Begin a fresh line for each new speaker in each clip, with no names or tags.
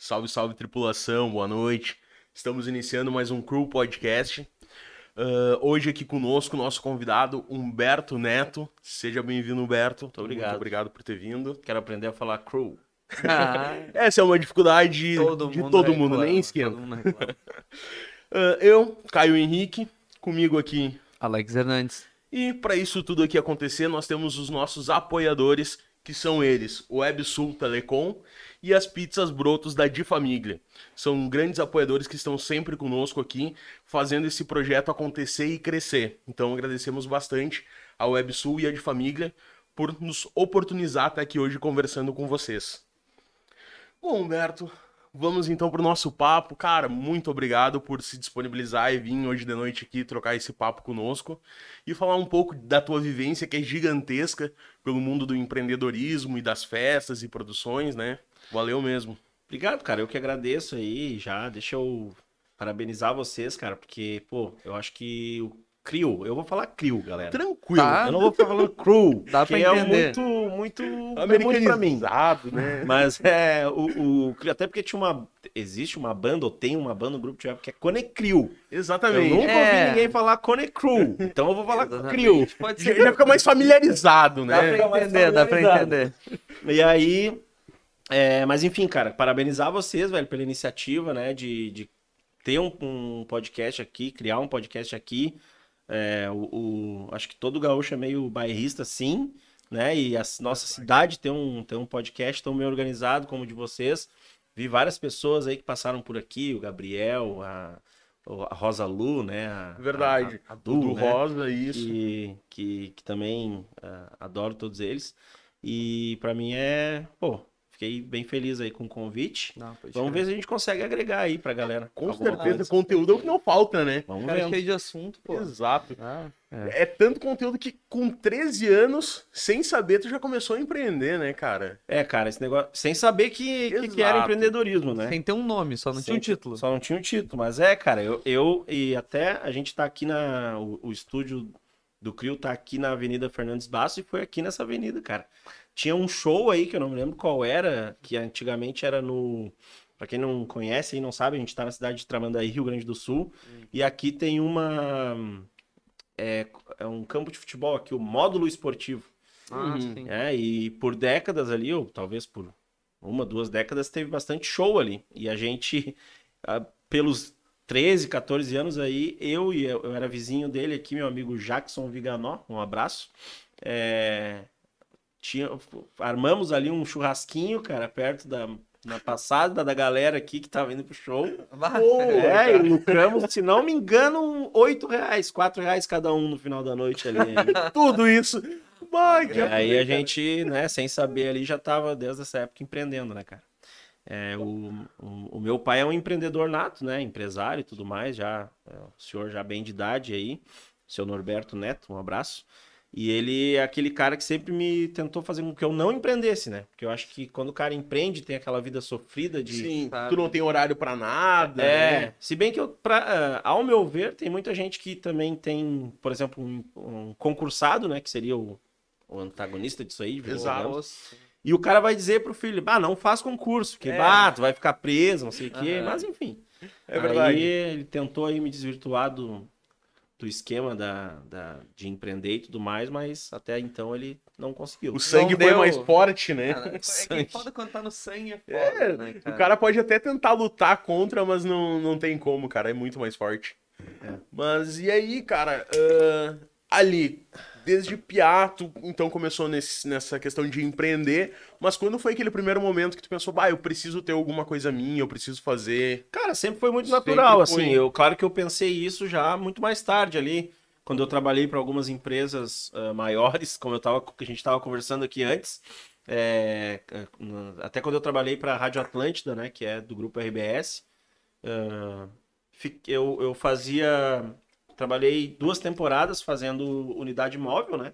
Salve, salve tripulação, boa noite. Estamos iniciando mais um Crew Podcast. Uh, hoje aqui conosco nosso convidado Humberto Neto. Seja bem-vindo, Humberto. Muito
obrigado. Muito
obrigado por ter vindo.
Quero aprender a falar crew.
Ah. Essa é uma dificuldade todo de mundo todo mundo, nem esquenta. uh, eu, Caio Henrique, comigo aqui.
Alex Hernandes.
E para isso tudo aqui acontecer, nós temos os nossos apoiadores, que são eles, o WebSul Telecom e as pizzas brotos da Di Família. São grandes apoiadores que estão sempre conosco aqui, fazendo esse projeto acontecer e crescer. Então agradecemos bastante ao WebSul e a Di Família por nos oportunizar estar aqui hoje conversando com vocês. Bom, Humberto, vamos então para o nosso papo. Cara, muito obrigado por se disponibilizar e vir hoje de noite aqui trocar esse papo conosco e falar um pouco da tua vivência que é gigantesca pelo mundo do empreendedorismo e das festas e produções, né? Valeu mesmo.
Obrigado, cara. Eu que agradeço aí já. Deixa eu parabenizar vocês, cara, porque, pô, eu acho que o Crio, eu vou falar Crio, galera.
Tranquilo. Tá.
Eu não vou ficar falando Crew,
Dá
que
pra
é muito, muito
americanizado,
né? Mas é, o, o, até porque tinha uma, existe uma banda, ou tem uma banda, um grupo de rap que é Conecrio.
Exatamente.
Eu nunca
É.
ouvi ninguém falar Conecru, então eu vou falar Crio.
Pode
Já,
ser.
já fica mais familiarizado,
Dá
né?
pra
mais
entender, dá pra entender.
E aí, é, mas enfim, cara, parabenizar vocês, velho, pela iniciativa, né, de, de ter um, um podcast aqui, criar um podcast aqui. É, o, o- acho que todo gaúcho é meio bairrista, sim, né, e a nossa cidade tem um, tem um podcast tão bem organizado como o de vocês. Vi várias pessoas aí que passaram por aqui, o Gabriel, a, a Rosa Lu, né, a,
Verdade.
a, a Du,
do
né?
Rosa, isso.
que, que, que também ah, adoro todos eles. E pra mim é, pô, fiquei bem feliz aí com o convite.
Não,
Vamos ver se a gente consegue agregar aí pra galera.
Com
alguma
certeza,
coisa.
conteúdo é o que não falta, né?
Vamos ver.
cheio de assunto, pô.
Exato.
Ah,
É tanto conteúdo que com 13 anos, sem saber, tu já começou a empreender, né, cara?
É, cara, esse negócio. Sem saber que, que, que era empreendedorismo, né?
Sem ter um nome, só não tinha um
Sem-
título.
Só não tinha um título. Mas é, cara, eu, eu e até a gente tá aqui na. O, o estúdio do Crio tá aqui na Avenida Fernandes Basso e foi aqui nessa avenida, cara. Tinha um show aí que eu não me lembro qual era, que antigamente era no. Pra quem não conhece e não sabe, a gente tá na cidade de Tramandaí, Rio Grande do Sul. E aqui tem uma. É, é um campo de futebol aqui, o módulo esportivo.
Ah,
Uhum.
sim.
É, e por décadas ali, ou talvez por uma, duas décadas, teve bastante show ali. E a gente, pelos 13, 14 anos aí, eu e eu, eu era vizinho dele aqui, meu amigo Jackson Viganó, um abraço. É, tinha, armamos ali um churrasquinho, cara, perto da. Na passada da galera aqui que tava indo pro show.
Bah,
É, e lucramos, se não me engano, 8 reais, 4 reais cada um no final da noite ali.
Tudo isso. Vai, que
É, aí a gente, né, sem saber ali, já tava desde essa época empreendendo, né, cara? É, o, o, o meu pai é um empreendedor nato, né, empresário e tudo mais, já, é, o senhor já bem de idade aí, seu Norberto Neto, um abraço. E ele é aquele cara que sempre me tentou fazer com que eu não empreendesse, né? Porque eu acho que quando o cara empreende, tem aquela vida sofrida de...
Sim,
sabe?
tu não tem horário pra nada.
É,
né?
se bem que, eu, pra, ah, ao meu ver, tem muita gente que também tem, por exemplo, um, um concursado, né? Que seria o, o antagonista disso aí.
Exato.
E o cara vai dizer pro filho, ah, não faz concurso, porque,
É.
bah, tu vai ficar preso, não sei o quê. Mas, enfim.
É verdade.
Aí ele tentou aí me desvirtuar do, do esquema da, da, de empreender e tudo mais, mas até então ele não conseguiu.
O sangue
Não
foi
deu.
mais forte, né?
Cara, é que
Sangue.
foda quando tá no sangue, é foda,
É,
né,
O cara pode até tentar lutar contra, mas não, não tem como, cara. É muito mais forte.
É.
Mas e aí, cara? ah, ali, desde Piato, então começou nesse- nessa questão de empreender. Mas quando foi aquele primeiro momento que tu pensou, bah, eu preciso ter alguma coisa minha, eu preciso fazer.
Cara, sempre foi muito natural,
foi.
assim. Eu, claro que eu pensei isso já muito mais tarde ali, quando eu trabalhei para algumas empresas ah, maiores, como eu tava, que a gente estava conversando aqui antes. É, até quando eu trabalhei para a Rádio Atlântida, né, que é do grupo RBS, fi- eu, eu fazia, trabalhei duas temporadas fazendo unidade móvel, né?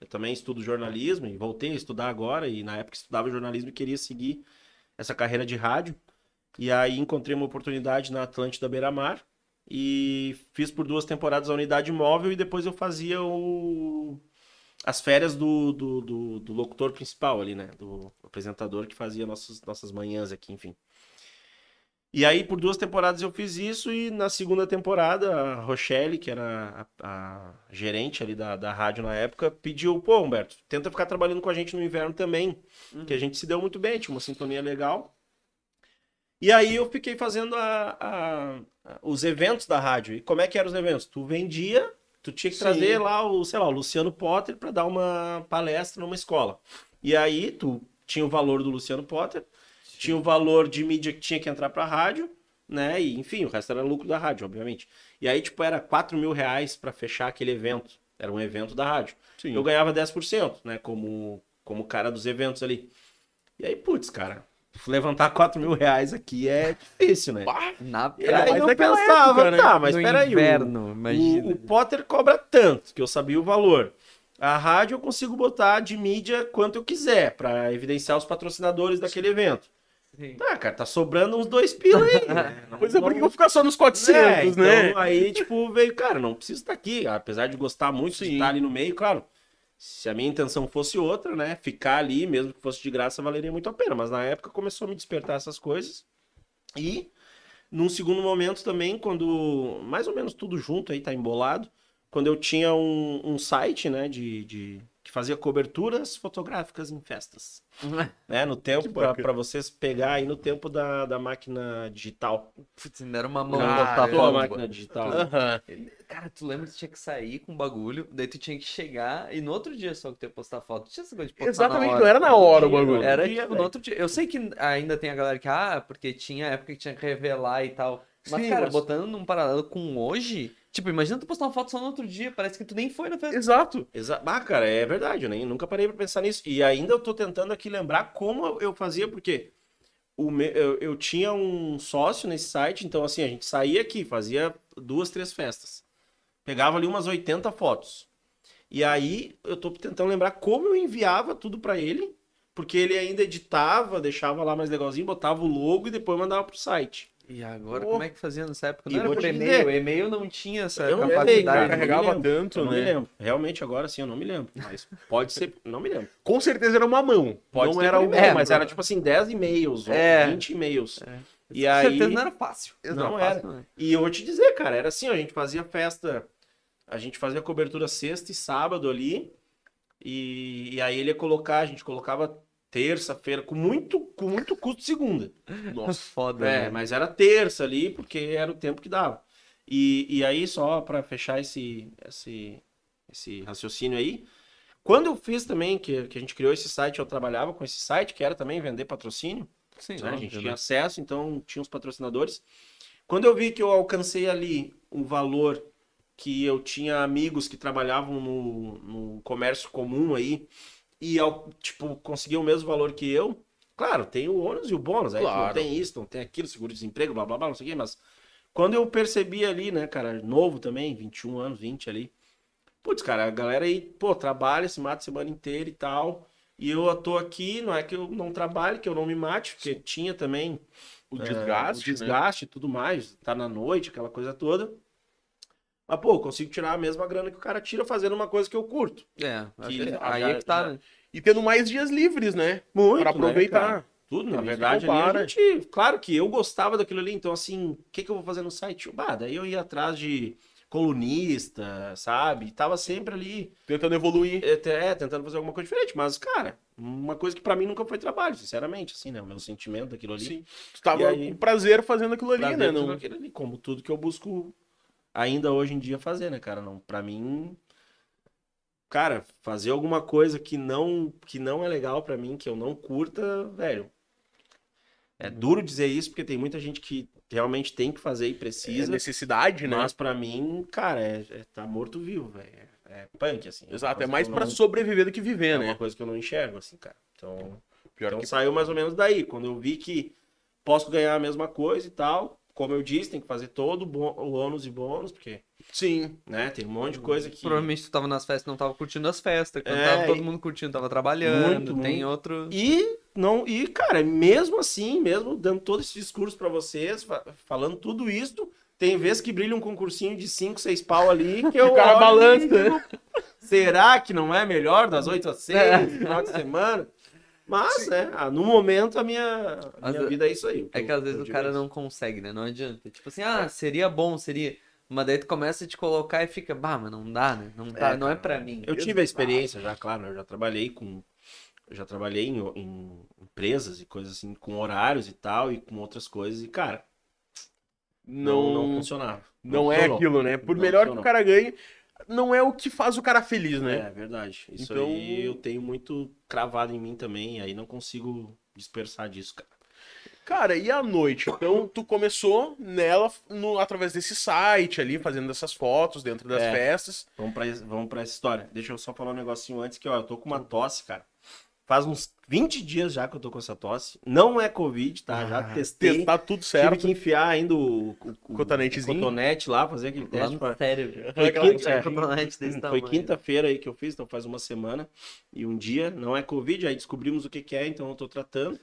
Eu também estudo jornalismo e voltei a estudar agora e na época estudava jornalismo e queria seguir essa carreira de rádio. E aí encontrei uma oportunidade na Atlântida Beira Mar e fiz por duas temporadas a unidade móvel e depois eu fazia o... as férias do, do, do, do locutor principal ali, né? Do apresentador que fazia nossas, nossas manhãs aqui, enfim. E aí, por duas temporadas eu fiz isso, e na segunda temporada, a Rochelle, que era a, a gerente ali da, da rádio na época, pediu, pô, Humberto, tenta ficar trabalhando com a gente no inverno também, que a gente se deu muito bem, tinha uma sintonia legal. E aí eu fiquei fazendo a- a- a- os eventos da rádio. E como é que eram os eventos? Tu vendia, tu tinha que
Sim.
trazer lá o, sei lá, o Luciano Potter para dar uma palestra numa escola. E aí tu tinha o valor do Luciano Potter, tinha o valor de mídia que tinha que entrar pra rádio, né? E enfim, o resto era lucro da rádio, obviamente. E aí, tipo, era 4 mil reais pra fechar aquele evento. Era um evento da rádio.
Sim.
Eu ganhava 10%, né? Como, como cara dos eventos ali. E aí, putz, cara, levantar 4 mil reais aqui é difícil, né?
Na
E aí
mais
eu pensava,
época, né?
tá, mas
no
peraí, o-
inverno,
o, o Potter cobra tanto, que eu sabia o valor. A rádio eu consigo botar de mídia quanto eu quiser, pra evidenciar os patrocinadores daquele evento.
Sim.
Tá, cara, tá sobrando uns dois pila aí. né?
Pois é,
Não-
por que eu vou ficar só nos 400,
é, então,
né?
Aí, tipo, veio, cara, não preciso estar aqui. Apesar de gostar muito de
Sim.
estar ali no meio, claro. Se a minha intenção fosse outra, né? Ficar ali, mesmo que fosse de graça, valeria muito a pena. Mas na época começou a me despertar essas coisas. E, num segundo momento também, quando mais ou menos tudo junto aí tá embolado, quando eu tinha um, um site, né, de, de- que fazia coberturas fotográficas em festas. Né, no tempo, pra vocês pegar aí no tempo da, da máquina digital.
Putz, ainda era uma mão
Ah,
botar foto.
máquina digital.
Aham.
Cara, tu lembra que tu tinha que sair com o bagulho, daí tu tinha que chegar e no outro dia só que tu ia postar foto. Tinha essa coisa de postar
Exatamente, não era na hora o bagulho.
Era
dia,
tipo no
velho.
outro dia. Eu sei que ainda tem a galera que, ah, porque tinha época que tinha que revelar e tal. Mas,
Sim,
cara,
mas-
botando num paralelo com hoje, tipo, imagina tu postar uma foto só no outro dia, parece que tu nem foi na festa.
Exato.
Exa ah, cara, é verdade, eu nem, nunca parei pra pensar nisso. E ainda eu tô tentando aqui lembrar como eu fazia, porque o me- eu, eu tinha um sócio nesse site, então assim, a gente saía aqui, fazia duas, três festas. Pegava ali umas 80 fotos. E aí eu tô tentando lembrar como eu enviava tudo pra ele, porque ele ainda editava, deixava lá mais legalzinho, botava o logo e depois mandava pro site.
E agora,
Pô.
como é que fazia nessa época?
E
Não era
vou
por e-mail, e-mail não tinha essa
eu não
capacidade. né?
carregava
não me lembro,
tanto,
eu não
né?
me lembro. Realmente agora sim, eu não me lembro. Mas pode ser, não me lembro.
Com certeza era uma mão.
Pode
não
ser
era
e-mail,
é,
mas era tipo assim, 10 e-mails, ou
É.
20 e-mails.
É.
E
Com
aí,
certeza não era fácil.
Não
era.
era.
fácil, né?
e eu vou te dizer, cara, era assim, ó, a gente fazia festa, a gente fazia cobertura sexta e sábado ali, e, e aí ele ia colocar, a gente colocava terça-feira, com muito, com muito custo segunda.
Nossa.
Foda,
É,
né?
mas era terça ali, porque era o tempo que dava. E, e aí, só pra fechar esse, esse, esse raciocínio aí, quando eu fiz também, que, que a gente criou esse site, eu trabalhava com esse site, que era também vender patrocínio,
Sim,
né? A gente tinha
né?
acesso, então tinha os patrocinadores. Quando eu vi que eu alcancei ali um valor que eu tinha amigos que trabalhavam no, no comércio comum aí, e ao, tipo, conseguiam o mesmo valor que eu, claro, tem o ônus e o bônus, aí não
Claro.
tem isso, não tem aquilo, seguro-desemprego, blá blá blá, não sei o quê, mas quando eu percebi ali, né, cara, novo também, 21 anos, 20 ali, putz, cara, a galera aí, pô, trabalha, se mata a semana inteira e tal, e eu tô aqui, não é que eu não trabalhe, que eu não me mate, porque tinha também
O
é,
desgaste.
o
né?
desgaste e tudo mais, tá na noite, aquela coisa toda. Mas, pô, eu consigo tirar a mesma grana que o cara tira fazendo uma coisa que eu curto.
É,
Que já-
aí é que tá, né?
E tendo mais dias livres, né?
Muito,
Pra
né,
aproveitar.
cara? Tudo, na
se
verdade, a gente... Claro que eu gostava daquilo ali, então, assim, o que, que eu vou fazer no site? Bah, daí eu ia atrás de colunista, sabe? Tava sempre ali,
Tentando evoluir.
até tentando fazer alguma coisa diferente. Mas, cara, uma coisa que pra mim nunca foi trabalho, sinceramente, assim, né? O meu sentimento daquilo ali.
Sim. Tu tava
aí?
com prazer fazendo aquilo ali, né? Não...
aquilo ali, como tudo que eu busco ainda hoje em dia fazer, né, cara? Não, para mim, cara, fazer alguma coisa que não que não é legal pra mim, que eu não curta, velho. É duro dizer isso porque tem muita gente que realmente tem que fazer e
É
precisa,
necessidade, né?
mas pra mim, cara, é, é tá morto vivo, velho. É, é punk assim. uma
Exato, é mais pra
não-
sobreviver do que
é
viver,
uma
né?
coisa que eu não enxergo assim, cara. Então,
Pior
então
que
saiu mais ou menos daí. Quando eu vi que posso ganhar a mesma coisa e tal, como eu disse, tem que fazer todo o ônus e bônus, porque,
Sim.
né, tem um monte de coisa que.
Provavelmente tu tava nas festas não tava curtindo as festas. Quando
É,
tava todo mundo curtindo, tava trabalhando.
Muito,
tem
muito.
outro.
E não, e cara, mesmo assim, mesmo dando todo esse discurso pra vocês, fa- falando tudo isso, tem vezes que brilha um concursinho de 5, 6 pau ali que eu
O cara balança,
digo, Será que não é melhor das 8 às 6, final de semana? Mas, né, ah, no momento a minha, a minha vida é isso aí.
É que às vezes o
digo
cara
isso.
não consegue, né? Não adianta. Tipo assim, ah, seria bom, seria. Mas daí tu começa a te colocar e fica, bah, mas não dá, né? Não, tá,
É,
não é pra mim.
Eu tive a experiência já, claro, eu já trabalhei com. Eu já trabalhei em, em empresas e coisas assim, com horários e tal, e com outras coisas, e, cara, não, não,
Não,
funcionava.
não é
funcionou.
aquilo, né? Por
Não
melhor que o cara ganhe, não é o que faz o cara feliz, né?
É verdade. Isso
Então-
aí eu tenho muito cravado em mim também, aí não consigo dispersar disso, cara.
Cara, e à noite? Então, tu começou nela no- através desse site ali, fazendo essas fotos dentro das
É.
festas.
Vamos pra, vamos pra essa história. Deixa eu só falar um negocinho antes, que ó, eu tô com uma tosse, cara. Faz uns 20 dias já que eu tô com essa tosse. Não é Covid, tá? Já testei.
Testar tudo
Tive
certo.
que enfiar ainda o, o, o
Cotonetezinho.
cotonete lá, fazer aquele
Lá
teste.
no
pra-
cérebro.
Foi quinta, é, quinta-feira aí que eu fiz, então faz uma semana e um dia. Não é Covid, aí descobrimos o que, que é, então eu tô tratando.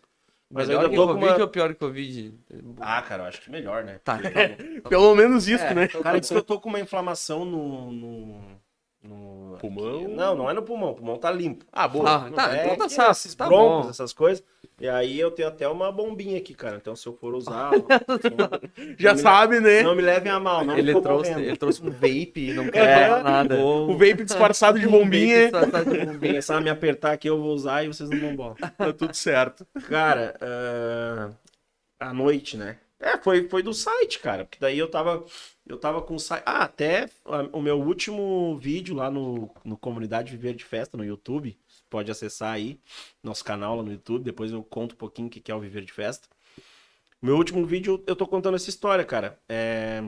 Mas
Melhor
ainda
que
tô com
Covid
uma...
ou pior que Covid?
Ah, cara, eu acho que melhor, né?
Tá, tá
Pelo menos isso,
É,
né?
Cara, diz que eu tô com uma inflamação no. no, no-
Pulmão?
aqui. Não, não é no pulmão, o pulmão tá limpo.
Ah, boa.
Ah, tá,
é,
então tá certo,
esses
tá
broncos,
bom.
essas coisas. E aí eu tenho até uma bombinha aqui, cara. Então se eu for usar.
Já
não
sabe, né?
Não me levem a mal, não
Ele trouxe, ele trouxe um vape e não quer
É,
nada.
O vape disfarçado de bombinha,
disfarçado de bombinha.
Começar a me apertar aqui, eu vou usar e vocês não vão bola.
tá tudo certo.
Cara, ah, à noite, né? É, foi, foi do site, cara. Porque daí eu tava. Eu tava com o site. Ah, até o meu último vídeo lá no, no Comunidade Viver de Festa no YouTube. Pode acessar aí, nosso canal lá no YouTube. Depois eu conto um pouquinho o que que é o Viver de Festa. Meu último vídeo eu tô contando essa história, cara. É,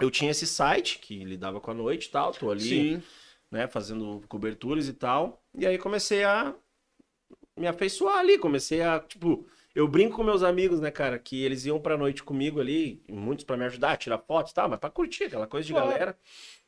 eu tinha esse site que lidava com a noite e tal. Tô ali
Sim.
né, fazendo coberturas e tal. E aí comecei a me afeiçoar ali, comecei a, tipo, eu brinco com meus amigos, né, cara, que eles iam pra noite comigo ali, muitos pra me ajudar, tirar fotos e tal, mas pra curtir aquela coisa de
Claro.
galera.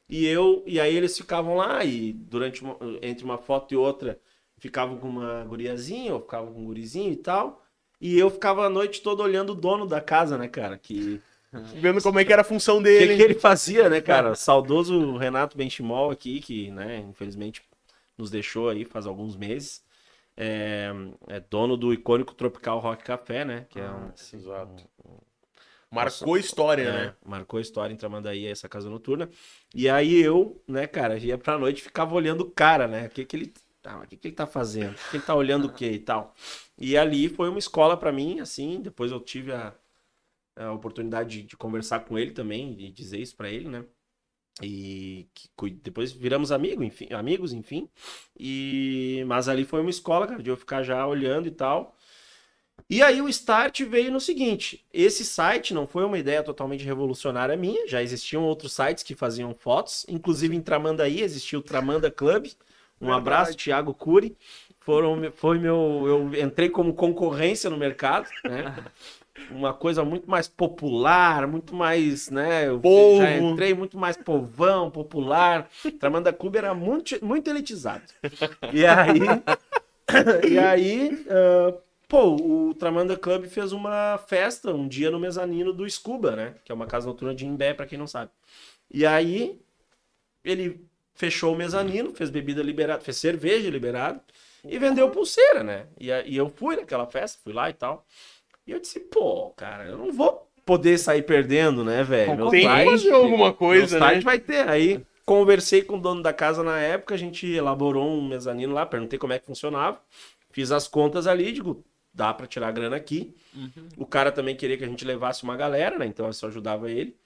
E eu, e aí eles ficavam lá e durante uma- entre uma foto e outra, ficavam com uma guriazinha, ou ficavam com um gurizinho e tal. E eu ficava a noite toda olhando o dono da casa, né, cara, que
Vendo como é que era a função
o que,
dele.
que ele fazia, né, cara? Saudoso Renato Benchimol aqui, que, né, infelizmente nos deixou aí faz alguns meses. É, é dono do icônico Tropical Rock Café, né? Que é um.
Exato. Marcou história,
é,
né?
Marcou a história em Tramandaí, essa casa noturna. E aí eu, né, cara, ia pra noite e ficava olhando o cara, né? O que que ele. Tá, o que, que ele tá fazendo? O que ele tá olhando o que e tal? E ali foi uma escola pra mim, assim. Depois eu tive a, a oportunidade de, de conversar com ele também, de dizer isso pra ele, né? E que depois viramos amigo, enfim, amigos, enfim. E mas ali foi uma escola, cara, de eu ficar já olhando e tal. E aí o start veio no seguinte: esse site não foi uma ideia totalmente revolucionária minha, já existiam outros sites que faziam fotos, inclusive em Tramandaí existia o Tramanda Club. Um
Verdade.
abraço, Thiago Cury. Foram, foi meu, eu entrei como concorrência no mercado, né? Uma coisa muito mais popular, muito mais, né? Eu
Povo.
já entrei muito mais povão, popular. Tramanda Clube era muito, muito elitizado. E aí, e aí, ah, pô, o Tramanda Club fez uma festa um dia no mezanino do Scuba, né? Que é uma casa noturna de Imbé, pra quem não sabe. E aí, ele fechou o mezanino, fez bebida liberada, fez cerveja liberada e vendeu pulseira, né? E, e eu fui naquela festa, fui lá e tal. E eu disse, pô, cara, eu não vou poder sair perdendo, né, velho? Meu
Tem que
site-
fazer alguma coisa,
meu
né?
vai ter. Aí conversei com o dono da casa na época, a gente elaborou um mezanino lá, perguntei como é que funcionava. Fiz as contas ali, digo, dá pra tirar a grana aqui. O cara também queria que a gente levasse uma galera, né? Então eu só ajudava ele.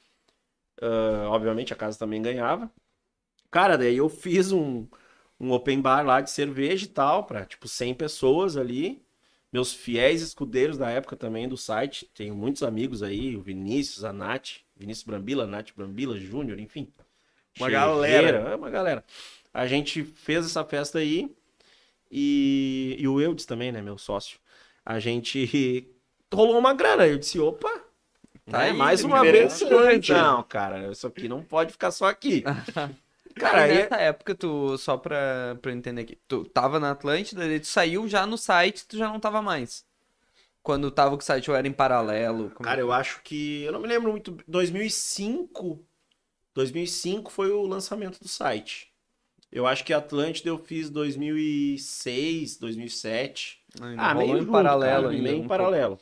Ah, obviamente a casa também ganhava. Cara, daí eu fiz um, um open bar lá de cerveja e tal, pra tipo 100 pessoas ali. Meus fiéis escudeiros da época também do site. Tenho muitos amigos aí, o Vinícius, a Nath, Vinícius Brambila, Nath Brambila, Júnior, enfim.
Uma
Chegueira,
galera.
É uma galera. A gente fez essa festa aí e, e o Eudes também, né, meu sócio. A gente rolou uma grana. Eu disse, opa,
Tá
né,
aí,
mais uma vez. Não, cara, isso aqui não pode ficar só aqui. Cara, aí,
nessa época, tu, só pra, pra eu entender aqui, tu tava na Atlântida, daí tu saiu já no site, tu já não tava mais. Quando tava com o site, ou era em paralelo?
cara, eu acho que. Eu não me lembro muito. 2005. 2005 foi o lançamento do site. Eu acho que Atlântida eu fiz 2006, 2007.
Ainda
Ah, meio
em
junto,
paralelo
cara,
ainda,
meio
um
em
pouco.
paralelo.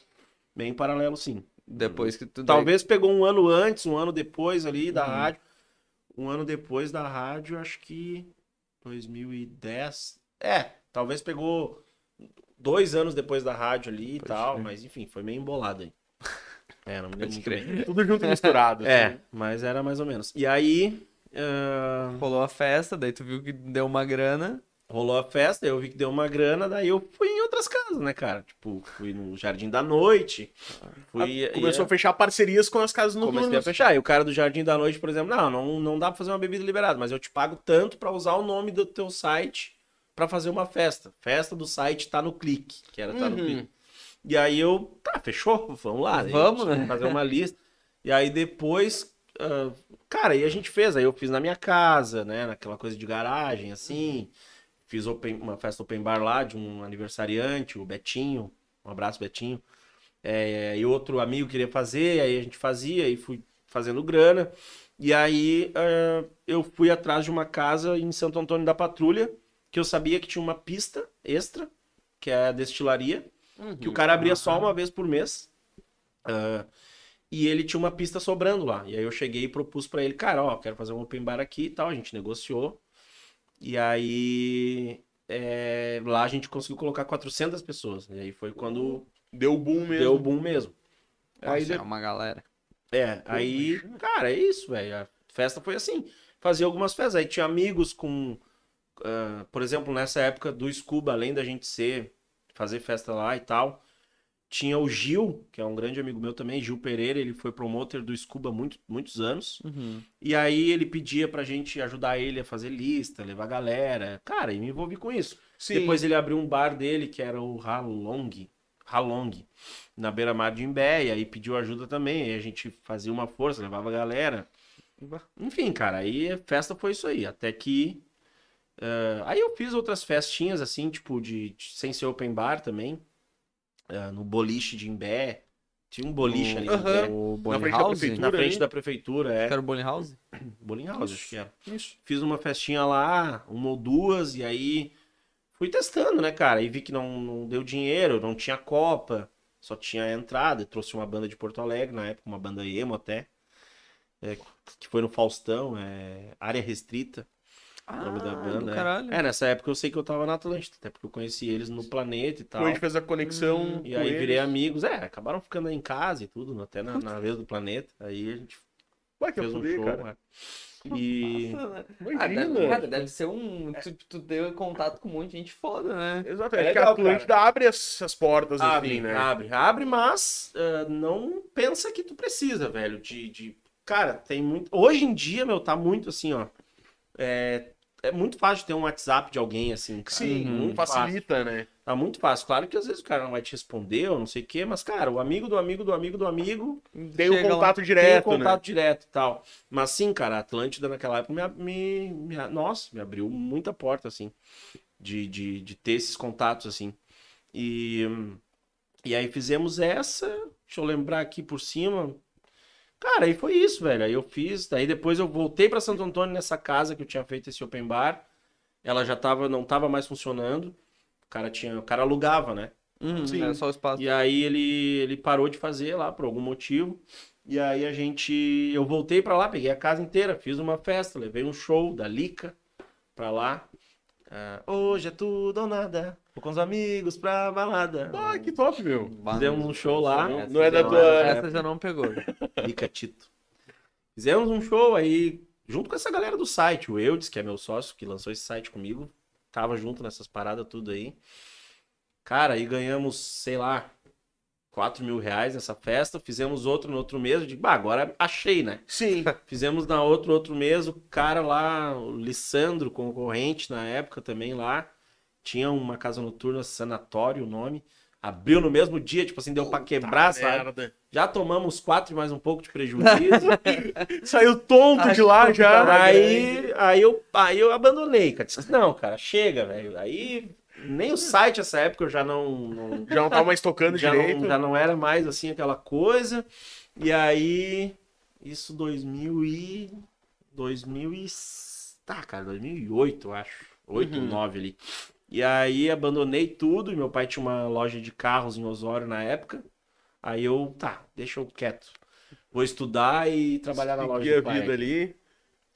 Meio em paralelo, sim.
Depois que tu...
Talvez pegou um ano antes, um ano depois ali da
Uhum.
rádio. Um ano depois da rádio, acho que 2010. É, talvez pegou dois anos depois da rádio ali e
Pode
tal,
crer.
mas enfim, foi meio embolado aí. É, não me lembro muito.
Tudo junto e misturado.
É,
assim.
mas era mais ou menos. E aí, ah,
Rolou a festa, daí tu viu que deu uma grana.
rolou a festa, eu vi que deu uma grana, daí eu fui outras casas, né, cara? Tipo, fui no Jardim da Noite. Fui,
Ah, Começou a fechar parcerias com as casas
Comecei a
noturnas.
fechar. E o cara do Jardim da Noite, por exemplo, não, não, não dá pra fazer uma bebida liberada, mas eu te pago tanto pra usar o nome do teu site pra fazer uma festa. Festa do site tá no clique, que era tá no
Uhum.
clique. E aí eu, tá, fechou, vamos lá.
Vamos, né?
Fazer uma lista. E aí depois, ah, cara, aí a gente fez, aí eu fiz na minha casa, né, naquela coisa de garagem, assim. Fiz open- uma festa open bar lá de um aniversariante, o Betinho. Um abraço, Betinho. É, e outro amigo queria fazer, aí a gente fazia e fui fazendo grana. E aí ah, eu fui atrás de uma casa em Santo Antônio da Patrulha, que eu sabia que tinha uma pista extra, que é a destilaria, que o cara abria só uma vez por mês. Ah, e ele tinha uma pista sobrando lá. E aí eu cheguei e propus pra ele, cara, ó, quero fazer um open bar aqui e tal. A gente negociou. E aí é, lá a gente conseguiu colocar 400 pessoas. E aí foi quando
Deu boom mesmo.
deu o boom mesmo. Aí
Nossa,
de-
é uma galera.
é, aí, cara, é isso, velho. A festa foi assim. Fazia algumas festas. Aí tinha amigos com. ah, por exemplo, nessa época do Scuba, além da gente ser. fazer festa lá e tal. Tinha o Gil, que é um grande amigo meu também, Gil Pereira, ele foi promotor do Scuba há muito, muitos anos.
Uhum.
E aí ele pedia pra gente ajudar ele a fazer lista, levar galera. Cara, e me envolvi com isso.
Sim.
Depois ele abriu um bar dele, que era o Halong, Halong, na beira-mar de Imbé, e aí pediu ajuda também, aí a gente fazia uma força, levava a galera. Enfim, cara, aí a festa foi isso aí, até que... eh, aí eu fiz outras festinhas, assim, tipo, de, de- sem ser open bar também, eh, no boliche de Imbé, tinha um boliche ali. Imbé,
O
Na frente da
House?
prefeitura.
na frente da prefeitura, é,
Que era o Bonnie House?
Bowling House, acho que era.
Isso.
Fiz uma festinha lá, uma ou duas, e aí fui testando, né, cara? E vi que não, não deu dinheiro, não tinha Copa, só tinha entrada. Trouxe uma banda de Porto Alegre, na época, uma banda emo até, é, que foi no Faustão, é, Área Restrita, o nome da
Ah,
banda.
do
é.
caralho.
É, nessa época eu sei que eu tava na Atlântida, até porque eu conheci eles no Planeta e tal.
A gente fez a conexão.
Hum,
E
com
aí
eles.
virei amigos, é, acabaram ficando aí em casa e tudo, até na, na vez do Planeta. Aí a gente
Vai que eu
fez um show,
cara.
é. E...
Ah,
Imagina.
deve, cara, deve ser um. Tu, tu deu contato com um monte de gente foda, né?
Exato,
É
é, que a Atlântida abre essas portas
Abre,
assim, né?
abre, abre, mas ah, não pensa que tu precisa, velho, de, de... Cara, tem muito... Hoje em dia, meu, tá muito assim, ó. É, é muito fácil ter um WhatsApp de alguém, assim, cara.
Sim,
muito
facilita, né?
Fácil. Tá muito fácil. Claro que às vezes o cara não vai te responder ou não sei o quê, mas, cara, o amigo do amigo do amigo do amigo
Tem o
Chega lá.
contato
tem
direto,
contato
né?
direto e tal. Mas sim, cara, a Atlântida naquela época me, me, me- nossa, me abriu muita porta, assim, de, de, de ter esses contatos, assim. E, e aí fizemos essa, deixa eu lembrar aqui por cima. Cara, aí foi isso, velho. Aí eu fiz, daí depois eu voltei pra Santo Antônio nessa casa que eu tinha feito esse open bar. Ela já tava, não tava mais funcionando. O cara tinha, o cara alugava, né?
Uhum,
Sim.
Era só o espaço.
E aí ele, ele parou de fazer lá por algum motivo. E aí a gente. Eu voltei pra lá, peguei a casa inteira, fiz uma festa, levei um show da Lica pra lá. Ah, hoje é tudo ou nada. Vou com os amigos pra balada.
Ah, que top, meu.
Fizemos um show lá.
Não-
Essa
não é da tua-
Essa já não pegou.
Lica Tito. Fizemos um show aí, junto com essa galera do site. O Eudes, que é meu sócio, que lançou esse site comigo. Tava junto nessas paradas tudo aí. Cara, aí ganhamos, sei lá, 4 mil reais nessa festa. Fizemos outro no outro mês. Eu digo, bah, agora achei, né?
Sim.
Fizemos na outro outro mês. O cara lá, o Lissandro, concorrente na época também lá. Tinha uma casa noturna, Sanatório, o nome. Abriu no mesmo dia, tipo assim, deu pra quebrar, sabe?
Merda.
Já tomamos quatro e mais um pouco de prejuízo.
Saiu tonto de lá já.
aí, aí, eu, aí eu abandonei, cara. Disse, não, cara, chega, velho. Aí nem o site essa época eu já não, não-
Já não tava mais tocando
já,
direito.
não já não era mais assim aquela coisa. E aí, isso 2000 e 2000 e tá, cara, 2008, eu acho. 8,
Uhum.
9 ali. E aí abandonei tudo. Meu pai tinha uma loja de carros em Osório na época. Aí eu, tá, deixa eu quieto. Vou estudar e trabalhar na loja do pai.
vida ali.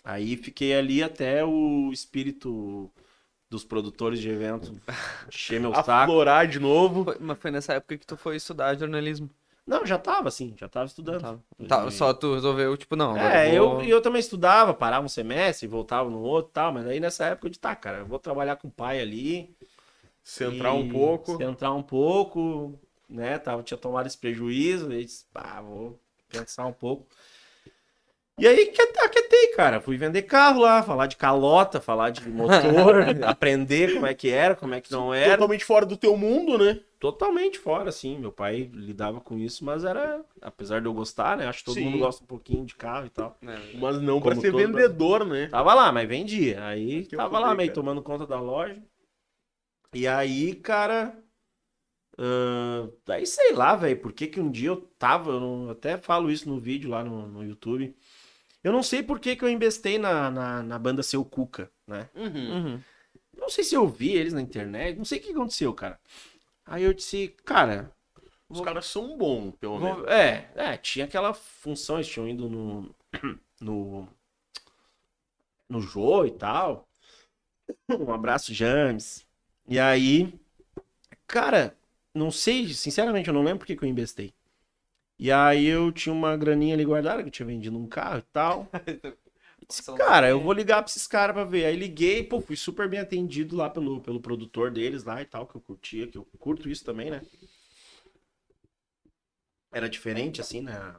Aí fiquei ali até o espírito dos produtores de evento encher meu saco.
Aflorar de novo.
Foi- mas foi nessa época que tu foi estudar jornalismo.
Não, já tava assim, já tava estudando.
Tava.
E-
Tá, só tu resolveu, tipo, não.
É,
vou-
eu, eu também estudava, parava um semestre, voltava no outro e tal, mas aí nessa época eu disse, tá, cara, eu vou trabalhar com o pai ali.
Centrar
e
um pouco.
Centrar um pouco, né? Tava, tinha tomado esse prejuízo, aí disse, pá, vou pensar um pouco. E aí que- aquietei, cara. Fui vender carro lá, falar de calota, falar de motor, aprender como é que era, como é que não era.
Totalmente fora do teu mundo, né?
Totalmente fora, assim. Meu pai lidava com isso, mas era, apesar de eu gostar, né? Acho que todo
Sim.
mundo gosta um pouquinho de carro e tal.
É,
Mas não pra
Como
ser
todo
vendedor, né?
Tava lá, mas vendia. Aí
Que
tava
fudei,
lá meio
cara.
tomando conta da loja. E aí, cara. ah, daí sei lá, velho, por que que um dia eu tava. Eu até falo isso no vídeo lá no, no YouTube. Eu não sei por que que eu investei na, na, na banda Seu Cuca, né?
Uhum.
Uhum.
Não sei se eu vi eles na internet, não sei o que aconteceu, cara. Aí eu disse, cara,
Os caras são bons, pelo
Vou-
menos.
É, é, tinha aquela função, eles tinham ido no. no. no Jô e tal. Um abraço, James. E aí, cara, não sei, sinceramente, eu não lembro por que que eu investei. E aí eu tinha uma graninha ali guardada, que eu tinha vendido um carro e tal. Disse, cara, eu vou ligar pra esses caras pra ver. Aí liguei, pô, fui super bem atendido lá pelo, pelo produtor deles lá e tal, que eu curtia, que eu curto isso também, né? Era diferente, assim, né?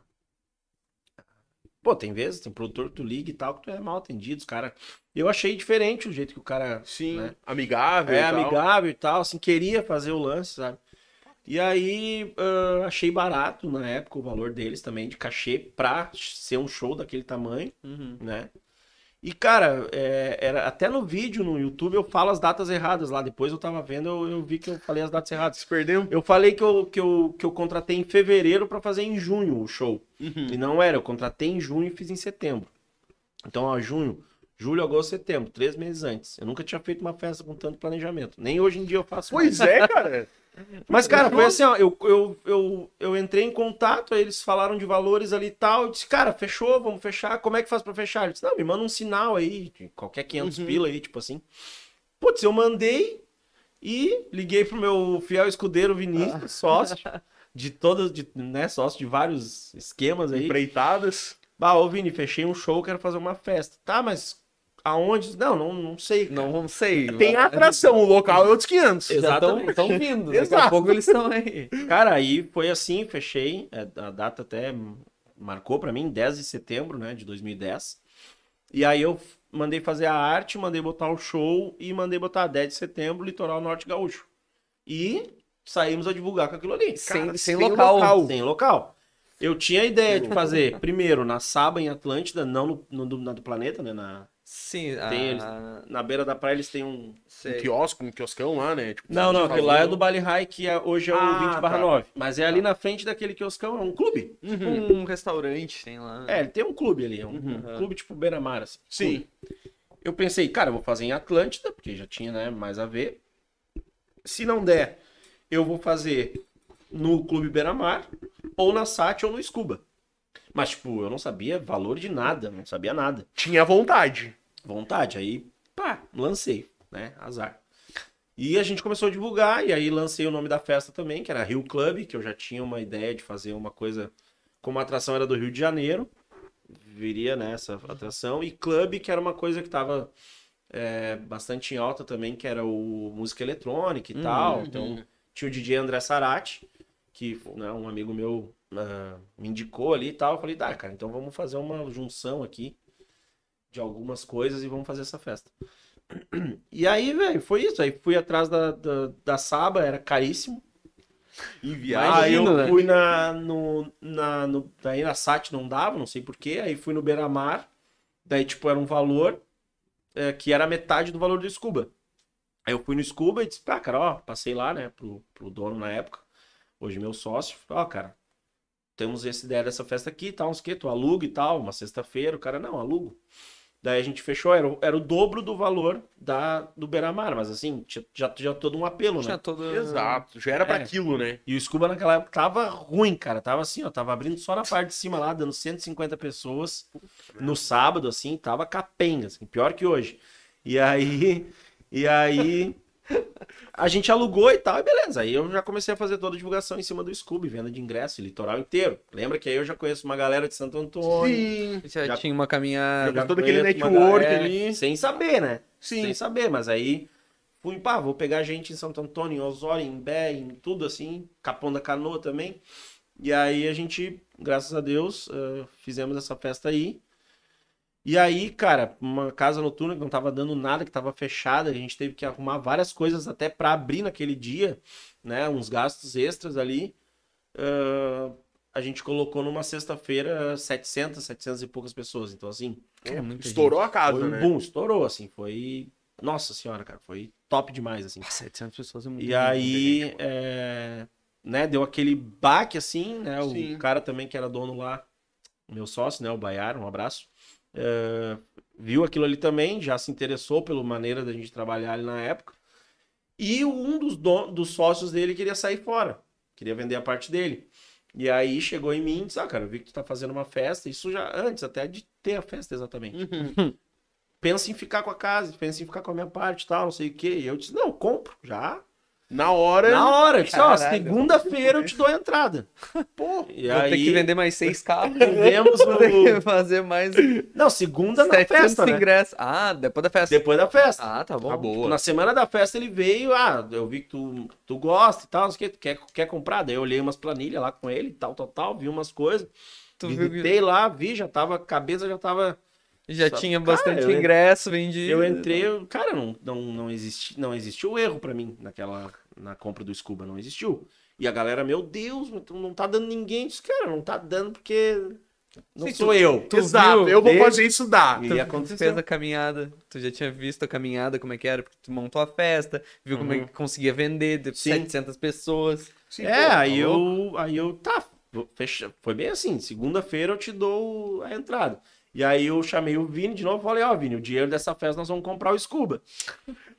Pô, tem vezes, tem produtor que tu liga e tal, que tu é mal atendido, os caras. Eu achei diferente o jeito que o cara
Sim,
né?
amigável.
é
e
amigável e tal, assim, queria fazer o lance, sabe? E aí ah, achei barato na época o valor deles também, de cachê, pra ser um show daquele tamanho
Uhum.
né? E, cara, é, era, até no vídeo no YouTube eu falo as datas erradas lá. Depois eu tava vendo, eu, eu vi que eu falei as datas erradas.
Se perdeu.
Eu falei que eu, que eu, que eu contratei em fevereiro pra fazer em junho o show.
Uhum.
E não era, eu contratei em junho e fiz em setembro. Então, ó, junho, julho, agosto, setembro, três meses antes. Eu nunca tinha feito uma festa com tanto planejamento. Nem hoje em dia eu faço.
Pois é, cara.
Mas, cara, foi assim, ó, eu, eu, eu, eu entrei em contato, aí eles falaram de valores ali e tal, eu disse, cara, fechou, vamos fechar, como é que faz pra fechar? Ele disse, não, me manda um sinal aí, de qualquer 500
Uhum.
pila aí, tipo assim. Putz, eu mandei e liguei pro meu fiel escudeiro Vinícius, sócio, de todas, de, né, sócio de vários esquemas aí.
Empreitadas.
Bah, ô Vini, fechei um show, quero fazer uma festa. Tá, mas aonde? Não, não, não sei. cara.
Não, não sei.
Tem atração, o local é outros 500.
Já estão
Exatamente.
vindo. Daqui a pouco eles estão aí.
Cara, aí foi assim, fechei. é, A data até marcou pra mim, 10 de setembro, né, de 2010. E aí eu mandei fazer a arte, mandei botar o show e mandei botar 10 de setembro, Litoral Norte Gaúcho. E saímos a divulgar com aquilo ali.
Sem-
Cara,
sem local.
Sem local. Eu tinha a ideia de fazer, primeiro, na Saba, em Atlântida, não no, no, na do planeta, né, na,
Sim,
Tem eles. na beira da praia eles têm um...
Um quiosco, um quioscão lá, né? Tipo,
Não, não,
de
aquele lá é do Bali High, que é- hoje é o
Ah,
20 barra
tá.
9. Mas é ali na frente daquele quioscão, é um clube.
Uhum.
Um restaurante, tem lá.
É, ele tem um clube ali, é um
Uhum.
clube tipo Beira-Mar, assim.
Sim.
Eu pensei, cara, eu vou fazer em Atlântida, porque já tinha, né, mais a ver. Se não der, eu vou fazer no Clube Beira-Mar, ou na SAT, ou no Scuba. Mas, tipo, eu não sabia valor de nada, não sabia nada.
Tinha vontade.
Vontade, aí, pá, lancei, né, azar. E a gente começou a divulgar, e aí lancei o nome da festa também, que era Rio Club, que eu já tinha uma ideia de fazer uma coisa, como a atração era do Rio de Janeiro, viria nessa atração, e Club, que era uma coisa que tava é, bastante em alta também, que era o música eletrônica e
Uhum.
tal. Então, tinha o DJ André Sarati, que né, um amigo meu ah, me indicou ali e tal. Eu falei, tá, cara, então vamos fazer uma junção aqui de algumas coisas e vamos fazer essa festa. E aí, velho, foi isso. Aí fui atrás da, da, da Saba, era caríssimo.
Em
Aí eu
né?
fui na, no, na, no, daí na SAT não dava, não sei porquê. Aí fui no Beira-Mar, daí tipo era um valor é, que era metade do valor do Scuba. Aí eu fui no Scuba e disse, pá, cara, ó, passei lá, né, pro, pro dono na época, hoje meu sócio, ó, cara, temos essa ideia dessa festa aqui tal, uns que, tu aluga e tal, uma sexta-feira, o cara, não, alugo. Daí a gente fechou, era, o- era o dobro do valor da, do Beira-Mar, mas assim, tinha, já, já todo um apelo,
Tinha
né?
todo...
Exato, já era pra
É.
aquilo, né?
E o Scuba naquela época tava ruim, cara. Tava assim, ó, tava abrindo só na parte de cima lá, dando 150 pessoas no sábado, assim, tava capenga, assim, pior que hoje. E aí, e aí a gente alugou e tal, e beleza. Aí eu já comecei a fazer toda a divulgação em cima do Scooby, venda de ingresso, litoral inteiro. Lembra que aí eu já conheço uma galera de Santo Antônio.
Sim.
Já,
Já-
tinha uma caminhada.
Já todo aquele network
galera,
ali.
Sem saber, né?
Sim.
Sem saber, mas aí fui, pá, vou pegar gente em Santo Antônio, em Osório, em Bé, em tudo assim, Capão da Canoa também. E aí a gente, graças a Deus, eh, fizemos essa festa aí. E aí, cara, uma casa noturna que não tava dando nada, que tava fechada, a gente teve que arrumar várias coisas até pra abrir naquele dia, né? Uns gastos extras ali. Ah, a gente colocou numa sexta-feira 700, 700 e poucas pessoas. Então, assim,
É
Estourou a casa,
foi um
né?
boom, estourou, assim, foi... Nossa senhora, cara, foi top demais, assim.
gente. 700 pessoas é muito
E aí,
gente,
é, né, deu aquele baque, assim, né, o
Sim.
cara também que era dono lá, meu sócio, né, o Baiar, um abraço, é, viu aquilo ali também, já se interessou pela maneira da gente trabalhar ali na época, e um dos, don- dos sócios dele queria sair fora, queria vender a parte dele. E aí chegou em mim e disse, ah, cara, eu vi que tu tá fazendo uma festa, isso já antes até de ter a festa exatamente
Uhum.
pensa em ficar com a casa, pensa em ficar com a minha parte e tal, não sei o quê. E eu disse, não, compro, já.
Na hora.
Na hora, eu disse, ó, segunda-feira eu te dou a entrada.
Pô,
E
Vou
aí,
ter que vender mais seis carros.
vendemos
Vou ter que fazer mais
Não, segunda na
700
festa, né?
ingressos. Ah, depois da festa.
Depois da festa.
Ah, tá bom.
Tá boa.
Na semana da festa ele veio, ah, eu vi que tu, tu gosta e tal, não sei o quê, tu quer, quer comprar? Daí eu olhei umas planilhas lá com ele, tal, tal, tal, vi umas coisas,
Tu viu que
visitei lá, vi, já tava, a cabeça já tava
já
Sabe?
tinha
Cara,
bastante
eu en-
ingresso vendido.
Eu entrei, eu- cara, não, não, não, existe, não existiu erro pra mim naquela na compra do Scuba, não existiu. E a galera, meu Deus, tu não tá dando ninguém. Disse, cara, não tá dando porque não
Sim,
sou eu.
tu
Exato,
viu?
eu vou
Desde-
fazer isso dar.
E
Tu
aconteceu.
fez a caminhada, tu já tinha visto a caminhada, como é que era, porque tu montou a festa, viu como é que conseguia vender, de
Uhum. Sim.
700 pessoas.
Sim,
É,
pô,
aí eu, aí eu, tá, vou fechar. Foi bem assim, segunda-feira eu te dou a entrada. E aí eu chamei o Vini de novo e falei, ó, Vini, o dinheiro dessa festa nós vamos comprar o Scuba.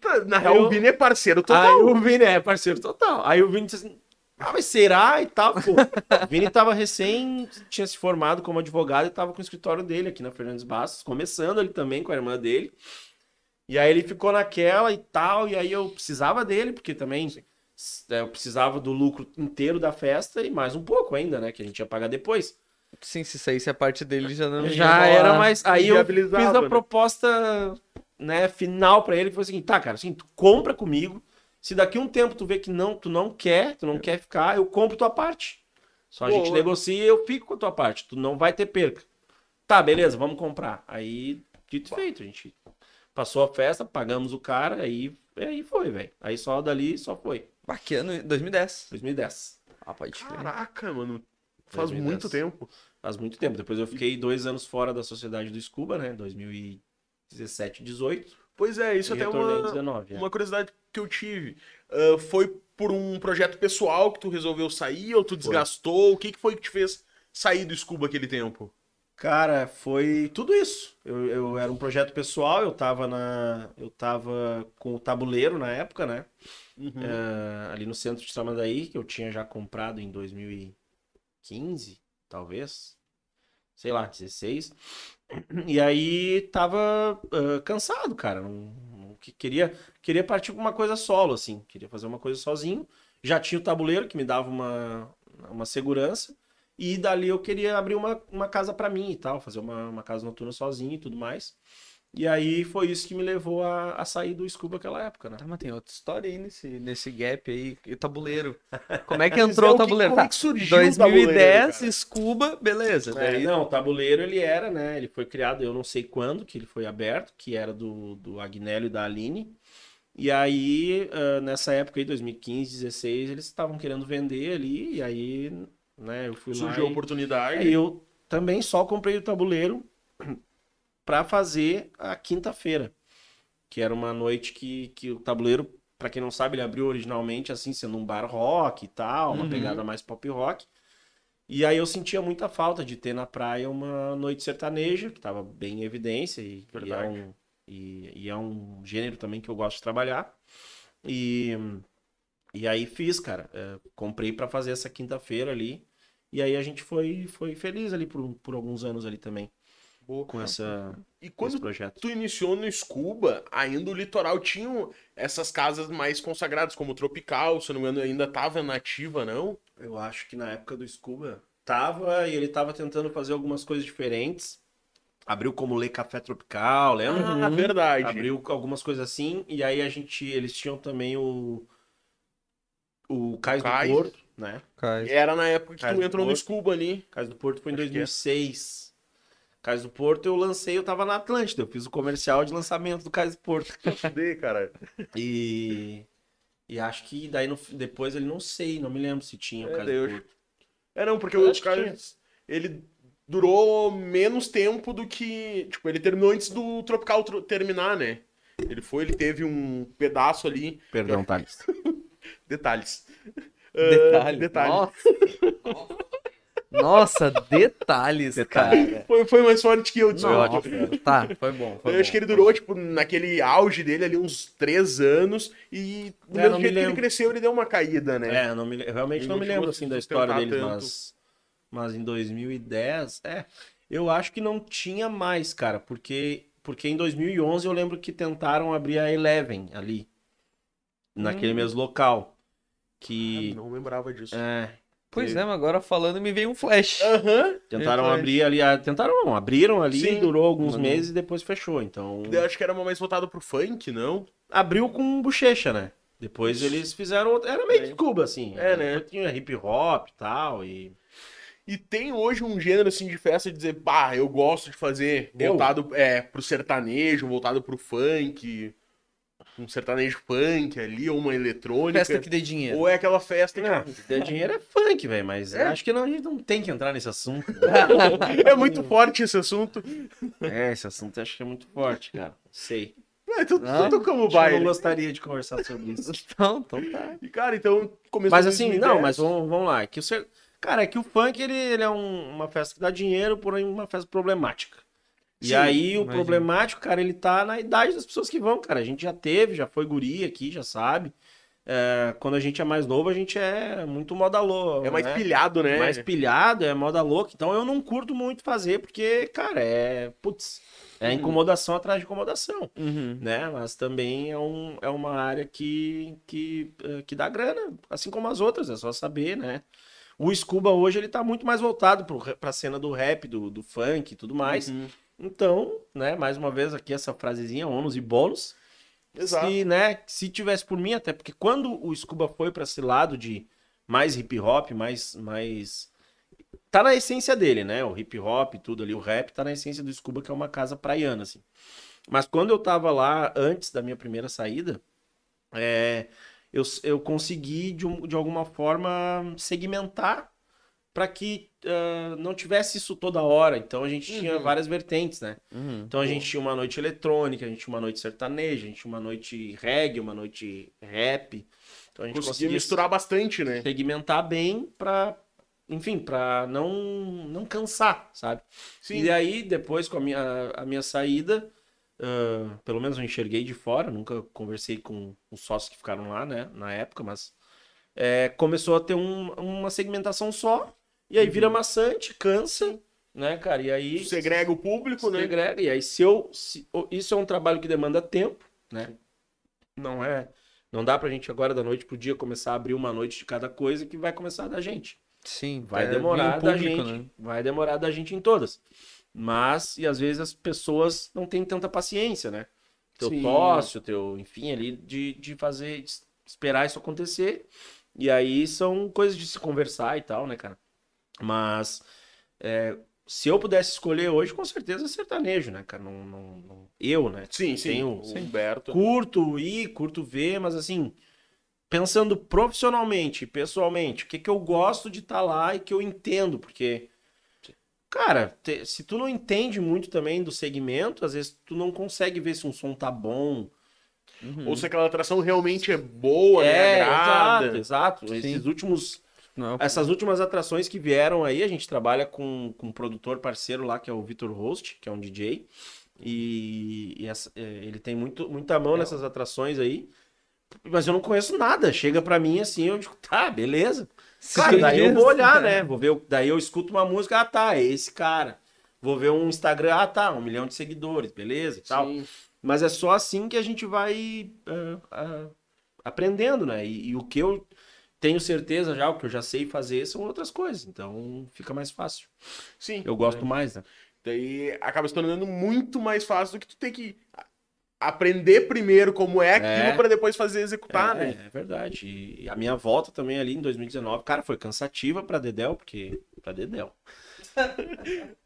Tá, Na real,
eu-
o Vini é parceiro
Aí
total.
o Vini é parceiro total. Aí o Vini disse assim, ah, mas será e tal, pô. O Vini tava recém, tinha se formado como advogado e tava com o escritório dele aqui na Fernandes Bastos, começando ele também com a irmã dele. E aí ele ficou naquela e tal, e aí eu precisava dele, porque também é, eu precisava do lucro inteiro da festa e mais um pouco ainda, né, que a gente ia pagar depois.
Sim, se saísse a parte dele já não ia
Já
rolar.
era mais. Aí eu fiz a
né?
proposta né, final pra ele, que foi o seguinte: tá, cara, assim, tu compra comigo. Se daqui um tempo tu vê que não, tu não quer, tu não quer ficar, eu compro tua parte. Só a gente negocia e eu fico com a tua parte. Tu não vai ter perca. Tá, beleza, vamos comprar. Aí, dito e feito, a gente passou a festa, pagamos o cara, aí, aí foi, velho. Aí só dali, só foi.
Ah, que ano? 2010.
2010.
Ah, pode crer.
Caraca, mano. Faz
2010.
muito tempo.
Faz muito tempo. Depois eu fiquei dois anos fora da sociedade do Scuba, né? 2017, 18.
Pois é, isso
e
até é
em
uma,
19. é.
uma curiosidade que eu tive. Ah, foi por um projeto pessoal que tu resolveu sair ou tu desgastou? O que, que foi que te fez sair do Scuba aquele tempo?
Cara, foi tudo isso. Eu, eu era um projeto pessoal, eu tava na. Eu tava com o tabuleiro na época, né?
Uhum.
Eh, ali no centro de Tramandaí, que eu tinha já comprado em 2015, talvez. Sei lá, 16. E aí tava ah, cansado, cara. Não, não- que- queria, queria partir pra uma coisa solo, assim. Queria fazer uma coisa sozinho. Já tinha o tabuleiro que me dava uma, uma segurança. E dali eu queria abrir uma, uma casa pra mim e tal, fazer uma, uma casa noturna sozinho e tudo mais. E aí foi isso que me levou a, a sair do Scuba naquela época, né?
Tá, mas tem outra história aí nesse, nesse gap aí. E o tabuleiro. Como é que entrou
é,
o
o que-
tabuleiro?
como
Tá,
é que surgiu o
2010,
tabuleiro,
Scuba, beleza.
É,
Daí,
não, o tabuleiro ele era, né? Ele foi criado, eu não sei quando que ele foi aberto, que era do, do Agnello e da Aline. E aí, ah, nessa época aí, 2015, 16, eles estavam querendo vender ali, e aí, né, eu fui
Surgiu a
lá. E,
oportunidade.
aí eu também só comprei o tabuleiro pra fazer a quinta-feira, que era uma noite que, que o tabuleiro, pra quem não sabe, ele abriu originalmente assim, sendo um bar rock e tal, uma
Uhum.
pegada mais pop rock. E aí eu sentia muita falta de ter na praia uma noite sertaneja, que tava bem em evidência, e, e é, um, e, e é um gênero também que eu gosto de trabalhar. E, e aí fiz, cara. É, comprei pra fazer essa quinta-feira ali. E aí a gente foi, foi feliz ali por, por alguns anos ali também,
Boa.
com essa,
E
esse
quando
projeto.
tu iniciou no Scuba, ainda o litoral tinha essas casas mais consagradas, como o Tropical, se eu não me engano, ainda tava nativa, não?
Eu acho que na época do Scuba tava e ele tava tentando fazer algumas coisas diferentes. Abriu como Lê Café Tropical, lembra?
Ah, verdade.
Abriu algumas coisas assim, e aí a gente, eles tinham também o o Cais do
Cais.
Porto, né?
Cais.
Era na época que
Cais
tu
do
entrou no. Scuba ali.
Cais do Porto foi em
Acho que é.
2006. Cais do Porto eu lancei, eu tava na Atlântida, eu fiz o comercial de lançamento do Cais do Porto.
Cadê, cara?
E e acho que daí no- depois ele não sei, não me lembro se tinha o
É,
Cais do Porto.
É, não, porque
Eu
o cara, ele durou menos tempo do que, tipo, ele terminou antes do Tropical tro- terminar, né? Ele foi, ele teve um pedaço ali,
Perdão, Thales.
detalhes.
Detalhe.
Ah, detalhes.
Nossa. Nossa, detalhes,
Detalhe.
cara.
Foi, foi mais forte que eu, desculpa.
Tá, foi bom. Foi
Eu acho
bom.
que ele durou, tipo, naquele auge dele ali, uns três anos, e do
É,
mesmo jeito que ele cresceu, ele deu uma caída, né?
É, eu não me, eu realmente
Ele
não me lembro assim da história
tanto.
mas mas em 2010, é, eu acho que não tinha mais, cara, porque porque em 2011 eu lembro que tentaram abrir a Eleven ali naquele
Hum.
mesmo local
Ah,
que
não lembrava disso.
é,
Pois é, mas agora falando me veio um flash.
Aham.
tentaram
Verdade.
abrir ali, a- tentaram não, abriram ali,
Sim.
durou alguns
não-
meses e depois fechou. Então,
Eu acho que era mais voltado pro funk, não?
abriu com bochecha, né? Depois eles fizeram, outra- era meio
É.
que Cuba assim.
É, né?
Tinha hip hop e tal e
E tem hoje um gênero assim de festa de dizer, bah, eu gosto de fazer voltado é, pro sertanejo, voltado pro funk, um sertanejo funk ali, ou uma eletrônica.
Festa que dê dinheiro.
Ou é aquela festa que
Não, ter dinheiro é funk, velho, mas acho que não, a gente não tem que entrar nesse assunto.
é muito forte esse assunto.
é, esse assunto eu acho que é muito forte, cara. Não sei.
É, tu,
Não,
tu como
Eu
vai.
não gostaria de conversar sobre isso.
Então, então tá.
E, cara, então começou
Mas assim,
2010.
não, mas vamos, vamos lá. é Que o ser... Cara, é que o funk ele, ele é um- uma festa que dá dinheiro, porém uma festa problemática. E
Sim,
aí o problemático, cara, ele tá na idade das pessoas que vão, cara. A gente já teve, já foi guri aqui, já sabe. É, quando a gente é mais novo, a gente é muito moda louca.
É mais
né?
pilhado, né?
mais pilhado, é moda louca. Então eu não curto muito fazer, porque, cara, é. Putz, é
Uhum.
incomodação atrás de incomodação.
Uhum.
Né? Mas também é, um, é uma área que, que, eh, que dá grana, assim como as outras, é só saber, né? O Scuba hoje ele tá muito mais voltado pro, ra- pra cena do rap, do, do funk e tudo mais.
Uhum.
Então, né, mais uma vez aqui essa frasezinha, ônus e bônus.
Exato.
Se, né, se tivesse por mim, até porque quando o Scuba foi pra esse lado de mais hip hop, mais, mais. Tá na essência dele, né? O hip hop, tudo ali, o rap tá na essência do Scuba, que é uma casa praiana, assim. Mas quando eu tava lá, antes da minha primeira saída, é, eu, eu consegui, de, um- de alguma forma, segmentar para que ah, não tivesse isso toda hora. Então a gente tinha
Uhum.
várias vertentes, né?
Uhum.
Então a gente tinha uma noite eletrônica, a gente tinha uma noite sertaneja, a gente tinha uma noite reggae, uma noite rap. Então a gente
Conseguia
conseguia
misturar bastante, né?
segmentar bem pra, enfim, pra não, não cansar, sabe?
Sim.
E aí, depois, com a minha, a minha saída, ah, pelo menos eu enxerguei de fora, nunca conversei com os sócios que ficaram lá, né, na época, mas é, começou a ter um- uma segmentação só, e aí
Uhum.
vira maçante, cansa, né, cara? E aí.
Segrega o público, né?
Segrega, e aí, se eu. se- isso é um trabalho que demanda tempo, né? Não é. Não dá pra gente agora da noite pro dia começar a abrir uma noite de cada coisa que vai começar da gente.
Sim,
Vai demorar
vem o
da
público,
gente.
né?
Vai demorar da gente em todas. Mas, e às vezes as pessoas não têm tanta paciência, né? Teu
Sim.
sócio, teu, enfim, ali, de, de fazer, de esperar isso acontecer. E aí são coisas de se conversar e tal, né, cara? Mas, é, se eu pudesse escolher hoje, com certeza sertanejo, né, cara? Não, não, não- eu, né?
Sim, sim.
Tenho-
o Humberto.
Curto ir, curto ver, mas assim, pensando profissionalmente, pessoalmente, o que que eu gosto de estar lá e que eu entendo, porque, cara, te- se tu não entende muito também do segmento, às vezes tu não consegue ver se um som tá bom.
Uhum.
Ou se aquela atração realmente é boa, né?
é,
Agrada.
exato, exato.
Sim.
Esses últimos
Não
Essas últimas atrações que vieram aí, a gente trabalha com, com um produtor parceiro lá, que é o Vitor Host, que é um DJ. E, e essa- é, ele tem muito, muita mão nessas atrações aí. Mas eu não conheço nada. Chega pra mim assim, eu digo, tá, beleza. Cara, daí eu vou olhar, né? Vou ver, daí eu escuto uma música, ah tá, é esse cara. Vou ver um Instagram, ah tá, um milhão de seguidores, beleza e tal.
Sim.
Mas é só assim que a gente vai ah, ah, aprendendo, né? E, e o que eu tenho certeza já, o que eu já sei fazer são outras coisas. Então fica mais fácil.
Sim.
Eu gosto mais, né?
Daí acaba se tornando muito mais fácil do que tu ter que aprender primeiro como é aquilo
É.
pra depois fazer executar,
é,
né?
é verdade. E a minha volta também ali em 2019, cara, foi cansativa pra Dedel, porque. Pra Dedel.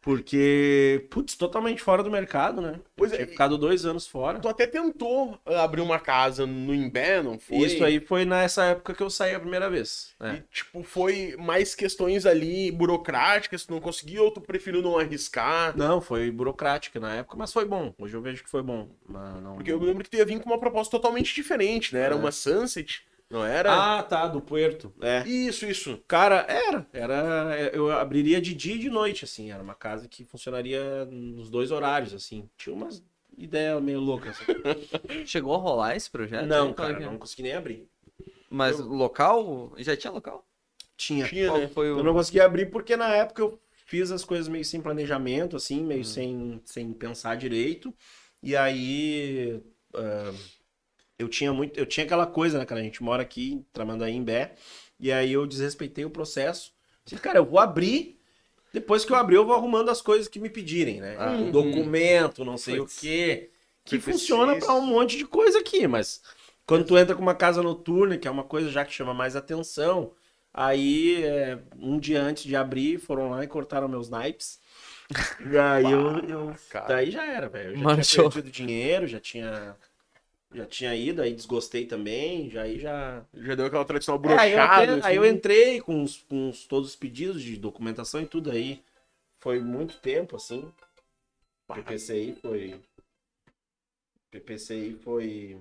Porque, putz, totalmente fora do mercado, né?
Pois
Eu
é,
tinha ficado dois anos fora.
Tu até tentou abrir uma casa no Imbé, não foi?
Isso aí foi nessa época que eu saí a primeira vez.
É.
E, tipo, foi mais questões ali burocráticas, tu não conseguiu ou tu preferiu não arriscar?
Não, foi burocrática na época, mas foi bom. Hoje eu vejo que foi bom. Não...
Porque eu lembro que tu ia vir com uma proposta totalmente diferente, né? Era
É.
uma Sunset, não era?
Ah, tá, do Puerto. É.
Isso, isso.
Cara, era. Era. Eu abriria de dia e de noite, assim. Era uma casa que funcionaria nos dois horários, assim. Tinha umas ideias meio loucas. assim.
Chegou a rolar esse projeto?
não,
é
cara, não consegui nem abrir.
Mas local? Já tinha local?
Tinha.
Tinha, né?
foi o...
Eu não consegui abrir porque na época eu fiz as coisas meio sem planejamento, assim,
Hum.
meio sem, sem pensar direito. E aí. ah, eu tinha muito. Eu tinha aquela coisa, né, cara? A gente mora aqui em Tramandaí, em Bé. E aí eu desrespeitei o processo. Disse, cara, eu vou abrir. Depois que eu abrir, eu vou arrumando as coisas que me pedirem, né?
Ah.
Um documento, não sei
Puts.
o quê. Que funciona pra um monte de coisa aqui, mas quando tu entra com uma casa noturna, que é uma coisa já que chama mais atenção, aí é, um dia antes de abrir, foram lá e cortaram meus naipes. E aí eu, eu- daí já era, velho. Eu já
Marchou.
tinha perdido dinheiro, já tinha já tinha ido, aí desgostei também, já aí já
Já deu aquela tradicional
é, aí, eu
brochada.
até- aí eu
assim.
entrei com, os, com os- todos os pedidos de documentação e tudo aí. Foi muito tempo, assim. PPCI foi. PPCI foi.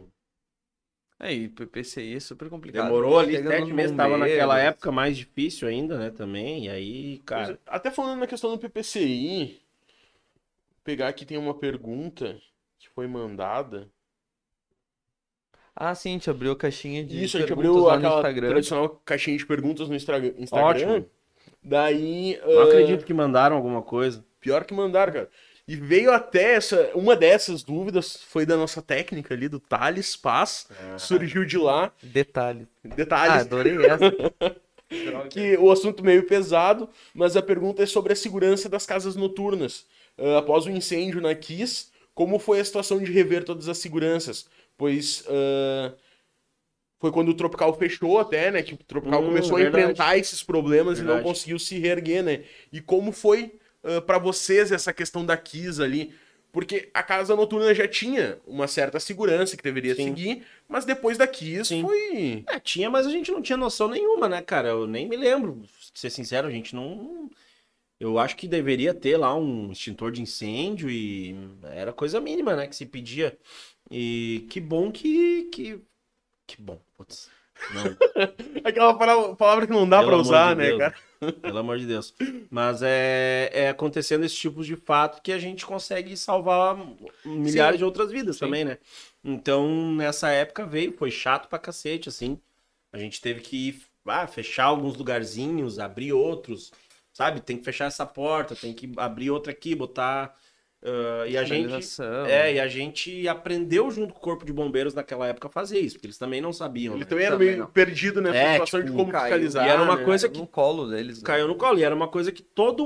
É, e PPCI é super complicado.
Demorou ali
Chega
sete meses, tava naquela época mais difícil ainda, né, também. E aí, cara.
Até falando na questão do PPCI, pegar aqui tem uma pergunta que foi mandada.
Ah, sim, a gente abriu a caixinha de
Isso, a gente
perguntas
abriu
lá no
aquela
Instagram.
tradicional caixinha de perguntas no Instagram.
Ótimo.
Daí.
Não
ah,
acredito que mandaram alguma coisa.
Pior que mandaram, cara. E veio até essa. Uma dessas dúvidas foi da nossa técnica ali, do Thales Paz. Surgiu de lá.
Detalhe. Ah,
Detalhes.
adorei essa.
que o assunto meio pesado, mas a pergunta é sobre a segurança das casas noturnas. Ah, após o incêndio na Kiss, como foi a situação de rever todas as seguranças? Pois ah, foi quando o Tropical fechou até, né? Que o Tropical
Hum,
começou a
verdade.
enfrentar esses problemas e não
Verdade.
conseguiu se reerguer, né? E como foi ah, pra vocês essa questão da Kiss ali? Porque a casa noturna já tinha uma certa segurança que deveria
Sim.
seguir, mas depois da Kiss
Sim.
foi.
É, tinha, mas a gente não tinha noção nenhuma, né, cara? Eu nem me lembro. Pra ser sincero, a gente não. Eu acho que deveria ter lá um extintor de incêndio e era coisa mínima, né, que se pedia. E que bom que. Que, que bom. Putz.
Aquela palavra, que não dá
amor
usar,
de
né,
Deus.
cara?
pelo amor de Deus. Mas é, é acontecendo esse tipo de fato que a gente consegue salvar milhares de outras vidas
Sim.
também, né? Então, nessa época veio, foi chato pra cacete, assim. A gente teve que ir, ah, fechar alguns lugarzinhos, abrir outros, sabe? Tem que fechar essa porta, tem que abrir outra aqui, botar. Ah, e a gente. É, e a gente aprendeu junto com o Corpo de Bombeiros naquela época a fazer isso, porque eles também não sabiam.
Ele
né?
também era
Também
meio
não.
perdido nessa
É,
situação
tipo,
de como
caiu.
fiscalizar.
E era uma
né?
coisa que
no colo deles. né?
caiu no colo. E era uma coisa que todo.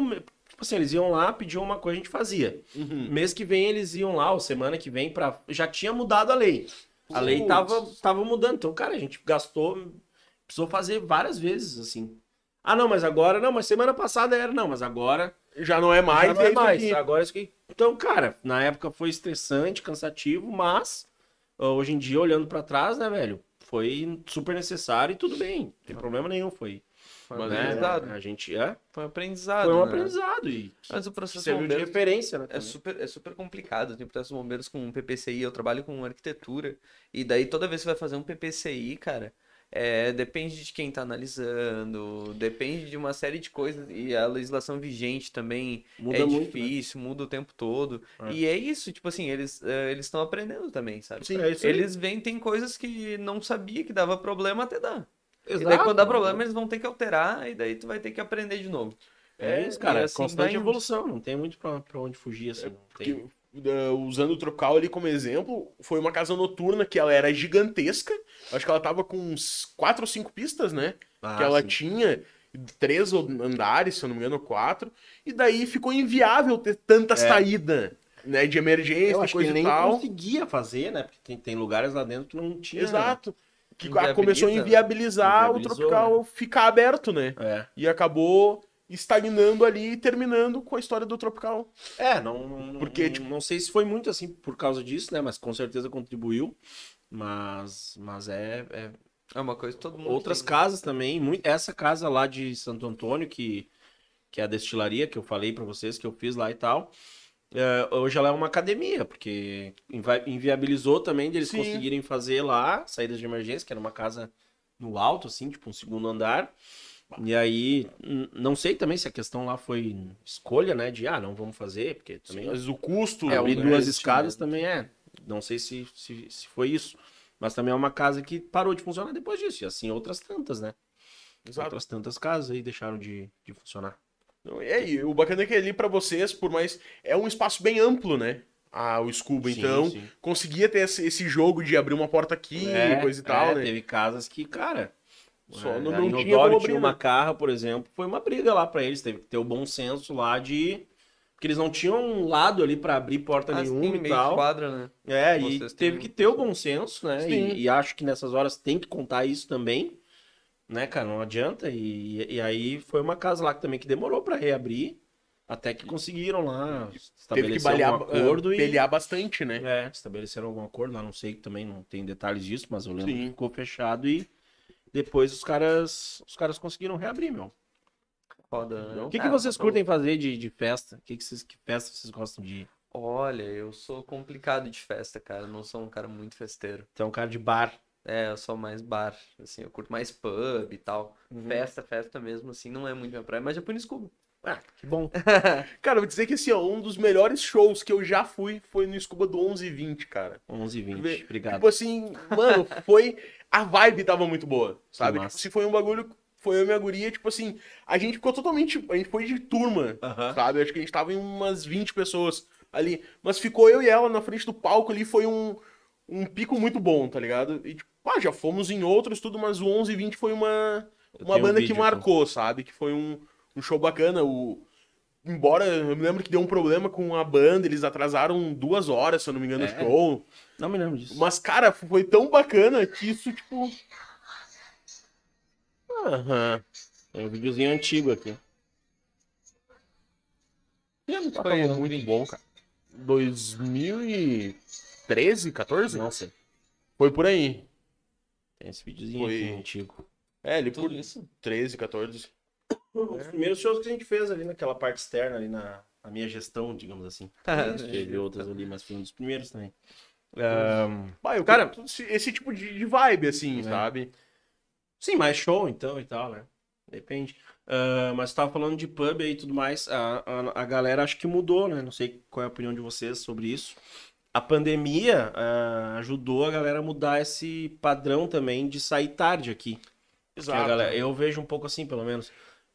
Tipo assim, eles iam lá, pediam uma coisa, a gente fazia.
Uhum.
Mês que vem eles iam lá, ou semana que vem, pra... já tinha mudado a lei. A lei
Putz.
tava, tava mudando. Então, cara, a gente gastou. Precisou fazer várias vezes, assim. Ah, não, mas agora. Não, mas semana passada era. Não, mas agora.
Já não é mais.
já não é mais.
aqui.
Agora é isso que. Então, cara, na época foi estressante, cansativo, mas. Hoje em dia, olhando pra trás, né, velho? Foi super necessário e tudo bem. Não tem problema nenhum. Foi.
Foi um
né,
aprendizado.
A gente. É,
Foi um aprendizado.
foi um
né?
aprendizado. E
Mas o processo
serviu de
bombeiros
referência, né?
é
também.
super, é super complicado. Tem processo bombeiros com PPCI, eu trabalho com arquitetura. E daí toda vez que vai fazer um PPCI, cara, é, depende de quem tá analisando, depende de uma série de coisas. E a legislação vigente também
Muda
é
muito, né?
difícil, muda o tempo todo.
É.
E é isso, tipo assim, eles é, eles estão aprendendo também, sabe?
Sim,
É isso.
Eles veem, tem coisas que não sabia que dava problema, até dá. E daí
Exato.
quando dá problema, eles vão ter que alterar, e daí tu vai ter que aprender de novo.
É isso, cara. É
assim
constante
vai
evolução. Não tem muito pra, pra onde fugir, assim. não tem.
Uh, usando o Tropical ali como exemplo, foi uma casa noturna que ela era gigantesca. Acho que ela tava com uns quatro ou cinco pistas, né?
Ah,
que ela
sim.
tinha três andares, se eu não me engano, quatro. E daí ficou inviável ter tanta saída, né? De emergência,
É. Eu acho que
coisa
ele
e
nem
tal.
conseguia fazer, né? Porque tem, tem lugares lá dentro que não tinha.
Exato. Que
Inviabiliza,
começou a
né?
inviabilizar o Tropical ficar aberto, né?
É.
E acabou estagnando ali e terminando com a história do Tropical.
É, não, não,
Porque,
não,
tipo-
não sei se foi muito assim por causa disso, né? Mas com certeza contribuiu. Mas, mas é, é-
É uma coisa que todo mundo.
outras
tem.
casas também. Muito, essa casa lá de Santo Antônio, que, que é a destilaria que eu falei pra vocês, que eu fiz lá e tal. é, hoje ela é uma academia, porque invi- inviabilizou também deles
Sim.
conseguirem fazer lá saídas de emergência, que era uma casa no alto, assim, tipo um segundo andar. E aí, não sei também se a questão lá foi escolha, né? De, ah, não vamos fazer, porque também
Mas o custo.
é, abrir
né,
duas escadas também é. Não sei se, se, se foi isso. Mas também é uma casa que parou de funcionar depois disso. E assim outras tantas, né?
Exato.
Outras tantas casas aí deixaram de, de funcionar.
Não, E aí, o bacana é que ali pra vocês, por mais. É um espaço bem amplo, né? Ah, o Scuba.
Sim,
então,
sim.
conseguia ter esse, jogo de abrir uma porta aqui
É,
e coisa e tal,
é,
né?
Teve casas que, cara.
Só
é,
não-
no
tinha
tinha
abrir,
uma
né?
carra, por exemplo, foi uma briga lá pra eles. Teve que ter o bom senso lá de. Porque eles não tinham um lado ali pra abrir porta
Ah,
nenhuma
sim,
e tal.
quadra, né?
É, e
Vocês
teve
têm-
que ter o bom senso, né? E, e acho que nessas horas tem que contar isso também, né, cara? Não adianta. E, e aí foi uma casa lá que também que demorou pra reabrir, até que conseguiram lá
Teve que
estabelecer
balear,
algum acordo
ah,
e...
pelear bastante, né?
É, estabeleceram algum acordo lá, não sei, também não tem detalhes disso, mas eu lembro
Sim.
que ficou fechado e depois os caras, os caras conseguiram reabrir, meu.
Foda, né?
O que, que
Ah,
vocês
tá
curtem fazer de, de festa? Que que vocês, que festa vocês gostam de ir?
Olha, eu sou complicado de festa, cara. Eu não sou um cara muito festeiro.
Então, um cara de bar.
É, eu sou mais bar, assim, eu curto mais pub e tal.
Uhum.
Festa, festa mesmo, assim, não é muito minha praia, mas já fui no Scuba.
Ah, que bom.
Cara, eu vou dizer que assim, ó, um dos melhores shows que eu já fui foi no Scuba do 11 e 20, cara.
11 h 20
Vê-
obrigado.
Tipo assim, mano, foi. A vibe tava muito boa, sabe? Tipo, se foi um bagulho. Foi eu e minha guria, tipo assim, a gente ficou totalmente. A gente foi de turma,
Aham.
sabe? Acho que a gente tava em umas 20 pessoas ali. Mas ficou eu e ela na frente do palco ali, foi um, um pico muito bom, tá ligado? E tipo, ah, já fomos em outros, tudo, mas o 11 e 20 foi uma,
Eu
uma
tenho um
banda
vídeo
que marcou, sabe? Que foi um, um show bacana. O, embora eu me lembro que deu um problema com a banda, eles atrasaram duas horas, se eu não me engano, o
É.
show.
Não me lembro disso.
Mas, cara, foi tão bacana que isso, tipo. Aham.
Tem um videozinho antigo aqui.
Foi um
muito bom, cara. 2013, 14?
Nossa,
Foi por aí.
tem esse videozinho
Foi-
aqui antigo.
É, ele por
Tudo isso?
13, 14.
Os primeiros shows que a gente fez ali naquela parte externa, ali na, na minha gestão, digamos assim. Teve outras ali, mas foi um dos primeiros também. Ahn,
Bah, eu
Cara-
esse, esse tipo de, de vibe, assim,
É.
sabe?
sim, mais show então e tal, né? Depende. Ah, mas você tava falando de pub aí e tudo mais. A, a, a galera acho que mudou, né? Não sei qual é a opinião de vocês sobre isso. A pandemia ah, ajudou a galera a mudar esse padrão também de sair tarde aqui. A galera- eu vejo um pouco assim, pelo menos.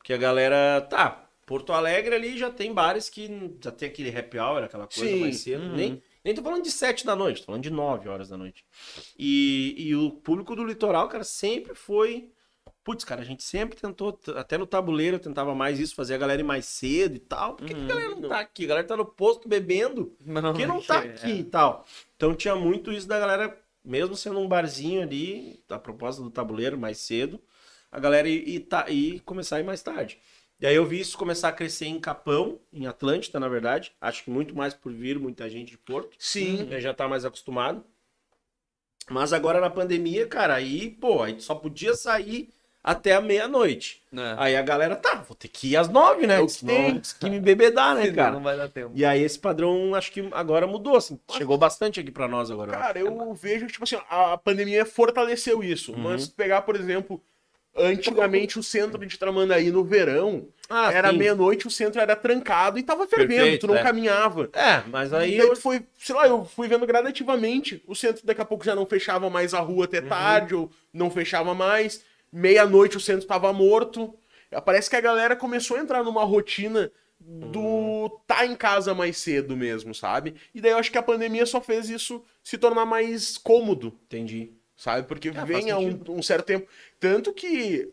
Porque a galera, tá, Porto Alegre ali já tem bares que já tem aquele happy hour, aquela coisa
Sim,
mais cedo.
uhum.
Nem, nem tô falando de 7 da noite, tô falando de 9 horas da noite. E, e o público do litoral, cara, sempre foi. Putz, cara, a gente sempre tentou, até no tabuleiro eu tentava mais isso, fazer a galera ir mais cedo e tal. Por que, que a
Uhum.
galera não tá aqui? A galera tá no posto bebendo.
Mas
Por que não tá
é.
aqui e tal? Então tinha muito isso da galera, mesmo sendo um barzinho ali, a proposta do tabuleiro mais cedo, a galera ir, ir, tá, ir começar a ir mais tarde. E aí eu vi isso começar a crescer em Capão, em Atlântida, na verdade. Acho que muito mais por vir muita gente de Porto.
Sim.
né, Já tá mais acostumado. Mas agora na pandemia, cara, aí, pô, aí só podia sair até a meia-noite.
É.
Aí a galera, tá, vou ter que ir às nove, né?
Tem.
que me bebedar, né, cara?
Não vai dar tempo.
E aí esse padrão, acho que agora mudou, assim. Chegou bastante aqui pra nós agora.
Cara, eu vejo tipo assim, a pandemia fortaleceu isso.
Uhum.
Mas pegar, por exemplo, antigamente o centro de Tramandaí no verão,
Ah,
era meia-noite, o centro era trancado e tava fervendo,
Perfeito,
tu não
é.
caminhava.
É, mas aí
Aí
eu...
foi, sei lá, eu fui vendo gradativamente. O centro daqui a pouco já não fechava mais a rua
Uhum.
até tarde, ou não fechava mais. Meia-noite o centro tava morto. Parece que a galera começou a entrar numa rotina do
Uhum.
tá em casa mais cedo mesmo, sabe? E daí eu acho que a pandemia só fez isso se tornar mais cômodo,
Entendi.
Sabe? Porque
faz
vem há um, um certo tempo. Tanto que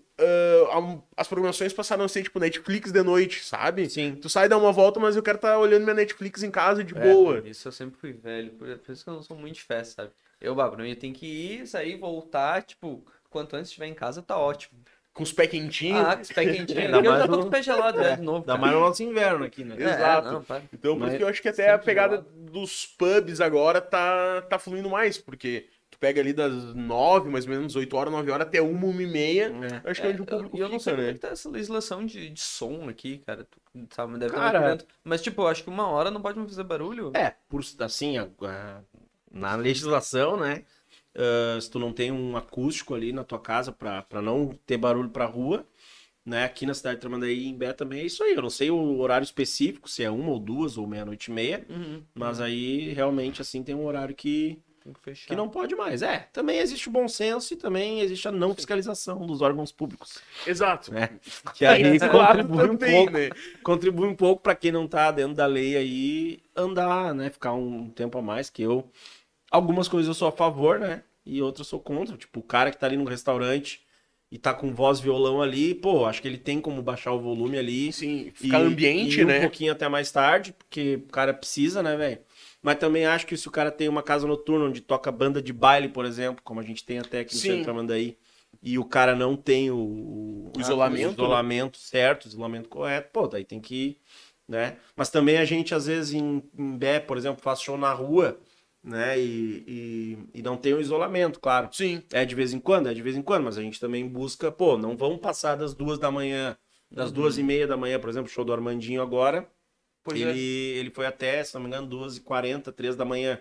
há- as programações passaram a ser tipo Netflix de noite, sabe?
Sim.
Tu sai dar uma volta, mas eu quero estar olhando minha Netflix em casa de
É,
boa.
Isso eu sempre fui velho, por, isso que eu não sou muito de festa, sabe? Eu, Babro, eu tenho que ir, sair, voltar, tipo, quanto antes estiver em casa, tá ótimo.
Com os pés quentinhos.
Ah, com os pés quentinhos.
Ainda
eu já
mais
tô
no-
com os pés gelados já de novo.
Ainda mais no nosso inverno aqui, né?
É,
Exato.
não.
Então, por isso que eu acho que até a pegada
gelado.
dos pubs agora tá, tá fluindo mais, porque tu pega ali das nove, mais ou menos, 8 horas, 9 horas, até uma, uma e meia.
É.
Acho que é onde o
eu,
público
e eu não sei
fica,
como é
né?
que tá essa legislação de, de som aqui, cara. Tu sabe, deve
Cara-
estar dentro. Mas, tipo, eu acho que uma hora não pode fazer barulho.
É, por, assim, a- a- na legislação, né? ah, se tu não tem um acústico ali na tua casa pra, pra não ter barulho pra rua, né? Aqui na cidade de Tramandaí em Bé também é isso aí. Eu não sei o horário específico, se é uma ou duas ou meia-noite e meia,
Uhum.
mas aí realmente assim tem um horário que,
Tem que fechar.
que não pode mais. É, também existe o bom senso e também existe a não fiscalização dos órgãos públicos,
Exato.
né? Que aí contribui um
também,
pouco
né?
contribui um pouco para quem não tá dentro da lei aí andar, né? Ficar um tempo a mais, que eu. Algumas coisas eu sou a favor, né? E outras eu sou contra. Tipo, o cara que tá ali no restaurante e tá com voz violão ali, pô, acho que ele tem como baixar o volume ali.
Sim,
e-
ficar ambiente,
e ir
né?
um pouquinho até mais tarde, porque o cara precisa, né, velho? Mas também acho que se o cara tem uma casa noturna onde toca banda de baile, por exemplo, como a gente tem até aqui no
Sim.
Centro Tramandaí, e o cara não tem o, o,
O isolamento,
o isolamento certo, o isolamento correto, pô, daí tem que ir, né? Mas também a gente, às vezes, em, em Bé, por exemplo, faz show na rua, né? E, e, e não tem o isolamento, claro.
Sim.
É de vez em quando, é de vez em quando, mas a gente também busca, pô, não vamos passar das duas da manhã, das duas e meia da manhã, por exemplo, show do Armandinho agora,
Pois
ele,
é.
ele foi até, se não me engano, 2h40, 3 da manhã.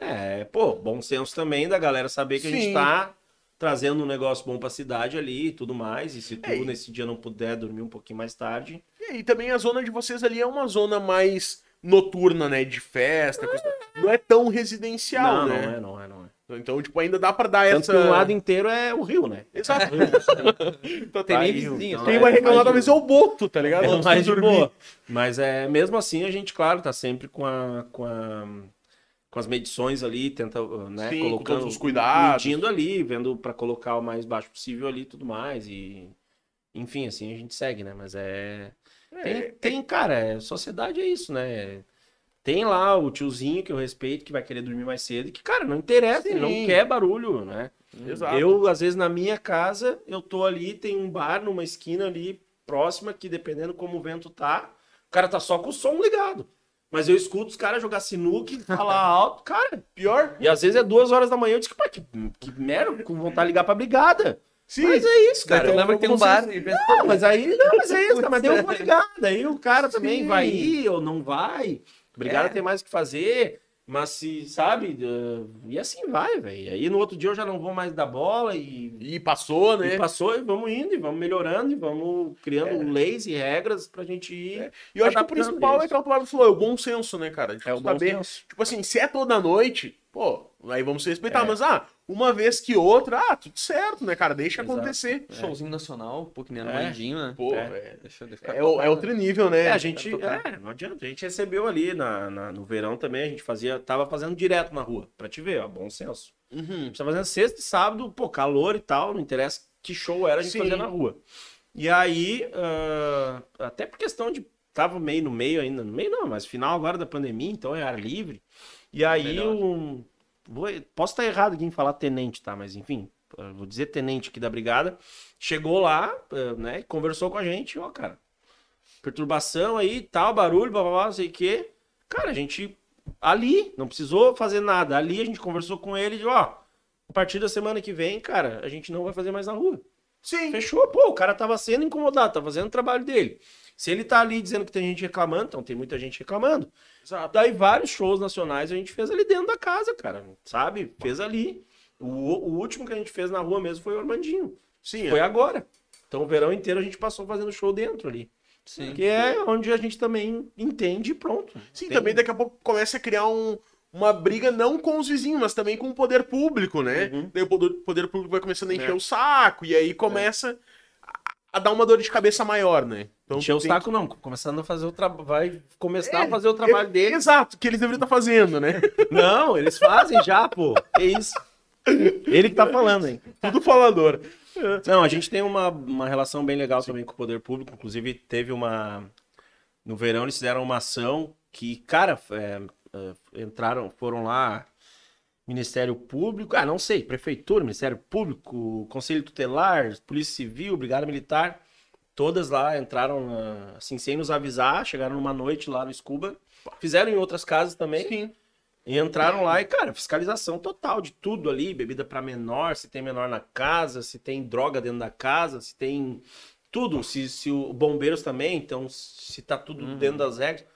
É, pô, bom senso também da galera saber que a
Sim.
gente tá trazendo um negócio bom pra cidade ali e tudo mais. E se tu
É,
nesse dia não puder dormir um pouquinho mais tarde.
E também a zona de vocês ali é uma zona mais noturna, né? De festa. coisa- Não é tão residencial,
não,
né?
não é, não é, não é.
Então, tipo, ainda dá pra dar
Tanto
essa.
que um lado inteiro é o rio, né?
Exato. Então,
Tem
tá
nem
aí.
vizinho,
então
só
Quem
é
vai reclamar talvez é o Boto, tá ligado?
É mais de boa. Mas é mesmo assim a gente, claro, tá sempre com a, com a com as medições ali, tenta, né,
Sim, com
colocando
todos os cuidados.
medindo ali, vendo pra colocar o mais baixo possível ali, e tudo mais e enfim, assim a gente segue, né? Mas é tem, tem, cara, é- sociedade é isso, né? Tem lá o tiozinho que eu respeito que vai querer dormir mais cedo e que, cara, não interessa, ele não
Sim.
quer barulho, né?
Exato.
Eu, às vezes, na minha casa, eu tô ali, tem um bar numa esquina ali próxima, que dependendo como o vento tá, o cara tá só com o som ligado. Mas eu escuto os caras jogar sinuca e falar alto, cara.
Pior?
E às vezes é duas horas da manhã, eu disse, pá, que, que merda, com vontade de ligar pra brigada.
Sim.
Mas é isso,
Cara,
cara.
tu lembra que tem um
Vocês-
bar pensa,
Não, mas aí, não, mas é isso, cara, mas daí eu vou ligar. Daí o cara também
Sim.
vai ir ou não vai. Obrigado
É.
a ter mais o que fazer. Mas se, sabe, uh, e assim vai, velho. Aí no outro dia eu já não vou mais dar bola e,
E passou, né?
e passou e vamos indo, e vamos melhorando, e vamos criando leis e regras pra gente ir.
E eu acho que o principal é que o Flávio falou, é o bom senso, né, cara? Tipo,
É o bom
saber,
senso.
tipo assim, se é toda noite, pô, aí vamos se respeitar.
É.
Mas, ah, uma vez que outra, ah, tudo certo, né, cara? Deixa
Exato.
acontecer.
Showzinho nacional, pô, que nem
É.
Né?
Pô,
É.
é,
Deixa eu ficar
é, o- é outro nível, né?
É, a gente. É, não adianta. A gente recebeu ali na, na- no verão também, a gente fazia. Tava fazendo direto na rua, pra te ver, ó, bom senso. A
Uhum.
gente tá fazendo sexta e sábado, pô, calor e tal, não interessa que show era, a gente
Sim.
fazia na rua. E aí, ah, até por questão de. Tava meio no meio ainda, no meio não, mas final agora da pandemia, então é ar livre. E aí,
Melhor.
um, vou, posso estar errado aqui em falar tenente, tá? Mas enfim, vou dizer tenente aqui da brigada. Chegou lá, ah, né, conversou com a gente, ó, cara, perturbação aí, tal, barulho, blá, blá, blá, não sei o quê. Cara, a gente ali, não precisou fazer nada. Ali a gente conversou com ele de, ó, a partir da semana que vem, cara, a gente não vai fazer mais na rua.
Sim.
Fechou, pô, o cara tava sendo incomodado, tá fazendo o trabalho dele. Se ele tá ali dizendo que tem gente reclamando, então tem muita gente reclamando.
Exato.
Daí vários shows nacionais a gente fez ali dentro da casa, cara, sabe? Fez ali. O, o último que a gente fez na rua mesmo foi o Armandinho.
Sim,
Foi
é.
agora. Então o verão inteiro a gente passou fazendo show dentro ali.
Sim.
Que é onde a gente também entende e pronto.
Sim,
Tem-
também daqui a pouco começa a criar um- uma briga não com os vizinhos, mas também com o poder público, né?
Uhum.
Daí o poder, poder público vai começando a encher
É.
o saco, e aí começa a, a dar uma dor de cabeça maior, né? Então,
Encher o saco não, começando a fazer o trabalho, vai começar
É,
a fazer o trabalho
que-
dele.
Exato, que eles deveriam estar fazendo, né?
Não, eles fazem já, pô. É isso. Ele que tá falando, hein?
Tudo falador.
Não, a gente tem uma, uma relação bem legal também com o poder público. Inclusive, teve uma. No verão, eles fizeram uma ação que, cara, é, é, entraram, foram lá. Ministério Público, ah, não sei, Prefeitura, Ministério Público, Conselho Tutelar, Polícia Civil, Brigada Militar, todas lá entraram, ah, assim, sem nos avisar, chegaram numa noite lá no Scuba, fizeram em outras casas também,
Sim.
e entraram lá e, cara, fiscalização total de tudo ali, bebida para menor, se tem menor na casa, se tem droga dentro da casa, se tem tudo, se, se o bombeiros também, então se tá tudo dentro das regras.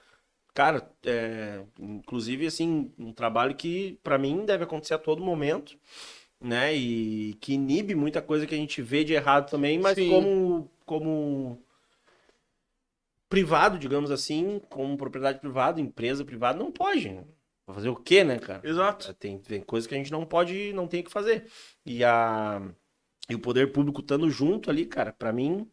Cara, é, inclusive, assim, um trabalho que para mim deve acontecer a todo momento, né? E que inibe muita coisa que a gente vê de errado também, mas
Sim.
como, como privado, digamos assim, como propriedade privada, empresa privada, não pode. Fazer o quê, né, cara?
Exato.
Tem, tem coisa que a gente não pode, não tem o que fazer. E, a, e o poder público estando junto ali, cara, pra mim,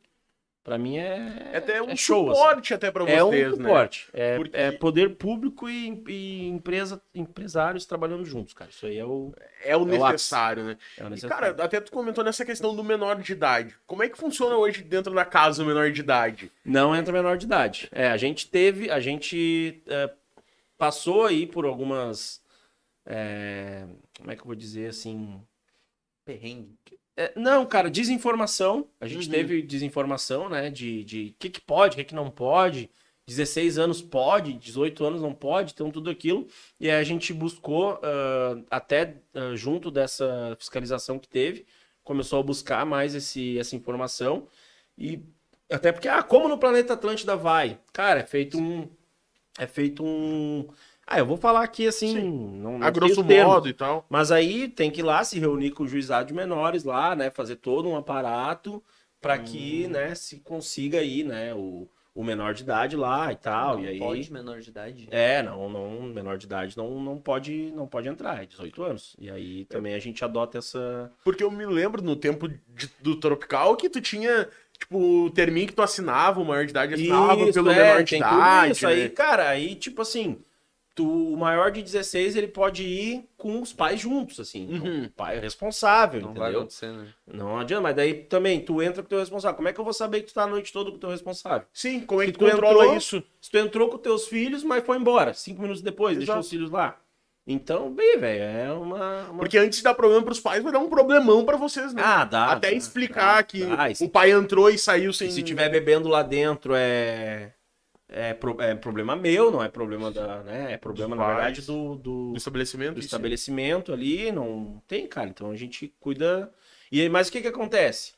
pra mim é,
É até um
é show. assim.
suporte até pra
É um
vocês, né?
suporte. É,
Porque-
é poder público e, e empresa, empresários trabalhando juntos, cara. Isso aí é o,
É o
É o
necessário, né?
é o
E,
necessário.
cara, até tu comentou nessa questão do menor de idade. Como é que funciona hoje dentro da casa o menor de idade?
Não entra menor de idade. É, a gente teve, a gente é, passou aí por algumas. é, como é que eu vou dizer assim?
Perrengue.
É, não, cara, desinformação. A gente
Uhum.
teve desinformação, né? De o de que, que pode, o que, que não pode. 16 anos pode, 18 anos não pode, então tudo aquilo. E aí a gente buscou, ah, até ah, junto dessa fiscalização que teve, começou a buscar mais esse, essa informação. E até porque, ah, como no planeta Atlântida vai? Cara, é feito um. É feito um. Ah, eu vou falar aqui assim. Não, não
A grosso modo e tal.
Mas aí tem que ir lá se reunir com o juizado de menores lá, né? Fazer todo um aparato para que,
Hum.
né, se consiga aí, né, o, o menor de idade lá e tal.
não
e aí.
pode menor de idade.
É, não, não, menor de idade não, não pode não pode entrar, é 18 anos. E aí também a gente adota essa.
Porque eu me lembro no tempo de- do Tropical que tu tinha, tipo, o terminho que tu assinava, o maior de idade assinava
Isso,
pelo
é,
menor de idade.
Isso aí,
né?
cara, aí tipo assim, tu, o maior de 16 ele pode ir com os pais juntos, assim. Então,
Uhum.
o pai é responsável,
Não vai
entendeu?
acontecer, né?
Não adianta, mas daí também tu entra com o teu responsável. Como é que eu vou saber que tu tá a noite toda com o teu responsável?
Sim, como é
Se
que
tu
tu controla
entrou-
isso?
Se tu entrou com teus filhos, mas foi embora, cinco minutos depois, deixou
Exato.
os filhos lá. Então, bem, velho, é uma. uma-
Porque antes de dar problema pros pais, vai dar um problemão pra vocês, né?
Ah, dá.
Até
dá,
explicar
dá,
que
dá.
O pai entrou e saiu sem.
e se tiver bebendo lá dentro, é. É, pro- é problema meu, não é problema da. Né? É problema, na verdade, do, do,
no estabelecimento.
do estabelecimento ali, não tem, cara. Então a gente cuida. E aí, mas o que que acontece?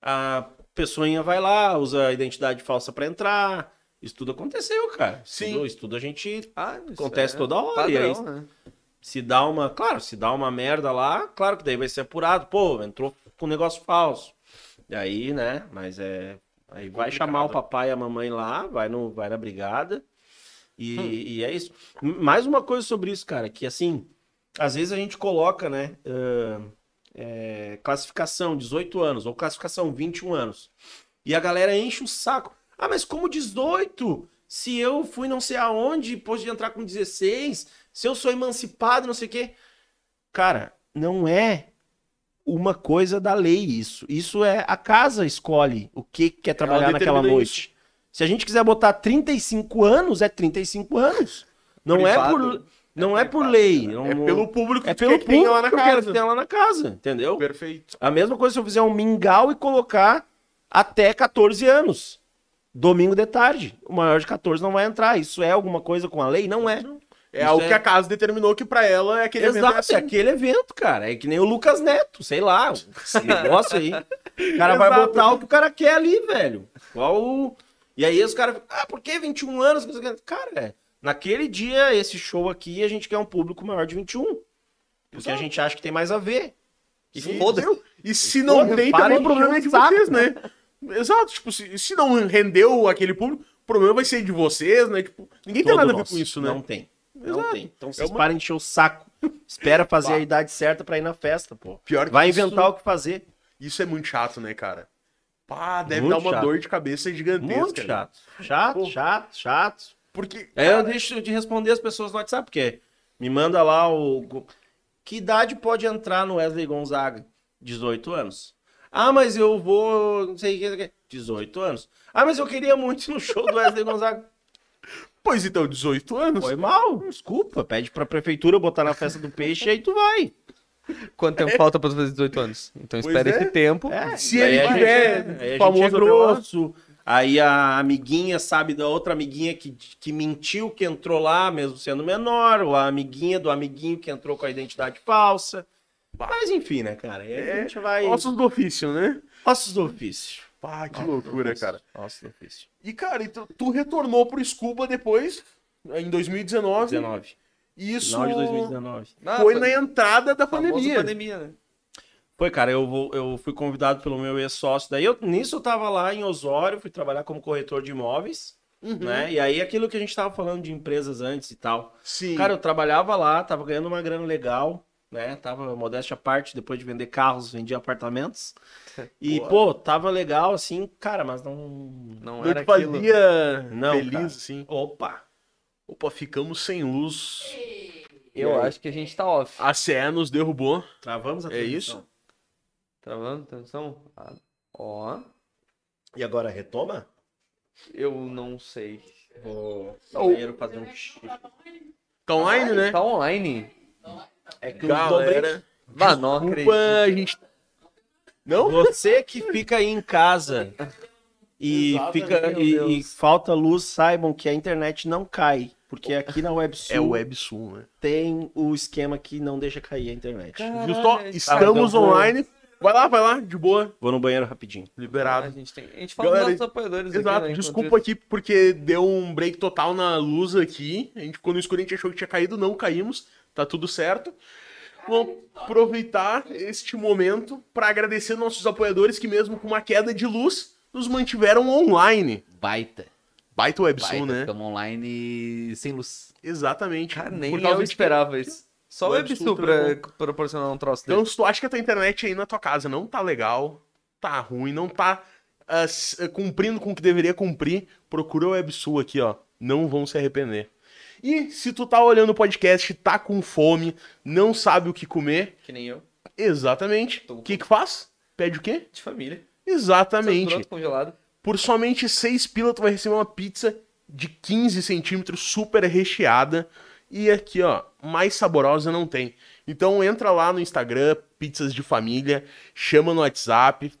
A pessoinha vai lá, usa a identidade falsa pra entrar. Isso tudo aconteceu, cara.
Sim.
tudo- Isso tudo a gente
Ah,
Acontece
é
toda hora, e
Padrão,
aí-
né?
se dá uma, claro, se dá uma merda lá, claro que daí vai ser apurado, pô, entrou com negócio falso. E aí, né, mas é, aí vai
Complicado.
chamar o papai e a mamãe lá, vai no vai na brigada. E, e é isso. Mais uma coisa sobre isso, cara, que assim, às vezes a gente coloca, né, ãh, é, classificação 18 anos ou classificação 21 anos. E a galera enche o saco. Ah, mas como 18? Se eu fui não sei aonde, depois de entrar com 16, se eu sou emancipado, não sei o quê. Cara, não é uma coisa da lei isso. Isso é a casa escolhe o que quer trabalhar naquela noite. Se a gente quiser botar 35 anos, é 35 anos. Não é por
Privado.
não
É
é, por lei.
né?
não-
É pelo público que
é
tu
pelo
que
público
lá na
que eu quero que
casa.
tenha lá na casa, entendeu?
Perfeito.
A mesma coisa se eu fizer um mingau e colocar até 14 anos. Domingo de tarde. O maior de 14 não vai entrar. Isso é alguma coisa com a lei? Não é.
É
Isso
algo
é-
que a casa determinou que pra ela é aquele evento. é
Exato,
assim.
é aquele evento, cara. É que nem o Lucas Neto, sei lá, esse negócio aí. O cara vai
Exato.
botar o que o cara quer ali, velho. Qual. E aí os caras, ah, por que 21 anos? Cara, é, naquele dia, esse show aqui, a gente quer um público maior de 21. Porque a
Exato.
gente acha que tem mais a ver.
E
Sim,
foda-se.
entendeu? E se não tem,
para
também o problema é de vocês, né? Exato, tipo, se, se não rendeu aquele público, o problema vai ser de vocês, né? Tipo, ninguém tem
Todo
nada a ver
nosso.
com isso, né?
Não tem. Não
Exato.
tem. Então vocês
É uma-
parem de encher o saco. Espera fazer
Bah.
a idade certa pra ir na festa, pô.
Pior que
Vai
isso-
inventar o que fazer.
Isso é muito chato, né, cara? Pá, deve
Muito
dar uma
chato.
dor de cabeça gigantesca.
Muito
né?
chato. Chato,
Pô.
chato, chato.
Porque.
Aí eu deixo de responder as pessoas no WhatsApp, porque me manda lá o. Que idade pode entrar no Wesley Gonzaga? 18 anos. Ah, mas eu vou. Não sei o que. não sei o que. 18 anos. Ah, mas eu queria muito ir no show do Wesley Gonzaga.
Pois então, 18 anos.
Foi mal, desculpa. Pede pra prefeitura botar na festa do peixe e aí tu vai.
Quanto tempo falta pra tu fazer 18 anos? Então
Pois
espera
é.
esse tempo.
É,
Se ele tiver
é-
famoso
é grosso. Aí a amiguinha sabe da outra amiguinha que, que mentiu que entrou lá, mesmo sendo menor, ou a amiguinha do amiguinho que entrou com a identidade falsa. Mas enfim, né, cara?
É,
a gente vai.
Ossos do ofício, né?
Ossos do ofício.
Pá, que loucura, cara.
Ossos do ofício.
E, cara, então, tu retornou pro Scuba depois, em 2019.
19.
E isso
Final de 2019.
Ah,
foi na entrada da pandemia.
pandemia, né?
Foi, cara, eu, vou- eu fui convidado pelo meu ex-sócio. Daí eu, nisso eu tava lá em Osório, fui trabalhar como corretor de imóveis,
Uhum.
né? E aí aquilo que a gente tava falando de empresas antes e tal.
Sim.
Cara, eu trabalhava lá, tava ganhando uma grana legal, né? Tava modéstia à parte, depois de vender carros, vendia apartamentos. E,
Boa.
pô, tava legal assim, cara, mas não.
Não
não
era
te
aquilo.
fazia
Não,
feliz,
cara.
assim.
Opa!
Opa, ficamos sem luz.
Eu acho que a gente tá off.
A CE nos derrubou.
Travamos a
É
transmissão.
isso?
Travando, atenção. Ah, Ó,
E agora retoma?
eu não sei.
Vou
Oh.
fazer um xixi.
Tá online, né?
Tá online.
É que
Galera,
não
desculpa,
acredito.
a gente... Não?
Você que fica aí em casa e,
Exatamente,
fica, e, e falta luz, saibam que a internet não cai. Porque aqui na WebSul
É o WebSul, né?
tem o esquema que não deixa cair a internet.
Caralho,
Viu só? Estamos
cara,
online. Vai lá, vai lá, de boa.
Vou no banheiro rapidinho.
A
Liberado.
gente, tem... a gente fala
Galera,
dos nossos apoiadores aqui,
Exato,
né, enquanto
desculpa aqui porque deu um break total na luz aqui. A gente ficou no escuro, a gente achou que tinha caído, não caímos, tá tudo certo. Vamos aproveitar este momento para agradecer nossos apoiadores que, mesmo com uma queda de luz, nos mantiveram online.
Baita.
Baita
Baita.
né?
Ficamos online sem luz.
Exatamente.
Cara, nem
Por causa
eu
que-
esperava isso. Só o WebSul
Sul
pra proporcionar um troço
Então,
desse.
se tu acha que a tua internet aí na tua casa não tá legal, tá ruim, não tá ah, cumprindo com o que deveria cumprir, procura o WebSul aqui, ó. Não vão se arrepender. E se tu tá olhando o podcast, tá com fome, não sabe o que comer,
Que nem eu.
exatamente. O que que faz? Pede o quê?
De família.
Exatamente.
Pronto, congelado.
Por somente 6 pila tu vai receber uma pizza de 15 centímetros super recheada. E aqui, ó, mais saborosa não tem. Então entra lá no Instagram, pizzas de família, chama no WhatsApp,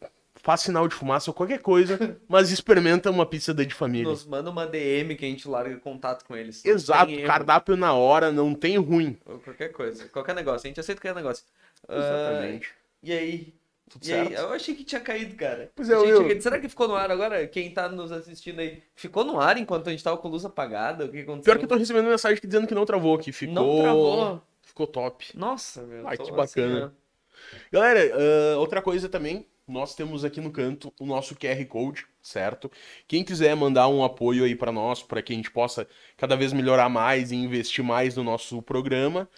faz sinal de fumaça ou qualquer coisa, mas experimenta uma pizza da de família.
Nos manda uma DM que a gente larga contato com eles.
Exato, cardápio na hora, não tem ruim.
Ou qualquer coisa. Qualquer negócio. A gente aceita qualquer negócio. Ah,
Exatamente.
e aí?
Tudo
E aí?
certo?
Eu achei que tinha caído, cara.
Pois é, eu-
tinha. Será que ficou no ar agora? Quem tá nos assistindo aí? Ficou no ar enquanto a gente tava com luz apagada? O que aconteceu?
Pior que eu tô recebendo mensagem aqui dizendo que não travou, que ficou.
Não travou.
Ficou top.
Nossa, meu.
Ai, que
assim,
bacana.
ó.
Galera, ah, outra coisa também, nós temos aqui no canto o nosso QR Code, certo? Quem quiser mandar um apoio aí pra nós, para que a gente possa cada vez melhorar mais e investir mais no nosso programa,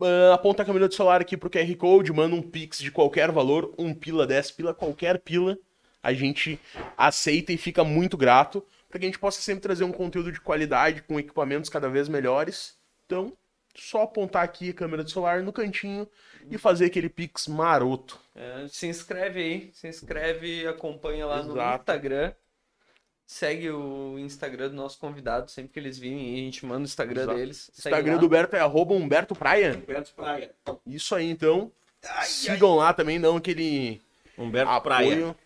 ah, aponta a câmera do celular aqui pro QR Code, manda um pix de qualquer valor, um pila, 10 pila, qualquer pila, a gente aceita e fica muito grato, para que a gente possa sempre trazer um conteúdo de qualidade, com equipamentos cada vez melhores. Então, só apontar aqui a câmera do celular no cantinho e fazer aquele pix maroto.
É, se inscreve aí, se inscreve, acompanha lá no
Exato.
Instagram. Segue o Instagram do nosso convidado, sempre que eles virem, a gente manda o Instagram
Exato.
deles. Segue
Instagram
lá.
do Berto é arroba Humberto Praia.
Humberto Praia.
Isso aí, então. Sigam lá também, dão aquele
Humberto
apoio.
Praia.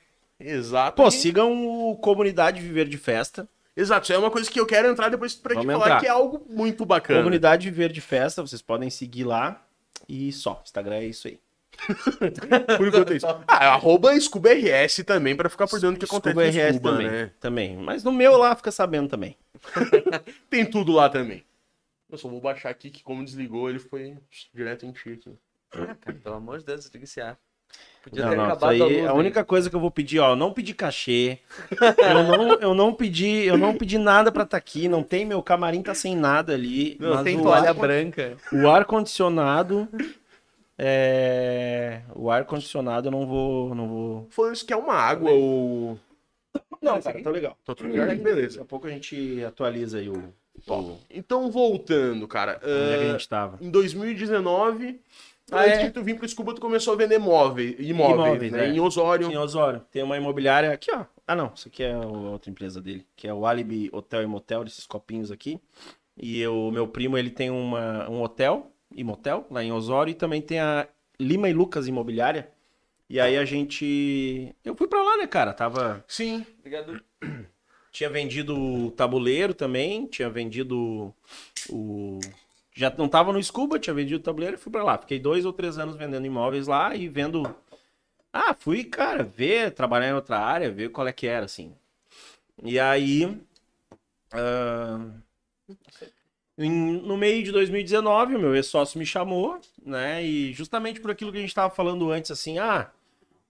Exato.
Pô,
E-
sigam o Comunidade Viver de Festa.
Exato, isso é uma coisa que eu quero entrar depois pra te
Vamos
falar
entrar.
que é algo muito bacana.
Comunidade Verde Festa, vocês podem seguir lá. E só, Instagram é isso aí.
Por enquanto é isso. Ah, arroba ScubaRS também pra ficar por dentro do que acontece
Scuba RS
Scuba,
também,
né?
também. Mas no meu lá fica sabendo também.
Tem tudo lá também. Eu só vou baixar aqui que como desligou, ele foi direto em ti aqui.
Ah, cara, pelo amor de Deus, desliga esse ar. Podia
Não,
ter
não,
acabado
aí,
a luz.
a única coisa que eu vou pedir, ó, eu não pedi cachê. eu, não, eu não pedi, eu não pedi nada pra estar aqui, não tem meu camarim tá sem nada ali.
Não, tem toalha
ar-
branca.
O ar condicionado é, o ar condicionado eu não vou, não vou.
Falando isso que é uma água ou.
Não, cara, tá legal.
Tá tudo?
Daqui
Beleza.
a pouco a gente atualiza aí o, o
Então, voltando, cara.
onde é que a
ah,
gente tava.
em 2019,
Ah,
antes
é?
tu vir pro Scuba, tu começou a vender móveis, imóveis,
Imóveis,
né?
é.
Em Osório.
Em Osório, tem uma imobiliária aqui, ó. Ah, não, isso aqui é a outra empresa dele, que é o Alibi Hotel e Motel, esses copinhos aqui. E o meu primo, ele tem uma, um hotel e motel lá em Osório e também tem a Lima e Lucas Imobiliária. E aí a gente. Eu fui pra lá, né, cara? Tava.
Sim.
Obrigado.
Tinha vendido o tabuleiro também, tinha vendido o. Já não tava no Scuba, tinha vendido o tabuleiro e fui pra lá. Fiquei dois ou três anos vendendo imóveis lá e vendo. Ah, fui, cara, ver, trabalhar em outra área, ver qual é que era, assim. E aí. ah, em- no meio de 2019, o meu ex-sócio me chamou, né? E justamente por aquilo que a gente tava falando antes, assim, ah,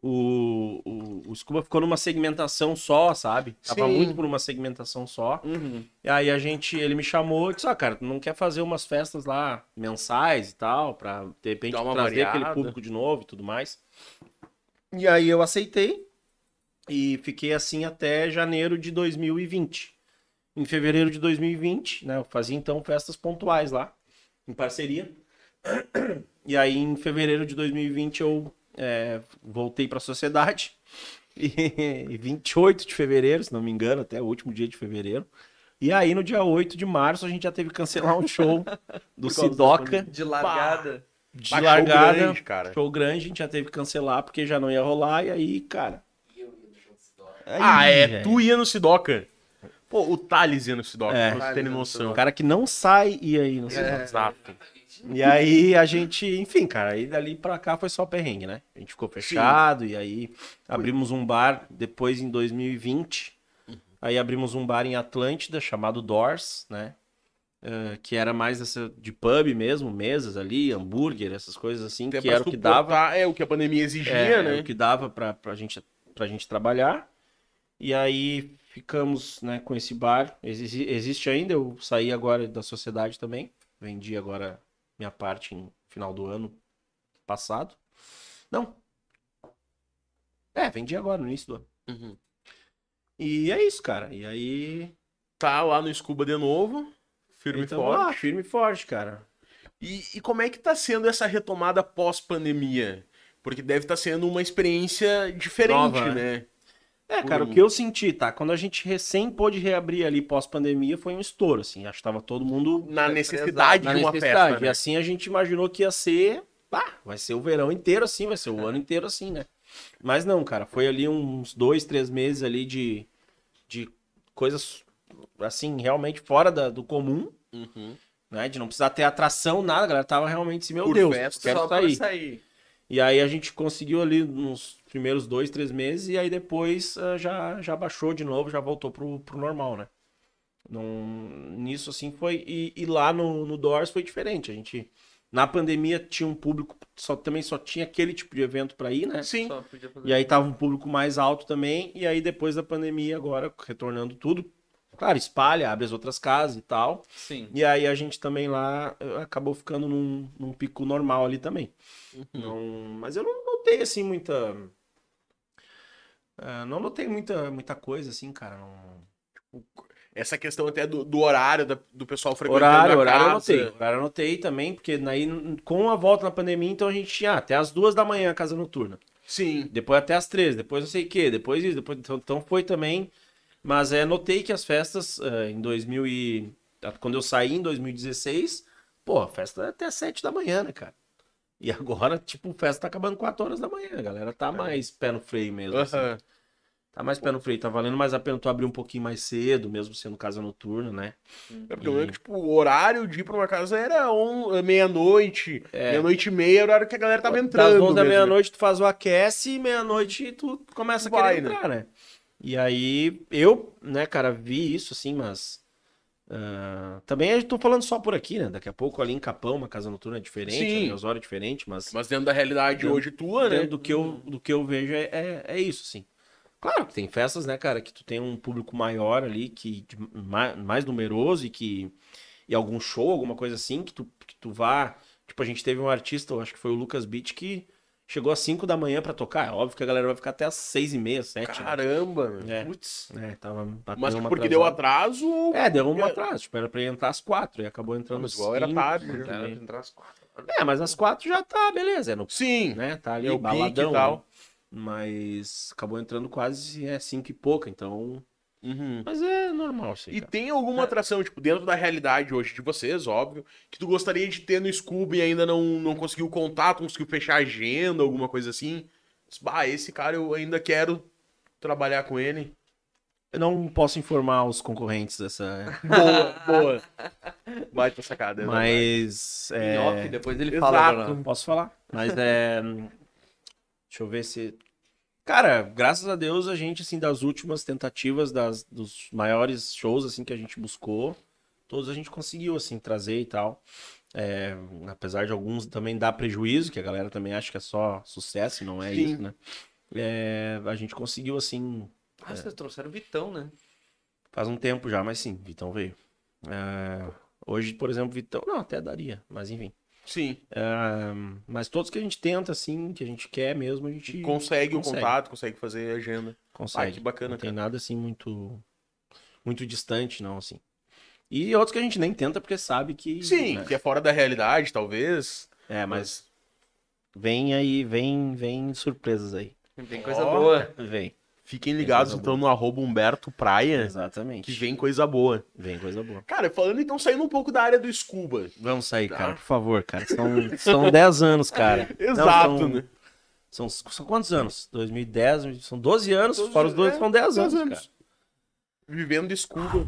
o, o, o Scuba ficou numa segmentação só, sabe? Tava
Sim.
muito por uma segmentação só.
Uhum.
E aí a gente, ele me chamou e disse, ah, cara, tu não quer fazer umas festas lá mensais e tal, pra de repente trazer
variada.
aquele público de novo e tudo mais. E aí eu aceitei e fiquei assim até janeiro de 2020. Em fevereiro de 2020, né, eu fazia então festas pontuais lá, em parceria. E aí em fevereiro de 2020 eu é, voltei para a sociedade. E, e 28 de fevereiro, se não me engano, até o último dia de fevereiro. E aí no dia 8 de março a gente já teve que cancelar um show do Sidoca
De largada.
de
Bah, show
largada.
grande, cara.
Show grande, a gente já teve que cancelar porque já não ia rolar. E aí, cara. Aí,
ah, é.
velho.
Tu ia no Sidoca. Pô, o Thales ia no Sidoca,
É.
pra vocês terem noção.
O cara que não sai ia aí, não sei.
É.
Exato.
E aí a gente, enfim, cara, aí dali pra cá foi só perrengue, né? A gente ficou fechado e aí abrimos um bar depois em 2020. Aí abrimos um bar em Atlântida chamado Doors, né? Eh, que era mais essa de pub mesmo, mesas ali, hambúrguer, essas coisas assim,
Até
que era o que dava.
É o que a pandemia exigia,
É,
né?
é o que dava pra, pra, gente, pra gente trabalhar. E aí ficamos né, com esse bar. Exi- existe ainda, eu saí agora da sociedade também. Vendi agora minha parte no final do ano passado. Não. É, vendi agora, no início do ano.
Uhum.
E é isso, cara. E aí.
Tá lá no Scuba de novo, firme e forte.
ah, firme e forte, cara.
E, e como é que tá sendo essa retomada pós-pandemia? Porque deve estar sendo uma experiência diferente,
Nova, né?
né?
É, cara, o que eu senti, tá? Quando a gente recém pôde reabrir ali pós-pandemia, foi um estouro, assim. Acho que tava todo mundo
Na
Foi
necessidade
na
de uma
necessidade.
festa,
E
né?
assim a gente imaginou que ia ser. Ah, vai ser o verão inteiro assim, vai ser o ano inteiro assim, né? Mas não, cara, foi ali uns dois, três meses ali de, de coisas assim, realmente fora da- do comum,
Uhum.
né? De não precisar ter atração, nada, a galera tava realmente assim, meu
Por
Deus,
festa,
quero sair.
sair.
E aí a gente conseguiu ali nos primeiros dois, três meses, e aí depois ah, já, já baixou de novo, já voltou pro, pro normal, né? Não, nisso assim foi. E, e lá no, no Doors foi diferente. A gente. Na pandemia tinha um público, só, também só tinha aquele tipo de evento pra ir, né?
Sim.
Só podia fazer.
E aí tava um público mais alto também. E aí depois da pandemia, agora retornando tudo. Claro, espalha, abre as outras casas e tal.
Sim.
E aí a gente também lá eh, acabou ficando num, num pico normal ali também. Não, mas eu não notei assim muita. Eh, não notei muita, muita coisa assim, cara. Não...
Essa questão até do, do horário da- do pessoal frequentando
Horário, horário eu notei. Horário eu notei também, porque aí com a volta na pandemia, então a gente tinha ah, até as duas da manhã a casa noturna.
Sim.
Depois até as três, depois não sei o quê, depois isso, depois. Então, então foi também. Mas é, notei que as festas eh, em 2000 e... Quando eu saí em 2016, pô, a festa é até as sete da manhã, né, cara? E agora, tipo, festa tá acabando 4 horas da manhã, a galera tá mais pé no freio mesmo. assim.
Aham.
Tá mais pé no freio, tá valendo mais a pena tu abrir um pouquinho mais cedo, mesmo sendo casa noturna, né?
É porque eu lembro que, tipo, o horário de ir pra uma casa era on- meia-noite, meia-noite e meia, era o horário que a galera tava entrando.
Das 11 da
né?
meia-noite tu faz o aquece e meia-noite tu começa a querer
Vai, né?
entrar, né? E aí eu, né, cara, vi isso assim, mas. Ah, também tô falando só por aqui, né? Daqui a pouco ali em Capão, uma casa noturna é diferente,
Sim.
a Osório é diferente, mas.
Mas dentro da realidade
Dentro-
hoje tua, né?
do que eu, do que eu vejo é, é, é isso, assim. Claro que tem festas, né, cara, que tu tem um público maior ali, que mais, mais numeroso e que. E algum show, alguma coisa assim, que tu, que tu vá. Tipo, a gente teve um artista, eu acho que foi o Lucas Beat, que chegou às 5 da manhã pra tocar. É óbvio que a galera vai ficar até às 6 e meia, 7. né?
Caramba, meu.
É.
Putz.
É, tava
Mas porque deu
atrasada.
atraso ou...
É, deu um
É.
atraso. Tipo, era pra entrar às 4 e acabou entrando
Mas
às
igual era tarde,
né?
né?
Era pra entrar às quatro.
É, mas às 4 já tá, beleza. É no
Sim.
né? Tá ali
É o
baladão.
e tal.
né? Mas acabou entrando quase é cinco e pouca, então.
Uhum.
Mas é normal aí,
E
cara.
tem alguma atração, tipo, dentro da realidade hoje de vocês, óbvio, que tu gostaria de ter no Scooby e ainda não, não conseguiu contato, não conseguiu fechar agenda, alguma coisa assim? Bah, esse cara eu ainda quero trabalhar com ele.
Eu não posso informar os concorrentes dessa.
Boa, boa. Baita sacada. é
Mas.
Em
É...
off, depois ele
Exato.
fala. Bruno.
Posso falar? Mas é. Deixa eu ver se. Cara, graças a Deus a gente, assim, das últimas tentativas das, dos maiores shows, assim, que a gente buscou, todos a gente conseguiu, assim, trazer e tal. É, apesar de alguns também dar prejuízo, que a galera também acha que é só sucesso e não é
Sim.
isso, né? É, a gente conseguiu, assim,
Ah, vocês trouxeram o Vitão, né?
faz um tempo já, mas sim, Vitão veio. É, hoje, por exemplo, Vitão, não, até daria, mas enfim.
Sim.
É, mas todos que a gente tenta, assim, que a gente quer mesmo, a gente
Consegue,
consegue.
o contato, consegue fazer agenda.
consegue.
Ah, que bacana,
Não tem
cara.
nada assim muito muito distante, não, assim. E outros que a gente nem tenta porque sabe que.
Sim,
né?
que é fora da realidade, talvez.
É, mas vem aí, vem, vem surpresas aí.
Tem coisa
Ó.
boa.
Vem.
Fiquem ligados, então, no arroba Humberto Praia,
Exatamente.
que vem coisa boa.
Vem coisa boa.
Cara, falando então, saindo um pouco da área do scuba.
Vamos sair,
Tá.
cara, por favor, cara. São, são 10 anos, cara. Não,
Exato,
são,
né?
São, são quantos anos? 2010, são 12 anos,
Doze-
fora os dois
é,
são 10 anos,
10
cara.
Vivendo de scuba.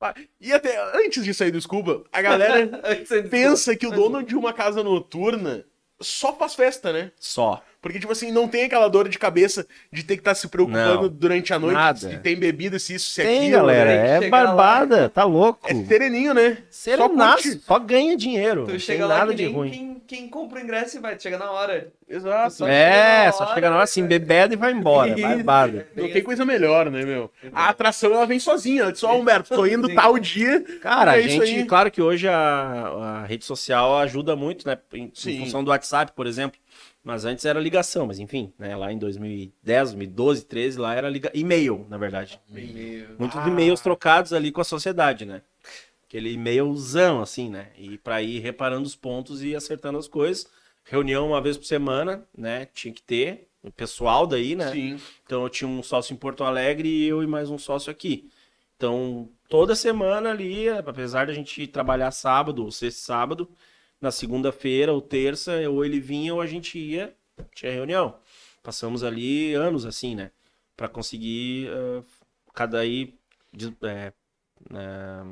Ah, E até antes de sair do scuba, a galera pensa que o dono de uma casa noturna só faz festa, né?
Só.
Porque, tipo assim, não tem aquela dor de cabeça de ter que estar se preocupando
Não.
durante a noite,
Nada.
se tem bebida, se isso, se
Tem,
aquilo.
galera.
né?
tem
É
chegar lá.
barbada, tá louco.
É sereninho, né?
Serenaço,
curte.
só, ganha dinheiro.
Tu
não
chega
tem
lá
nada
que
de ruim.
Quem, quem compra o ingresso e vai, chega na hora.
Exato.
Só
É,
na
só
hora,
chega na hora assim, bebeda e vai embora. Barbada.
Não tem coisa melhor, né, meu? A atração, ela vem sozinha. Ela diz, ó, Humberto, tô indo tal dia.
Cara,
É
a
isso
gente,
aí.
claro que hoje a, a rede social ajuda muito, né? Em, em função do WhatsApp, por exemplo. Mas antes era ligação, mas enfim, né? Lá em 2010, 2012, 13, lá era liga... e-mail, na verdade. Muitos
Ah.
e-mails trocados ali com a sociedade, né? Aquele e-mailzão, assim, né? E pra ir reparando os pontos e acertando as coisas. Reunião uma vez por semana, né? Tinha que ter. O pessoal daí, né?
Sim.
Então eu tinha um sócio em Porto Alegre e eu e mais um sócio aqui. Então, toda semana ali, apesar da gente trabalhar sábado, ou sexta sábado, na segunda-feira ou terça, ou ele vinha ou a gente ia, tinha reunião. Passamos ali anos assim, né? Pra conseguir ah, cada aí é, é,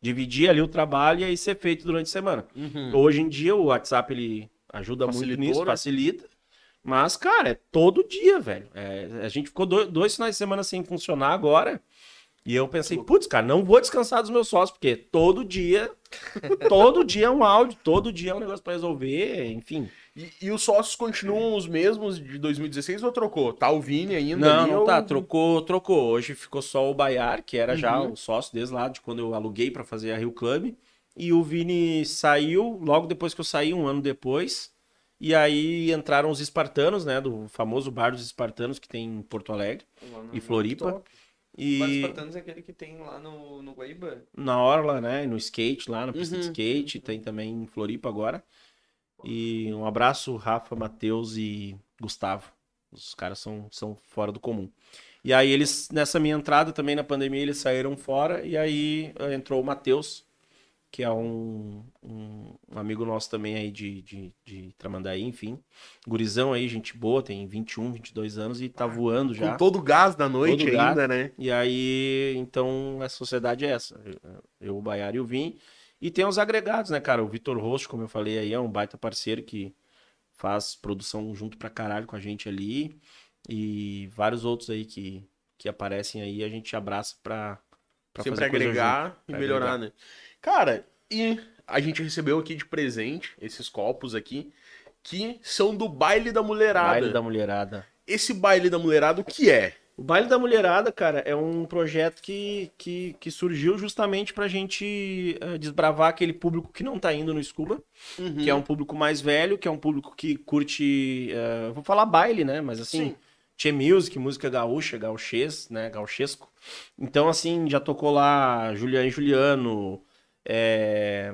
dividir ali o trabalho e aí ser feito durante a semana. Hoje em dia o WhatsApp ele ajuda muito
Facilitou,
nisso,
né?
facilita. Mas, cara, é todo dia, velho. É, a gente ficou do- dois finais de semana sem funcionar agora. E eu pensei, putz, cara, não vou descansar dos meus sócios, porque todo dia, todo dia é um áudio, todo dia é um negócio pra resolver, enfim.
E, e os sócios continuam os mesmos de 2016 ou trocou? Tá o Vini ainda
Não,
ali?
não
ou-
tá, trocou, trocou. Hoje ficou só o Baiar, que era já
Uhum.
o sócio desde lá, de quando eu aluguei pra fazer a Rio Club. E o Vini saiu, logo depois que eu saí, um ano depois. E aí entraram os espartanos, né, do famoso bar dos espartanos que tem em Porto Alegre e Floripa.
Top. O Bar
E
Espartanos é aquele que tem lá no, no Guaíba.
na orla, né, no skate lá, na pista de
Uhum.
skate, tem também em Floripa agora. E um abraço, Rafa, Matheus e Gustavo. Os caras são, são fora do comum. E aí eles, nessa minha entrada também na pandemia, eles saíram fora e aí entrou o Matheus, que é um, um, um amigo nosso também aí de, de, de Tramandaí, enfim. Gurizão aí, gente boa, tem 21, 22 anos e tá voando já.
Com todo o gás da noite
Todo
ainda, né?
E aí, então, a sociedade é essa. Eu, o Baiar e o Vim. E tem os agregados, né, cara? O Vitor Rosto, como eu falei aí, é um baita parceiro que faz produção junto pra caralho com a gente ali. E vários outros aí que, que aparecem aí, a gente abraça pra, pra
Sempre agregar
junto,
e melhorar,
agregar.
né? Cara, e a gente recebeu aqui de presente esses copos aqui, que são do baile da mulherada.
Baile da mulherada.
Esse baile da mulherada, o que é?
O Baile da Mulherada, cara, é um projeto que, que, que surgiu justamente pra gente eh, desbravar aquele público que não tá indo no Scuba, que é um público mais velho, que é um público que curte, eh, vou falar baile, né, mas assim,
Sim.
Che Music, música gaúcha, gauchês, né, gauchesco. Então, assim, já tocou lá Juliano e Juliano, eh,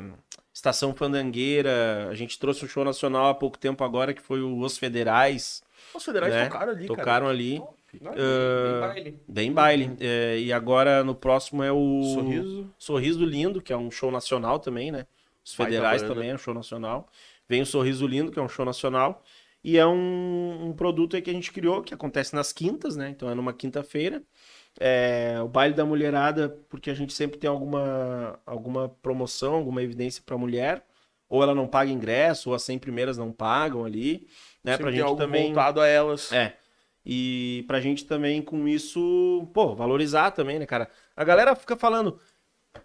Estação Fandangueira, a gente trouxe um show nacional há pouco tempo agora, que foi o Os Federais,
Os federais
né,
tocaram ali,
tocaram ali.
cara.
Ah,
baile.
Bem baile. É, e agora no próximo é o
Sorriso.
Sorriso Lindo, que é um show nacional também, né? Os federais também é um show nacional. Vem o Sorriso Lindo, que é um show nacional. E é um, um produto aí que a gente criou, que acontece nas quintas, né? Então é numa quinta-feira. É, o baile da mulherada, porque a gente sempre tem alguma, alguma promoção, alguma evidência para mulher. Ou ela não paga ingresso, ou as 100 primeiras não pagam ali. Né?
Sempre
Pra gente
algo
também.
voltado a elas.
É. E pra gente também, com isso, pô, valorizar também, né, cara? A galera fica falando.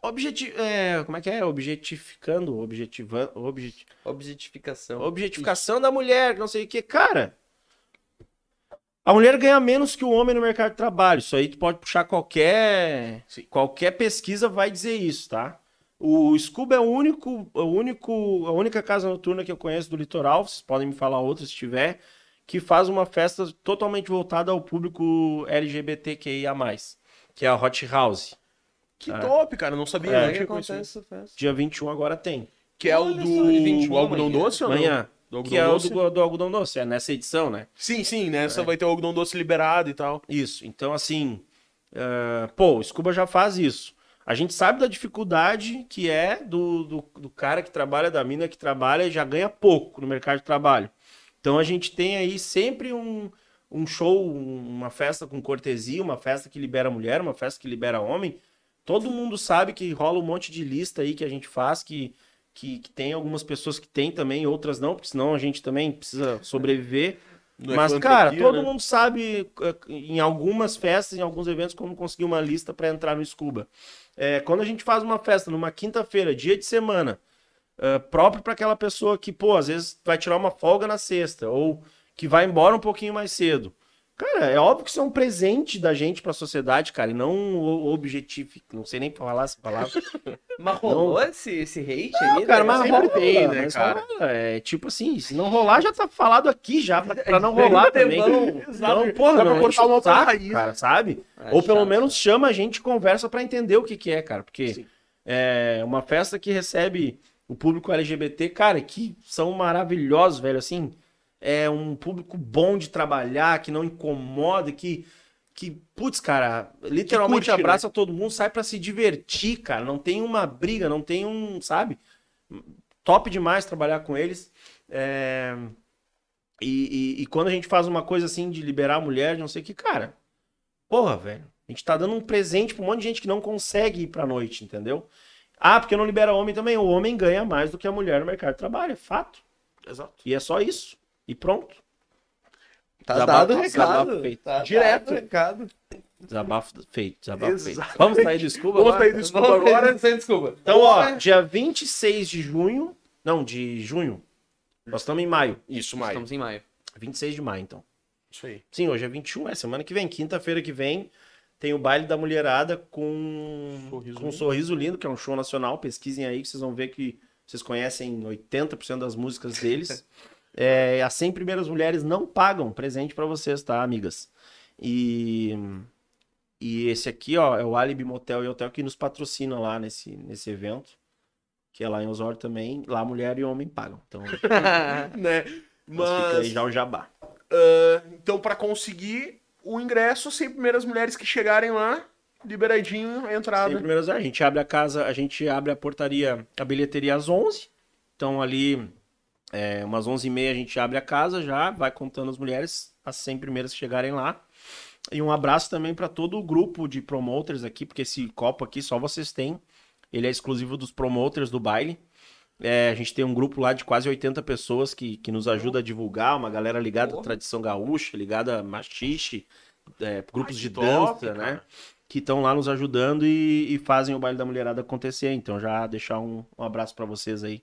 Objeti é, como é que é? Objetificando, objetivando, objet...
Objetificação.
objetificação da mulher, não sei o que. Cara, a mulher ganha menos que o homem no mercado de trabalho. Isso aí tu pode puxar qualquer. Qualquer pesquisa vai dizer isso, tá? O Scuba é o único, o único, a única casa noturna que eu conheço do litoral, vocês podem me falar outras se tiver, que faz uma festa totalmente voltada ao público LGBTQIA+, que é a Hot House.
Que
É.
top, cara. eu Não sabia.
É.
não
Como é que acontece essa festa?
Dia 21 agora tem.
Que é o do
só, ele 21
o algodão
amanhã.
doce ou não?
Amanhã.
Do
Que é o
doce?
do, do algodão doce, é nessa edição, né?
Sim, sim, nessa
É.
vai ter o algodão doce liberado e tal.
Isso. Então, assim, eh, pô, o Scuba já faz isso. A gente sabe da dificuldade que é do, do, do cara que trabalha, da mina que trabalha e já ganha pouco no mercado de trabalho. Então a gente tem aí sempre um, um show, um- uma festa com cortesia, uma festa que libera mulher, uma festa que libera homem. Todo mundo sabe que rola um monte de lista aí que a gente faz, que, que, que tem algumas pessoas que tem também, outras não, porque senão a gente também precisa sobreviver.
Não é
Mas,
filantropia,
cara, todo
né?
mundo sabe eh, em algumas festas, em alguns eventos, como conseguir uma lista para entrar no Scuba. É, quando a gente faz uma festa numa quinta-feira, dia de semana, eh, próprio para aquela pessoa que, pô, às vezes vai tirar uma folga na sexta, ou que vai embora um pouquinho mais cedo. Cara, é óbvio que isso é um presente da gente para a sociedade, cara, e não objetivo. Não sei nem falar essa palavra.
Mas rolou esse, esse hate aí?
cara,
né?
mas rola,
tem, né, cara?
rola. É tipo assim, se não rolar, já tá falado aqui já, pra, pra não rolar também.
Exato.
Não, porra,
pra
não
cortar uma
saco,
raiz.
cara, sabe?
É
Ou pelo
chato.
menos chama a gente conversa pra entender o que que é, cara. Porque
Sim.
é uma festa que recebe o público LGBT, cara, que são maravilhosos, velho, assim. É um público bom de trabalhar, que não incomoda, que... Que, putz, cara, literalmente
curte, né?
abraça todo mundo, sai pra se divertir, cara. Não tem uma briga, não tem um, sabe? Top demais trabalhar com eles. É, E, e- e quando a gente faz uma coisa assim de liberar a mulher, de não sei o que, cara, porra, velho, a gente tá dando um presente pra um monte de gente que não consegue ir pra noite, entendeu? Ah, porque não libera homem também. O homem ganha mais do que a mulher no mercado de trabalho, é fato.
Exato.
E é só isso. E pronto.
Tá
Desabafo-
dado o recado.
feito.
Tá
Direto.
dado o recado.
Desabafo feito, desabafo feito. Vamos sair do Scuba
Vamos
agora?
sair do Desculpa agora.
Sem desculpa.
Então, ó, dia 26 de junho. Não, de junho. Nós estamos em maio.
Isso, Maio.
Estamos em maio.
26 de maio, então.
Isso aí.
Sim, hoje é 21, é semana que vem. Quinta-feira que vem tem o baile da mulherada com
Sorriso
com
Lindo.
Sorriso Lindo, que é um show nacional. Pesquisem aí que vocês vão ver que vocês conhecem 80% das músicas deles. É, as 100 primeiras mulheres não pagam presente pra vocês, tá, amigas? E e esse aqui, ó, é o Alibi Motel e Hotel que nos patrocina lá nesse, nesse evento. Que é lá em Osório também. Lá mulher e homem pagam. Então,
né?
mas fica aí já o jabá.
ah, então, pra conseguir o ingresso, 100 primeiras mulheres que chegarem lá liberadinho a entrada.
Sem primeiras horas. A gente abre a casa, a gente abre a portaria, a bilheteria às 11. Então ali, é, umas 11h30 a gente abre a casa já, vai contando as mulheres, as 100 primeiras que chegarem lá. E um abraço também para todo o grupo de promoters aqui, porque esse copo aqui só vocês têm. Ele é exclusivo dos promoters do baile. É, a gente tem um grupo lá de quase 80 pessoas que, que nos ajuda a divulgar, uma galera ligada à
Porra.
tradição gaúcha, ligada a machixe, é, grupos
Ai,
de dança,
cara.
né? Que estão lá nos ajudando e, e fazem o baile da mulherada acontecer. Então já deixar um, um abraço pra vocês aí.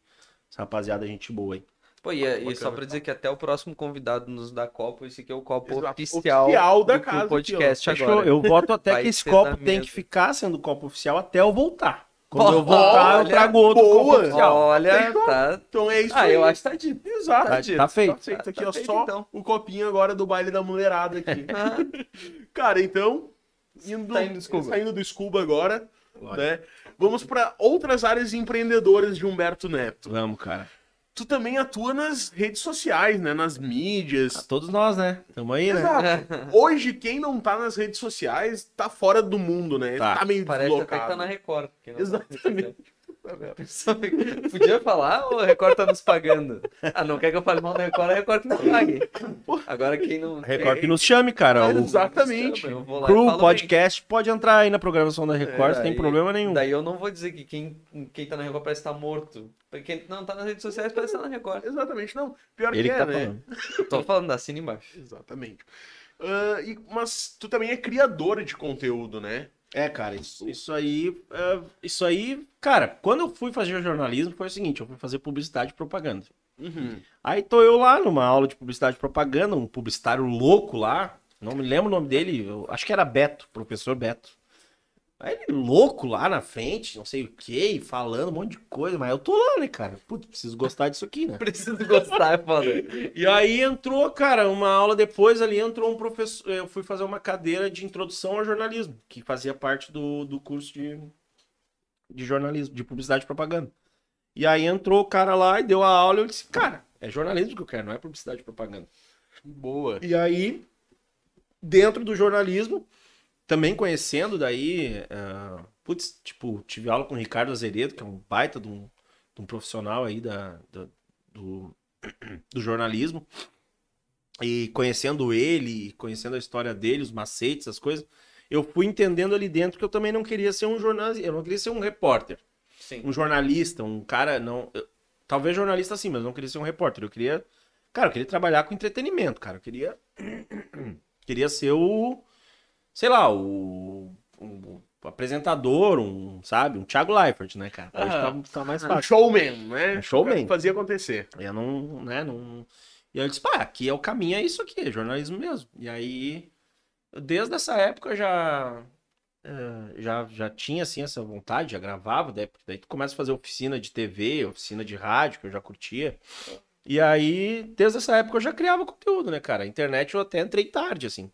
Essa rapaziada, gente boa aí.
Pô, e, e só pra dizer que até o próximo convidado nos dá copo, esse aqui é o copo
Exato.
oficial,
Oficial da
do
casa
podcast
Fechou?
agora.
Eu voto até
Vai
que esse copo tem
mesa.
que ficar sendo copo oficial até eu voltar. Quando eu voltar, eu
olha,
trago outro
boa.
copo oficial.
Olha, tá...
Então é isso
Ah,
aí.
eu acho que tá dito.
Exato.
Tá-
dito.
tá feito.
Tá feito aqui,
Tá
ó.
feito,
só
então.
o copinho agora do baile da mulherada aqui.
Ah,
Cara, então, indo,
Saindo do Scuba.
saindo do Scuba agora, né? Vamos para outras áreas empreendedoras de Humberto Neto.
Vamos, cara.
Tu também atua nas redes sociais, né? Nas mídias.
Todos nós, né? Tamo aí, né?
Exato. Hoje, quem não tá nas redes sociais tá fora do mundo, né?
Tá.
Tá, meio
Parece até que tá na Record. porque não tá
Exatamente.
Podia falar ou a Record tá nos pagando? Ah, não quer que eu fale mal da Record, a Record que não pague. Agora quem não.
Record que nos chame, cara. O
Exatamente.
Crew
falo
Podcast pode entrar aí na programação da Record,
É,
sem
daí-
problema nenhum.
Daí eu não vou dizer que quem, quem tá na Record parece estar morto. Porque quem não tá nas redes sociais parece estar na Record.
Exatamente, não. Pior
Ele
que
que
é,
tá
né?
falando.
Tô falando da cena embaixo.
Exatamente. Ah, e- mas tu também é criadora de conteúdo, né?
É, cara, isso, isso aí. é, isso aí, cara, quando eu fui fazer jornalismo, foi o seguinte: eu fui fazer publicidade e propaganda. Aí tô eu lá numa aula de publicidade e propaganda, um publicitário louco lá, não me lembro o nome dele, acho que era Beto, professor Beto. Aí ele louco lá na frente, não sei o que, falando um monte de coisa, mas eu tô lá, né, cara? Putz, preciso gostar disso aqui, né?
Preciso gostar, é foda.
E aí entrou, cara, uma aula depois ali entrou um professor. Eu fui fazer uma cadeira de introdução ao jornalismo, que fazia parte do, do curso de, de jornalismo, de publicidade e propaganda. E aí entrou o cara lá e deu a aula e eu disse, cara, é jornalismo que eu quero, não é publicidade e propaganda.
Boa.
E aí, dentro do jornalismo, também conhecendo daí, ah, putz, tipo, tive aula com o Ricardo Azeredo, que é um baita de um, de um profissional aí da, da- do, do jornalismo. E conhecendo ele, conhecendo a história dele, os macetes, as coisas, eu fui entendendo ali dentro que eu também não queria ser um jornalista, eu não queria ser um repórter
Sim.
um jornalista, um cara, não. eu- talvez jornalista sim, mas eu não queria ser um repórter. Eu queria. Cara, eu queria trabalhar com entretenimento, cara. Eu queria. queria ser o. Sei lá, o. um apresentador, um, sabe? Um Thiago Leifert, né, cara? Hoje tá, tá mais
Um
fácil.
showman, né?
É showman.
Fazia acontecer.
Eu não, né, não... E aí eu disse, pá, aqui é o caminho, é isso aqui, é jornalismo mesmo. E aí, desde essa época eu já, eh, já, já tinha, assim, essa vontade, já gravava, daí, porque daí tu começa a fazer oficina de TV, oficina de rádio, que eu já curtia. E aí, desde essa época eu já criava conteúdo, né, cara? A internet eu até entrei tarde, assim.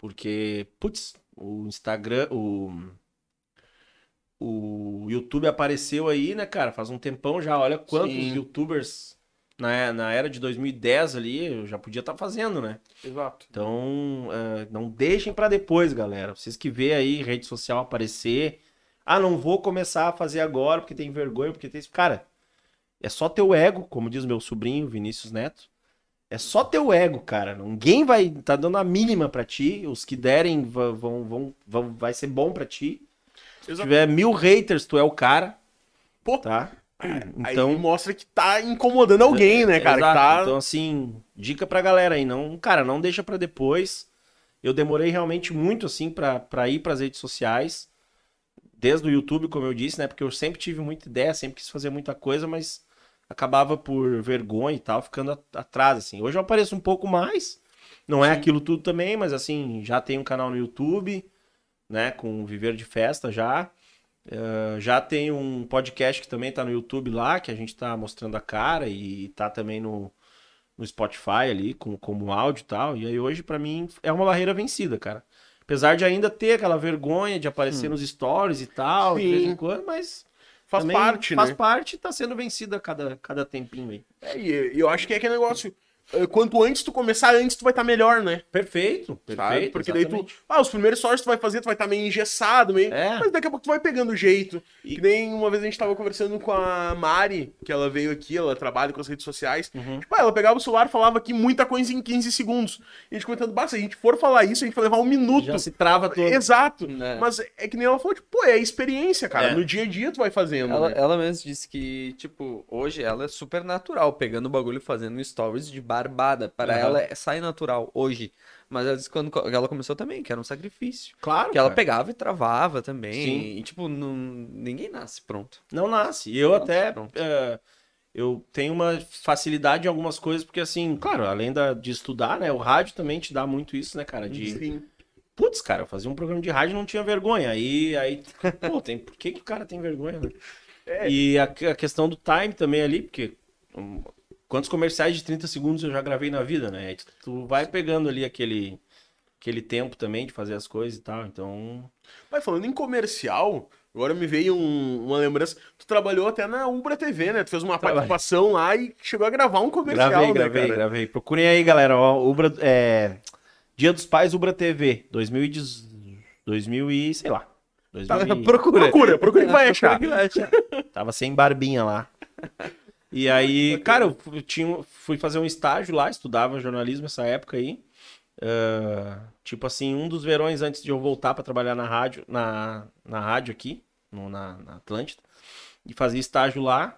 Porque, putz, o Instagram, o... O YouTube apareceu aí, né, cara? Faz um tempão já. Olha quantos
Sim.
YouTubers na, na era de 2010 ali eu já podia estar fazendo, né?
Exato.
Então, eh, não deixem pra depois, galera. Vocês que vê aí rede social aparecer. Ah, não vou começar a fazer agora porque tem vergonha, porque tem. Cara, é só teu ego, como diz meu sobrinho Vinícius Neto. É só teu ego, cara. Ninguém vai tá dando a mínima pra ti. Os que derem vão, vão, vão, vai ser bom pra ti. Se
Exato.
tiver mil haters, tu é o cara.
Pô.
Tá?
Aí
Então,
mostra que tá incomodando alguém, né, cara? Tá...
Então, assim, dica pra galera aí, não, cara, não deixa pra depois. Eu demorei realmente muito, assim, pra, pra ir pras redes sociais. Desde o YouTube, como eu disse, né? Porque eu sempre tive muita ideia, sempre quis fazer muita coisa, mas acabava por vergonha e tal, ficando atrás, assim. Hoje eu apareço um pouco mais. Não é aquilo tudo também, mas assim, já tenho um canal no YouTube, né? Com Viver de Festa já. Eh, já tem um podcast que também tá no YouTube lá, que a gente tá mostrando a cara e tá também no, no Spotify ali, com, como áudio e tal. E aí hoje, pra mim, é uma barreira vencida, cara. Apesar de ainda ter aquela vergonha de aparecer nos stories e tal, de vez
Sim.
em quando, mas.
Faz
também
parte,
faz
né?
parte e tá sendo vencida a cada, cada tempinho aí.
É, e eu acho que é aquele negócio. Eh, quanto antes tu começar, antes tu vai estar melhor, né?
Perfeito,
Sabe?
perfeito.
Porque daí tu.
exatamente.
Ah, os primeiros stories tu vai fazer, tu vai estar meio engessado, meio.
É.
Mas daqui a pouco tu vai pegando o jeito. E que nem uma vez a gente tava conversando com a Mari, que ela veio aqui, ela trabalha com as redes sociais.
Uhum.
Tipo, ah, ela pegava o celular e falava aqui muita coisa em 15 segundos. E a gente comentando, basta, se a gente for falar isso, a gente vai levar um minuto.
Já se trava todo.
Exato.
É.
Mas é que nem ela falou, tipo, pô, é a experiência, cara.
É.
No dia a dia tu vai fazendo.
Ela,
né?
ela mesma disse que, tipo, hoje ela é super natural, pegando o bagulho e fazendo stories de barbada. Para
Aham.
ela é, sai natural hoje. Mas ela disse quando ela começou também, que era um sacrifício.
Claro.
Que ela
cara.
pegava e travava também.
Sim.
E, tipo, não, ninguém nasce pronto.
Não nasce. E eu até. eh, eu tenho uma facilidade em algumas coisas, porque assim, claro, além da, de estudar, né? O rádio também te dá muito isso, né, cara? De.
Sim.
Putz, cara, eu fazia um programa de rádio e não tinha vergonha. Aí, aí, pô, tem, por que, que o cara tem vergonha, né?
É.
E a, a questão do time também ali, porque hum, quantos comerciais de 30 segundos eu já gravei na vida, né? Tu, tu vai pegando ali aquele, aquele tempo também de fazer as coisas e tal, então...
Mas falando em comercial, agora me veio um- uma lembrança. Tu trabalhou até na Ubra TV, né? Tu fez uma
Trabalhei.
participação lá e chegou a gravar um comercial,
Gravei,
né,
gravei,
cara?
gravei. Procurem aí, galera, ó, Ubra, é... Dia dos Pais Ubra TV, 2010, 2000 e, sei lá. 2000 e-
Procura.
Procura, procura que vai achar.
Procura que vai achar.
Tava sem barbinha lá. E aí, cara, eu tinha, fui fazer um estágio lá, estudava jornalismo nessa época aí. Ah, tipo assim, um dos verões antes de eu voltar pra trabalhar na rádio, na, na rádio aqui, no- na, na Atlântida, e fazia estágio lá.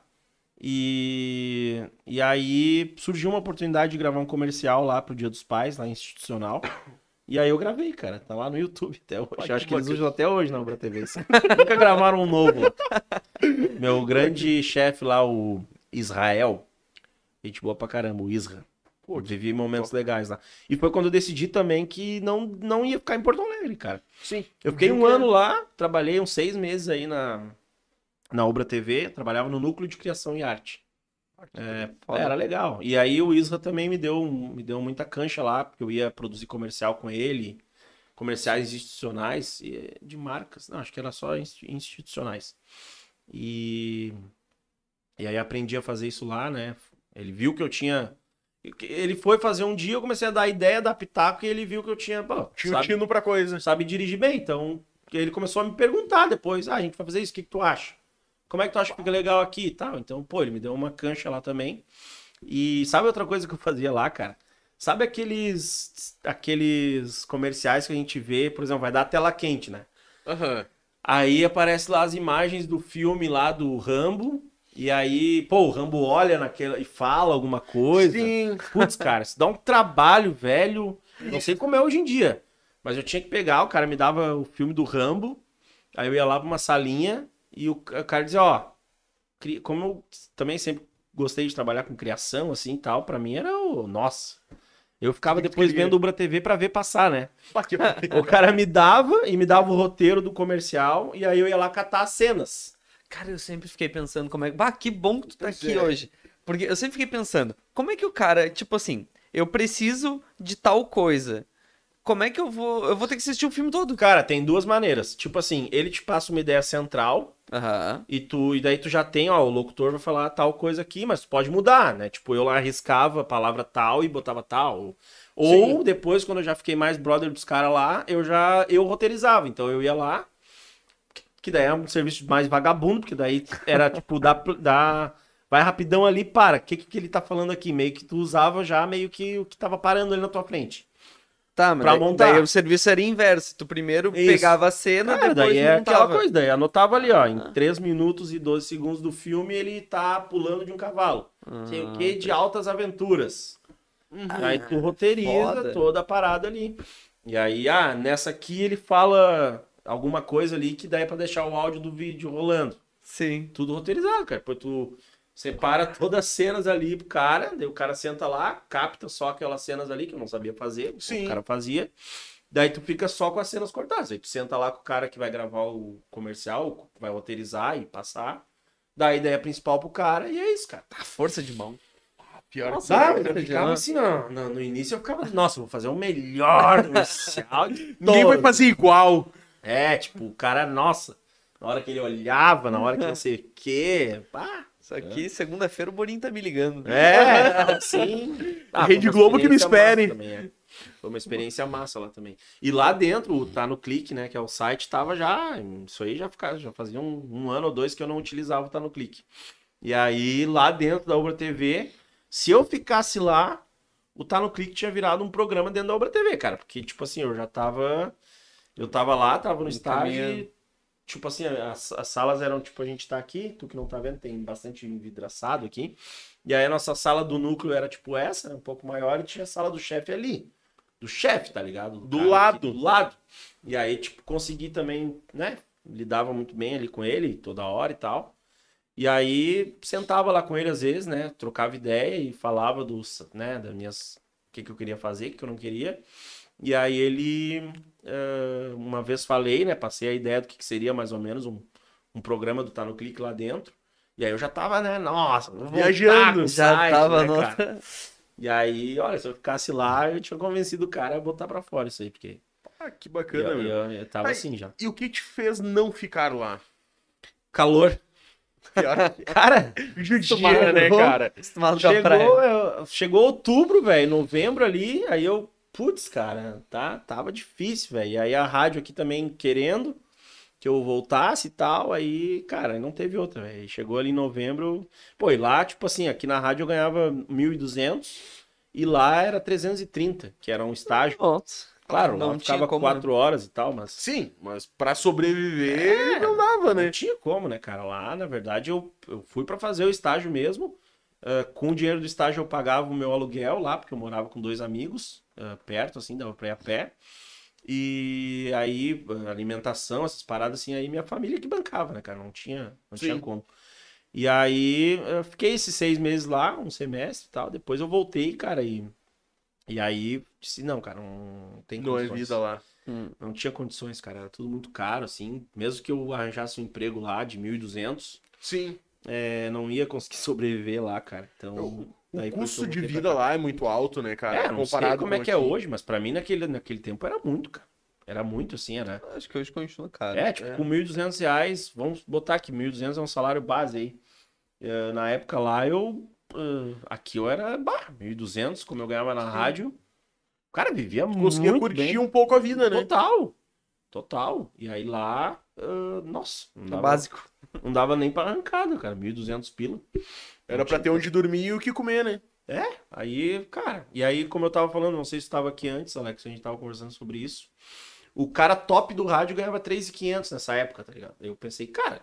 E, e aí surgiu uma oportunidade de gravar um comercial lá pro Dia dos Pais, lá institucional. E aí eu gravei, cara. Tá lá no YouTube até hoje. Acho que eles usam até hoje na Ubra TV. Nunca gravaram um novo. Meu grande chefe lá, o Israel. Gente boa pra caramba, o Isra. Pô, vivi momentos legais lá. E foi quando eu decidi também que não, não ia ficar em Porto Alegre, cara.
Sim.
Eu fiquei um
que é-
ano lá, trabalhei uns seis meses aí na, na Ubra TV, trabalhava no núcleo de criação e arte. É,
Foda.
era legal. E aí o Isra também me deu, me deu muita cancha lá, porque eu ia produzir comercial com ele, comerciais institucionais e de marcas. Não, acho que era só insti- institucionais. E, e aí aprendi a fazer isso lá, né? Ele viu que eu tinha. Ele foi fazer um dia, eu comecei a dar ideia, dar pitaco, e ele viu que eu tinha. Pô,
Tinha
sabe-
tino pra coisa.
sabe dirigir bem. Então, ele começou a me perguntar depois: ah, a gente vai fazer isso, o que, que tu acha? Como é que tu acha que fica legal aqui e tal? Então, pô, ele me deu uma cancha lá também. E sabe outra coisa que eu fazia lá, cara? Sabe aqueles aqueles comerciais que a gente vê, por exemplo, vai dar tela quente, né?
Aham.
Aí aparece lá as imagens do filme lá do Rambo. E aí, pô, o Rambo olha naquela e fala alguma coisa.
Sim.
Putz, cara, isso dá um trabalho, velho. Não sei como é hoje em dia. Mas eu tinha que pegar, o cara me dava o filme do Rambo. Aí eu ia lá pra uma salinha e o ca- o cara dizia, ó. Como eu também sempre gostei de trabalhar com criação, assim e tal, pra mim era o. Nossa. Eu ficava depois
queria?
vendo o Ubra TV pra ver passar, né? O cara me dava e me dava o roteiro do comercial e aí eu ia lá catar as cenas.
Cara, eu sempre fiquei pensando como é que. Bah, que bom que tu tá
Pois
aqui
é.
hoje. Porque eu sempre fiquei pensando, como é que o cara, tipo assim, eu preciso de tal coisa. Como é que eu vou. Eu vou ter que assistir o filme todo.
Cara, tem duas maneiras. Tipo assim, ele te passa uma ideia central
Aham.
E, tu, e daí tu já tem, ó, o locutor vai falar tal coisa aqui, mas tu pode mudar, né? Tipo, eu lá arriscava a palavra tal e botava tal. Ou
Sim.
depois, quando eu já fiquei mais brother dos caras lá, eu já eu roteirizava. Então eu ia lá, que daí é um serviço mais vagabundo, porque daí era tipo, dá, dá, vai rapidão ali, para. O que, que ele tá falando aqui? Meio que tu usava já meio que o que tava parando ali na tua frente.
Tá, mas
Pra
daí,
montar.
daí o serviço era inverso. Tu primeiro
Isso.
pegava a cena,
Cara,
depois
daí é
montava.
aquela coisa, daí anotava ali, ó, em 3 minutos e 12 segundos do filme ele tá pulando de um cavalo. Sei o que de altas aventuras. aí tu roteiriza
foda.
toda a parada ali. E aí, ah, nessa aqui ele fala alguma coisa ali que daí é pra deixar o áudio do vídeo rolando.
Sim.
Tudo roteirizado, cara. Depois tu separa todas as cenas ali pro cara, daí o cara senta lá, capta só aquelas cenas ali que eu não sabia fazer,
Sim.
o cara fazia. Daí tu fica só com as cenas cortadas. Aí tu senta lá com o cara que vai gravar o comercial, vai roteirizar e passar. Dá a ideia principal pro cara e é isso, cara.
A força de mão.
Pior que
Nossa,
Sabe?
força
Eu ficava assim, no, no, no início eu ficava, nossa, vou fazer o melhor comercial de
Ninguém vai fazer igual.
É, tipo, o cara, nossa, na hora que ele olhava, na hora que não sei o quê, pá,
Isso aqui, segunda-feira, o Boninho tá me ligando.
É, sim.
Rede Globo que me espere.
Também, é. Foi uma experiência massa lá também. E lá dentro, tá no Clique, né, que é o site, tava já, isso aí já, ficava, já fazia um, um ano ou dois que eu não utilizava o Tá no Clique. E aí, lá dentro da Ubra TV, se eu ficasse lá, o Tá no Clique tinha virado um programa dentro da Ubra TV, cara. Porque, tipo assim, eu já tava. Eu tava lá, tava no estágio e, tipo assim, as, as salas eram, tipo, a gente tá aqui, tu que não tá vendo, tem bastante vidraçado aqui. E aí a nossa sala do núcleo era tipo essa, um pouco maior, e tinha a sala do chefe ali. Do chefe, tá ligado?
Do
cara
lado.
aqui do lado. E aí, tipo, consegui também, né? Lidava muito bem ali com ele, toda hora e tal. E aí, sentava lá com ele às vezes, né? Trocava ideia e falava dos, né, das minhas. O que, que eu queria fazer, o que eu não queria. E aí ele. Eh, uma vez falei, né? Passei a ideia do que, que seria mais ou menos um, um programa do Tá no Clique lá dentro. E aí eu já tava, né? Nossa,
Viajando.
Já
site,
tava
né,
no-
cara? E aí, olha, se eu ficasse lá, eu tinha convencido o cara a botar pra fora isso aí, porque
Ah, que
eu,
bacana,
eu,
meu.
eu, eu tava
Ai,
assim já.
E o que te fez não ficar lá?
Calor.
Pior
Cara,
judia, né, cara?
Acostumado com a praia.
chegou, eu- chegou outubro, velho, novembro ali, aí eu, putz, cara, tá, tava difícil, velho. E aí a rádio aqui também querendo que eu voltasse e tal, aí, cara, não teve outra, velho. Chegou ali em novembro, pô, e lá, tipo assim, aqui na rádio eu ganhava 1.200 e lá era 330, que era um estágio.
Pronto.
Claro,
Não
lá ficava
como, né?
quatro horas e tal, mas
Sim, mas pra sobreviver não dava, né?
não tinha como, né, cara? Lá, na verdade, eu, eu fui pra fazer o estágio mesmo. Ah, com o dinheiro do estágio eu pagava o meu aluguel lá, porque eu morava com dois amigos ah, perto, assim, dava pra ir a pé. E aí, alimentação, essas paradas assim, aí minha família que bancava, né, cara? Não tinha, não tinha como. E aí, eu fiquei esses seis meses lá, um semestre e tal. Depois eu voltei, cara, e, e aí disse, não, cara, não tem
Não é
condições.
vida lá.
Não tinha condições, cara. Era tudo muito caro, assim. Mesmo que eu arranjasse um emprego lá de 1.200,
Sim.
é, não ia conseguir sobreviver lá, cara. Então,
O
daí
custo de vida lá é muito alto, né, cara?
É, não sei
Comparado
como é
com
que é
aqui.
hoje, mas pra mim naquele, naquele tempo era muito, cara. Era muito, assim, era...
Acho que hoje continua caro.
É, tipo, com 1.200 reais, vamos botar aqui, 1.200 é um salário base aí. É, na época lá, eu... ah, aqui eu era, bah, 1.200, como eu ganhava na rádio. O cara vivia
Conseguia
muito
curtir
bem.
um pouco a vida, né?
Total. Total. E aí lá, ah, nossa, não
No
dava,
básico.
não dava nem pra arrancada, cara. 1.200 pila.
Era pra ter onde dormir e o que comer, né?
Aí, cara, e aí, como eu tava falando, não sei se estava aqui antes, Alex, a gente tava conversando sobre isso. O cara top do rádio ganhava 3.500 nessa época, tá ligado? Aí eu pensei, cara,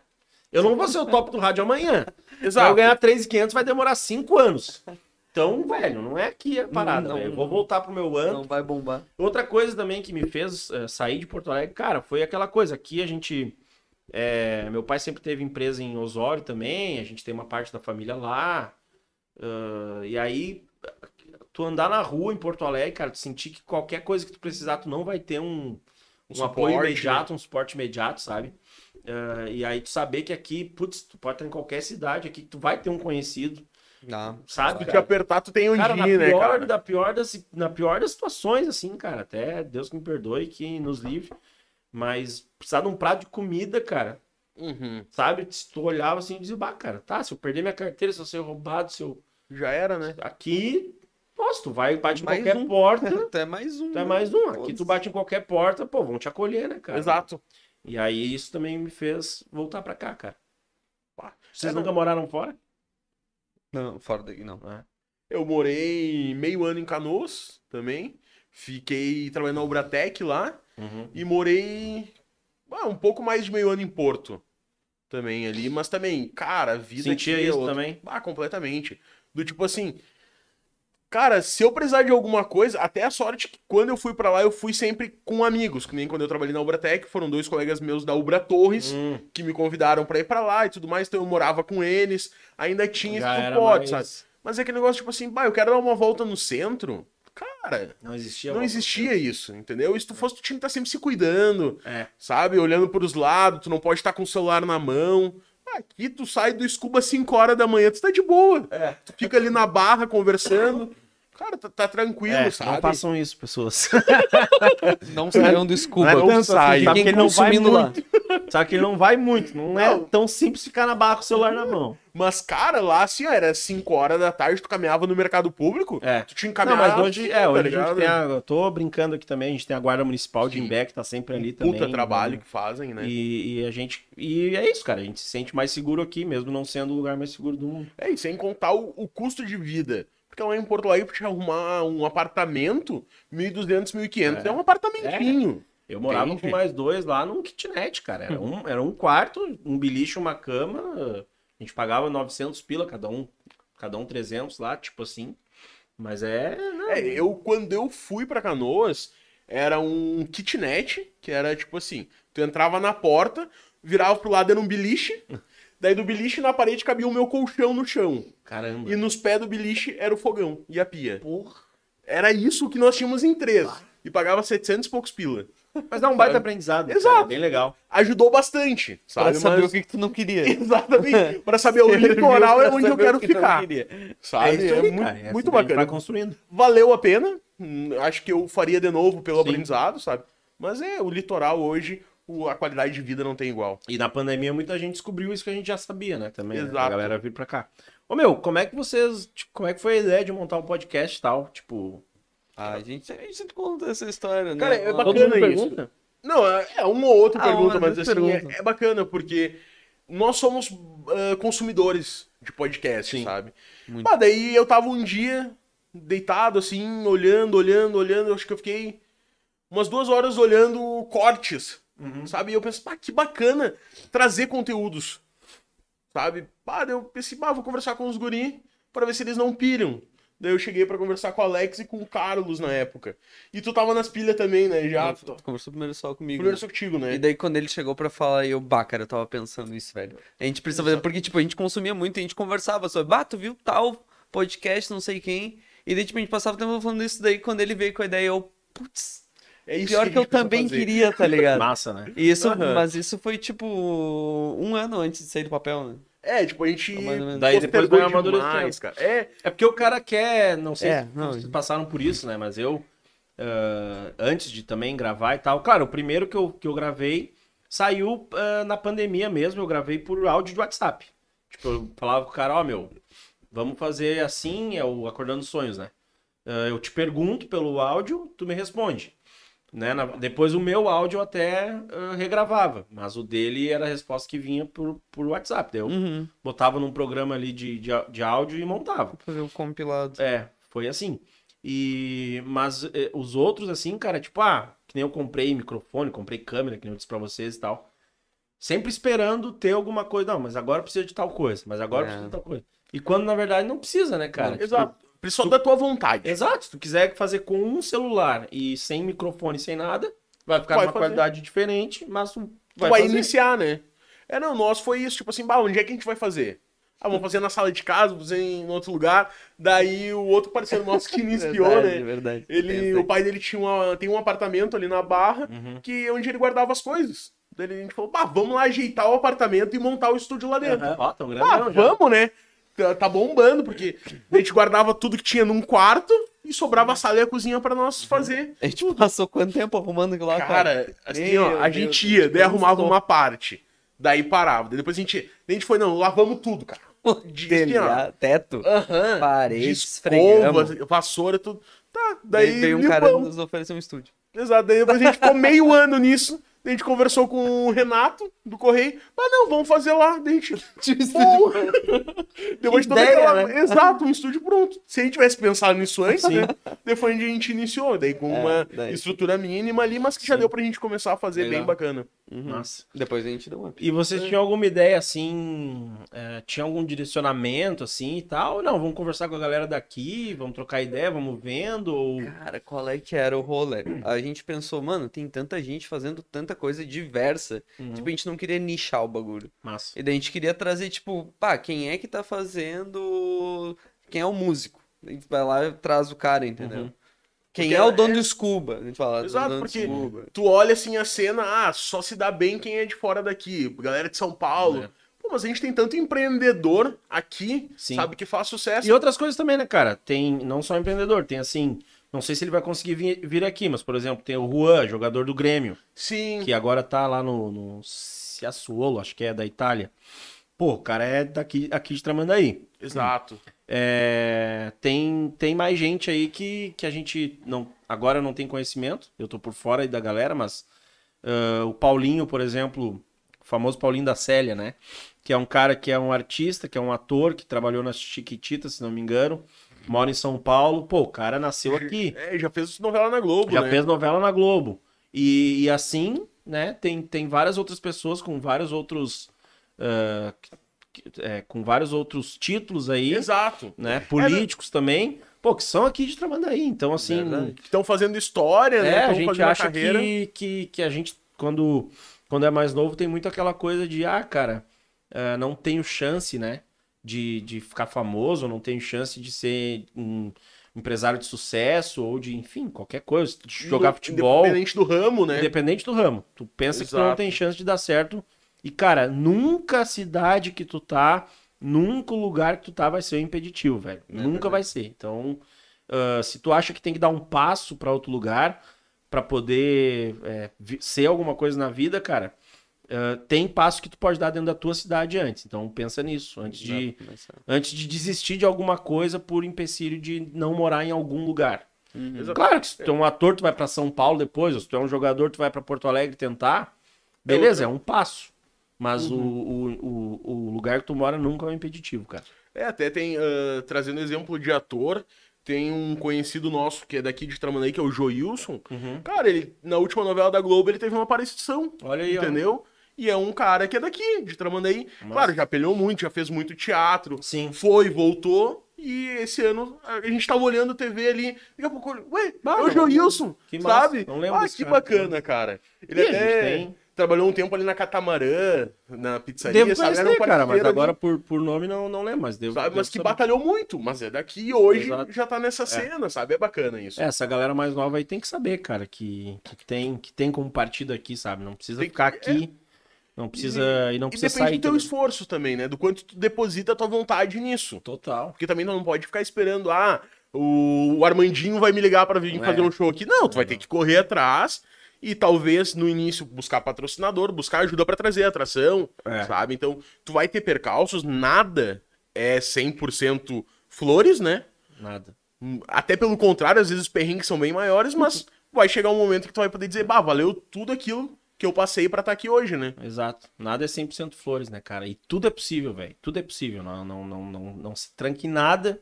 eu não vou ser o top do rádio amanhã. Pra eu ganhar 3.500 vai demorar 5 anos. Então, velho, não é aqui a parada,
Não,
velho. Eu
não.
vou voltar pro meu ano.
Não vai bombar.
Outra coisa também que me fez eh, sair de Porto Alegre, cara, foi aquela coisa. Aqui a gente. Eh, meu pai sempre teve empresa em Osório também, a gente tem uma parte da família lá. ah, e aí, tu andar na rua em Porto Alegre, cara, tu sentir que qualquer coisa que tu precisar, tu não vai ter um, um, apoio
suporte,
imediato, um suporte imediato, sabe? Ah, e aí tu saber que aqui, putz, tu pode estar em qualquer cidade aqui, que tu vai ter um conhecido,
Não.
sabe?
Se te apertar, tu tem onde
Cara, na
ir, né,
pior,
cara?
Da pior das, na pior das situações, assim, cara. Até Deus que me perdoe, que nos livre. Mas precisar de um prato de comida, cara.
Uhum.
Sabe? Se tu olhava assim e dizia, bah, cara, tá, se eu perder minha carteira, se eu ser roubado, se eu.
Já era, né?
Aqui, nossa, tu vai, bate em
Mais
qualquer
um.
porta,
Tu é mais um.
tu é mais um. Aqui tu bate em qualquer porta, pô, vão te acolher, né, cara?
Exato.
E aí isso também me fez voltar pra cá, cara.
Pá.
Vocês
É,
nunca
não.
moraram fora?
Não, fora daqui não.
Eu morei meio ano em Canoas também. Fiquei trabalhando na Ubratec lá.
Uhum.
E morei ah, um pouco mais de meio ano em Porto. Também ali. Mas também, cara, a vida
Sentia
aqui é
isso
outra.
também?
Ah, completamente. Do tipo assim. Cara, se eu precisar de alguma coisa, até a sorte que quando eu fui pra lá, eu fui sempre com amigos. Que nem quando eu trabalhei na Ubratec, foram dois colegas meus da Ubra Torres
Hum,
que me convidaram pra ir pra lá e tudo mais. Então eu morava com eles. Ainda tinha
já
esse suporte,
mais-
sabe? Mas é aquele negócio, tipo assim, bah, eu quero dar uma volta no centro. Cara,
Não existia.
não existia isso, entendeu? E se tu fosse, tu tinha que estar sempre se cuidando,
É.
sabe? Olhando pros lados, tu não pode estar com o celular na mão. Aqui tu sai do Scuba 5 horas da manhã, tu tá de boa.
É.
Tu fica ali na barra conversando. Cara, tá, tá tranquilo,
É,
sabe?
não façam isso, pessoas.
Não saiam do scuba.
Não é
sai.
assim, sabe
Fiquem
que ele não vai
consumindo lá.
muito. Sabe que ele não vai muito. Não é
Não.
tão simples ficar na barra com o celular na mão.
Mas, cara, lá assim, ó, era 5 horas da tarde, tu caminhava no mercado público,
É.
tu tinha
Não,
encaminhado.
mas hoje, é,
tá
hoje a
ligado?
gente tem a, eu tô brincando aqui também, a gente tem a guarda municipal de
Sim.
Imbé que tá sempre ali também.
Puta trabalho
né?
que fazem, né?
E, e a gente, e é isso, cara, a gente se sente mais seguro aqui, mesmo não sendo o lugar mais seguro do mundo.
É, e sem contar o, o custo de vida. Porque lá em Porto Alegre, pra te arrumar um apartamento, 1.200, 1.500, é.
É.
um apartamentinho.
Eu morava
Entende?
com mais dois lá num kitnet, cara. Era um, era um quarto, um beliche, uma cama. A gente pagava 900 pila, cada um, cada um 300 lá, tipo assim. Mas é. Não,
É, eu, quando eu fui pra Canoas, era um kitnet, que era tipo assim, tu entrava na porta, virava pro lado, era um beliche, daí do beliche na parede cabia o meu colchão no chão.
Caramba.
E nos pés do beliche era o fogão e a pia.
Porra.
Era isso que nós tínhamos em três. E pagava 700 e poucos pila.
Mas dá um baita aprendizado. cara,
Exato.
é bem legal.
Ajudou bastante,
Pra
sabe?
saber
Mas-
o que, que tu não queria.
Exatamente. Pra saber o litoral é onde eu quero ficar. Sabe?
É isso aí,
muito,
cara. É assim
muito
que
bacana.
Vai construindo.
Valeu a pena. Hum, Acho que eu faria de novo pelo
Sim.
aprendizado, sabe? Mas é, o litoral hoje, a qualidade de vida não tem igual.
E na pandemia muita gente descobriu isso que a gente já sabia, né? Também. né? A
Exato.
galera vir pra cá. Ô meu, como é que vocês. tipo, como é que foi a ideia de montar um podcast e tal? Tipo.
Ah, a gente, a gente sempre conta essa história, né?
Cara, é bacana isso.
pergunta?
Não, é é uma ou outra
Ah,
pergunta,
uma
mas assim, é,
perguntas.
é bacana, porque nós somos ah, consumidores de podcast,
Sim.
sabe?
Muito.
Ah, daí eu tava um dia deitado, assim, olhando, olhando, olhando, acho que eu fiquei umas duas horas olhando cortes, sabe? E eu pensei, pá, que bacana trazer conteúdos, sabe? Pá, eu pensei, pá, vou conversar com os guri pra ver se eles não piram. Daí eu cheguei pra conversar com o Alex e com o Carlos na época. E tu tava nas pilhas também, né? Já.
Tu conversou primeiro só comigo.
Primeiro
né?
só contigo, né?
E daí quando ele chegou pra falar, eu, bah, cara, eu tava pensando isso, velho. A gente precisa fazer, porque, tipo, a gente consumia muito, a gente conversava sobre, bah, tu viu tal podcast, não sei quem. E daí, tipo, a gente passava o tempo falando isso, daí quando ele veio com a ideia, eu, putz,
É isso
pior
a
que, eu também
fazer.
queria, tá ligado?
Massa, né?
Isso,
Aham.
mas isso foi, tipo, um ano antes de sair do papel, né?
É, tipo, a gente.
Mais.
Daí depois vai amadurecendo.
demais, cara. É,
É porque o cara quer, não sei
É,
se
não,
vocês passaram por isso, né? Mas eu, ah, antes de também gravar e tal, claro, o primeiro que eu, que eu gravei saiu ah, na pandemia mesmo, eu gravei por áudio de WhatsApp. Tipo, eu falava com o cara, ó, meu, vamos fazer assim, é o Acordando Sonhos, né? Ah, eu te pergunto pelo áudio, tu me responde. Né? Na- depois o meu áudio até ah, regravava, mas o dele era a resposta que vinha por, por WhatsApp. Daí eu
Uhum.
botava num programa ali de, de, de áudio e montava.
Fazer um compilado.
É, foi assim. E mas eh, os outros assim, cara, tipo, ah, que nem eu comprei microfone, comprei câmera, que nem eu disse pra vocês e tal. Sempre esperando ter alguma coisa, não, mas agora precisa de tal coisa, mas agora
É.
precisa de tal coisa. E quando na verdade não precisa, né, cara? Tipo,
exato. Precisa da tua vontade.
Exato, se tu quiser fazer com um celular e sem microfone, sem nada, vai ficar
Vai
uma
fazer.
qualidade diferente, mas tu
Tu
vai,
vai
fazer.
iniciar, né? É, não, nosso foi isso, tipo assim, bah, onde é que a gente vai fazer? Ah, vamos fazer na sala de casa, vamos fazer em outro lugar. Daí o outro parceiro nosso que iniciou,
verdade,
né?
verdade.
Ele, o pai dele tinha uma, tem um apartamento ali na Barra,
Uhum.
que é onde ele guardava as coisas. Daí a gente falou, bah, vamos lá ajeitar o apartamento e montar o estúdio lá dentro.
Aham, Ó, tão
Ah,
grandão já.
vamos, né? Tá, tá bombando, porque a gente guardava tudo que tinha num quarto e sobrava a sala e a cozinha pra nós fazer.
A gente passou quanto tempo arrumando aquilo lá, cara?
Cara, assim,
Meu
ó, a
Deus,
gente
a
ia, daí arrumava uma parte, daí parava. Daí depois a gente, a gente foi, não, lavamos tudo, cara. Assim,
Telha- teto,
aham,
parede,
de
esfregamos.
escova, vassoura, tudo. Tá,
Daí
daí
veio um cara
limpamos.
nos oferecer um estúdio.
Exato, daí depois a gente ficou meio ano nisso. A gente conversou com o Renato do Correio. Mas não, vamos fazer lá. Daí a gente. Pô, Depois de toda
ideia,
aquela.
né?
Exato, um estúdio pronto. Se a gente tivesse pensado nisso antes,
Sim.
né? Depois a gente iniciou, daí com
É,
uma
daí.
estrutura mínima ali, mas que já
Sim.
deu pra gente começar a fazer
Legal.
bem bacana.
Massa.
Depois a gente deu uma.
E vocês tinham alguma ideia assim? é, tinha algum direcionamento assim e tal? Não, vamos conversar com a galera daqui, vamos trocar ideia, vamos vendo? Ou...
Cara, qual é que era o rolê? A gente pensou, mano, tem tanta gente fazendo tanta coisa diversa.
Uhum.
Tipo, a gente não queria nichar o bagulho.
Massa.
E daí a gente queria trazer, tipo, pá, quem é que tá fazendo. Quem é o músico? A gente vai lá e traz o cara, entendeu?
Uhum.
Quem é o
é-
dono do Scuba? A gente fala,
Exato,
dono do
porque-
Scuba.
Tu olha assim a cena, ah, só se dá bem quem é de fora daqui. Galera de São Paulo.
É.
Pô, Pô, mas a gente tem tanto empreendedor aqui,
Sim.
sabe, que faz sucesso.
E outras coisas também, né, cara? Tem não só empreendedor, tem assim. Não sei se ele vai conseguir vir, vir aqui, mas, por exemplo, tem o Juan, jogador do Grêmio,
Sim.
que agora tá lá no, no Sassuolo, acho que é da Itália. Pô, o cara é daqui aqui de Tramandaí.
Exato.
É, tem, tem mais gente aí que, que a gente não agora não tem conhecimento. Eu tô por fora aí da galera, mas ah, o Paulinho, por exemplo, o famoso Paulinho da Célia, né? Que é um cara que é um artista, que é um ator, que trabalhou nas Chiquititas, se não me engano. Mora em São Paulo. Pô, o cara nasceu aqui.
É, já fez novela na Globo,
Já
né?
fez novela na Globo. E, e assim, né, tem, tem várias outras pessoas com vários outros. que- é, com vários outros títulos aí
Exato.
né? Políticos também, pô, que são aqui de Tramandaí. Então, assim.
Que estão fazendo história, né?
é, a
Tão
gente
a
acha que, que, que a gente, quando, quando é mais novo, tem muito aquela coisa de, ah, cara, eh, não tenho chance, né? De, de ficar famoso, não tenho chance de ser um empresário de sucesso ou de, enfim, qualquer coisa, de jogar futebol.
Independente do ramo, né?
Independente do ramo. Tu pensa que tu não
Exato.
tem chance de dar certo. E, cara, nunca a cidade que tu tá, nunca o lugar que tu tá vai ser um impeditivo, velho.
É
nunca
verdade.
vai ser. Então, ah, se tu acha que tem que dar um passo pra outro lugar pra poder é, ser alguma coisa na vida, cara, ah, tem passo que tu pode dar dentro da tua cidade antes. Então, pensa nisso. Antes de, antes de desistir de alguma coisa por empecilho de não morar em algum lugar.
Exato.
Claro que se tu é um ator, tu vai pra São Paulo depois, ou se tu é um jogador, tu vai pra Porto Alegre tentar. Beleza, é um passo. Mas o, o, o, o lugar que tu mora nunca é um impeditivo, cara.
É, até tem, ah, trazendo exemplo de ator, tem um conhecido nosso que é daqui de Tramandaí, que é o Joilson. Cara, ele, na última novela da Globo, ele teve uma aparição,
Olha aí, ó.
E é um cara que é daqui, de Tramandaí. Claro, já pelhou muito, já fez muito teatro.
Sim.
Foi, voltou. E esse ano a gente tava olhando TV ali. Daqui a pouco, ué,
Bah,
é o
não-
Joilson, sabe?
não lembro
ah, que
cara.
bacana, cara. Ele
E
até
tem-
trabalhou um tempo ali na Catamarã, na pizzaria,
Devo
sabe? Um
cara, mas
ali.
agora por, por nome não, não lembro, mas devo.
Sabe,
devo
mas que
saber.
batalhou muito, mas é daqui e hoje
Exato.
já tá nessa cena, sabe? É bacana isso.
É, essa galera mais nova aí tem que saber, cara, que, que, tem, que tem como partido aqui, sabe? Não precisa
Tem
ficar aqui, não precisa. E, não
E
precisa
depende
sair.
do teu
também.
esforço também, né? Do quanto tu deposita a tua vontade nisso.
Total.
Porque também não pode ficar esperando, ah, o, Armandinho vai me ligar pra vir
É.
fazer um show aqui. Não, tu vai ter que correr atrás e talvez no início buscar patrocinador, buscar ajuda pra trazer atração,
É.
sabe? Então, tu vai ter percalços, nada é 100% flores, né?
Nada.
Até pelo contrário, às vezes os perrengues são bem maiores, mas vai chegar um momento que tu vai poder dizer, bah, valeu tudo aquilo que eu passei pra estar aqui hoje, né?
Exato. Nada é 100% flores, né, cara? E tudo é possível, velho. Tudo é possível. Não, não, não, não, não se tranque em nada.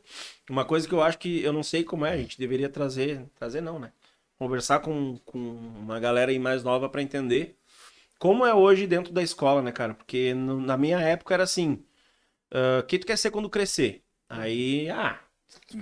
Uma coisa que eu acho que eu não sei como é, a gente deveria trazer. Trazer não, né? Conversar com, com uma galera aí mais nova pra entender como é hoje dentro da escola, né, cara? Porque no- na minha época era assim: ah, o que tu quer ser quando crescer? Aí, ah,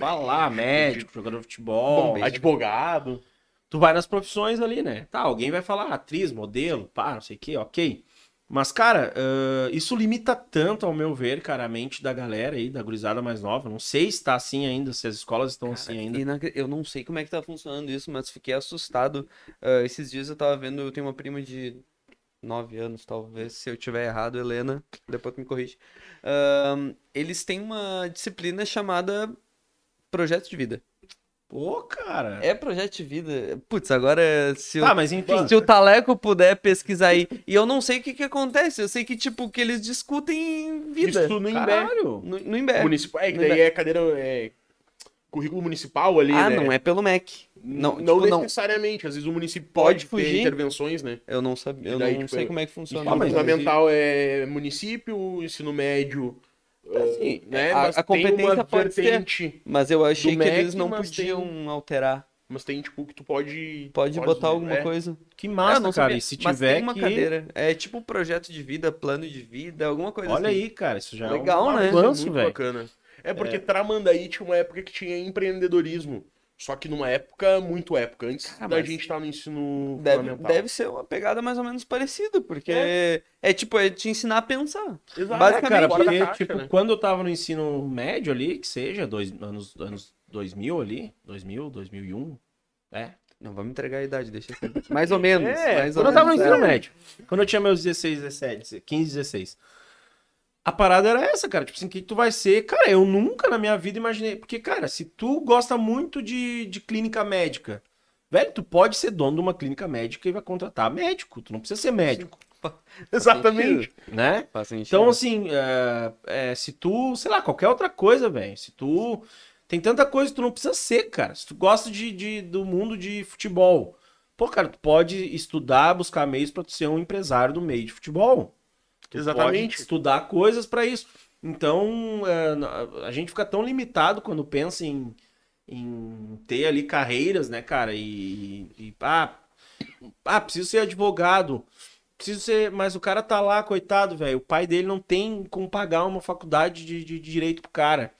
lá, médico, jogador de futebol.
Bom, advogado.
Tu vai nas profissões ali, né? Tá, alguém vai falar atriz, modelo, pá, não sei o que, ok. Mas, cara, ah, isso limita tanto, ao meu ver, cara, a mente da galera aí, da gurizada mais nova. Não sei se tá assim ainda, se as escolas estão assim ainda.
Inacre- Eu não sei como é que tá funcionando isso, mas fiquei assustado. Ah, esses dias eu tava vendo, eu tenho uma prima de 9 anos, talvez, se eu tiver errado, Helena, depois tu me corrige. Ahn, eles têm uma disciplina chamada Projeto de Vida.
Pô, cara.
É projeto de vida. Putz, agora se o,
Tá, mas enfim.
se o Taleco puder pesquisar aí. E eu não sei o que que acontece. Eu sei que, tipo, que eles discutem vida.
Isso no Imbé.
No, no Imbé.
Municipal. É, que daí
Imbé.
é cadeira. É, currículo municipal ali,
Ah,
né?
não é pelo MEC.
Não,
Não, tipo, não.
necessariamente. Às vezes o município
Pode
pode, ter
fugir.
intervenções, né?
Eu não sabia. Eu
daí,
não
tipo,
sei
é-
como é que funciona.
Ah, mas
fundamental é município, ensino médio.
Assim,
né?
a-
mas
a
tem
competência pode ser. Mas eu achei que
MEC,
eles não podiam alterar.
Mas tem, tipo, que tu pode.
Pode botar alguma
é.
coisa.
Que
Ah,
massa,
não
cara.
sabia.
E se
Mas
tiver
tem uma
que...
cadeira. É tipo projeto de vida, plano de vida, alguma coisa
Olha
assim.
aí, cara. Isso já
Legal,
é um
né?
avanço,
muito
velho.
bacana. É porque Tramandaí tinha uma época que tinha empreendedorismo. Só que numa época, muito época, antes
Cara,
da gente estar no ensino
Deve,
fundamental.
deve ser uma pegada mais ou menos parecida, porque é, tipo, é te ensinar a pensar.
Exato,
basicamente,
Cara,
fora da
porque,
caixa,
tipo,
né?
quando eu tava no ensino médio ali, que seja, dois, anos, anos 2000 ali, 2000, 2001, é.
Não vamos entregar a idade, deixa assim. Mais ou menos.
É,
mais ou
quando eu tava no ensino
é.
médio. Quando eu tinha meus 16, 17, 15, 16. A parada era essa, cara. Tipo assim, o que tu vai ser? Cara, eu nunca na minha vida imaginei. Porque, cara, se tu gosta muito de, de clínica médica, velho, tu pode ser dono de uma clínica médica e vai contratar médico. Tu não precisa ser médico,
Exatamente.
né? Então, assim, é, é, se tu, sei lá, qualquer outra coisa, velho. Se tu. Tem tanta coisa que tu não precisa ser, cara. Se tu gosta de, de- do mundo de futebol, pô, cara, tu pode estudar, buscar meios pra tu ser um empresário do meio de futebol. Tu
Exatamente.
pode estudar coisas pra isso. Então, é, a gente fica tão limitado quando pensa em, em ter ali carreiras, né, cara? E, e ah, ah, preciso ser advogado. Preciso ser. Mas o cara tá lá, coitado, velho. O pai dele não tem como pagar uma faculdade de, de direito pro cara.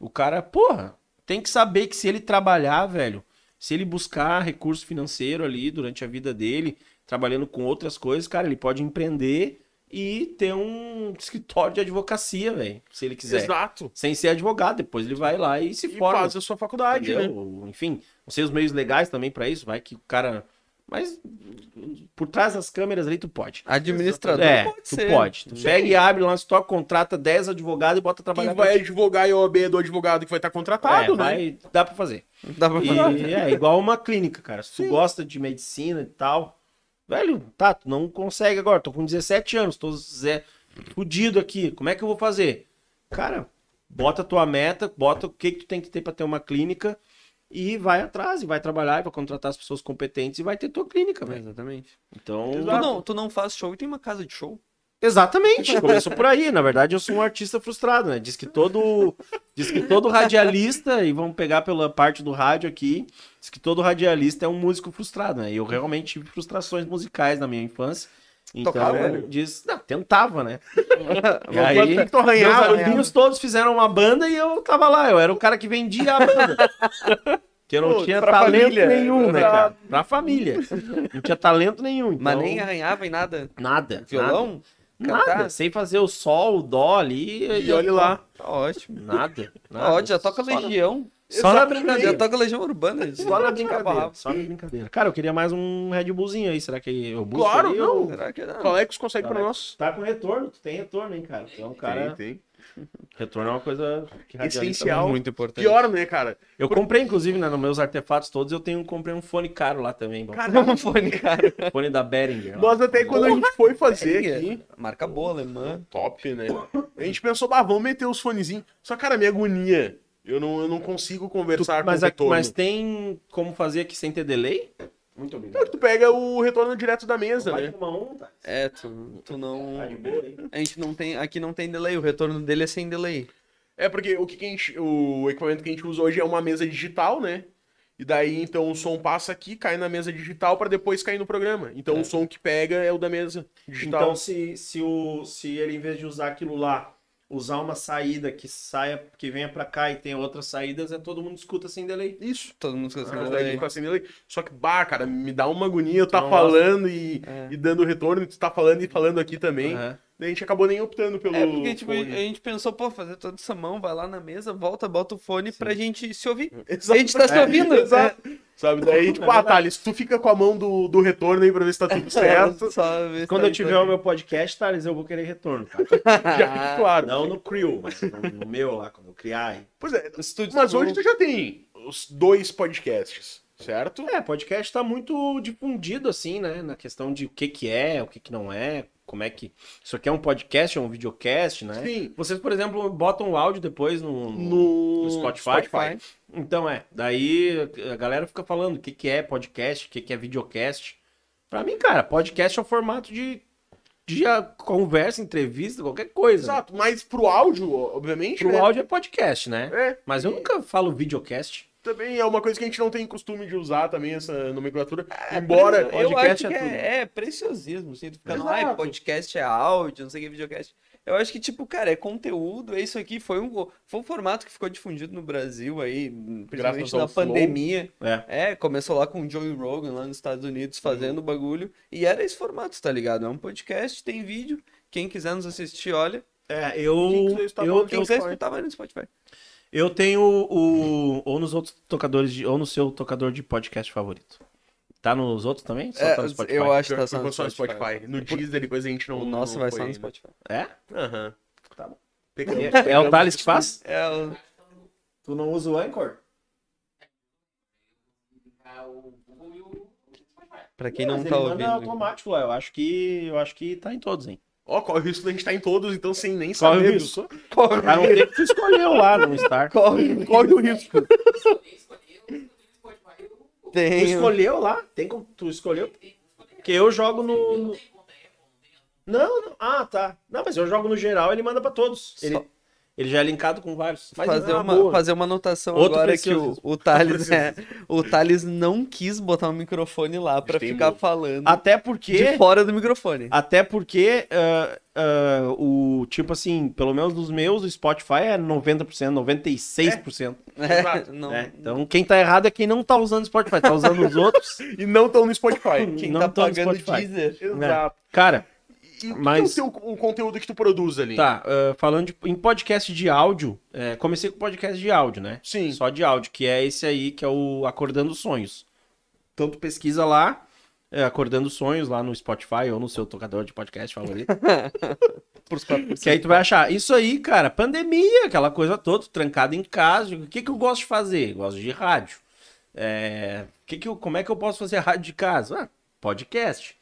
O cara, porra, tem que saber que se ele trabalhar, velho, se ele buscar recurso financeiro ali durante a vida dele, trabalhando com outras coisas, cara, ele pode empreender e ter um escritório de advocacia, velho, se ele quiser.
Exato.
Sem ser advogado, depois ele vai lá e se
E
forma.
faz a sua faculdade, né?
Enfim, não sei os meios legais também pra isso, vai que o cara. Mas por trás das câmeras ali tu pode.
Administrador
é,
pode
tu
ser.
pode. Tu pega e abre lá no estoque, contrata 10 advogados e bota trabalhar
Quem vai advogar o OAB do advogado que vai estar contratado,
é,
né?
vai, dá pra fazer.
Dá pra fazer.
E é igual uma clínica, cara. Se tu
Sim.
gosta de medicina e tal, velho, tá, tu não consegue agora. Tô com 17 anos, tô zé, fudido aqui. Como é que eu vou fazer? Cara, bota a tua meta, bota o que, que tu tem que ter pra ter uma clínica e vai atrás, e vai trabalhar, e vai contratar as pessoas competentes e vai ter tua clínica, velho.
Exatamente.
Então.
Tu não, tu não faz show e tem uma casa de show.
Exatamente, começou por aí. Na verdade, eu sou um artista frustrado, né? Diz que todo, diz que todo radialista, e vamos pegar pela parte do rádio aqui, diz que todo radialista é um músico frustrado, né? E eu realmente tive frustrações musicais na minha infância. Então,
Tocava?
diz, não, tentava, né? E aí, meus
arranhava, né?
amiguinhos todos fizeram uma banda e eu tava lá, eu era o cara que vendia a banda. Que eu não
Pô,
tinha talento
família.
nenhum, né, cara? Pra família. Não tinha talento nenhum. Então,
Mas nem arranhava em nada.
nada.
Violão?
Nada.
Cantar?
Nada. Sem fazer o sol, o dó ali.
E olha lá.
Tá ótimo.
Nada. nada.
Ó, já toca
Só na-
Legião.
Só na brincadeira.
Já toca Legião Urbana.
Só na brincadeira. Só na brincadeira. Cara, eu queria mais um Red Bullzinho aí. Será que eu busco
Claro,
ali,
não.
ou-
Será que não?
Qual é que os consegue pra
Tá,
nós?
Tá com retorno. Tu tem retorno, hein, cara. Tu é um cara...
Tem, tem.
Retorno é uma coisa que
Essencial.
Muito importante.
Pior, né, cara?
Eu comprei, inclusive, né, nos meus artefatos todos, eu tenho comprei um fone caro lá também.
Caramba.
Um fone, cara.
Fone da Behringer. lá.
Nós até quando a gente foi fazer
É,
aqui,
Marca boa, alemã.
top, né? A gente pensou, bah, vamos meter os fonezinhos. Só, cara, minha agonia. Eu não, eu não consigo
Tu-
conversar
mas,
com o retorno.
mas tem como fazer aqui sem ter delay? Muito obrigado.
Tu pega o retorno direto da mesa,
Vai
né?
tomar um, tá?
É, tu, tu não.
Tá de boa.
A gente não tem. Aqui não tem delay, o retorno dele é sem delay.
É porque o que, que a gente. O equipamento que a gente usa hoje é uma mesa digital, né? E daí, então, o som passa aqui, cai na mesa digital pra depois cair no programa. Então, o som que pega é o da mesa digital.
Então, se, se, o, se ele, em vez de usar aquilo lá, usar uma saída que saia, que venha pra cá e tenha outras saídas, é todo mundo escuta sem delay.
Isso.
Todo mundo escuta sem
Consegue
delay.
ficar sem delay. Só que, bah, cara, me dá uma agonia eu tá falando e,
É.
e dando retorno, tu tá falando e falando aqui também.
Aham.
Daí a gente acabou nem optando pelo.
É porque, tipo, a
fone.
gente pensou, pô, fazer toda essa mão, vai lá na mesa, volta, bota o fone pra gente se ouvir.
Exato.
A gente tá se
É,
ouvindo.
Exato. Sabe? Daí, tipo, ah, Thales, tu fica com a mão do, do retorno aí pra ver se tá tudo certo.
Se
Quando
tá
eu tiver o meu podcast, Thales, eu vou querer retorno, tá?
Já claro.
Não no Crew, mas no, meu lá, quando eu criar. aí.
Pois é,
Estúdio
mas hoje tu já tem os dois podcasts, certo?
É, podcast tá muito difundido, assim, né? Na questão de o que que é, o que que não é, como é que... Isso aqui é um podcast, é um videocast, né?
Sim.
Vocês, por exemplo, botam o áudio depois no,
No,
no Spotify.
Spotify.
Então é, daí a galera fica falando o que, que é podcast, o que, que é videocast. Pra mim, cara, podcast é um formato de, de conversa, entrevista, qualquer coisa. né?
Exato, mas pro áudio, obviamente,
Pro
né?
áudio é podcast, né?
É,
Mas eu nunca falo videocast.
Também é uma coisa que a gente não tem costume de usar também, essa nomenclatura. Embora...
eu
podcast
acho que
é tudo.
é, é preciosismo, assim, tu fica, podcast é áudio, não sei o que, videocast. Eu acho que, tipo, cara, é conteúdo, é isso aqui, foi um, foi um formato que ficou difundido no Brasil aí, principalmente
ao
na pandemia.
É.
É, começou lá com o Joey Rogan lá nos Estados Unidos fazendo o bagulho, e era esse formato, tá ligado? É um podcast, tem vídeo, quem quiser nos assistir, olha.
É, eu.
Quem quiser escutar
eu,
Quem quiser escutar, vai no Spotify.
Eu tenho o. Ou nos outros tocadores de. Ou no seu tocador de podcast favorito. Tá nos outros também? Só
É,
tá no Spotify.
eu acho que tá só no
ficou só no
Spotify.
Spotify. No Deezer, depois a gente não.
O nosso
não
vai só no
ainda.
Spotify.
É?
Aham.
Tá É, é o Thales que faz?
É o...
Tu não usa o Anchor?
Pra quem não
Mas
tá ouvindo.
automático lá. Eu acho que eu acho que tá em todos, hein?
Ó, corre o risco da gente estar em todos, então sem nem
Corre o
saber.
risco.
viu?
A não ser que tu escolheu lá no Star.
Corre,
Corre o risco.
Tu
tem.
escolheu lá? Tem como tu escolheu? Porque eu jogo no. no- Não, não. Ah, tá. Não, mas eu jogo no geral, ele manda pra todos. Ele,
Só-
ele já é linkado com vários. Mas
fazer,
é
uma,
boa.
fazer uma anotação
Outro
agora que o, o Thales é, o Thales não quis botar o microfone lá pra
Tem
ficar
muito.
falando
Até porque.
de fora do microfone.
Até porque ah, ah, o tipo assim, pelo menos dos meus, o Spotify é 90%, 96%.
Exato.
não,
né? Então quem tá errado é quem não tá usando o Spotify, tá usando os outros.
E não estão no Spotify.
quem
não
tá pagando
Spotify.
Deezer.
Exato.
Cara,
E
Mas-
é o, teu, o conteúdo que tu produz ali?
tá, ah, falando de- em podcast de áudio, é, comecei com podcast de áudio, né?
Sim.
Só de áudio, que é esse aí, que é o Acordando Sonhos. Então tu pesquisa lá, é, Acordando Sonhos, lá no Spotify ou no seu tocador de podcast favorito. Que aí tu vai achar. Isso aí, cara, pandemia, aquela coisa toda, trancado em casa. O que, que eu gosto de fazer? Eu gosto de rádio. É, que que eu, como é que eu posso fazer rádio de casa? Ah, podcast.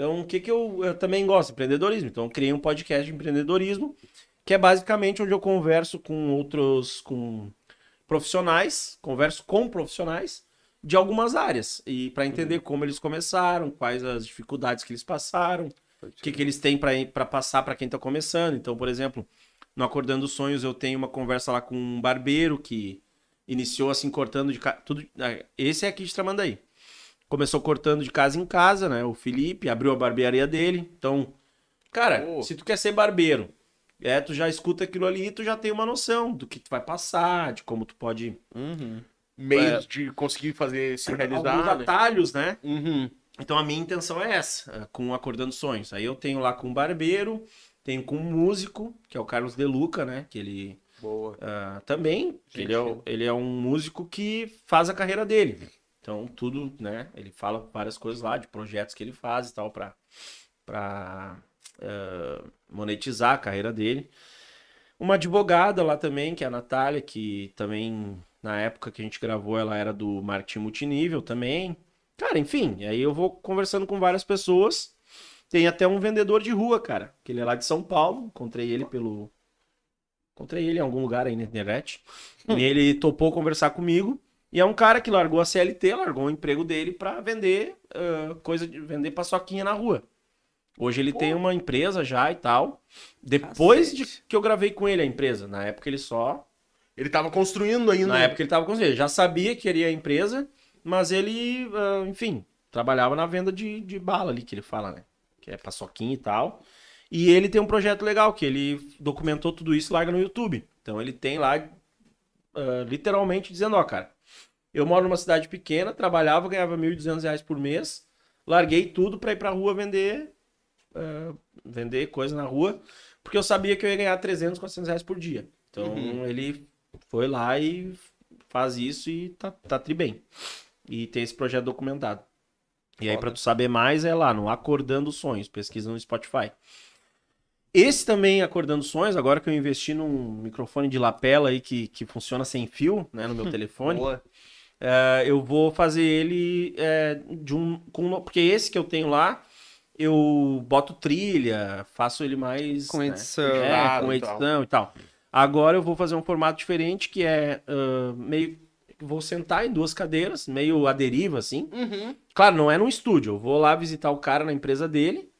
Então, o que, que eu, eu também gosto? Empreendedorismo. Então, eu criei um podcast de empreendedorismo, que é basicamente onde eu converso com outros, com profissionais, converso com profissionais de algumas áreas. E para entender como eles começaram, quais as dificuldades que eles passaram, o que, que eles têm para passar para quem está começando. Então, por exemplo, no Acordando Sonhos eu tenho uma conversa lá com um barbeiro que iniciou assim cortando de tudo. ah, Esse é aqui de Tramandaí. Começou cortando de casa em casa, né? O Felipe abriu a barbearia dele. Então, cara,
Pô.
se tu quer ser barbeiro, é, tu já escuta aquilo ali e tu já tem uma noção do que tu vai passar, de como tu pode
Uhum.
Meios de conseguir fazer se
alguns
realizar, né?
atalhos, né?
Uhum.
Então a minha intenção é essa, é, com o Acordando Sonhos. Aí eu tenho lá com um barbeiro, tenho com um músico, que é o Carlos Deluca, né? Que ele
Boa.
ah, também,
Gente
ele é, ele é um músico que faz a carreira dele. Então tudo, né? Ele fala várias coisas lá, de projetos que ele faz e tal, pra, pra ah, monetizar a carreira dele. Uma advogada lá também, que é a Natália, que também, na época que a gente gravou, ela era do marketing multinível também. Cara, enfim, aí eu vou conversando com várias pessoas. Tem até um vendedor de rua, cara, que ele é lá de São Paulo. Encontrei ele pelo. Encontrei ele em algum lugar aí na internet. E ele topou conversar comigo. E é um cara que largou a CLT, largou o emprego dele pra vender ah, coisa de vender paçoquinha na rua. Hoje ele tem uma empresa já e tal. Depois de
Cacete.
que eu gravei com ele a empresa, na época ele só
Ele tava construindo ainda.
na época ele tava com ele. Já sabia que queria a empresa, mas ele, ah, enfim, trabalhava na venda de, de bala ali, que ele fala, né? Que é paçoquinha e tal. E ele tem um projeto legal, que ele documentou tudo isso e larga no YouTube. Então ele tem lá, ah, literalmente, dizendo, ó, cara, eu moro numa cidade pequena, trabalhava, ganhava 1.200 reais por mês, larguei tudo pra ir pra rua vender, ah, vender coisa na rua, porque eu sabia que eu ia ganhar 300, 400 reais por dia. Então
Uhum.
ele foi lá e faz isso e tá, tá tri bem. E tem esse projeto documentado. E aí,
Foda.
pra tu saber mais, é lá no Acordando Sonhos, pesquisa no Spotify. Esse também, Acordando Sonhos, agora que eu investi num microfone de lapela aí que, que funciona sem fio, né, no meu telefone,
Boa.
É, eu vou fazer ele é, de um. Com, porque esse que eu tenho lá, eu boto trilha, faço ele mais.
Com
né,
edição.
é,
Claro,
com edição e tal. Agora eu vou fazer um formato diferente que é ah, meio. Vou sentar em duas cadeiras, meio à deriva, assim.
Uhum.
Claro, não é num estúdio. Eu vou lá visitar o cara na empresa dele,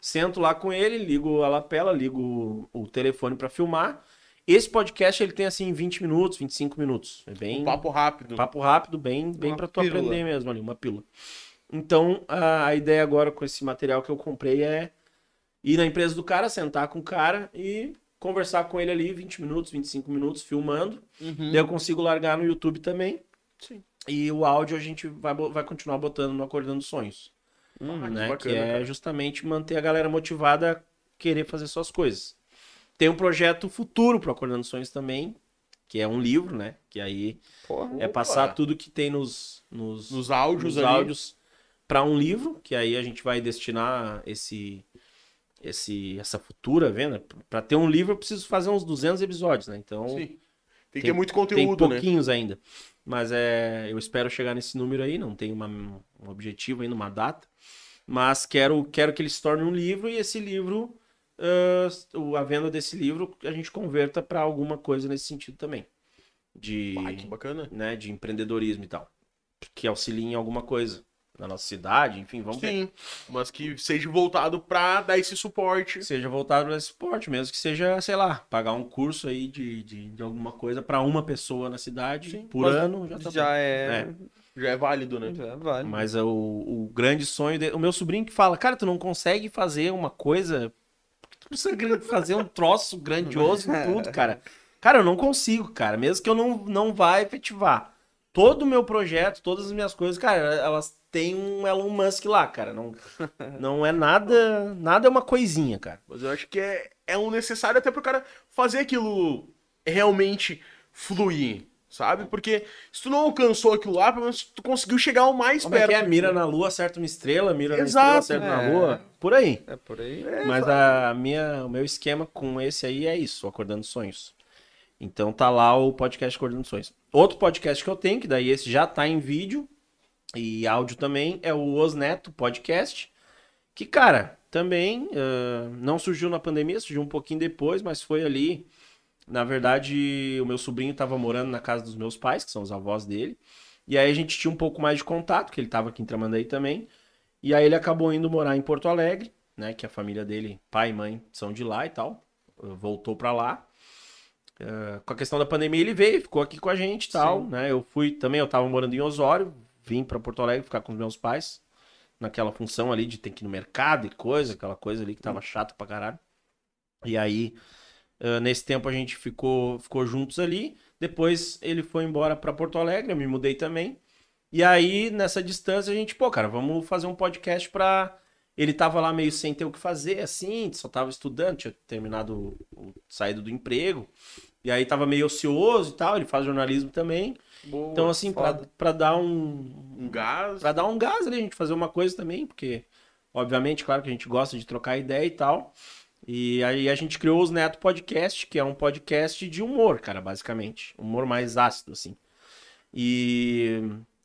sento lá com ele, ligo a lapela, ligo o, o telefone pra filmar. Esse podcast ele tem assim 20 minutos, 25 minutos. É bem
Um papo rápido.
papo rápido, bem, bem para tu
pílula.
aprender mesmo ali, uma pílula. Então, a, ideia agora com esse material que eu comprei é ir na empresa do cara, sentar com o cara e conversar com ele ali 20 minutos, 25 minutos, filmando.
Uhum.
Daí eu consigo largar no YouTube também.
Sim.
E o áudio a gente vai, vai continuar botando no Acordando Sonhos.
Hum,
Ah, que
né? Que,
bacana,
é
cara.
justamente manter a galera motivada a querer fazer suas coisas. Tem um projeto futuro pro Acordando Sonhos também, que é um livro, né? Que aí
Porra.
é passar tudo que tem nos, nos,
Nos áudios
nos
ali.
áudios para um livro, que aí a gente vai destinar esse esse, essa futura venda. Pra ter um livro eu preciso fazer uns 200 episódios, né? Então
Sim. Tem que
Tem-
ter muito
tem
conteúdo, né?
pouquinhos ainda. Mas é, eu espero chegar nesse número aí, não tenho uma- um objetivo ainda, uma data. Mas quero, quero que ele se torne um livro e esse livro, o- a venda desse livro, a gente converta para alguma coisa nesse sentido também. De,
que bacana.
né, de empreendedorismo e tal. Que auxilie em alguma coisa na nossa cidade, enfim, vamos ver.
Sim, mas que seja voltado pra dar esse suporte.
Seja voltado nesse esporte mesmo, que seja, sei lá, pagar um curso aí de, de, de alguma coisa para uma pessoa na cidade
Sim.
por ano, já tá
Já é.
Já é válido, né?
Já vale.
Mas é o, o grande sonho dele. O meu sobrinho que fala, cara, tu não consegue fazer uma coisa. Precisa fazer um troço grandioso em tudo, cara. Cara, eu não consigo, cara. Mesmo que eu não, não vá efetivar. Todo o meu projeto, todas as minhas coisas, cara, elas têm um Elon Musk lá, cara. Não, não é nada. Nada é uma coisinha, cara.
Mas eu acho que é, é um necessário até pro cara fazer aquilo realmente fluir, sabe? Porque se tu não alcançou aquilo lá, pelo menos tu conseguiu chegar o mais
Como é
perto.
que é? Mira na lua, acerta uma estrela, mira na
Exato.
estrela, acerta
É.
na lua. Por aí.
É por aí.
Mas a minha, o meu esquema com esse aí é isso, Acordando Sonhos. Então tá lá o podcast Acordando Sonhos. Outro podcast que eu tenho, que daí esse já tá em vídeo e áudio também, é o Os Neto Podcast. Que, cara, também ah, não surgiu na pandemia, surgiu um pouquinho depois, mas foi ali. Na verdade, o meu sobrinho tava morando na casa dos meus pais, que são os avós dele. E aí a gente tinha um pouco mais de contato, que ele tava aqui em Tramandaí também. E aí ele acabou indo morar em Porto Alegre, né? Que a família dele, pai e mãe, são de lá e tal. Uh, Voltou pra lá. Uh, com a questão da pandemia, ele veio, ficou aqui com a gente e tal, né? Eu fui também, eu tava morando em Osório, vim pra Porto Alegre ficar com os meus pais, naquela função ali de ter que ir no mercado e coisa, aquela coisa ali que tava chato pra caralho. E aí, uh, nesse tempo a gente ficou, ficou juntos ali. Depois ele foi embora pra Porto Alegre, eu me mudei também. E aí, nessa distância, a gente, pô, cara, vamos fazer um podcast pra. Ele tava lá meio sem ter o que fazer, assim, só tava estudando, tinha terminado, o- saído do emprego. E aí tava meio ocioso e tal, ele faz jornalismo também.
Boa,
Então, assim, pra, pra dar um.
um gás.
Pra dar um gás ali, a gente fazer uma coisa também, porque, obviamente, claro que a gente gosta de trocar ideia e tal. E aí a gente criou os Neto Podcast, que é um podcast de humor, cara, basicamente. Humor mais ácido, assim. E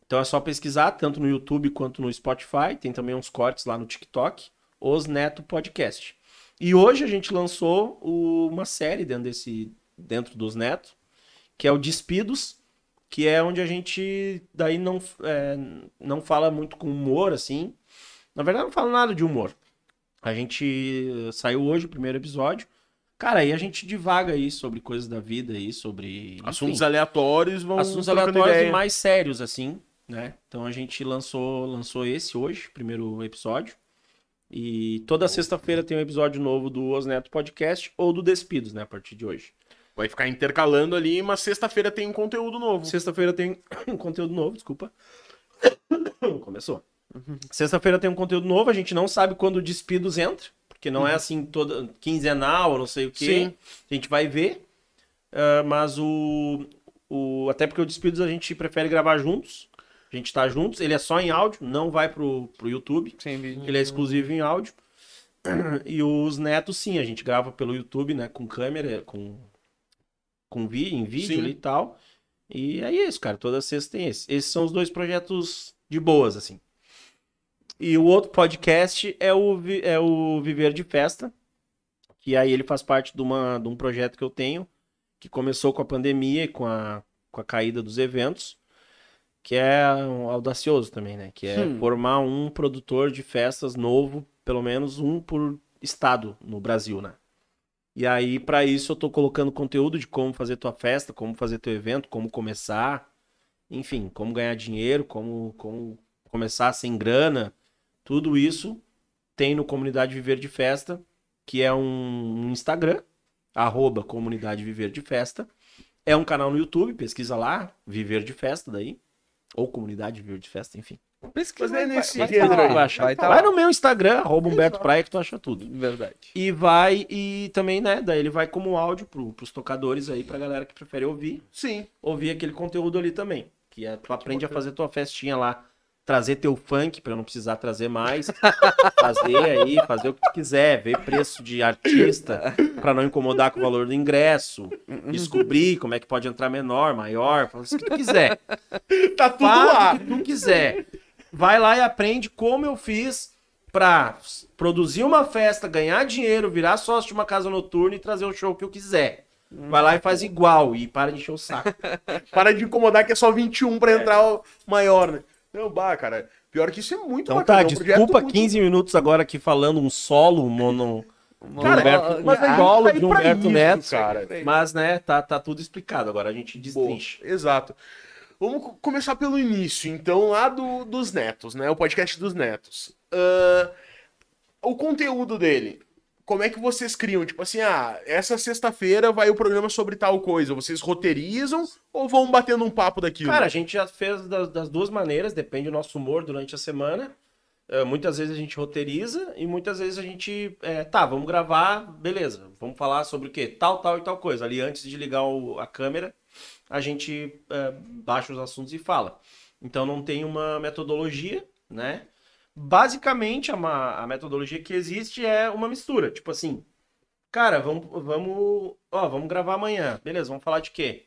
então é só pesquisar, tanto no YouTube quanto no Spotify. Tem também uns cortes lá no TikTok. Os Neto Podcast. E hoje a gente lançou o- uma série dentro desse dentro dos Neto, que é o Despidos, que é onde a gente daí não, é, não fala muito com humor, assim. Na verdade, não fala nada de humor. A gente eh, saiu hoje o primeiro episódio. Cara, aí a gente divaga aí sobre coisas da vida aí, sobre. enfim,
Assuntos aleatórios vão.
assuntos aleatórios
ideia.
e mais sérios, assim, né? Então a gente lançou, lançou esse hoje, primeiro episódio. E toda sexta-feira tem um episódio novo do Os Neto Podcast ou do Despidos, né? A partir de hoje.
Vai ficar intercalando ali, mas sexta-feira tem um conteúdo novo.
Sexta-feira tem um conteúdo novo, desculpa. Começou. Sexta-feira tem um conteúdo novo, a gente não sabe quando o Despidos entra, porque não é assim toda quinzenal, ou não sei o que.
Sim.
A gente vai ver. Ah, mas o, o. Até porque o Despidos a gente prefere gravar juntos. A gente tá juntos. Ele é só em áudio, não vai pro, pro YouTube.
Sem vídeo.
Ele é exclusivo em áudio. E os netos, sim, a gente grava pelo YouTube, né? Com câmera, com, com vi, em vídeo e tal. E é isso, cara. Toda sexta tem esse. Esses são os dois projetos de boas, assim. E o outro podcast é o, é o Viver de Festa. Que aí ele faz parte de, uma, de um projeto que eu tenho, que começou com a pandemia e com a, com a caída dos eventos. Que é um audacioso também, né? Que é
Hum.
formar um produtor de festas novo, pelo menos um por estado no Brasil, né? E aí, pra isso, eu tô colocando conteúdo de como fazer tua festa, como fazer teu evento, como começar, enfim, como ganhar dinheiro, como, como começar sem grana, tudo isso tem no Comunidade Viver de Festa, que é um, Instagram, arroba Comunidade Viver de Festa. É um canal no YouTube, pesquisa lá, Viver de Festa daí, ou Comunidade Viver de Festa, enfim.
Pesquisa
é
vai-
nesse
vai
gênero
tá lá,
aí.
Vai.
Vai tá
vai no meu Instagram, arroba Humberto Praia, que tu acha tudo.
Verdade.
E vai, e também, né, daí ele vai como áudio pro, pros tocadores aí, pra galera que prefere ouvir,
Sim.
ouvir aquele conteúdo ali também. Que é, tu aprende a fazer tua festinha lá trazer teu funk pra eu não precisar trazer mais. fazer aí, fazer o que tu quiser, ver preço de artista pra não incomodar com o valor do ingresso, descobrir como é que pode entrar menor, maior, faz o que tu quiser.
Tá tudo
Faz
lá.
o que tu quiser. Vai lá e aprende como eu fiz pra s- produzir uma festa, ganhar dinheiro, virar sócio de uma casa noturna e trazer o show que eu quiser. Vai lá e faz igual e para de encher o saco.
Para de incomodar que é só 21 pra entrar o maior, né? Não, bah, cara. Pior que isso é muito
Então
bacana.
tá,
é um
desculpa
muito-
15 minutos agora aqui falando um solo, um mono,
Cara,
Humberto-
mas é
solo
aí
de Humberto
isso,
Neto.
cara.
mas né, tá, tá tudo explicado. Agora a gente
Boa,
destrincha.
exato. Vamos co- começar pelo início, então, lá do, dos netos, né? O podcast dos netos. Ah, o conteúdo dele. Como é que vocês criam? Tipo assim, ah, essa sexta-feira vai o programa sobre tal coisa. Vocês roteirizam ou vão batendo um papo daquilo?
Cara, a gente já fez das, das duas maneiras, depende do nosso humor durante a semana. É, muitas vezes a gente roteiriza e muitas vezes a gente. é, tá, vamos gravar, beleza. Vamos falar sobre o quê? Tal, tal e tal coisa. Ali antes de ligar o- a câmera, a gente é, baixa os assuntos e fala. Então não tem uma metodologia, né? Basicamente, a, a metodologia que existe é uma mistura. Tipo assim, cara, vamos, vamos, ó, vamos gravar amanhã. Beleza, vamos falar de quê?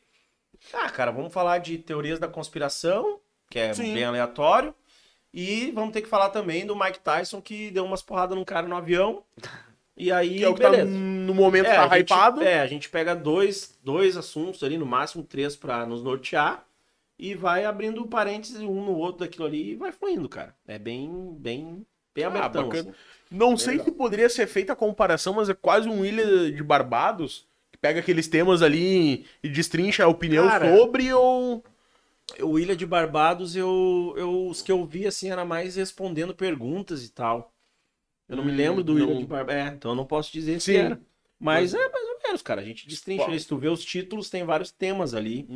Ah, cara, vamos falar de teorias da conspiração, que é
Sim.
bem aleatório. E vamos ter que falar também do Mike Tyson, que deu umas porradas num cara no avião. E aí,
que é o que tá
beleza.
no momento
É,
tá hypado.
é, a gente pega dois, dois assuntos ali, no máximo três pra nos nortear. E vai abrindo parênteses um no outro daquilo ali e vai fluindo, cara. É bem, bem, bem
Ah,
abertão, assim.
Não sei
Legal.
se poderia ser feita a comparação, mas é quase um Ilha de Barbados, que pega aqueles temas ali e destrincha a opinião
Cara,
sobre ou...
O Ilha de Barbados, eu, eu, os que eu vi, assim, era mais respondendo perguntas e tal. Eu não me
Hum,
lembro do
não.
Ilha de Barbados. É, então eu não posso dizer se
Sim.
era. Mas é mais menos, cara. A gente destrincha. Se tu vê os títulos, tem vários temas ali.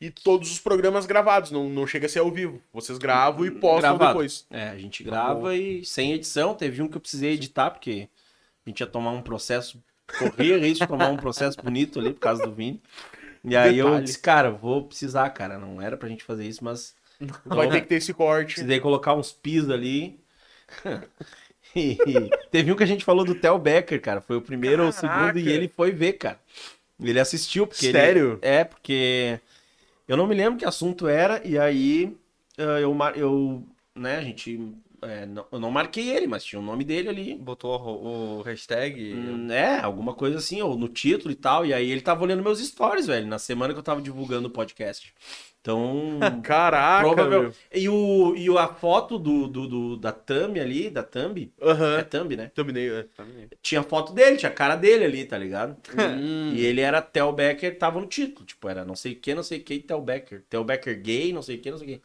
E todos os programas gravados, não, não chega a ser ao vivo. Vocês gravam e postam
Gravado.
depois.
É, a gente grava e sem edição. Teve um que eu precisei editar, porque a gente ia tomar um processo. Corria risco de tomar um processo bonito ali por causa do Vini. E aí eu
Detalhe.
disse, cara, vou precisar, cara. Não era pra gente fazer isso, mas.
Vai ter que ter esse corte.
Precisei colocar uns pis ali. teve um que a gente falou do Theo Becker, cara. Foi o primeiro ou o segundo e ele foi ver, cara. Ele assistiu, porque. ele-
Sério?
É, porque. Eu não me lembro que assunto era, e aí ah, eu, eu né, a gente. é, não- eu não marquei ele, mas tinha o nome dele ali.
Botou o, o hashtag.
Hum, É, alguma coisa assim, ou no título e tal. E aí ele tava olhando meus stories, velho, na semana que eu tava divulgando o podcast. Então.
Caraca,
Provavel-
meu.
E, o, e a foto do, do, do- da thumb ali, da thumb, é
Aham.
thumb, né?
Thumbnail, é.
Tinha foto dele, tinha a cara dele ali, tá ligado?
Hum.
E ele era Tel Becker, tava no título, tipo, era não sei o que, não sei o que, Tel Becker. Tel Becker gay, não sei o que, não sei o que.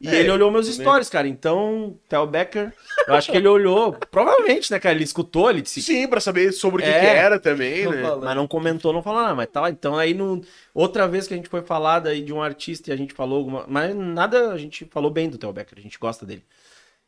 E
É,
ele olhou meus stories, cara, então, Tel Becker, eu acho que ele olhou, provavelmente, né, cara, ele escutou, ele disse,
Sim, pra saber sobre o que,
É.
que era também,
Não
né?
fala.
mas não comentou, não falou nada, mas tá lá. Então aí no... outra vez que a gente foi falar daí de um artista e a gente falou alguma. Mas nada, a gente falou bem do Theo Becker, a gente gosta dele.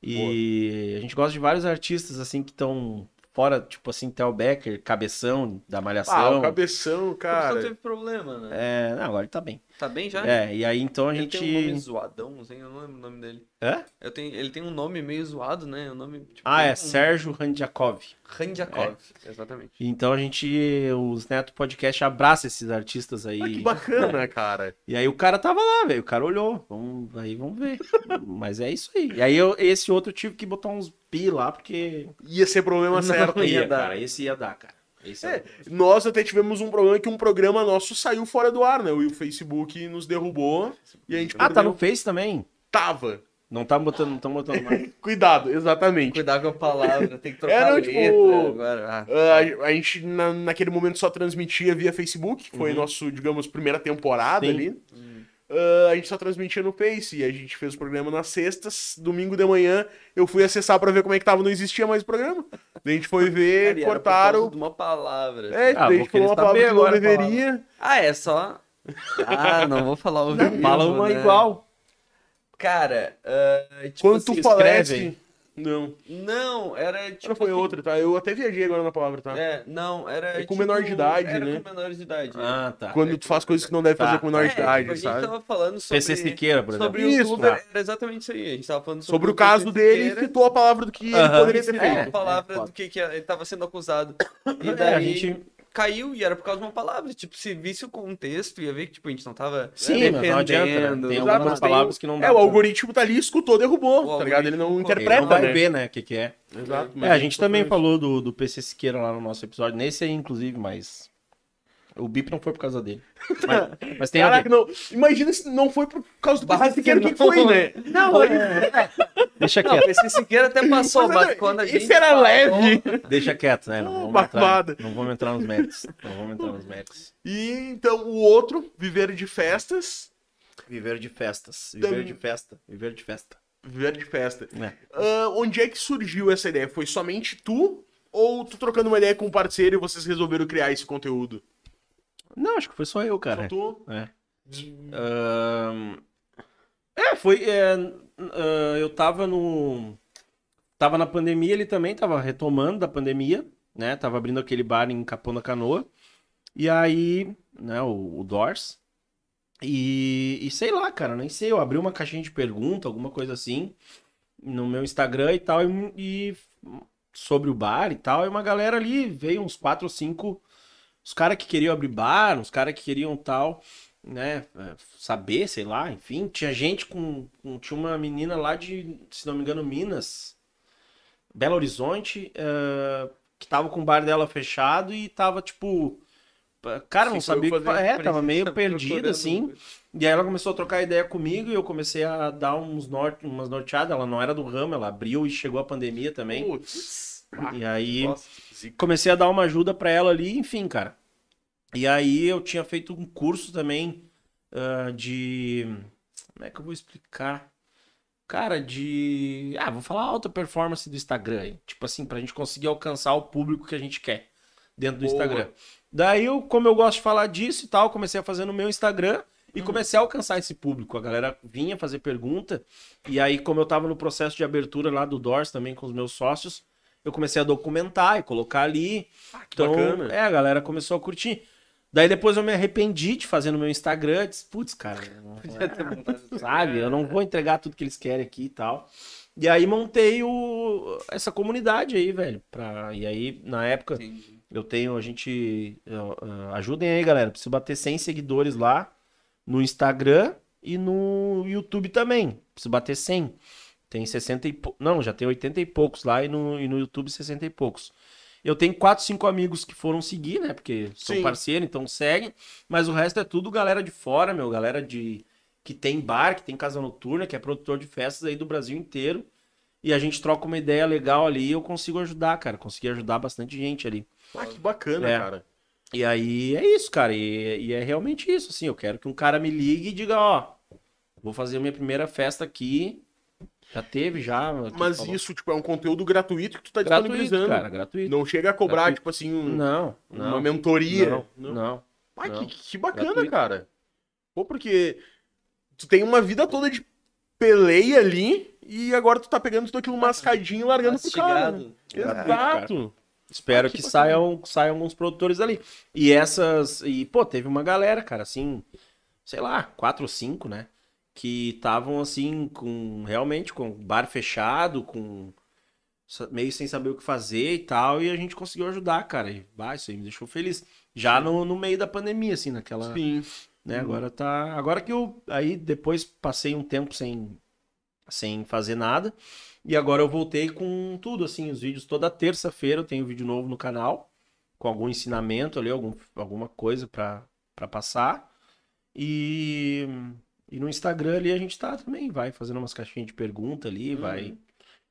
E a gente gosta de vários artistas assim que estão fora, tipo assim, Theo Becker, Cabeção, da
Ah,
Malhação.
o cabeção,
Só
cara.
teve problema, né?
É, não, agora ele tá bem.
Tá bem já?
É, e aí então a
Ele
gente.
tem um nome zoadão, não sei, eu não lembro o nome dele.
Hã?
Eu tenho, ele tem um nome meio zoado, né? O nome, tipo,
Ah, é
um...
Sérgio Randjakov.
Randiakov, exatamente.
Então a gente, os Neto Podcast abraça esses artistas aí.
Ah, que bacana, cara.
E aí o cara tava lá, velho. O cara olhou. Vamos, aí vamos ver. Mas é isso aí. E aí eu, esse outro eu tive que botar uns pi lá, porque.
Ia ser problema
Não,
certo.
ia
Ia,
dar.
cara. Esse ia dar, cara. Esse
É,
dar.
nós até tivemos um problema que um programa nosso saiu fora do ar, né? O Facebook nos derrubou e a gente
Ah, tá
perdeu-
no Face também?
Tava.
Não tá botando, não estão botando mais.
Cuidado, exatamente.
Cuidar com a palavra, tem que trocar
É, não,
letra
tipo,
agora. Ah,
Ah, a, a gente na- naquele momento só transmitia via Facebook, que foi nosso, digamos, primeira temporada
Uhum. Sim.
ali. Ah, a gente só transmitia no Face e a gente fez o programa nas sextas, domingo de manhã eu fui acessar pra ver como é que tava, não existia mais o programa. Daí a gente foi ver,
cara,
cortaram.
uma palavra.
É,
Ah,
a gente falou uma palavra que não deveria.
Ah, é só. Ah, não vou falar o
Fala uma
né?
igual.
Cara, ah, tipo
Quando
assim,
tu falece. Não.
Não, era tipo.
Não foi
assim,
outra, tá? Eu até viajei agora na palavra, tá?
É, não, era.
É com menor de idade,
era
né?
com menor de idade.
Ah, tá.
Quando tu faz coisas que não deve
Tá.
fazer com menor
É,
de idade,
tipo, a gente
sabe?
tava falando sobre.
PC Siqueira, por exemplo.
Sobre o
Isso,
youtuber,
tá.
era exatamente isso aí. A gente tava falando sobre,
Sobre o caso
PC
dele,
Siqueira,
citou a palavra do que ele
Aham.
poderia ter
é,
feito.
a palavra
É,
do que, que ele tava sendo acusado. E
É,
daí
a gente-
caiu e era por causa de uma palavra. Tipo, se visse o contexto, ia ver que tipo, a gente não tava
Sim, não adianta. né? Tem
Exato,
algumas palavras que não dá.
É, o algoritmo tá ali, escutou, derrubou,
O
tá ligado? Ele não
algoritmo-
Ele
interpreta,
não vai
né?
ver, né, o que que é.
Exato.
É, a gente também falou do, do PC Siqueira lá no nosso episódio, nesse aí, inclusive, mas. O bip não foi por causa dele. Mas, mas tem a
Caraca,
ver.
não. Imagina se não foi por causa do
Barra
PC Siqueira, o que foi, né?
Não, é. Deixa
Não, o
quieto,
PC Siqueira até passou,
Mas,
mas, quando a
isso
gente
era
falou-
leve.
deixa quieto, né? Não vamos,
Barbada.
entrar, não vamos entrar nos méritos. Não vamos entrar nos méritos.
E então o outro, Viver de Festas.
Viver de festas.
Viver
Viver
de
festa. Viver de festa.
Viver de Festa.
É.
Ah, onde é que surgiu essa ideia? Foi somente tu? Ou tu trocando uma ideia com um parceiro e vocês resolveram criar esse conteúdo?
Não, acho que foi só eu, cara.
Só tu?
É. Ahn, É, foi. é, ah, eu tava no. Tava na pandemia, ele também tava retomando da pandemia, né? Tava abrindo aquele bar em Capão da Canoa. E aí, né, o, o Dors. E, e sei lá, cara, nem sei. Eu abri uma caixinha de pergunta, alguma coisa assim, no meu Instagram e tal, e, e sobre o bar e tal. E uma galera ali veio, uns quatro ou cinco. Os caras que queriam abrir bar, os caras que queriam tal né, é, saber, sei lá, enfim, tinha gente com, com- tinha uma menina lá de, se não me engano, Minas, Belo Horizonte, eh, que tava com o bar dela fechado e tava tipo, cara, não sabia o que é, tava meio perdida assim. E aí ela começou a trocar ideia comigo e eu comecei a dar uns norte, umas norteadas, ela não era do ramo, ela abriu e chegou a pandemia também.
Putz.
E aí
Nossa.
comecei a dar uma ajuda pra ela ali, enfim, cara. E aí eu tinha feito um curso também ah, de. Como é que eu vou explicar? Cara, de. Ah, vou falar alta performance do Instagram. aí. Tipo assim, pra gente conseguir alcançar o público que a gente quer dentro do
Boa.
Instagram. Daí eu, como eu gosto de falar disso e tal, comecei a fazer no meu Instagram e comecei a alcançar esse público. A galera vinha fazer pergunta. E aí, como eu tava no processo de abertura lá do Doors também com os meus sócios, eu comecei a documentar e colocar ali. então,
bacana.
é, a galera começou a curtir. Daí depois eu me arrependi de fazer no meu Instagram. Disse, putz, cara, não-
Podia ter montado.
sabe? Eu não vou entregar tudo que eles querem aqui e tal. E aí montei o, essa comunidade aí, velho. Pra, e aí, na época,
Entendi.
eu tenho, a gente. eu, eu, ajudem aí, galera. Preciso bater 100 seguidores lá no Instagram e no YouTube também. Preciso bater 100. Tem 60 e pou... Não, já tem 80 e poucos lá e no, e no YouTube 60 e poucos. Eu tenho 4, 5 amigos que foram seguir, né? Porque são
Sim.
parceiros, então seguem. Mas o resto é tudo galera de fora, meu. Galera de que tem bar, que tem casa noturna, que é produtor de festas aí do Brasil inteiro. E a gente troca uma ideia legal ali e eu consigo ajudar, cara. Consegui ajudar bastante gente ali.
Ah, que bacana,
É.
cara.
E aí é isso, cara. E, e é realmente isso, assim. Eu quero que um cara me ligue e diga, ó, vou fazer a minha primeira festa aqui. Já teve, já.
Mas
falou.
isso, tipo, é um conteúdo gratuito que tu tá
gratuito,
disponibilizando.
cara, gratuito.
Não chega a cobrar,
Gratuito.
tipo assim, um-
Não,
uma
não.
mentoria.
Não, não.
Ai,
não.
que, que bacana,
Gratuito.
cara. Pô, porque tu tem uma vida toda de peleia ali e agora tu tá pegando tudo aquilo mascadinho e largando pro cara. né? Exato.
Espero
Ah, que
que, saiam, saiam alguns produtores ali. E essas. E, pô, teve uma galera, cara, assim, sei lá, quatro ou cinco, né? Que estavam assim, com. Realmente, com bar fechado, com. meio sem saber o que fazer e tal. E a gente conseguiu ajudar, cara. E, bah, isso aí me deixou feliz. Já no, no meio da pandemia, assim, naquela.
Sim.
né? Agora tá. Agora que eu. Aí depois passei um tempo sem, sem fazer nada. E agora eu voltei com tudo, assim, os vídeos. Toda terça-feira eu tenho vídeo novo no canal. Com algum ensinamento ali, algum, alguma coisa pra passar. E, e no Instagram ali a gente tá também, vai fazendo umas caixinhas de pergunta ali, vai.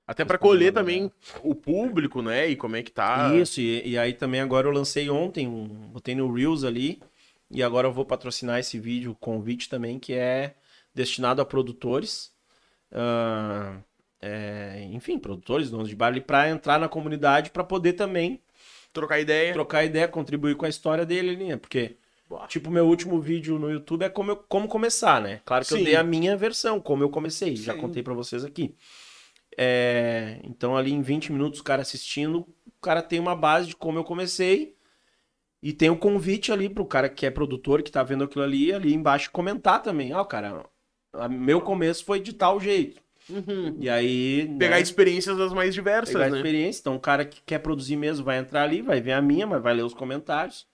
Até pra colher também o público, né? E como é que tá.
Isso, e, e aí também agora eu lancei ontem, um, botei no Reels ali, e agora eu vou patrocinar esse vídeo, convite também, que é destinado a produtores, ah, é, enfim, produtores, donos de bar, pra entrar na comunidade, pra poder também
Trocar ideia.
trocar ideia, contribuir com a história dele ali, né? Porque, tipo, meu último vídeo no YouTube é como, eu- como começar, né? Claro que
Sim.
eu dei a minha versão, como eu comecei, já
Sim.
contei pra vocês aqui. É, então, ali em 20 minutos, o cara assistindo, o cara tem uma base de como eu comecei. E tem o convite ali pro cara que é produtor, que tá vendo aquilo ali, ali embaixo comentar também. Ó, cara, a- meu começo foi de tal jeito. E aí.
Pegar
né,
experiências das mais diversas,
pegar
né?
experiência. Então, o cara que quer produzir mesmo vai entrar ali, vai ver a minha, mas vai ler os comentários,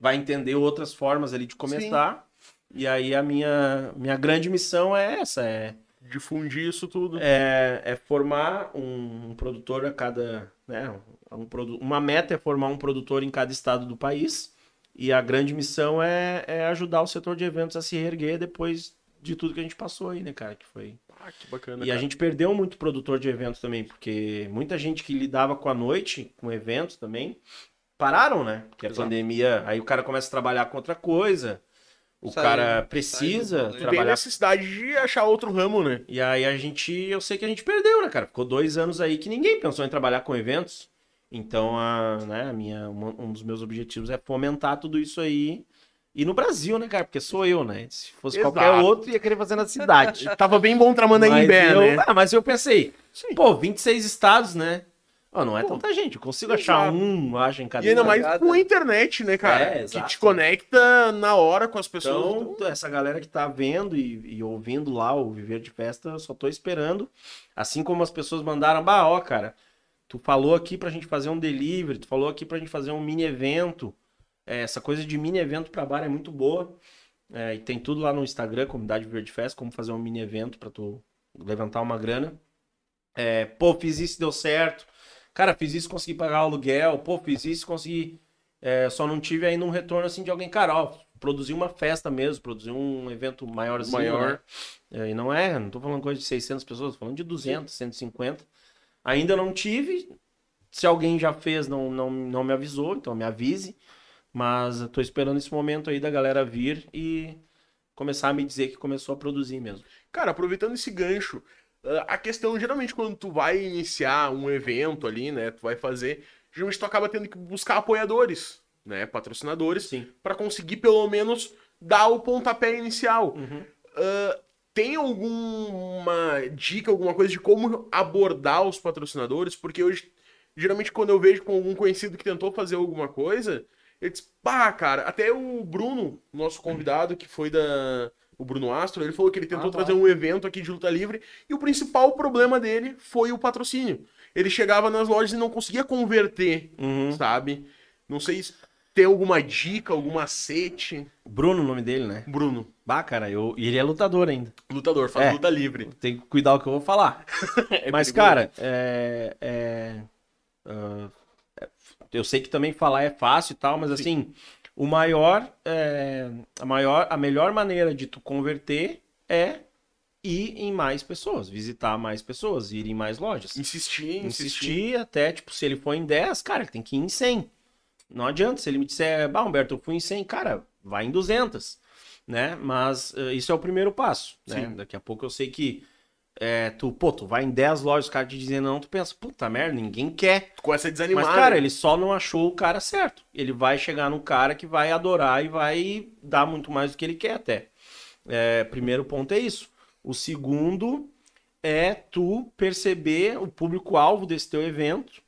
vai entender outras formas ali de começar. E aí a minha, minha grande missão é essa, é,
Difundir isso tudo.
é, é formar um, um produtor a cada, né, um, uma meta é formar um produtor em cada estado do país. E a grande missão é, é ajudar o setor de eventos a se reerguer depois de tudo que a gente passou aí, né, cara? Que foi
Ah, que bacana.
e a
cara.
gente perdeu muito produtor de eventos também, porque muita gente que lidava com a noite, com eventos também, pararam, né? Porque a
Exato.
pandemia, aí o cara começa a trabalhar com outra coisa, o
Sai-
cara
sai
precisa
rolê.
Tem
trabalhar.
necessidade de achar outro ramo, né?
E aí a gente, eu sei que a gente perdeu, né, cara? Ficou dois anos aí que ninguém pensou em trabalhar com eventos. Então, a, né, a minha, um um dos meus objetivos é fomentar tudo isso aí. E no Brasil, né, cara? Porque sou eu, né? Se fosse
Exato.
qualquer outro, ia querer fazer na cidade.
Tava bem bom tramando
Mas
em Bé,
eu,
né?
ah, mas eu pensei,
Sim.
pô, 26 estados, né? Ó, não é
Pô,
tanta gente, eu consigo achar um, acho, em cada
E ainda mais com a internet, né, cara?
É,
que te conecta na hora com as pessoas.
Então, essa galera que tá vendo e, e ouvindo lá o Viver de Festa, eu só tô esperando. Assim como as pessoas mandaram, bah, ó, cara, tu falou aqui pra gente fazer um delivery, tu falou aqui pra gente fazer um mini evento. É, essa coisa de mini evento pra bar é muito boa. É, e tem tudo lá no Instagram, Comunidade Viver de Festa, como fazer um mini evento pra tu levantar uma grana. É, pô, fiz isso, deu certo. Cara, fiz isso, consegui pagar o aluguel. Pô, fiz isso, consegui. é, só não tive ainda um retorno assim de alguém, cara, ó, produzir uma festa mesmo, produzir um evento maiorzinho,
Maior.
né? É, e não é, não tô falando coisa de 600 pessoas, tô falando de 200, 150. Ainda não tive. Se alguém já fez, não, não, não me avisou, então me avise. Mas eu tô esperando esse momento aí da galera vir e começar a me dizer que começou a produzir mesmo.
Cara, aproveitando esse gancho, a questão, geralmente, quando tu vai iniciar um evento ali, né? Tu vai fazer. Geralmente tu acaba tendo que buscar apoiadores, né? Patrocinadores,
Sim.
pra conseguir pelo menos dar o pontapé inicial.
Uhum.
Ah, tem alguma dica, alguma coisa de como abordar os patrocinadores? Porque hoje, geralmente, quando eu vejo com algum conhecido que tentou fazer alguma coisa, ele diz, pá, cara, até o Bruno, nosso convidado, que foi da. O Bruno Astro, ele falou que ele tentou
Ah,
trazer um evento aqui de luta livre e o principal problema dele foi o patrocínio. Ele chegava nas lojas e não conseguia converter,
Uhum.
sabe? Não sei se tem alguma dica, algum macete.
Bruno, o nome dele, né?
Bruno,
Bah, cara, eu... e ele é lutador ainda.
lutador, faz
É.
luta livre.
Tem que cuidar o que eu vou falar.
É
Mas,
perigoso.
cara, é, é, ah, é- eu sei que também falar é fácil e tal, mas assim, o maior, é, a maior, a melhor maneira de tu converter é ir em mais pessoas, visitar mais pessoas, ir em mais lojas.
Insistir, insistir.
Insistir até, tipo, se ele for em 10, cara, ele tem que ir em 100. Não adianta, se ele me disser, bah, Humberto, eu fui em 100, cara, vai em 200, né? Mas eh, isso é o primeiro passo, né?
Sim.
Daqui a pouco eu sei que é, tu, pô, tu vai em 10 lojas, os caras te dizem não, tu pensa, puta merda, ninguém quer.
Tu começa a desanimar.
Mas, cara,
né?
ele só não achou o cara certo. Ele vai chegar no cara que vai adorar e vai dar muito mais do que ele quer até. É, primeiro ponto é isso. O segundo é tu perceber o público-alvo desse teu evento,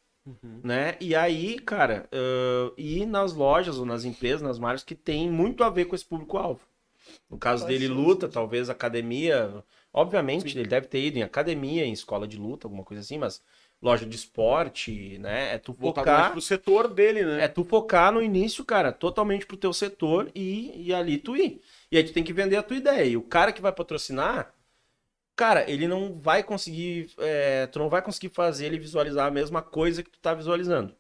né? E aí, cara, ah, ir nas lojas ou nas empresas, nas marcas que tem muito a ver com esse público-alvo. No caso
Faz
dele, luta, talvez academia. Obviamente, ele deve ter ido em academia, em escola de luta, alguma coisa assim, mas loja de esporte, né? É tu
Voltado mais
focar.
pro setor dele, né?
É tu focar no início, cara, totalmente pro teu setor e, e ali tu ir. E aí tu tem que vender a tua ideia. E o cara que vai patrocinar, cara, ele não vai conseguir. é, tu não vai conseguir fazer ele visualizar a mesma coisa que tu tá visualizando.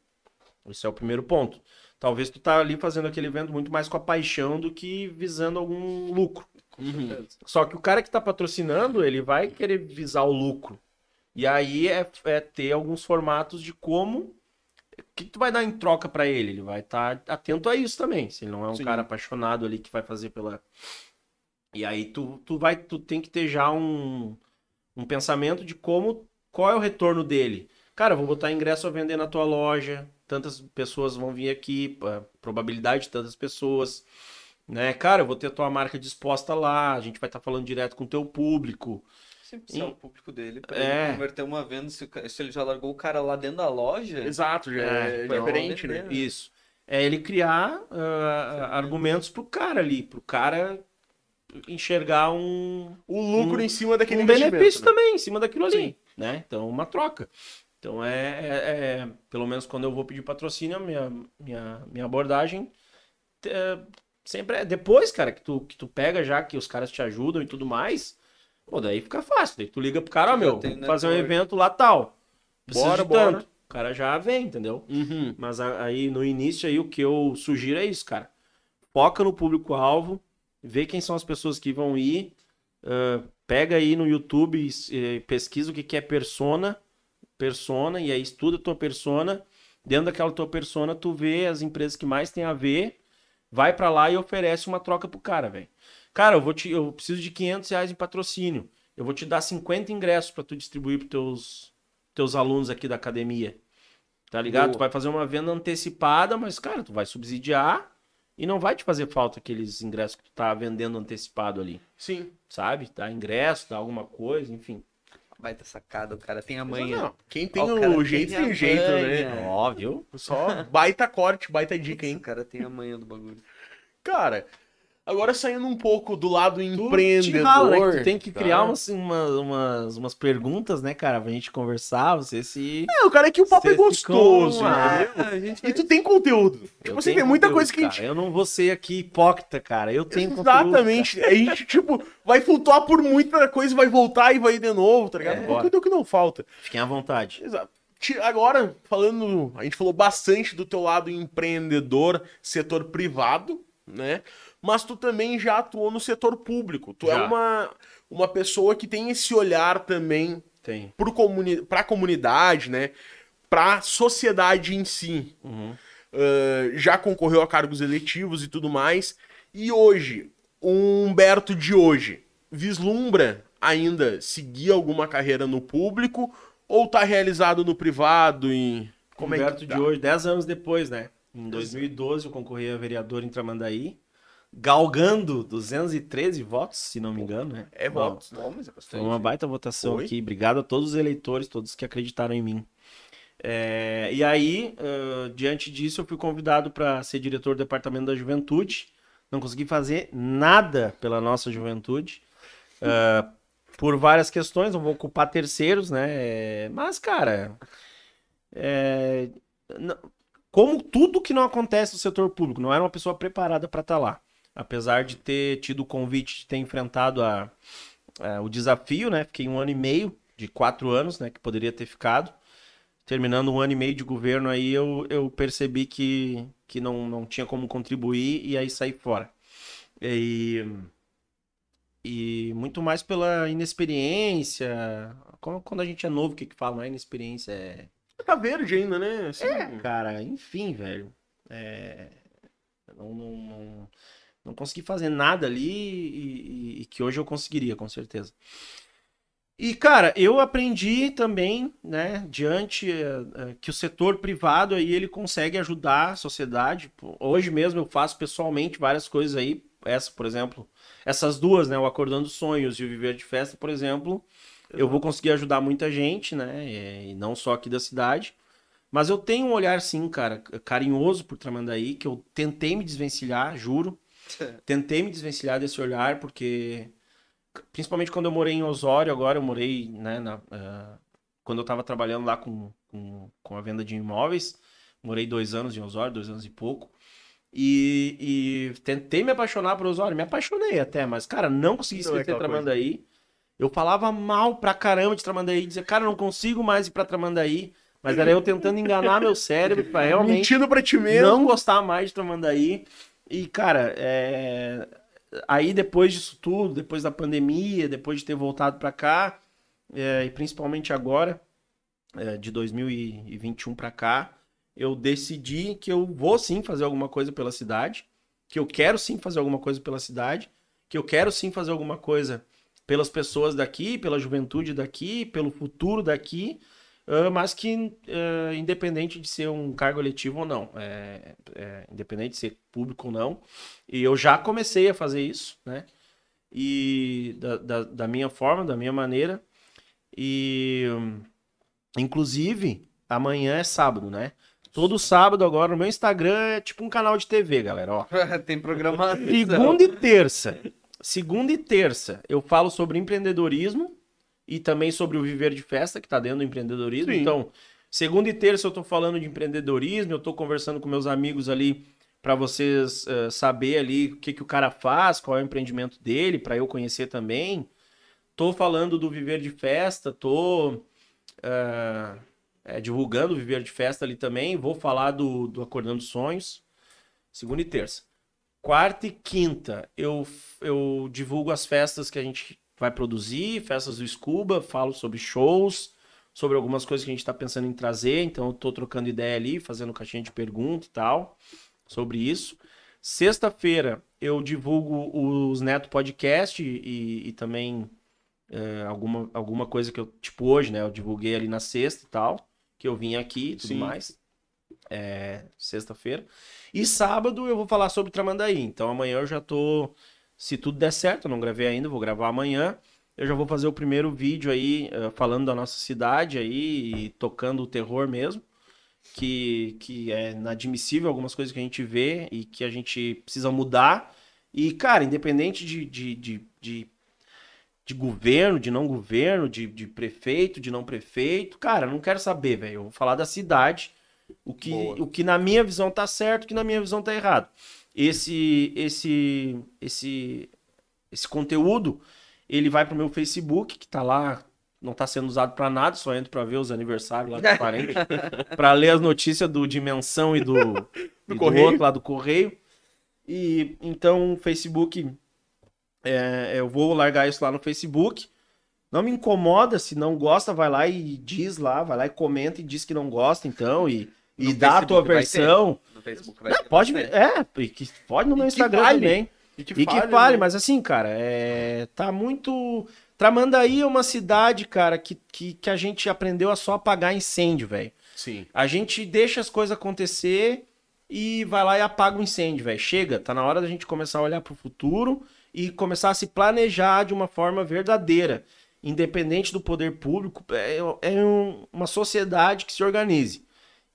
Esse é o primeiro ponto. Talvez tu tá ali fazendo aquele evento muito mais com a paixão do que visando algum lucro.
Uhum.
Só que o cara que tá patrocinando, ele vai querer visar o lucro. E aí é, é ter alguns formatos de como. O que tu vai dar em troca pra ele? Ele vai estar atento a isso também. Se ele não é um
Sim.
cara apaixonado ali que vai fazer pela. E aí tu, tu vai, tu tem que ter já um, um pensamento de como. Qual é o retorno dele? Cara, vou botar ingresso a vender na tua loja. Tantas pessoas vão vir aqui, probabilidade de tantas pessoas Né, cara, eu vou ter a tua marca disposta lá, a gente vai estar falando direto com o teu público.
Sim, se é o público dele, pra
É.
ele converter uma venda, se, se ele já largou o cara lá dentro da loja,
Exato, já é,
É,
diferente, né?
vender.
Isso. É ele criar ah, argumentos pro cara ali, pro cara enxergar um,
O lucro
Um-
em cima daquele
um benefício
né?
também em cima daquilo ali,
Sim.
né? Então, uma troca. Então, é, é- é- pelo menos quando eu vou pedir patrocínio, a minha, minha, minha abordagem é, sempre é depois, cara, que tu, que tu pega já, que os caras te ajudam e tudo mais, pô, daí fica fácil. Daí tu liga pro cara, ó, meu, fazer um evento lá tal. Precisa
Bora, bora.
tanto. O cara já vem, entendeu?
Uhum.
Mas aí no início aí o que eu sugiro é isso, cara. Foca no público-alvo, vê quem são as pessoas que vão ir, ah, pega aí no YouTube e pesquisa o que que é persona, persona, e aí estuda a tua persona. Dentro daquela tua persona, tu vê as empresas que mais tem a ver, vai pra lá e oferece uma troca pro cara, velho. Cara, eu vou te, eu preciso de 500 reais em patrocínio. Eu vou te dar 50 ingressos pra tu distribuir pros teus, teus alunos aqui da academia. Tá ligado?
Boa.
Tu vai fazer uma venda antecipada, mas, cara, tu vai subsidiar e não vai te fazer falta aqueles ingressos que tu tá vendendo antecipado ali.
Sim.
Sabe? Dá ingresso, dá alguma coisa, enfim.
Baita sacada, o cara tem a manha.
não, Quem tem
Ó, o
o jeito
tem
tem jeito, né?
manha.
Ó, viu?
Só baita corte, baita dica, hein?
cara tem a manha do bagulho.
Cara, agora saindo um pouco do lado empreendedor.
te rala, né? Tu tem que criar umas, umas, umas, perguntas, né, cara? Pra gente conversar, você se...
É, o cara é que o papo é gostoso, entendeu?
gente
E tu tem conteúdo.
Eu
Tipo, você
tenho
vê muita
conteúdo,
coisa que a
cara.
gente.
Eu não vou ser aqui hipócrita, cara. Eu tenho conteúdo,
Exatamente. A gente, tipo, vai flutuar por muita coisa, vai voltar e vai ir de novo, tá ligado?
É,
É,
bora.
o que não falta.
cara. Fiquem à vontade.
Exato. Agora, falando, a gente falou bastante do teu lado empreendedor, setor privado, né? Mas tu também já atuou no setor público. Tu é
Já.
uma, uma pessoa que tem esse olhar também pro comuni pra comunidade, né? Pra sociedade em si.
Uhum.
Ah, já concorreu a cargos eletivos e tudo mais. E hoje, o Humberto de hoje vislumbra ainda seguir alguma carreira no público ou tá realizado no privado e como
Humberto
é que
de
tá?
hoje, 10 anos depois, né? Em 2012 eu concorri a vereador em Tramandaí, galgando 213 votos, se não me engano, né?
É
Bom,
votos, não, mas é bastante.
Foi uma baita votação
Foi.
aqui. Obrigado a todos os eleitores, todos que acreditaram em mim. É, e aí, ãh, diante disso, eu fui convidado para ser diretor do Departamento da Juventude. Não consegui fazer nada pela nossa juventude. ãh, por várias questões, não vou culpar terceiros, né? Mas, cara, é, n- como tudo que não acontece no setor público, não era uma pessoa preparada para estar lá. Apesar de ter tido o convite de ter enfrentado a, a- o desafio, né? Fiquei um ano e meio, de quatro anos, né? Que poderia ter ficado. Terminando um ano e meio de governo aí, eu, eu percebi que, que não, não tinha como contribuir e aí saí fora. E, e muito mais pela inexperiência. Como- Quando a gente é novo, o que que fala? Não é inexperiência, é
Tá verde ainda, né? Assim,
Cara, enfim, velho. É, Não, não, não, não consegui fazer nada ali e, e- e que hoje eu conseguiria, com certeza. E, cara, eu aprendi também, né, diante eh, eh, que o setor privado aí ele consegue ajudar a sociedade. Hoje mesmo eu faço pessoalmente várias coisas aí. Essa, por exemplo, essas duas, né, o Acordando Sonhos e o Viver de Festa, por exemplo, eu vou conseguir ajudar muita gente, né, e não só aqui da cidade. Mas eu tenho um olhar, sim, cara, carinhoso por Tramandaí, que eu tentei me desvencilhar, juro. Tentei me desvencilhar desse olhar, porque. Principalmente quando eu morei em Osório, agora eu morei, né, na, ah, quando eu tava trabalhando lá com, com, com a venda de imóveis. Morei dois anos em Osório, dois anos e pouco. E, e tentei me apaixonar por Osório, me apaixonei até, mas, cara, não consegui
Não é
esquecer
coisa.
Tramandaí. Eu falava mal pra caramba de Tramandaí, dizia, cara, não consigo mais ir pra Tramandaí. Mas era eu tentando enganar meu cérebro pra realmente
Mentindo pra ti mesmo.
não gostar mais de Tramandaí. E, cara, é... aí depois disso tudo, depois da pandemia, depois de ter voltado pra cá, é, e principalmente agora, é, de 2021 pra cá, eu decidi que eu vou sim fazer alguma coisa pela cidade, que eu quero sim fazer alguma coisa pela cidade, que eu quero sim fazer alguma coisa pelas pessoas daqui, pela juventude daqui, pelo futuro daqui, ah, mas que ah, independente de ser um cargo eletivo ou não, é, é, independente de ser público ou não, e eu já comecei a fazer isso, né? E da, da, da minha forma, da minha maneira, e inclusive amanhã é sábado, né? Todo sábado agora no meu Instagram é tipo um canal de TV, galera, ó.
Tem programação.
Segunda e terça. Segunda e terça eu falo sobre empreendedorismo e também sobre o viver de festa que tá dentro do empreendedorismo.
Sim.
Então, segunda e terça eu tô falando de empreendedorismo, eu tô conversando com meus amigos ali para vocês eh, saber ali o que, que o cara faz, qual é o empreendimento dele, para eu conhecer também. Tô falando do viver de festa, tô eh, eh, divulgando o viver de festa ali também. Vou falar do, do Acordando Sonhos, segunda e terça. Quarta e quinta eu, eu divulgo as festas que a gente vai produzir, festas do Scuba, falo sobre shows, sobre algumas coisas que a gente tá pensando em trazer, então eu tô trocando ideia ali, fazendo caixinha de pergunta e tal, sobre isso. Sexta-feira eu divulgo os Neto Podcast e, e também é, alguma, alguma coisa que eu, tipo hoje, né, eu divulguei ali na sexta e tal, que eu vim aqui e tudo
Sim.
mais. É, sexta-feira. E sábado eu vou falar sobre Tramandaí. Então amanhã eu já tô. Se tudo der certo, eu não gravei ainda, vou gravar amanhã. Eu já vou fazer o primeiro vídeo aí eh, falando da nossa cidade aí e tocando o terror mesmo. Que, que é inadmissível algumas coisas que a gente vê e que a gente precisa mudar. E, cara, independente de, de, de, de, de governo, de não governo, de, de prefeito, de não prefeito, cara, não quero saber, velho. Eu vou falar da cidade, o que,
Boa.
o que na minha visão tá certo, o que na minha visão tá errado. Esse, esse, esse, esse conteúdo, ele vai pro meu Facebook, que tá lá, não tá sendo usado pra nada, só entro pra ver os aniversários lá dos parentes, pra ler as notícias do Dimensão e do, e do
Correio.
outro lá do Correio. E então, o Facebook, é, eu vou largar isso lá no Facebook. Não me incomoda, se não gosta, vai lá e diz lá, vai lá e comenta e diz que não gosta, então, e, e dá a tua
Facebook
versão.
Facebook vai ter
pode,
bastante.
é, que pode no meu
E
Instagram
fale.
também.
E que
E que
fale,
fale,
né?
mas assim, cara, é... tá muito. Tramandaí é uma cidade, cara, que, que, que a gente aprendeu a só apagar incêndio, velho.
Sim.
A gente deixa as coisas acontecer e vai lá e apaga o incêndio, velho. Chega, tá na hora da gente começar a olhar pro futuro e começar a se planejar de uma forma verdadeira, independente do poder público. É, é um- uma sociedade que se organize.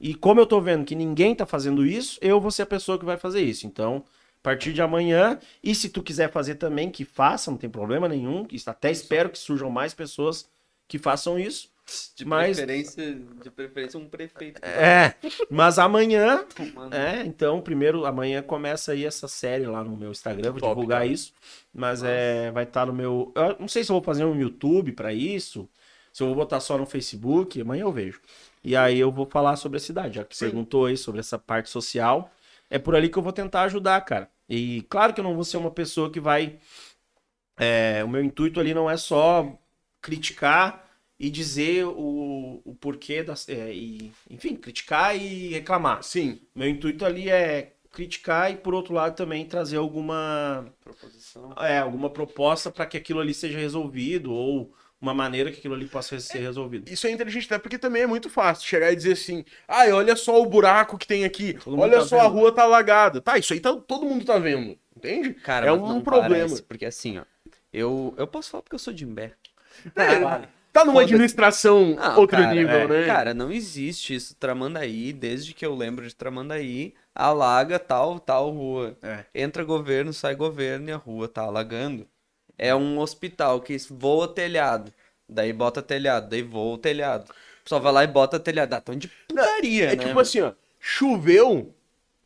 E como eu tô vendo que ninguém tá fazendo isso, eu vou ser a pessoa que vai fazer isso. Então, a partir de amanhã, e se tu quiser fazer também, que faça, não tem problema nenhum. que Até espero que surjam mais pessoas que façam isso.
De
Mas-
preferência, de preferência um prefeito.
É, mas amanhã é, então, primeiro, amanhã começa aí essa série lá no meu Instagram, vou
Top,
divulgar
cara.
isso. Mas é, vai estar no meu. Eu não sei se eu vou fazer um YouTube pra isso, se eu vou botar só no Facebook, amanhã eu vejo. E aí eu vou falar sobre a cidade, já que
Sim.
perguntou aí sobre essa parte social. É por ali que eu vou tentar ajudar, cara. E claro que eu não vou ser uma pessoa que vai. é, o meu intuito ali não é só criticar e dizer o, o porquê das. é, e, enfim, criticar e reclamar.
Sim.
Meu intuito ali é criticar e, por outro lado, também trazer alguma,
proposição.
é, alguma proposta para que aquilo ali seja resolvido ou uma maneira que aquilo ali possa ser resolvido.
Isso é inteligente até porque também é muito fácil chegar e dizer assim: ai, olha só o buraco que tem aqui,
Todo
olha
tá
só a
vendo."
rua tá alagada. Tá, isso aí tá, todo mundo tá vendo, entende?
Cara,
É um
não
problema.
parece, porque assim, ó. Eu, eu posso falar porque eu sou de Imbé.
Tá numa administração
Não,
outro
cara,
nível,
é,
né?
Cara, não existe isso. Tramandaí, desde que eu lembro de Tramandaí, alaga tal, tal rua.
É.
Entra governo, sai governo e a rua tá alagando. É um hospital que voa telhado. Daí bota telhado, daí voa o telhado. Só vai lá e bota telhado. Ah, tão de putaria,
é
né?
tipo assim, ó, choveu,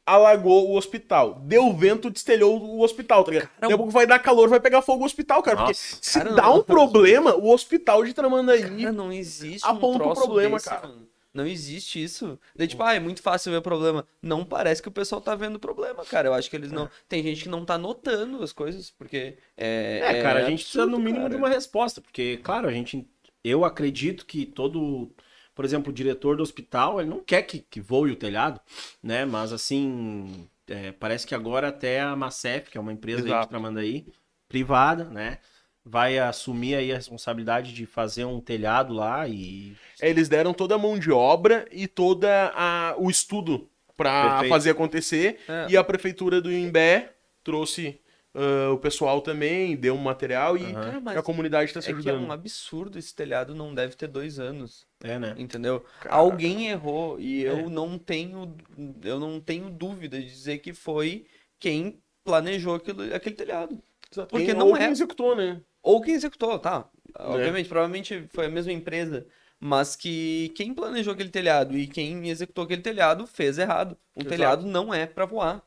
alagou o hospital. Deu vento, destelhou o hospital, tá ligado? Daqui a pouco vai dar calor, vai pegar fogo o hospital, cara. Porque
Nossa,
se
cara,
dá
não.
um problema, o hospital de Tramandaí.
Cara, não existe um
aponta o
troço
problema,
desse,
cara.
mano. Não existe isso. Daí, tipo, ah, é muito fácil ver problema. Não parece que o pessoal tá vendo problema, cara. Eu acho que eles não. Tem gente que não tá notando as coisas, porque. É,
É, cara, a gente precisa
absurdo,
no mínimo
cara.
de uma resposta, porque, claro, a gente. Eu acredito que todo. Por exemplo, o diretor do hospital, ele não quer que, que voe o telhado, né? Mas assim. é, parece que agora até a Macef, que é uma empresa aí de
Exato.
Tramandaí, privada, né? Vai assumir aí a responsabilidade de fazer um telhado lá e.
Eles deram toda a mão de obra e toda a, o estudo pra
Perfeito.
fazer acontecer.
É.
E a prefeitura do Imbé trouxe ah, o pessoal também, deu um material e
Aham.
Cara,
a comunidade tá se
é que é
ajudando.
um absurdo esse telhado não deve ter dois anos.
É, né?
Entendeu?
Cara.
Alguém errou e eu
É.
não tenho eu não tenho dúvida de dizer que foi quem planejou aquilo, aquele telhado. Porque
Quem-
não
ou
é-
quem executou, né?
Ou quem executou, tá?
É.
Obviamente, provavelmente foi a mesma empresa, mas que quem planejou aquele telhado e quem executou aquele telhado fez errado. Um
Exato.
telhado não é pra voar.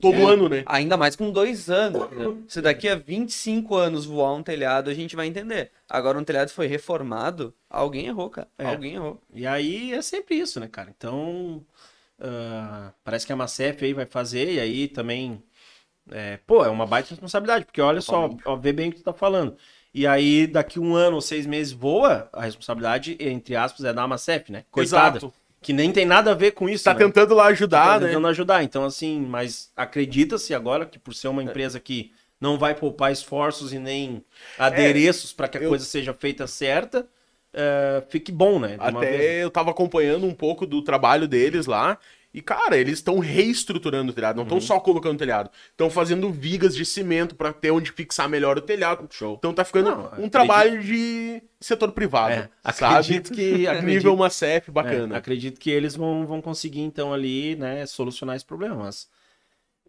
Todo
É.
ano, né?
Ainda mais com dois anos. né? Se daqui a 25 anos voar um telhado, a gente vai entender. Agora, um telhado foi reformado, alguém errou, cara.
É.
Alguém errou.
E aí é sempre isso, né, cara? Então, ah, parece que a Macef aí vai fazer, e aí também, é, pô, é uma baita responsabilidade, porque olha só, ó, vê bem o que tu tá falando. E aí, daqui um ano ou seis meses voa, a responsabilidade, entre aspas, é da Macef, né? Coitada.
Exato.
Que nem tem nada a ver com isso,
Tá
né?
tentando lá
tá
ajudar, né?
tentando ajudar. Então, assim, mas acredita-se agora que por ser uma empresa que não vai poupar esforços e nem adereços para que a
eu-
coisa seja feita certa, é, fique bom, né?
Até eu tava acompanhando um pouco do trabalho deles lá. E, cara, eles estão reestruturando o telhado, não
Uhum.
estão só colocando telhado. Estão fazendo vigas de cimento pra ter onde fixar melhor o telhado.
Show.
Então tá ficando
Não,
um
acredito-
trabalho de setor privado,
É,
sabe?
acredito que- acredito-
Nível Macef,
É,
bacana.
acredito que eles vão, vão conseguir, então, ali, né, solucionar esse problema. Mas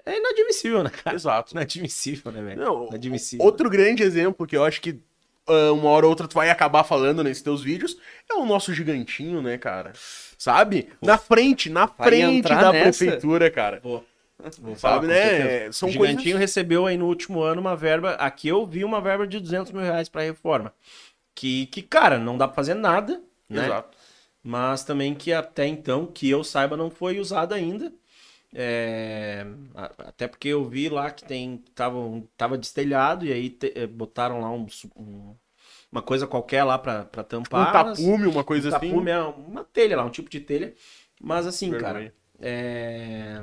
é inadmissível, né, cara?
Exato.
Inadmissível, né, velho?
Não,
Inadmissível.
Outro grande exemplo que eu acho que ah, uma hora ou outra tu vai acabar falando nesses teus vídeos é o nosso gigantinho, né, cara? Sabe? Na frente, na
Vai
frente da
nessa?
prefeitura, cara.
Vou. Vou
Sabe, né? São
o Gigantinho
coisas...
recebeu aí no último ano uma verba. Aqui eu vi uma verba de 200 mil reais pra reforma. Que, que, cara, não dá pra fazer nada, né?
Exato.
Mas também que até então, que eu saiba, não foi usada ainda. É, Até porque eu vi lá que tem tava, tava destelhado e aí te- eh, botaram lá um, um- uma coisa qualquer lá pra, pra
Um
tampar. mas-
tapume, uma coisa
um
assim.
tapume é uma telha lá, um tipo de telha. Mas assim,
Vergonha.
cara, é...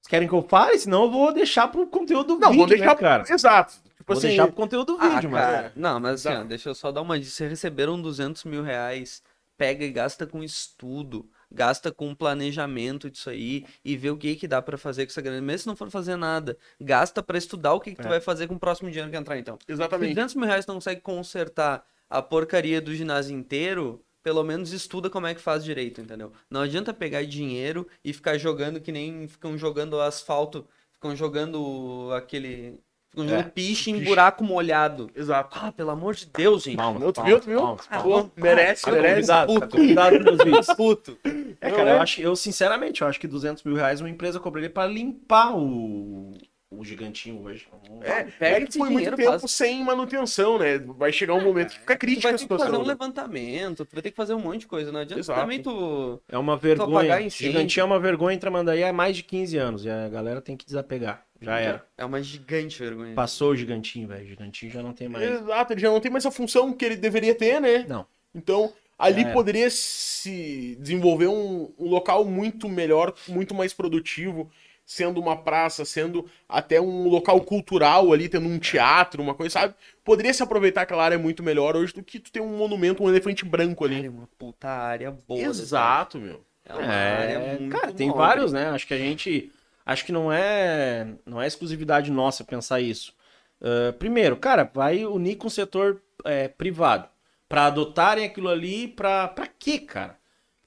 Vocês querem que eu fale? Senão eu vou deixar pro conteúdo do
Não,
vídeo,
vou deixar.
né, cara?
Exato. Tipo
Vou
assim,
deixar pro conteúdo do
Ah,
vídeo, mas...
cara, Não, mas assim, ó, deixa eu só dar uma dica. Vocês receberam 200 mil reais, pega e gasta com estudo, gasta com planejamento disso aí e vê o que que dá pra fazer com essa grana. Mesmo se não for fazer nada, gasta pra estudar o que, que tu
É.
vai fazer com o próximo dinheiro que entrar, então. Se
Exatamente.
200 mil reais tu não consegue consertar a porcaria do ginásio inteiro, pelo menos estuda como é que faz direito, entendeu? Não adianta pegar dinheiro e ficar jogando que nem ficam jogando asfalto, ficam jogando aquele. Ficam jogando piche em buraco molhado.
Exato.
Ah, pelo amor de Deus, gente.
Não, tu viu, tu viu?
Ah.
Pô, merece,
Tá
merece.
convidado, tá convidado nos vídeos.
Puto.
É, cara,
é?
eu acho, eu sinceramente, eu acho que 200 mil reais uma empresa cobraria pra limpar o, o gigantinho hoje.
É,
Pega
é que foi muito
dinheiro,
tempo
faz.
sem manutenção, né? Vai chegar um momento que fica
Tu
crítica
vai
a
ter que fazer
situação.
um
né?
levantamento, tu vai ter que fazer um monte de coisa. Não adianta
Exato.
também tu.
É uma vergonha.
incêndio.
Gigantinho é uma vergonha em Tramandaí há mais de 15 anos. E a galera tem que desapegar. Já era.
É uma gigante vergonha.
Passou o gigantinho, velho. O gigantinho já não tem mais.
Exato, ele já não tem mais a função que ele deveria ter, né?
Não.
Então, ali poderia se desenvolver um, um local muito melhor, muito mais produtivo, sendo uma praça, sendo até um local cultural ali, tendo um teatro, uma coisa, sabe? Poderia se aproveitar aquela área muito melhor hoje do que tu ter um monumento, um elefante branco
Cara,
ali.
é uma puta área boa. dessa-
Exato, meu.
É uma área
É,
muito
cara, tem
nobre.
vários, né? Acho que a gente. Acho que não é. Não é exclusividade nossa pensar isso. Ah, primeiro, cara, vai unir com o setor é, privado. Pra adotarem aquilo ali, pra, pra quê, cara?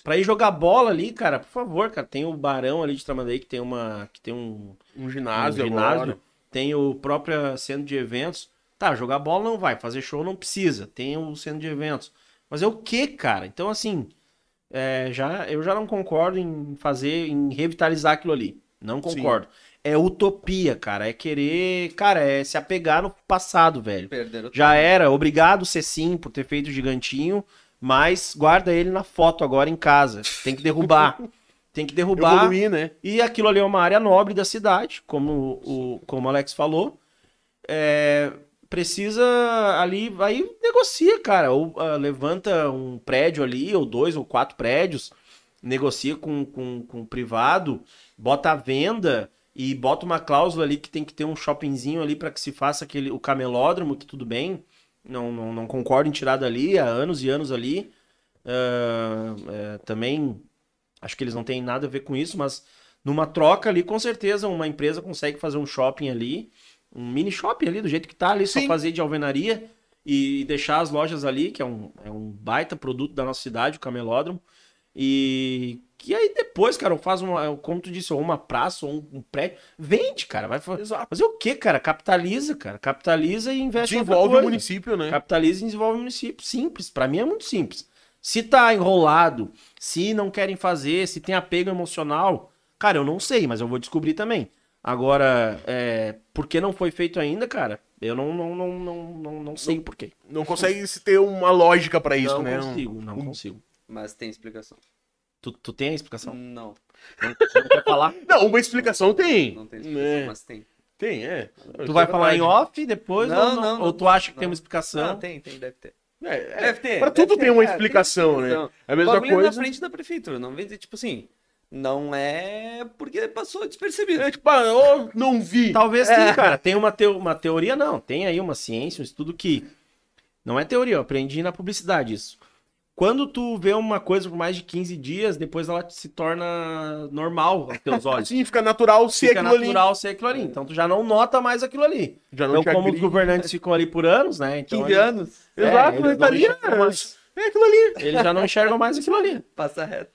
Pra ir jogar bola ali, cara, por favor, cara. Tem o Barão ali de Tramandaí que tem uma. que tem um,
Um ginásio,
um
agora.
tem o próprio centro de eventos. Tá, jogar bola não vai, fazer show não precisa. Tem o centro de eventos. Mas é o que, cara? Então, assim, é, já, eu já não concordo em fazer, em revitalizar aquilo ali. Não concordo. É utopia, cara. É querer, cara, é se apegar no passado, velho. Já era. Obrigado, Cecim, por ter feito o gigantinho. Mas guarda ele na foto agora em casa. Tem que derrubar. Tem que derrubar.
Evoluir, né?
E aquilo ali é uma área nobre da cidade, como o, como o Alex falou. É, precisa ali, aí negocia, cara. Ou ah, levanta um prédio ali, ou dois, ou quatro prédios, negocia com, com, com o privado, bota à venda e bota uma cláusula ali que tem que ter um shoppingzinho ali para que se faça aquele o camelódromo, que tudo bem. Não, não, não concordo em tirar dali, há anos e anos ali. É, também acho que eles não têm nada a ver com isso, mas numa troca ali, com certeza, uma empresa consegue fazer um shopping ali, um mini shopping ali, do jeito que tá ali, só
Sim.
fazer de alvenaria e deixar as lojas ali, que é um, é um baita produto da nossa cidade, o camelódromo. E que aí depois, cara, faz uma, como tu disse, ou uma praça, ou um, um prédio, vende, cara. Vai
Exato.
fazer o quê, cara? Capitaliza, cara. Capitaliza e investe
Desenvolve o município, né?
Capitaliza e desenvolve o município. Simples, pra mim é muito simples. Se tá enrolado, se não querem fazer, se tem apego emocional, cara, eu não sei, mas eu vou descobrir também. Agora, é, por que não foi feito ainda, cara? Eu não, não, não, não, não, não sei o porquê.
Não consegue se ter uma lógica pra isso,
não
né?
consigo, não
um-
consigo.
Mas tem explicação.
Tu, tu tem a explicação?
Não.
Não, não quer falar?
Não, uma explicação tem.
Não tem explicação,
É.
mas tem.
Tem, é.
Tu vai falar em
off?
depois?
Não,
ou, não,
não,
ou tu acha que tem uma explicação?
Não, tem, tem, deve ter.
É, é,
Deve ter.
pra
deve
tudo
ter,
tem uma
é, tem
explicação, né?
explicação.
É a mesma
bagulho é
coisa.
na frente da prefeitura, não vem dizer, tipo assim, não é porque passou despercebido.
É tipo, ah, eu não vi.
Talvez
É.
sim, cara. Tem uma, teo- uma teoria, não. Tem aí uma ciência, um estudo que. Não é teoria, eu aprendi na publicidade isso. Quando tu vê uma coisa por mais de 15 dias, depois ela se torna normal aos teus olhos.
Assim, fica natural ser
Fica
aquilo
natural ser aquilo ali. Então tu já não nota mais aquilo ali.
ali. Já não
Então, como os
agride.
governantes ficam ali por anos, né? Então
15
eles-
anos,
É,
Exato, ele tá ali.
enxergam
É, aquilo ali.
Eles já não enxergam mais aquilo ali.
passa reto.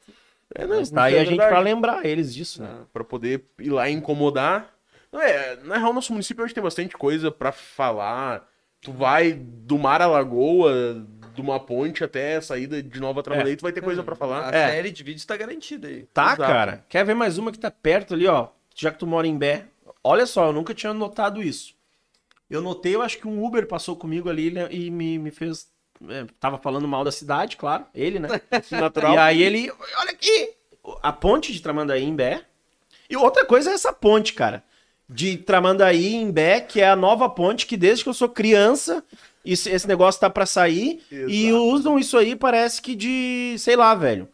É, não,
tá aí
é
a gente pra lembrar eles disso, né?
Ah.
Pra poder ir lá e incomodar. Não, é, na real, nosso município hoje tem bastante coisa pra falar. Tu vai do mar à lagoa, de uma ponte até a saída de Nova Tramandaí, tu vai ter coisa pra falar.
A
É.
série de vídeos tá garantida aí.
Tá,
Exato.
cara. Quer ver mais uma que tá perto ali, ó? Já que tu mora em Bé. Olha só, eu nunca tinha notado isso. Eu notei, eu acho que um Uber passou comigo ali né, e me, me fez. é, tava falando mal da cidade, claro. Ele, né?
Natural.
E aí ele. Olha aqui! A ponte de Tramandaí em Bé. E outra coisa é essa ponte, cara. De Tramandaí em Bé, que é a nova ponte que desde que eu sou criança, isso- esse negócio tá pra sair. E
Exato.
usam isso aí, parece que de. sei lá, velho.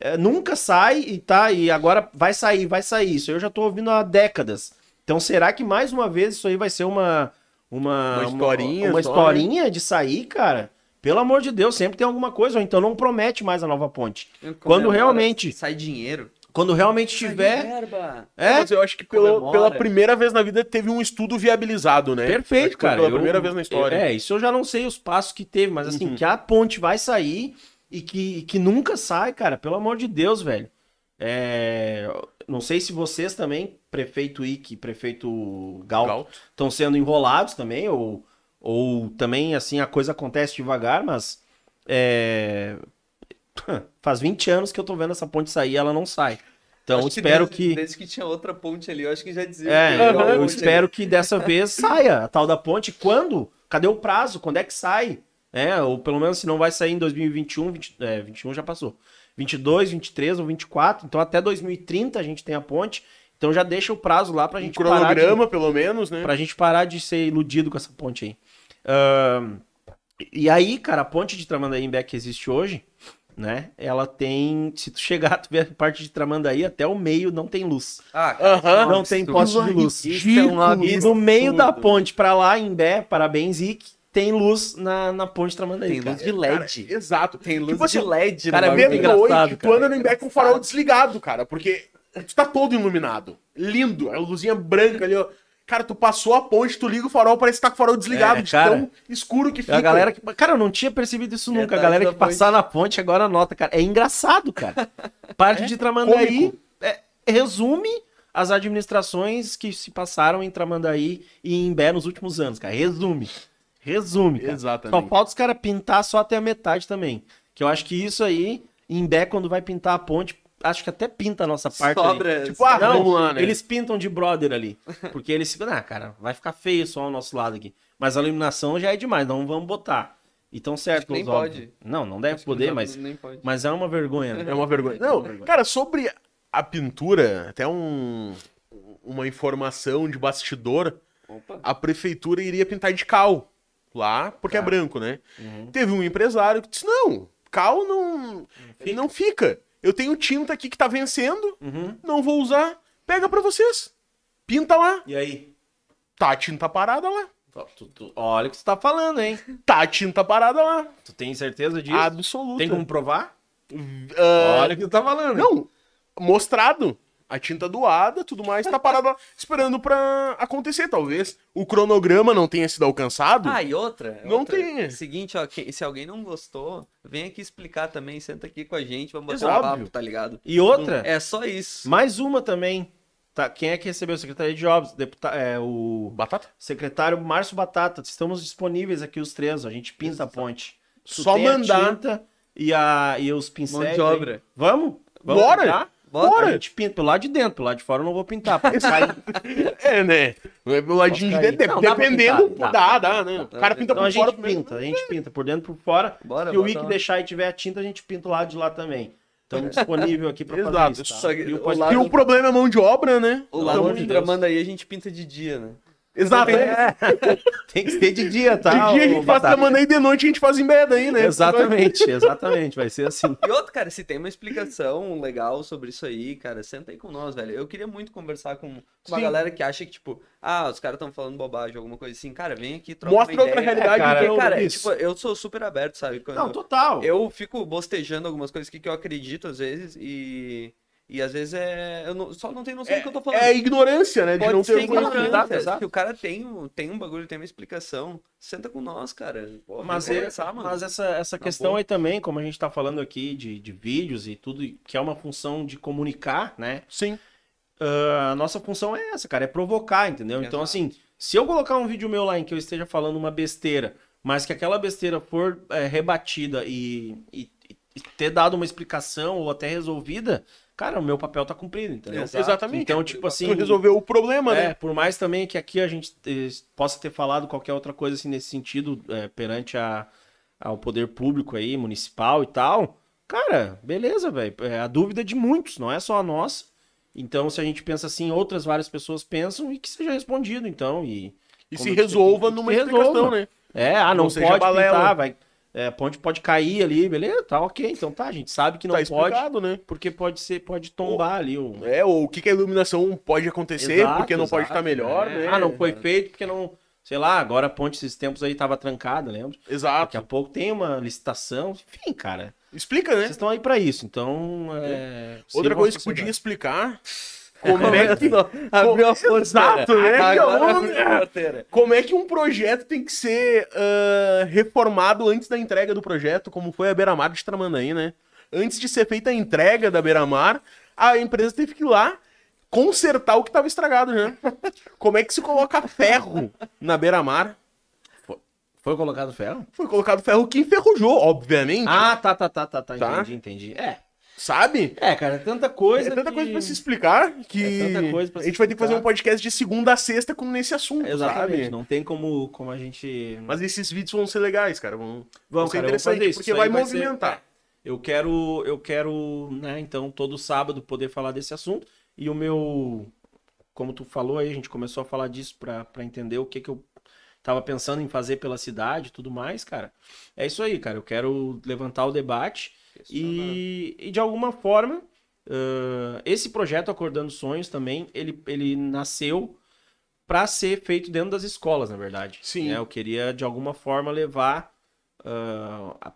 É, nunca sai e tá, e agora vai sair, vai sair. Isso aí eu já tô ouvindo há décadas. Então será que mais uma vez isso aí vai ser uma. Uma,
Uma historinha
Uma,
só, né?
historinha de sair, cara? Pelo amor de Deus, sempre tem alguma coisa, ou então não promete mais a nova ponte. Quando realmente-
Sai dinheiro.
Quando realmente tiver.
verba.
É,
Mas eu acho que pelo- pela primeira vez na vida teve um estudo viabilizado, né?
Perfeito, cara.
Pela
Eu-
primeira vez na história.
É, isso eu já não sei os passos que teve, mas assim,
Uhum.
que a ponte vai sair e que, que nunca sai, cara, pelo amor de Deus, velho. É, não sei se vocês também, prefeito Ike e prefeito Gal,
Legal.
estão sendo enrolados também, ou, ou também, assim, a coisa acontece devagar, mas é, faz 20 anos que eu tô vendo essa ponte sair e ela não sai. Então,
Acho
espero
desde,
que...
Desde que tinha outra ponte ali, eu acho que já dizia.
É,
que
eu, eu espero que dessa vez saia a tal da ponte. Quando? Cadê o prazo? Quando é que sai? É, ou pelo menos se não vai sair em 2021, 20, é, 21 já passou. 22, 23 ou 24. Então até 2030 a gente tem a ponte. Então já deixa o prazo lá pra
Um
gente parar de,
cronograma, pelo menos, né?
pra gente parar de ser iludido com essa ponte aí. Ahn, e aí, cara, a ponte de Tramandaí em que existe hoje, né? Ela tem, se tu chegar, tu vê a parte de Tramandaí até o meio não tem luz.
Ah, cara,
Aham.
Não tem poste de luz.
É um
E no meio da ponte pra lá, em Bé, parabéns, Ick, tem luz na, na ponte Tramandaí.
Tem
cara.
luz de LED.
Exato.
Tem luz
Tipo assim,
de LED.
cara, é
Vê
muito
bagulho.
engraçado,
noite, tu
cara.
anda no Embeck com o farol desligado, cara, porque tu tá todo iluminado. Lindo, a luzinha branca ali, ó. Cara, tu passou a ponte, tu liga o farol, parece que tá com o farol desligado,
É,
de
cara.
tão escuro que fica.
A galera que. Cara, eu não tinha percebido isso nunca.
Verdade
a galera que passar na ponte agora nota, cara. É engraçado, cara. Parte de Tramandaí é, resume as administrações que se passaram em Tramandaí e em Bé nos últimos anos, cara. Resume. Resume. Cara. Só
Exatamente.
falta os caras pintar só até a metade também. Que eu acho que isso aí, em Bé, quando vai pintar a ponte, acho que até pinta a nossa parte. ali.
Sobra.
Tipo, ah,
Não,
vamos lá, né?
eles pintam de brother ali. Porque eles ficam, ah, cara, vai ficar feio só ao nosso lado aqui. Mas a iluminação já é demais, não vamos botar. E tão certo,
nem pode.
Não, não deve
Acho
poder,
não-
mas,
Nem pode.
mas é uma vergonha. né?
É uma vergonha.
É
Não,
uma vergonha.
cara, sobre a pintura, até um, uma informação de bastidor,
Opa.
a prefeitura iria pintar de cal lá, porque é
Tá.
branco, né?
Uhum.
Teve um empresário que disse: não, cal não, ele não fica. Eu tenho tinta aqui que tá vencendo,
Uhum.
não vou usar, pega pra vocês. Pinta lá.
E aí?
Tá a tinta parada lá.
Tu- tu- olha o que tu tá falando, hein?
Tá a tinta parada lá.
Tu tem certeza disso?
Absoluta.
Tem como provar?
Ah,
Olha o que tu tá falando.
Não, mostrado. A tinta doada, tudo mais, tá parado lá, esperando pra acontecer, talvez. O cronograma não tenha sido alcançado.
Ah, e outra?
Não
outra.
tem.
Seguinte, ó, que- se alguém não gostou, vem aqui explicar também, senta aqui com a gente, vamos
Exato.
botar um papo, tá ligado?
E outra,
É só isso.
mais uma também. Tá, quem é que recebeu? O secretário de Jobs, deputa, é, o
Batata?
secretário Márcio Batata. Estamos disponíveis aqui os três, a gente pinta a ponte. Tu
Só
a
mandar.
tinta e, a, e os pincéis.
Mão de
aí.
obra.
Vamos? Vamos
Bora!
pintar?
Bora.
A gente pinta pelo lado de dentro, pelo lado de fora eu não vou pintar.
É, né? Pelo ladinho de dentro,
Não, dá
dependendo,
pintar,
dá, dá, né? O cara pinta
Então
por
a
fora
gente
primeiro.
pinta, a gente pinta por dentro e por fora.
Bora,
Se o Wiki deixar e tiver a tinta, a gente pinta o lado de lá também. Estamos disponível aqui pra fazer isso. Tá? E o
o lado-
o problema é mão de obra, né?
O lado de
de Deus.
Tramandaí a gente pinta de dia, né?
Exato.
É. Tem que ser de dia, tá?
De dia a gente faz semana e de noite a gente faz em bed aí, né?
Exatamente, exatamente. Vai ser assim.
E outro, cara, se tem uma explicação legal sobre isso aí, cara, senta aí com nós, velho. Eu queria muito conversar com uma
Sim.
galera que acha que, tipo, ah, os caras estão falando bobagem, alguma coisa assim. Cara, vem aqui, troca
Mostra
uma
outra
ideia.
realidade,
cara,
então,
Cara,
isso.
tipo, eu sou super aberto, sabe? Quando
Não, total.
eu fico bostejando algumas coisas que, que eu acredito às vezes e. E às vezes é. Eu não- só não tenho noção do que eu tô falando.
É ignorância, né? De
Pode
não ter
ignorância.
exato.
Se o cara tem, um- tem um bagulho, tem uma explicação, senta com nós, cara. Pô,
Mas, é-
conversar, mano.
mas essa, essa questão
boa.
aí também, como a gente tá falando aqui de, de vídeos e tudo, que é uma função de comunicar, né?
Sim.
Ah, a nossa função é essa, cara, é provocar, entendeu? Então,
Exato.
assim, se eu colocar um vídeo meu lá em que eu esteja falando uma besteira, mas que aquela besteira for é, rebatida e, e- e ter dado uma explicação ou até resolvida, cara, o meu papel tá cumprido, entendeu?
Exato.
Exatamente.
Então, tipo assim.
Resolveu o problema,
É,
né?
por mais também que aqui a gente eh, possa ter falado qualquer outra coisa assim nesse sentido eh, perante a, ao poder público aí, municipal e tal, cara, beleza, velho. É a dúvida de muitos, não é só a nossa. Então, se a gente pensa assim, outras várias pessoas pensam e que seja respondido, então. E,
E se
disse
resolva numa
se resolva.
né?
É, ah, não,
Não
pode pintar, vai. É, a ponte pode cair ali, beleza, tá ok. Então tá, a gente sabe que não
Tá
pode,
né?
porque pode ser, pode tombar ali o.
É, ou o que, que a iluminação pode acontecer,
Exato,
porque não pode
exato,
estar melhor,
é.
né?
Ah, não foi feito porque não. Sei lá, agora a ponte esses tempos aí tava trancada, lembra? Daqui
Exato.
a pouco tem uma licitação. Enfim, cara.
Explica, né?
Vocês estão aí pra isso. Então. É...
Outra coisa que podia explicar. Como é que,
Abriu a.
Exato, né?
Agora porteira.
como é que um projeto tem que ser ah, reformado antes da entrega do projeto, como foi a Beira-Mar de Tramandaí, né? Antes de ser feita a entrega da Beira-Mar, a empresa teve que ir lá consertar o que estava estragado já. Como é que se coloca ferro na Beira-Mar?
Foi colocado ferro?
Foi colocado ferro que enferrujou, obviamente.
Ah, tá, tá, tá, tá, tá.
Tá.
Entendi, entendi. É.
Sabe?
É, cara, é tanta coisa.
É tanta
que-
coisa pra se explicar que
É tanta coisa pra
a
se
gente vai ter que fazer um podcast de segunda a sexta com nesse assunto,
Exatamente.
sabe?
Não tem como, como a gente.
Mas esses vídeos vão ser legais, cara. Vão, vão ser interessantes, porque vai
ser-
movimentar.
é. Eu quero, eu quero, né, então, todo sábado poder falar desse assunto. E o meu, como tu falou aí, a gente começou a falar disso pra pra entender o que que eu tava pensando em fazer pela cidade e tudo mais, cara. É isso aí, cara. Eu quero levantar o debate e, e de alguma forma, ãh, esse projeto Acordando Sonhos também, ele, ele nasceu para ser feito dentro das escolas, na verdade.
Sim.
né? Eu queria, de alguma forma, levar ah, a-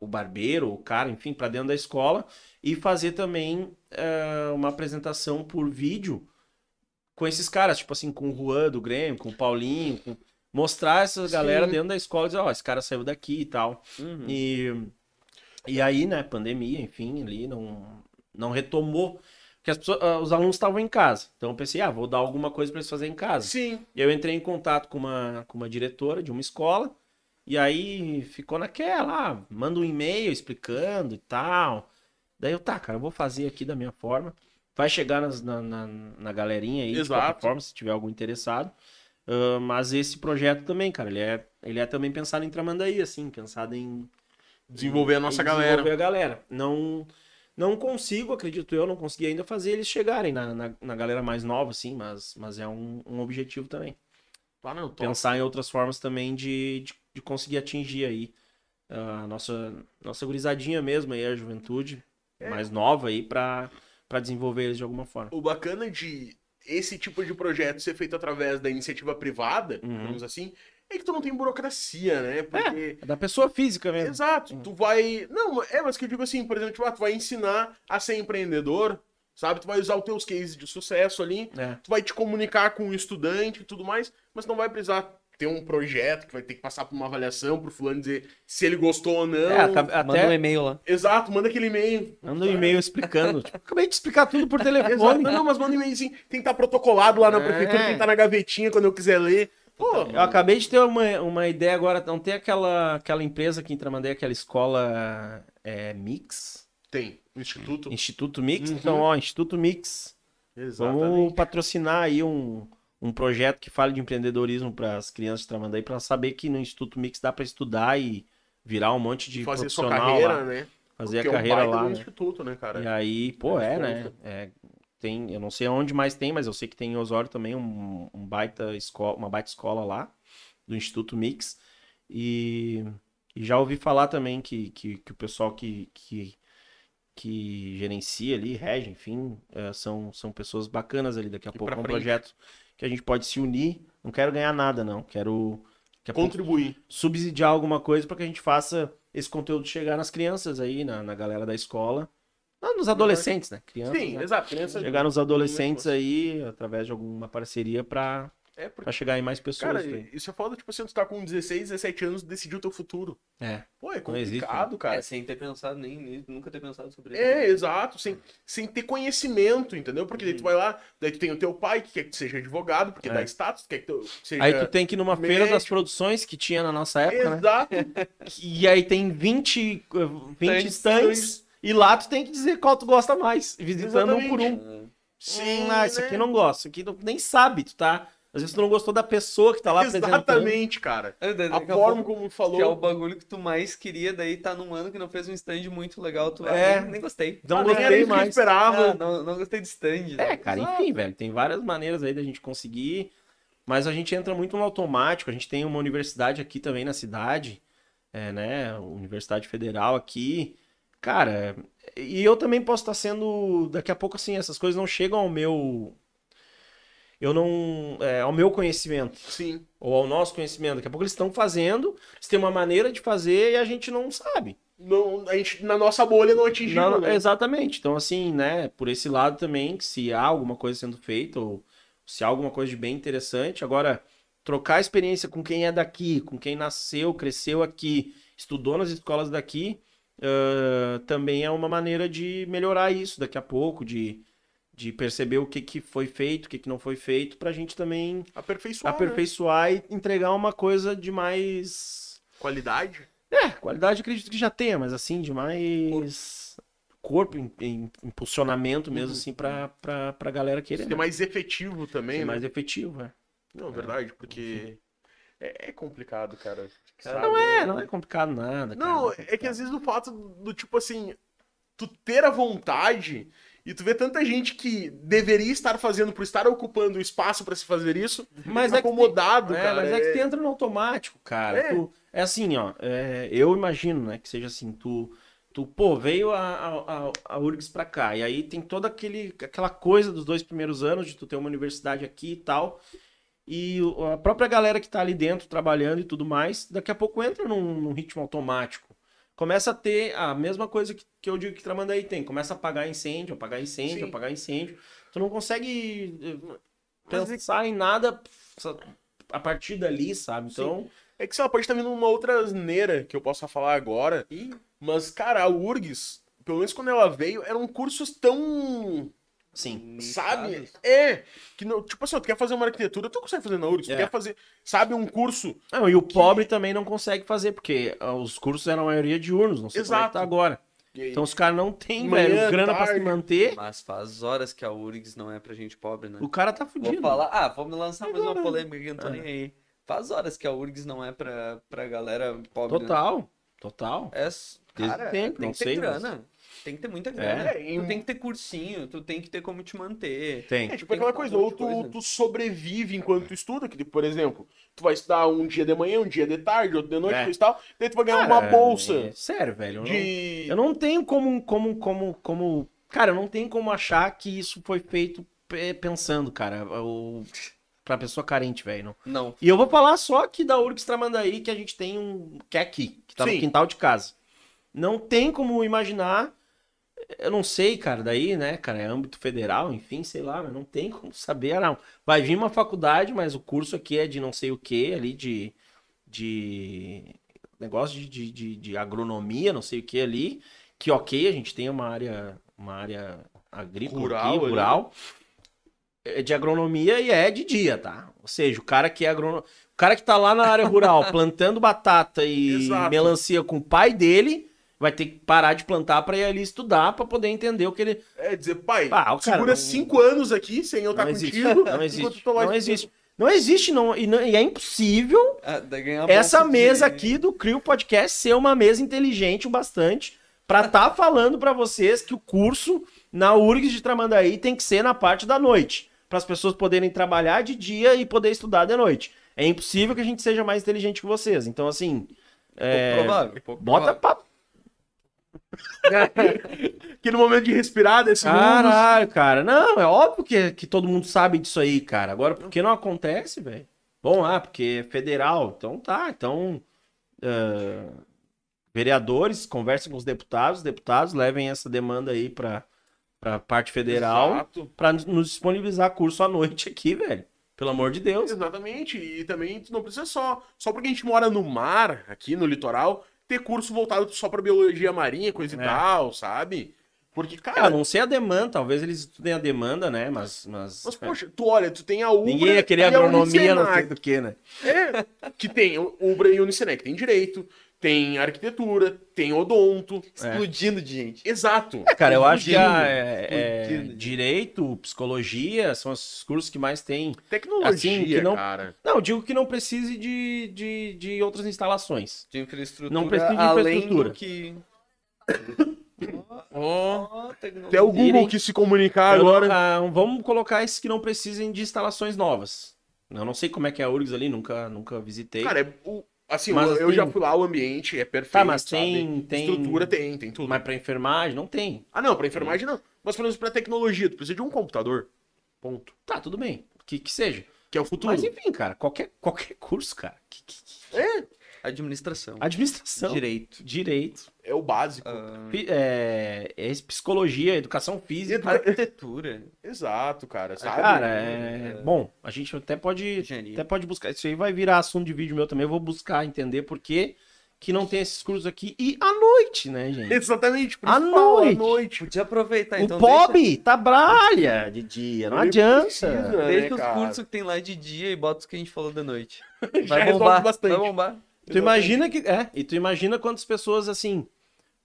o barbeiro, o cara, enfim, para dentro da escola e fazer também ah, uma apresentação por vídeo com esses caras, tipo assim, com o Juan do Grêmio, com o Paulinho, com- mostrar essa galera
Sim.
dentro da escola e dizer, ó, esse cara saiu daqui e tal.
Uhum.
E, e aí, né, pandemia, enfim, ali não, não retomou. Porque as pessoas- ah, os alunos estavam em casa. Então eu pensei, ah, vou dar alguma coisa para eles fazerem em casa.
Sim.
E eu entrei em contato com uma, com uma diretora de uma escola. E aí ficou naquela, ah, manda um e-mail explicando e tal. Daí eu, tá, cara, eu vou fazer aqui da minha forma. Vai chegar nas- na, na, na galerinha aí, de
Exato.
qualquer forma, se tiver algum interessado. Ah, mas esse projeto também, cara, ele é, ele é também pensado em Tramandaí, assim, pensado em
Desenvolver a nossa
em
galera.
desenvolver a galera. Não, não consigo, acredito eu, não consegui ainda fazer eles chegarem na, na, na galera mais nova, assim, mas, mas é um, um objetivo também.
Ah, não, top.
Pensar em outras formas também de, de, de conseguir atingir aí a nossa, nossa gurizadinha mesmo, aí, a juventude
É.
mais nova aí, pra desenvolver eles de alguma forma.
O bacana de esse tipo de projeto ser feito através da iniciativa privada,
Uhum.
digamos assim, é que tu não tem burocracia, né? Porque.
É da pessoa física mesmo.
Exato, tu vai. Não, é, mas que eu digo assim, por exemplo, tipo, ah, tu vai ensinar a ser empreendedor, sabe? Tu vai usar os teus cases de sucesso ali,
É.
tu vai te comunicar com o estudante e tudo mais, mas não vai precisar ter um projeto que vai ter que passar por uma avaliação pro fulano dizer se ele gostou ou não.
É, aca-
Manda um
até
e-mail lá.
Exato, manda aquele e-mail.
manda um e-mail explicando. Tipo, acabei de explicar tudo por
Exato.
telefone.
Não, não, mas manda um e-mail assim. Tem que estar protocolado lá na
É.
prefeitura, tem que estar na gavetinha quando eu quiser ler. Pô,
Eu acabei de ter uma, uma ideia agora. Não tem aquela, aquela empresa que em Tramandaí, aquela escola é, Mix?
tem. Instituto.
Instituto Mix?
Uhum.
Então, ó, Instituto Mix. Vamos
Exatamente.
patrocinar aí um, um projeto que fale de empreendedorismo para as crianças de Tramandaí, para saber que no Instituto Mix dá para estudar e virar um monte de
Fazer sua
profissional
carreira,
lá.
né?
Fazer
Porque
a
é um
carreira lá, né?
Instituto, né, cara?
E aí, pô,
É
é, né? É, tem, eu não sei onde mais tem, mas eu sei que tem em Osório também um, um baita escola, uma baita escola lá, do Instituto Mix. E, e já ouvi falar também que, que, que o pessoal que, que, que gerencia ali, rege, enfim, é, são, são pessoas bacanas ali. Daqui a
E
pouco é um
frente.
projeto que a gente pode se unir. Não quero ganhar nada, não. Quero
Contribuir.
subsidiar alguma coisa para que a gente faça esse conteúdo chegar nas crianças aí, na, na galera da escola. Não, nos adolescentes, né? Crianças,
Sim,
né?
exato. Criança...
Chegar nos adolescentes aí, através de alguma parceria, pra,
É, porque,
pra chegar em mais pessoas.
cara,
aí.
isso é foda, tipo assim, tu tá com 16, 17 anos, decidir o teu futuro.
É.
Pô, é
existe,
complicado, cara.
É, sem ter pensado nem nisso, nunca ter pensado sobre isso.
É, exato, sem, sem ter conhecimento, entendeu? Porque daí tu
Uhum.
vai lá, daí tu tem o teu pai que quer que tu seja advogado, porque
É.
dá status, quer que tu seja...
Aí tu tem que ir numa feira das
médico.
produções que tinha na nossa época, né?
Exato.
E aí tem 20, eh, 20
Stands.
E lá tu tem que dizer qual tu gosta mais. Visitando um por um.
Ah,
Sim,
Hum, ah,
né?
aqui eu não gosto. Isso aqui tu nem sabe, tu tá. Às vezes tu não gostou da pessoa que tá lá apresentando.
Exatamente, cara.
é,
A forma
pouco,
como
Que é o
falou...
bagulho que tu mais queria, daí tá num ano que não fez um stand muito legal, tu ah,
É.
nem, nem gostei.
Não
Ah,
gostei
isso que eu
mais.
esperava.
Ah, não, não gostei de stand.
É,
né?
cara, enfim, velho, tem várias maneiras aí da gente conseguir, mas a gente entra muito no automático. A gente tem uma universidade aqui também na cidade, é, né? Universidade Federal aqui. Cara, e eu também posso estar sendo. Daqui a pouco, assim, essas coisas não chegam ao meu. Eu não. é, ao meu conhecimento,
Sim.
ou ao nosso conhecimento. Daqui a pouco eles estão fazendo, eles têm uma maneira de fazer e a gente não sabe.
Não, a gente, na nossa bolha não atingiu,
Não,
né?
Exatamente. Então, assim, né, por esse lado também, que se há alguma coisa sendo feita, ou se há alguma coisa de bem interessante, agora, trocar experiência com quem é daqui, com quem nasceu, cresceu aqui, estudou nas escolas daqui, ãh, também é uma maneira de melhorar isso daqui a pouco, de, de perceber o que, que foi feito, o que, que não foi feito, pra gente também
Aperfeiçoar, né?
aperfeiçoar e entregar uma coisa de mais.
Qualidade.
É, qualidade acredito que já tenha, mas assim, de mais corpo, em, impulsionamento mesmo, assim, pra, pra, pra galera querer.
Ser
né?
mais efetivo também,
Ser
né?
mais efetivo, é.
Não, verdade, porque é, é complicado, cara.
Cara?
Não é, não é complicado nada. cara,
Não,
é
é que às vezes o fato do tipo assim, tu ter a vontade e tu vê tanta gente que deveria estar fazendo por estar ocupando o espaço pra se fazer isso,
Mas
tá
é que
acomodado,
É,
cara.
mas é que
é-
tu entra no automático, cara.
É.
Tu- É, assim, ó. é, eu imagino, né, que seja assim, tu. Tu, pô, veio a, a, a, a URGS pra cá, e aí tem toda aquele, aquela coisa dos dois primeiros anos de tu ter uma universidade aqui e tal. E a própria galera que tá ali dentro trabalhando e tudo mais, daqui a pouco entra num, num ritmo automático. Começa a ter a mesma coisa que, que eu digo que Tramandaí tem. Começa a apagar incêndio, apagar incêndio,
Sim.
apagar incêndio. Tu não consegue eh,
é-
pensar em nada a partir dali, sabe? Então,
É que sei lá, pode estar vindo uma outra asneira que eu possa falar agora, mas, cara, a URGS, pelo menos quando ela veio, eram cursos tão.
Sim.
Sabe? É. Que não, tipo assim, tu quer fazer uma arquitetura, tu consegue fazer na URGS.
É.
Tu quer fazer, sabe, um curso.
Não, e o pobre também não consegue fazer, porque ah, os cursos eram a maioria diurnos, não sei como é que
Exato.
tá agora.
que-
Então os caras não têm, velho, grana pra se
tarde.
manter,
Mas faz horas que a URGS não é pra gente pobre, né?
o cara tá
Vou
fudido.
falar, ah, vamos lançar mais uma polêmica que não tô
É.
nem aí. Faz horas que a URGS não é pra, pra galera pobre. né?
Total, total.
É, s-
Desde
cara,
sempre,
tem
não
que ter
sei,
grana. Tem que ter muita grana.
É, e-
Tu tem que ter cursinho, tu tem que ter como te manter.
Tem.
É tipo
Tem
aquela
que
coisa, ou tu,
coisa.
tu sobrevive enquanto tu estuda, que, por exemplo, tu vai estudar um dia de manhã, um dia de tarde, outro de noite,
É.
e tal, daí tu vai ganhar
Cara,
uma bolsa
é- sério, velho. eu não-
de.
Eu não tenho como, como, como, como. Cara, eu não tenho como achar que isso foi feito pe- pensando, cara, o... pra pessoa carente, velho. não.
Não.
E eu vou falar só aqui da URGS Tramandaí, que a gente tem um. que é aqui, que tá
Sim.
no quintal de casa. Não tem como imaginar. Eu não sei, cara, daí, né, cara, é âmbito federal, enfim, sei lá, mas não tem como saber, não. Vai vir uma faculdade, mas o curso aqui é de não sei o que, ali, de. de negócio de, de, de, de agronomia, não sei o que ali, que ok, a gente tem uma área, uma área agrícola
Rural
aqui, rural, é de agronomia e é de dia, tá? Ou seja, o cara que é agrono... o cara que tá lá na área rural plantando batata e
Exato.
melancia com o pai dele, vai ter que parar de plantar pra ir ali estudar pra poder entender o que ele
É dizer, pai,
Ah, o cara
segura
não-
cinco anos aqui sem eu estar
não existe,
contigo.
não
enquanto
existe,
tu vai
não existe. Não existe não, e, não- e é impossível
Ah,
essa
bolsa de-
mesa aqui do Crio Podcast ser uma mesa inteligente o bastante pra estar falando pra vocês que o curso na URGS de Tramandaí tem que ser na parte da noite, para as pessoas poderem trabalhar de dia e poder estudar de noite. É impossível que a gente seja mais inteligente que vocês. Então assim, é,
Pouco provável. pouco
bota
provável.
pra
Aquele momento de respirar desse mundo.
Caralho, cara. Não, é óbvio que, que todo mundo sabe disso aí, cara. Agora, por que não acontece, velho? Bom, ah, porque é federal. Então tá, então. ah, vereadores conversem com os deputados, os deputados levem essa demanda aí pra, pra parte federal pra nos- disponibilizar curso à noite aqui, velho. Pelo amor de Deus.
Exatamente. E também não precisa só. Só porque a gente mora no mar, aqui no litoral, ter curso voltado só pra biologia marinha, coisa
É.
e tal, sabe? Porque,
É,
cara.
a não sei a demanda, talvez eles estudem a demanda, né? Mas. mas,
Mas, poxa, tu olha, tu tem a Ubra.
Ninguém ia querer agronomia, não sei
Unicenac.
do que, né?
É, que tem o Ubra e Unicenec, tem direito, tem arquitetura, tem odonto.
Explodindo de gente.
Exato.
É, cara, eu acho que a,
Explodindo,
é, é, direito, psicologia são os cursos que mais tem.
Tecnologia,
Assim, que não-
cara.
Não, eu digo que não precise de, de, de outras instalações.
De infraestrutura.
Não precisa de
além
infraestrutura.
do que... Oh, tecnologia.
Até o Google quis se comunicar
Eu
agora.
ah, vamos colocar esses que não precisem de instalações novas. Eu não sei como é que é a URGS ali, nunca, nunca visitei.
Cara, é, o, assim,
Mas,
eu, eu
assim-
já fui lá, o ambiente é perfeito.
tá, mas
sabe?
tem, tem.
Estrutura tem, tem tudo.
Mas pra enfermagem não tem.
Ah, não, pra enfermagem não. Mas menos pra tecnologia, tu precisa de um computador. Ponto.
Tá, tudo bem. Que, que seja.
Que é o futuro.
Mas enfim, cara, qualquer, qualquer curso, cara. Que- que- que-
É,
Administração.
Administração.
Direito.
Direito.
é o básico.
ah,
É, é psicologia, educação física.
arquitetura.
Exato, cara. Sabe?
Cara, é... Bom, a gente até pode,
Engenharia.
até pode buscar. Isso aí vai virar assunto de vídeo meu também. Eu vou buscar entender por que que não tem esses cursos aqui. E à noite, né, gente?
Exatamente. por
À noite.
À noite.
Podia aproveitar,
o
então.
pobre trabalha de dia, não
Ele
adianta.
precisa,
Deixa,
né,
deixa os
cara?
cursos que tem lá de dia e bota os que a gente falou da noite. Vai bombar.
bastante.
Vai bombar.
Tu imagina que. É, e tu imagina quantas pessoas assim.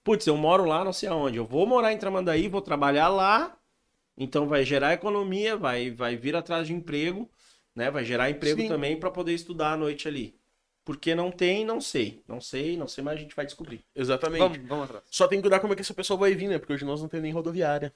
Putz, eu moro lá, não sei aonde. Eu vou morar em Tramandaí, vou trabalhar lá. Então vai gerar economia, vai, vai vir atrás de emprego, né? Vai gerar emprego
Sim.
também para poder estudar à noite ali. Porque não tem, não sei. Não sei, não sei, mas a gente vai descobrir.
Exatamente.
Vamos, vamos atrás.
Só tem que cuidar como é que essa pessoa vai vir, né? Porque hoje nós não temos nem rodoviária.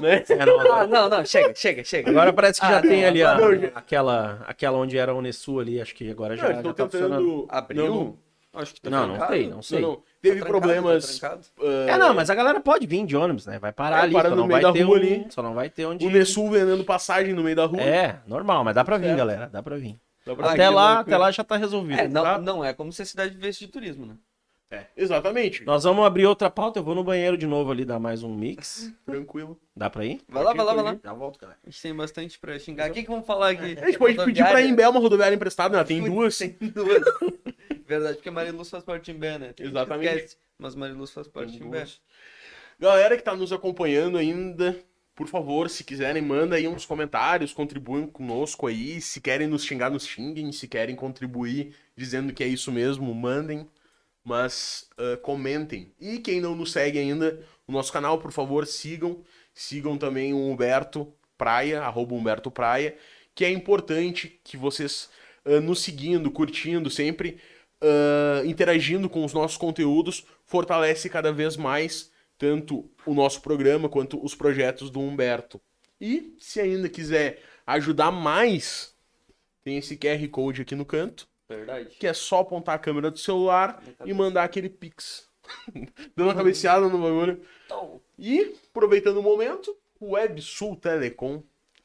Né?
É, não,
Ah, não, não, chega, chega, chega.
agora parece que já
Ah,
tem
não,
ali a-
não, já-
aquela, aquela onde era a Unesul ali, acho que agora já,
Não,
já tá
estão
funcionando.
tentando.
Abriu?
Não, não,
Acho que tá
Não, não sei, não sei.
não, não. Teve
Tá trancado,
problemas.
tá
ah,
É, não, mas a galera pode vir de ônibus, né? Vai parar
É,
ali, só
no
não
meio
vai
da
ter
rua
um-
ali.
Só não vai ter onde...
O Nessul vendendo passagem no meio da rua.
É, normal, mas dá pra vir,
Certo.
galera, dá pra vir.
Dá pra-
até lá, até lá já tá resolvido.
É, não,
tá?
não é como se a cidade vivesse de turismo, né?
Exatamente.
Nós vamos abrir outra pauta, eu vou no banheiro de novo ali dar mais um mix.
Tranquilo.
Dá pra ir?
Vai lá, vai lá, vai lá.
Já volto, galera.
A gente tem bastante pra xingar. O que, que vamos falar aqui?
A gente pode pedir pra Imbé uma rodoviária emprestada, né? Tem duas.
Tem duas. Verdade, porque a Mariluz faz parte de Imbé, né? Tem
Exatamente.
esquece, Mas Mariluz faz parte de Imbé.
Galera que tá nos acompanhando ainda, por favor, se quiserem, manda aí uns comentários, contribuem conosco aí. Se querem nos xingar, nos xinguem. Se querem contribuir dizendo que é isso mesmo, mandem. Mas ah, comentem. E quem não nos segue ainda, o nosso canal, por favor, sigam. Sigam também o Humberto Praia, arroba Humberto Praia, que é importante que vocês ah, nos seguindo, curtindo, sempre ah, interagindo com os nossos conteúdos, fortalece cada vez mais tanto o nosso programa quanto os projetos do Humberto. E se ainda quiser ajudar mais, tem esse QR Code aqui no canto,
Verdade.
que é só apontar a câmera do celular e mandar aquele pix. Dando uma cabeceada no bagulho. E, aproveitando o momento, o WebSul Telecom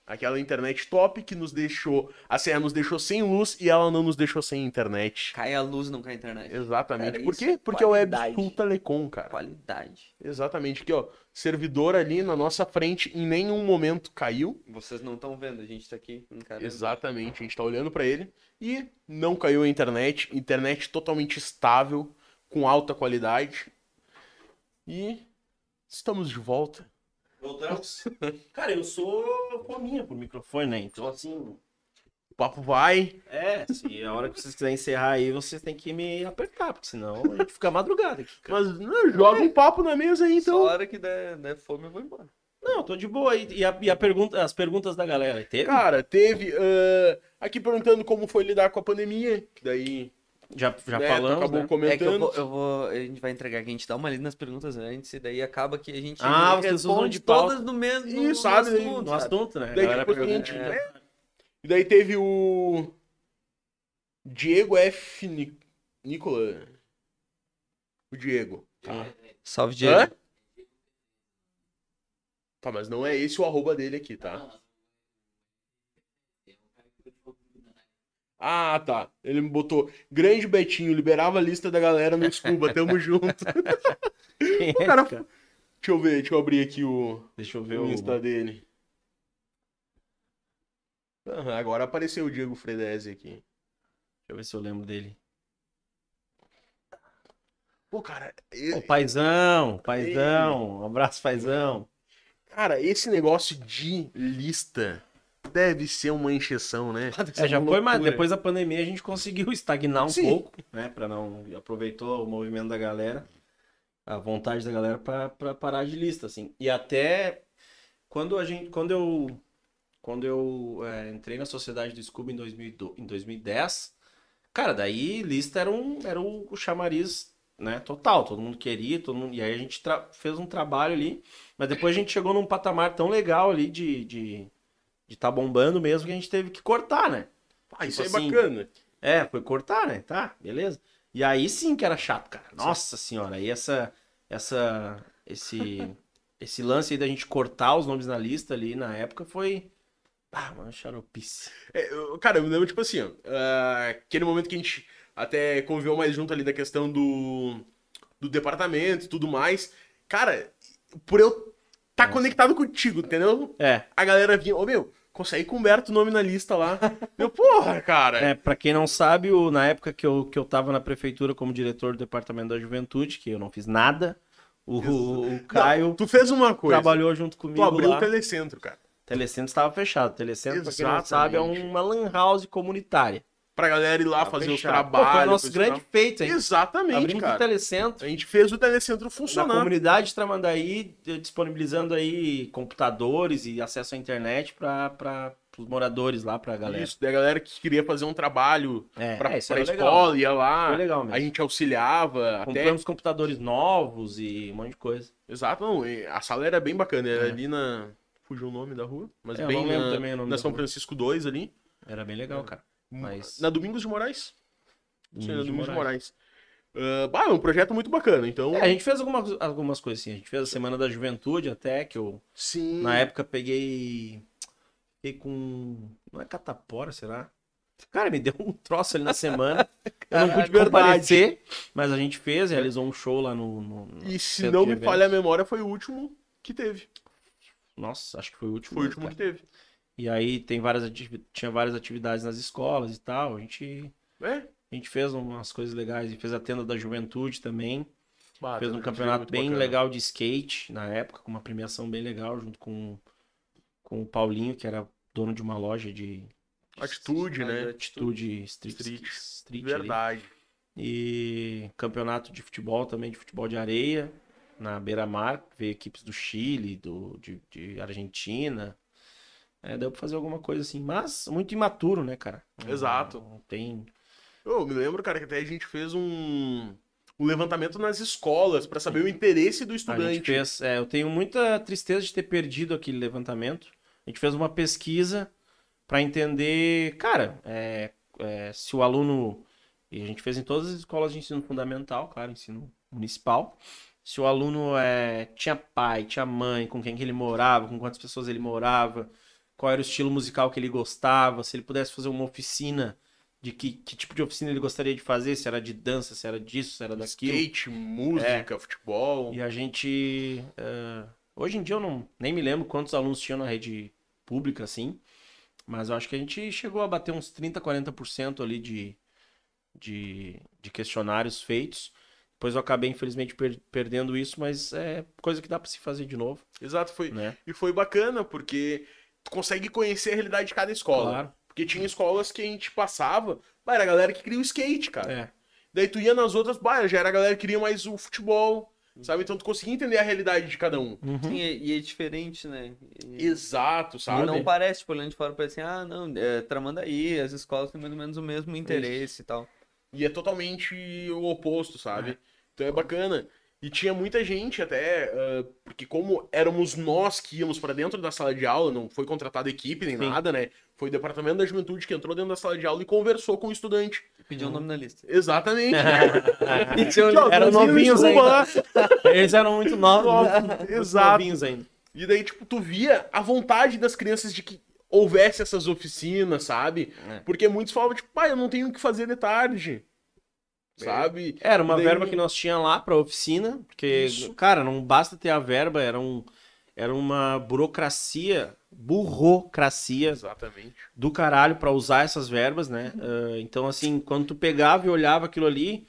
Aquela internet top que nos deixou. A Serra nos deixou sem luz e ela não nos deixou sem internet.
Cai a luz, não cai a internet.
Exatamente.
Cara,
Por quê?
é
Porque é o Web
qualidade.
Sul Telecom, cara.
Qualidade.
Exatamente. Aqui, ó. Servidor ali na nossa frente em nenhum momento caiu.
Vocês não estão vendo, a gente tá aqui encarando.
Exatamente. A gente tá olhando pra ele. E não caiu a internet. Internet totalmente estável, com alta qualidade. E estamos de volta.
Voltamos. Cara, eu sou fominha por microfone, né? Então, assim,
papo vai.
é, se a hora que vocês quiserem encerrar aí, vocês têm que me apertar, porque senão a gente fica madrugada aqui. cara.
Mas não, joga um papo na mesa aí,
Só
então.
a hora que der, der fome eu vou embora.
Não, tô de boa. E, e a, e a pergunta, as perguntas da galera, teve?
Cara, teve. ah, aqui perguntando como foi lidar com a pandemia. Que daí.
já já
né,
falamos,
acabou
né?
comentando.
É que eu vou, eu vou. A gente vai entregar que a gente dá uma lida nas perguntas antes e daí acaba que a gente
Ah,
responde todas no mesmo
Ih,
no
sabe,
assunto,
No assunto, né? A
Daí que a
pergunta-
gente.
é.
né? E daí teve o. Diego F. Ni- Nicola. O Diego. Tá.
Salve,
Hã?
Diego.
Tá, mas não é esse o arroba dele aqui, tá? Ah, tá. Ele me botou grande Betinho, liberava a lista da galera no Scuba, tamo junto.
Quem é,
O cara-
cara?
Deixa eu ver, deixa eu abrir aqui o,
Deixa eu ver
o
o.
Insta dele. Aham, agora apareceu o Diego Fredese aqui.
Deixa eu ver se eu lembro dele.
Pô, cara,
Ô,
e-
paizão, paizão. Um abraço, paizão.
cara, esse negócio de lista deve ser uma encheção, né?
É, já foi, mas depois da pandemia a gente conseguiu estagnar um
Sim.
pouco, né? Pra não. Aproveitou o movimento da galera, a vontade da galera pra, pra parar de lista, assim. E até quando a gente. Quando eu. Quando eu é, entrei na sociedade do Scooby em, 2002, em 2010, cara, daí lista era, um, era o, chamariz né, total, todo mundo queria, todo mundo, e aí a gente fez um trabalho ali, mas depois a gente chegou num patamar tão legal ali de, de, de tá bombando mesmo que a gente teve que cortar, né?
Ah, isso
Tipo
é
assim,
bacana.
É, foi cortar, né? Tá, beleza. E aí sim que era chato, cara. Nossa senhora, e essa, essa, esse, esse lance aí da gente cortar os nomes na lista ali na época foi, ah, uma xaropice.
É, eu- cara, eu me lembro, tipo assim, ó, ah, aquele momento que a gente até conviveu mais junto ali da questão do, do departamento e tudo mais. Cara, por eu tá
Nossa.
conectado contigo, entendeu?
É,
A galera vinha, ô meu, consegue com o Humberto o nome na lista lá. Meu, porra, cara.
é, pra quem não sabe, na época que eu, que eu tava na prefeitura como diretor do departamento da juventude, que eu não fiz nada, o, o, o Caio
Tu fez uma coisa.
trabalhou junto comigo
Tu abriu
lá.
o telecentro, cara.
Telecentro estava fechado. Telecentro, pra quem não sabe, é uma lan house comunitária.
Pra galera ir lá
Tava
fazer os
fechado. Pô,
trabalhos.
foi o nosso grande
tal.
feito, hein?
Exatamente,
Abrimos o
cara.
telecentro
A gente fez o telecentro
na
funcionar.
comunidade de Tramandaí, disponibilizando aí computadores e acesso à internet para os moradores lá, pra galera.
Isso, da galera que queria fazer um trabalho
É,
pra,
é,
pra escola,
legal.
ia lá.
Foi legal mesmo.
A gente auxiliava, até
Compramos computadores novos e um monte de coisa.
Exato, não. A sala era bem bacana. Era
É.
ali na. Fugiu o nome da rua. Mas
É, eu
bem na,
também o nome
na São. Francisco 2 ali.
Era bem legal, cara. Mas-
Na Domingos de Moraes. Sim, na
Domingos de
Domingos de
Moraes.
Moraes. Ah, bah, é um projeto muito bacana. Então.
É, a gente fez algumas, algumas coisas assim. A gente fez a Semana da Juventude até, que eu,
Sim.
na época, peguei. Fiquei com. Não é catapora, será? Cara, me deu um troço ali na semana. Eu não pude comparecer, mas a gente fez, realizou um show lá no. no- no
E se não me falha a memória, foi o último que teve.
Nossa, acho que foi o último.
Foi o último
cara.
que teve.
E aí tem várias tinha várias atividades nas escolas e tal. A gente,
É?
a gente fez umas coisas legais. E fez a tenda da juventude também. Fez um campeonato bem
bacana.
legal de skate na época, com uma premiação bem legal, junto com, com o Paulinho, que era dono de uma loja de
Atitude, né?
atitude street.
Street.
street ali.
Verdade.
E campeonato de futebol também, de futebol de areia, na beira-mar. Veio equipes do Chile, do, de, de Argentina. É, deu pra fazer alguma coisa assim, mas muito imaturo, né, cara? Não-
Exato.
Não tem.
Eu me lembro, cara, que até a gente fez um, um levantamento nas escolas pra saber o interesse do
A
estudante.
gente fez. é, eu tenho muita tristeza de ter perdido aquele levantamento. A gente fez uma pesquisa para entender, cara, é, é, se o aluno. E a gente fez em todas as escolas de ensino fundamental, claro, ensino municipal. Se o aluno é, tinha pai, tinha mãe, com quem que ele morava, com quantas pessoas ele morava, qual era o estilo musical que ele gostava, se ele pudesse fazer uma oficina de que, que tipo de oficina ele gostaria de fazer, se era de dança, se era disso, se era daquilo.
Skate, música, futebol.
E a gente. eh, hoje em dia eu não, nem me lembro quantos alunos tinham na rede pública, assim. Mas eu acho que a gente chegou a bater uns 30, 40% ali de, de, de questionários feitos. Depois eu acabei, infelizmente, per- perdendo isso, mas é coisa que dá pra se fazer de novo,
Exato, foi.
né?
E foi bacana, porque tu consegue conhecer a realidade de cada escola.
Claro.
Porque tinha escolas que a gente passava, bah, era a galera que queria o skate, cara.
É.
Daí tu ia nas outras, bah, já era a galera que queria mais o futebol, sabe? Então tu conseguia entender a realidade de cada um.
Uhum.
Sim, e, e é diferente, né? E,
Exato,
e
sabe?
não parece, tipo, olhando de fora, parece assim, ah, não, é, Tramandaí, as escolas têm mais ou menos o mesmo interesse e tal.
E é totalmente o oposto, sabe? Então é bacana. E tinha muita gente até, ah, porque como éramos nós que íamos pra dentro da sala de aula, não foi contratada equipe nem
Sim.
nada, né? Foi o departamento da juventude que entrou dentro da sala de aula e conversou com o estudante.
Pediu o nome na lista.
Exatamente.
Eram
Eram
novinhos ainda. Eles eram muito novos. muito
Exato.
novinhos ainda.
E daí, tipo, tu via a vontade das crianças de que houvesse essas oficinas, sabe?
É.
Porque muitos falavam, tipo, pai, eu não tenho o que fazer de tarde. Sabe?
Era uma
Daí-
verba que nós tinha lá pra oficina, porque,
Isso.
cara, não basta ter a verba, era, um, era uma burocracia, burocracia
Exatamente.
do caralho pra usar essas verbas, né? Ah, então, assim, quando tu pegava e olhava aquilo ali,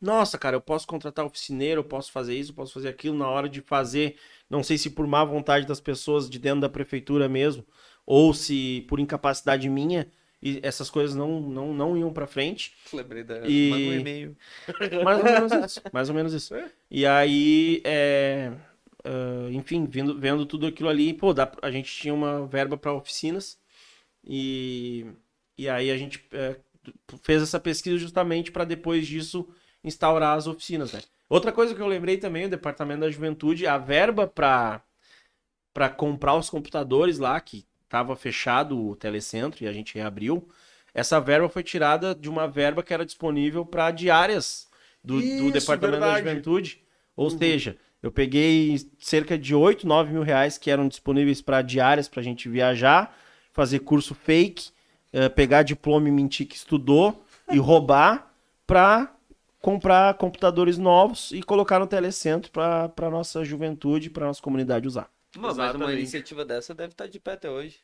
nossa, cara, eu posso contratar oficineiro, eu posso fazer isso, eu posso fazer aquilo na hora de fazer, não sei se por má vontade das pessoas de dentro da prefeitura mesmo, ou se por incapacidade minha, e essas coisas não, não, não iam pra frente.
Lembrei da.
E-
Manda um e-mail.
Mais ou menos isso. Mais ou menos isso.
É.
E aí, é, ah, enfim, vendo, vendo tudo aquilo ali, pô, dá, a gente tinha uma verba para oficinas e, e aí a gente é, fez essa pesquisa justamente para depois disso instaurar as oficinas, né? Outra coisa que eu lembrei também, o Departamento da Juventude, a verba para para comprar os computadores lá, que estava fechado o telecentro e a gente reabriu, essa verba foi tirada de uma verba que era disponível para diárias do, do
Isso,
Departamento da
verdade.
Juventude. Ou
Uhum.
seja, eu peguei cerca de 8, 9 mil reais que eram disponíveis para diárias para a gente viajar, fazer curso fake, eh, pegar diploma e mentir que estudou e roubar para comprar computadores novos e colocar no telecentro para nossa juventude, para nossa comunidade usar.
Mano, mas uma iniciativa dessa deve estar de pé até hoje.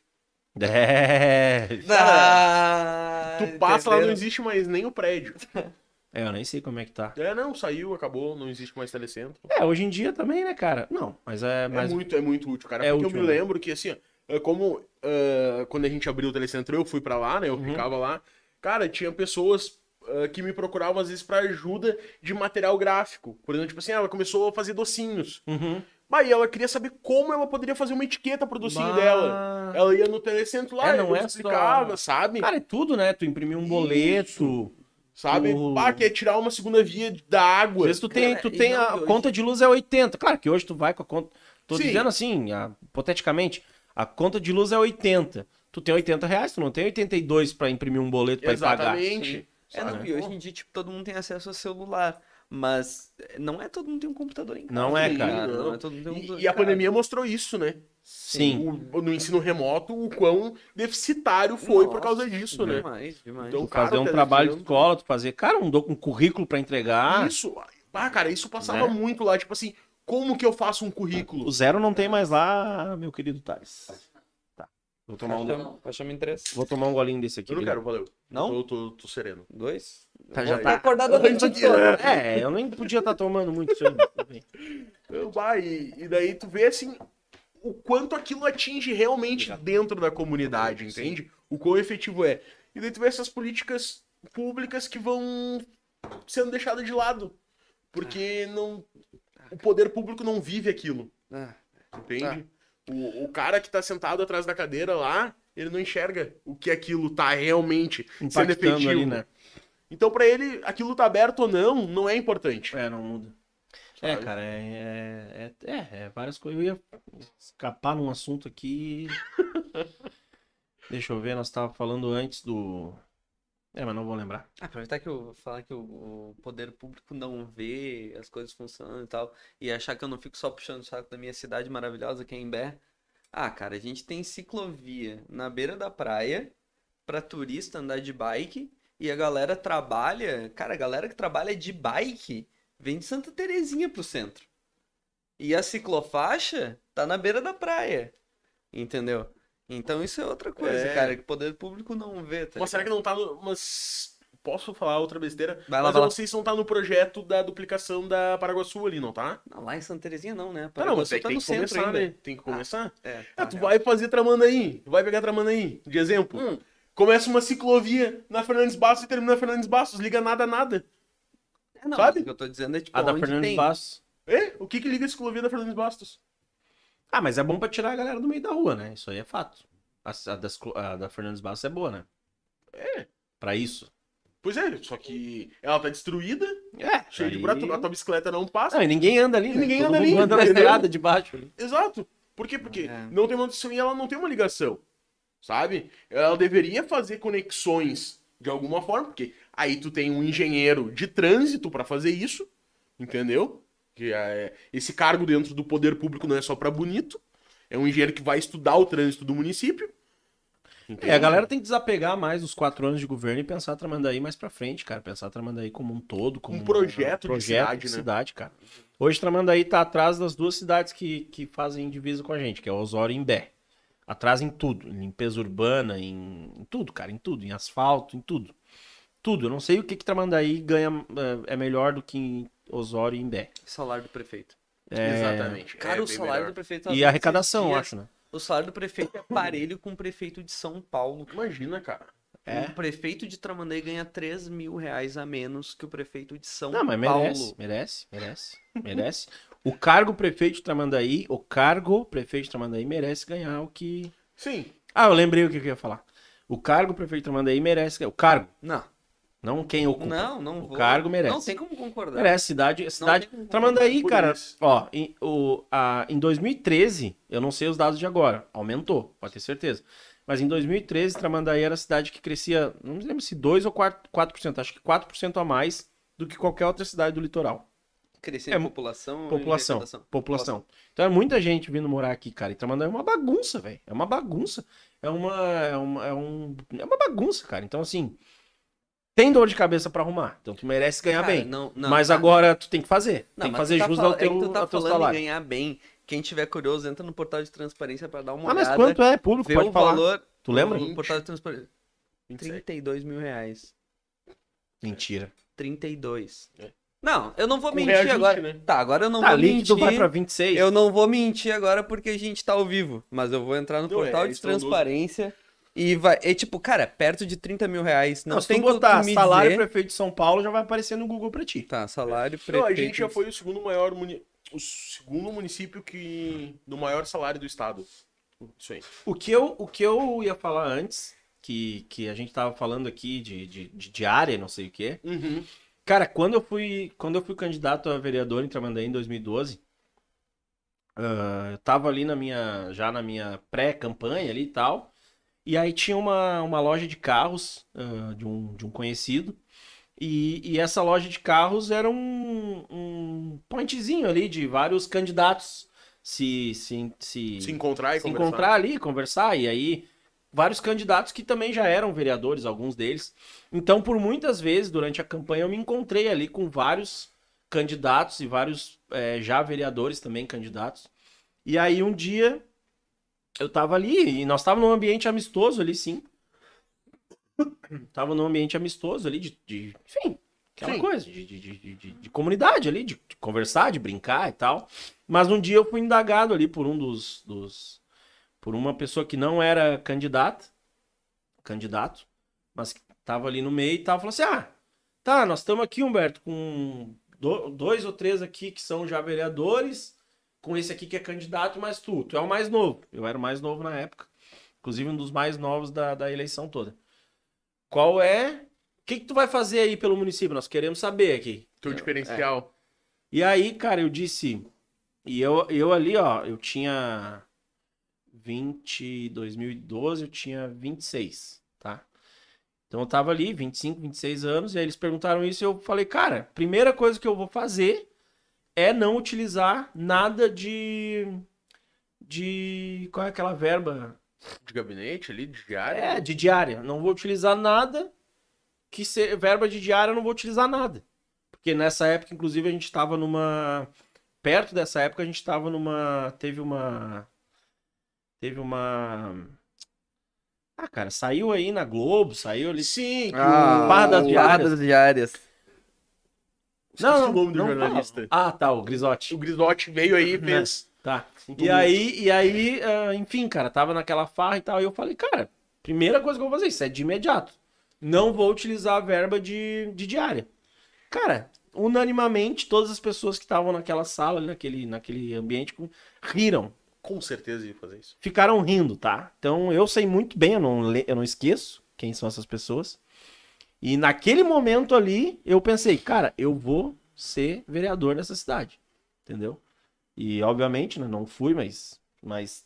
É,
Ah,
Tu passa lá, não existe mais nem o prédio.
é, eu nem sei como é que tá.
É, não, saiu, acabou, não existe mais telecentro.
É, hoje em dia também, né, cara? Não, mas é
É muito, é muito útil, cara.
É
porque
útil,
eu me
né?
lembro que, assim, é como ah, quando a gente abriu o telecentro, eu fui pra lá, né? Eu
Uhum.
ficava lá. Cara, tinha pessoas ah, que me procuravam, às vezes, pra ajuda de material gráfico. Por exemplo, tipo assim, ela começou a fazer docinhos.
Uhum.
Bah, e ela queria saber como ela poderia fazer uma etiqueta pro docinho
Bah.
dela. Ela ia no telecentro lá,
É, não é
explicava,
só-
sabe?
Cara, é tudo, né? Tu imprimir um boleto.
sabe?
o-
Bah, quer tirar uma segunda via da
Às
água.
vezes tu tem,
Cara,
tu
e
tem
não,
a
hoje-
conta de luz é 80. Claro que hoje tu vai com a conta. Tô
Sim.
dizendo assim, a- hipoteticamente, a conta de luz é 80. Tu tem 80 reais, tu não tem 82 pra imprimir um boleto pra ir pagar.
Exatamente.
É, não, e hoje em dia, tipo, todo mundo tem acesso a celular. Mas não é todo mundo tem um computador em casa.
Não é,
tá
cara.
Não.
Não é todo mundo tem um
E,
computador
e a pandemia mostrou isso, né?
Sim.
O- no ensino remoto, o quão deficitário foi por
Nossa,
causa disso, né?
Demais, demais.
Então,
Tu fazer
cara,
um
o
trabalho de escola, tu fazer, cara, um, um currículo pra entregar.
Isso, ah, cara, isso passava
Né?
muito lá, tipo assim, como que eu faço um currículo?
O zero não tem mais lá, meu querido Thales. Tá. Vou tomar um,
Faixa- Faixa me interessa.
vou tomar um golinho desse aqui.
Eu não quero, valeu.
Não?
Eu tô, tô sereno.
Dois?
Tá, já tá.
acordado a noite
Antes
toda.
É, eu nem podia estar tomando muito isso aí.
Eu, bah, e, daí tu vê assim o quanto aquilo atinge realmente dentro da comunidade, entende? O quão efetivo é. E daí tu vê essas políticas públicas que vão sendo deixadas de lado. Porque não. O poder público não vive aquilo,
Ah,
entende? O, o cara que tá sentado atrás da cadeira lá, ele não enxerga o que aquilo tá realmente sendo
Impactando
efetivo.
ali, né?
Então, pra ele, aquilo tá aberto ou não, não é importante.
É, não muda. É,
Sabe?
cara, é, é, é, é várias coisas. Eu ia escapar num assunto aqui. Deixa eu ver, nós tava falando antes do. É, mas não vou lembrar.
Ah, aproveitar que eu falar que o, o poder público não vê as coisas funcionando e tal, e achar que eu não fico só puxando o saco da minha cidade maravilhosa, que é Imbé. Ah, cara, a gente tem ciclovia na beira da praia pra turista andar de bike e a galera trabalha. Cara, a galera que trabalha de bike vem de Santa Terezinha pro centro. E a ciclofaixa tá na beira da praia. Entendeu? Então isso é outra coisa,
É.
cara, que o poder público não vê, tá
Mas será que não tá no. Mas. Posso falar outra besteira?
Vai lá,
mas
vai
eu
lá.
não sei se não tá no projeto da duplicação da Paraguaçu ali, não tá?
Não, lá em Santa Terezinha não, né?
Não, não, mas
Paraguaçu
é que
tá
tem
no
que
centro
começar,
ainda.
né? Tem que começar.
É,
Ah,
tá,
tu
é.
vai fazer Tramandaí, tu vai pegar Tramandaí, de exemplo.
Hum.
Começa uma ciclovia na Fernandes Bastos e termina na Fernandes Bastos, liga nada a nada.
É, não,
sabe?
O que eu tô dizendo é tipo,
A da
onde
Fernandes
tem.
Bastos.
É? O que que liga a ciclovia da Fernandes Bastos?
Ah, mas é bom pra tirar a galera do meio da rua, né? Isso aí é fato. A, a das- a da Fernandes Bastos é boa, né?
É.
Pra isso.
Pois é, só que ela tá destruída,
É,
cheia de
aí-
buraco, a tua bicicleta não passa.
Não, e ninguém anda ali, né?
ninguém
Todo
anda
mundo
ali,
anda na estrada de baixo ali.
Exato. Por quê? Porque
É.
não tem manutenção e ela não tem uma ligação. Sabe? Ela deveria fazer conexões de alguma forma, porque aí tu tem um engenheiro de trânsito pra fazer isso, entendeu? Que é, esse cargo dentro do poder público não é só pra bonito, é um engenheiro que vai estudar o trânsito do município.
É, a galera tem que desapegar mais dos quatro anos de governo e pensar Tramandaí mais pra frente, cara. Pensar Tramandaí como um todo, como
Um projeto de
projeto
cidade,
de
né?
cidade, cara. Hoje Tramandaí tá atrás das duas cidades que, que fazem divisa com a gente, que é Osório e Imbé. Atrás em tudo, em limpeza urbana, em, em tudo, cara, em tudo, em asfalto, em tudo. Tudo. Eu não sei o que que Tramandaí ganha é, é melhor do que em Osório e Imbé.
Salário do prefeito.
É,
Exatamente.
Cara,
é
o salário
melhor.
do prefeito.
E a arrecadação, acho, né?
O salário do prefeito é parelho com o prefeito de São Paulo.
Imagina, cara.
É.
O prefeito de Tramandaí ganha 3 mil reais a menos que o prefeito de São
Não, mas
Paulo.
merece, merece, merece, merece. O cargo prefeito de Tramandaí, o cargo prefeito de Tramandaí merece ganhar o que...
Sim.
Ah, eu lembrei o que eu ia falar. O cargo prefeito de Tramandaí merece ganhar. O cargo,
Não,
não quem ocupa.
não, não
O
vou.
cargo merece.
Não tem como concordar.
Merece, cidade, cidade... Tramandaí,
por
cara,
isso.
ó, em, o, a, em 2013, eu não sei os dados de agora, aumentou, pode ter certeza. Mas em 2013, Tramandaí era a cidade que crescia, não me lembro se 2 ou 4%, 4% acho que 4% a mais do que qualquer outra cidade do litoral.
Crescendo
É,
população.
População,
arrecadação.
população. Então é muita gente vindo morar aqui, cara. E Tramandaí é uma bagunça, velho. É uma bagunça. É uma, é uma, é um, é uma bagunça, cara. Então assim, tem dor de cabeça pra arrumar. Então tu merece ganhar
Cara,
bem.
Não, não,
mas
tá-
agora tu tem que fazer.
Não,
tem que
mas
fazer
tá
jus
fala-
ao teu,
é que tu tá falando em
salário.
ganhar bem. Quem tiver curioso, entra no portal de transparência pra dar uma
Ah, mas
olhada.
quanto é público?
Vê
Pode
o
falar.
valor.
Tu lembra?
No portal de transparência.
27.
32 mil reais.
Mentira.
32.
É.
Não, eu não vou
Com
mentir
reajuste,
agora.
né?
Tá, agora eu não
tá,
vou
líquido
mentir.
vai pra 26.
Eu não vou mentir agora porque a gente tá ao vivo. Mas eu vou entrar no
Não,
portal
é
de transparência e vai. É tipo, cara, perto de 30 mil reais. Não,
Não, se
tem
tu botar
tu
salário
dizer...
prefeito de São Paulo, já vai aparecer no Google pra ti.
Tá, salário
Não,
prefeito.
a gente já foi o segundo maior muni... o segundo município que do maior salário do estado. Isso aí.
O que eu, o que eu ia falar antes, que, que a gente tava falando aqui de, de, de diária, não sei o quê.
Uhum.
Cara, quando eu fui, quando eu fui candidato a vereador em Tramandaí em 2012, ah, eu tava ali na minha, já na minha pré-campanha ali e tal, e aí tinha uma, uma loja de carros ah, de, um, de um conhecido, e, e essa loja de carros era um, um pointzinho ali de vários candidatos se, se, se,
Se encontrar e
se
conversar.
encontrar ali, conversar, e aí vários candidatos que também já eram vereadores, alguns deles. Então, por muitas vezes, durante a campanha, eu me encontrei ali com vários candidatos e vários eh, já vereadores também candidatos. E aí, um dia, eu tava ali, e nós tava num ambiente amistoso ali, sim. tava num ambiente amistoso ali, de, de- enfim, aquela
Sim.
coisa, de, de, de, de- de comunidade ali, de, conversar, de brincar e tal. Mas um dia eu fui indagado ali por um dos, dos por uma pessoa que não era candidata, candidato, mas que tava ali no meio e tava falando assim: "Ah, tá, nós estamos aqui, Humberto, com do- dois ou três aqui que são já vereadores, com esse aqui que é candidato, mas tu, tu é o mais novo. Eu era o mais novo na época, inclusive um dos mais novos da, da eleição toda. Qual é? O que que tu vai fazer aí pelo município? Nós queremos saber aqui.
Teu diferencial.
E aí, cara, eu disse. E eu, eu ali, ó, eu tinha 20. 2012, eu tinha 26, tá? Então eu tava ali, 25, 26 anos, e aí eles perguntaram isso e eu falei, cara, primeira coisa que eu vou fazer é não utilizar nada de. de. Qual é aquela verba?
De gabinete ali, de diária.
É, de diária. Não vou utilizar nada que ser verba de diária, eu não vou utilizar nada. Porque nessa época, inclusive, a gente tava numa. Perto dessa época, a gente tava numa. Teve uma. Teve uma. Ah, cara, saiu aí na Globo, saiu ali.
Sim,
Ah,
o...
Barra das Diárias.
Barra das diárias.
Esqueci o nome do
não
jornalista.
Ah, tá, o Grisotti.
O Grisotti veio aí e fez.
Tá.
um
E aí, e aí ah, enfim, cara, tava naquela farra e tal. E eu falei, cara, primeira coisa que eu vou fazer, isso é de imediato. Não vou utilizar a verba de, de diária. Cara, unanimamente, todas as pessoas que estavam naquela sala, ali, naquele, naquele ambiente, riram.
Com certeza ia fazer isso.
Ficaram rindo, tá? Então eu sei muito bem, eu não, eu não esqueço quem são essas pessoas. E naquele momento ali, eu pensei, cara, eu vou ser vereador dessa cidade. Entendeu? E obviamente, né, não fui, mas, mas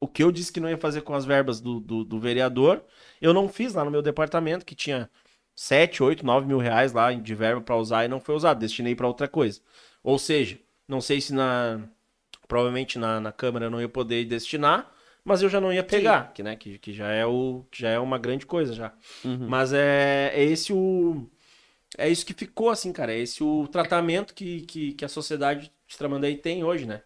o que eu disse que não ia fazer com as verbas do, do, do vereador, eu não fiz lá no meu departamento, que tinha 7, 8, 9 mil reais lá de verba para usar e não foi usado, destinei para outra coisa. Ou seja, não sei se na. Provavelmente na, na Câmara eu não ia poder destinar, mas eu já não ia pegar, que, né, que, que, já é o, que já é uma grande coisa já.
Uhum.
Mas é, é esse o. É isso que ficou, assim, cara. É esse o tratamento que, que, que a sociedade de Tramandaí tem hoje, né?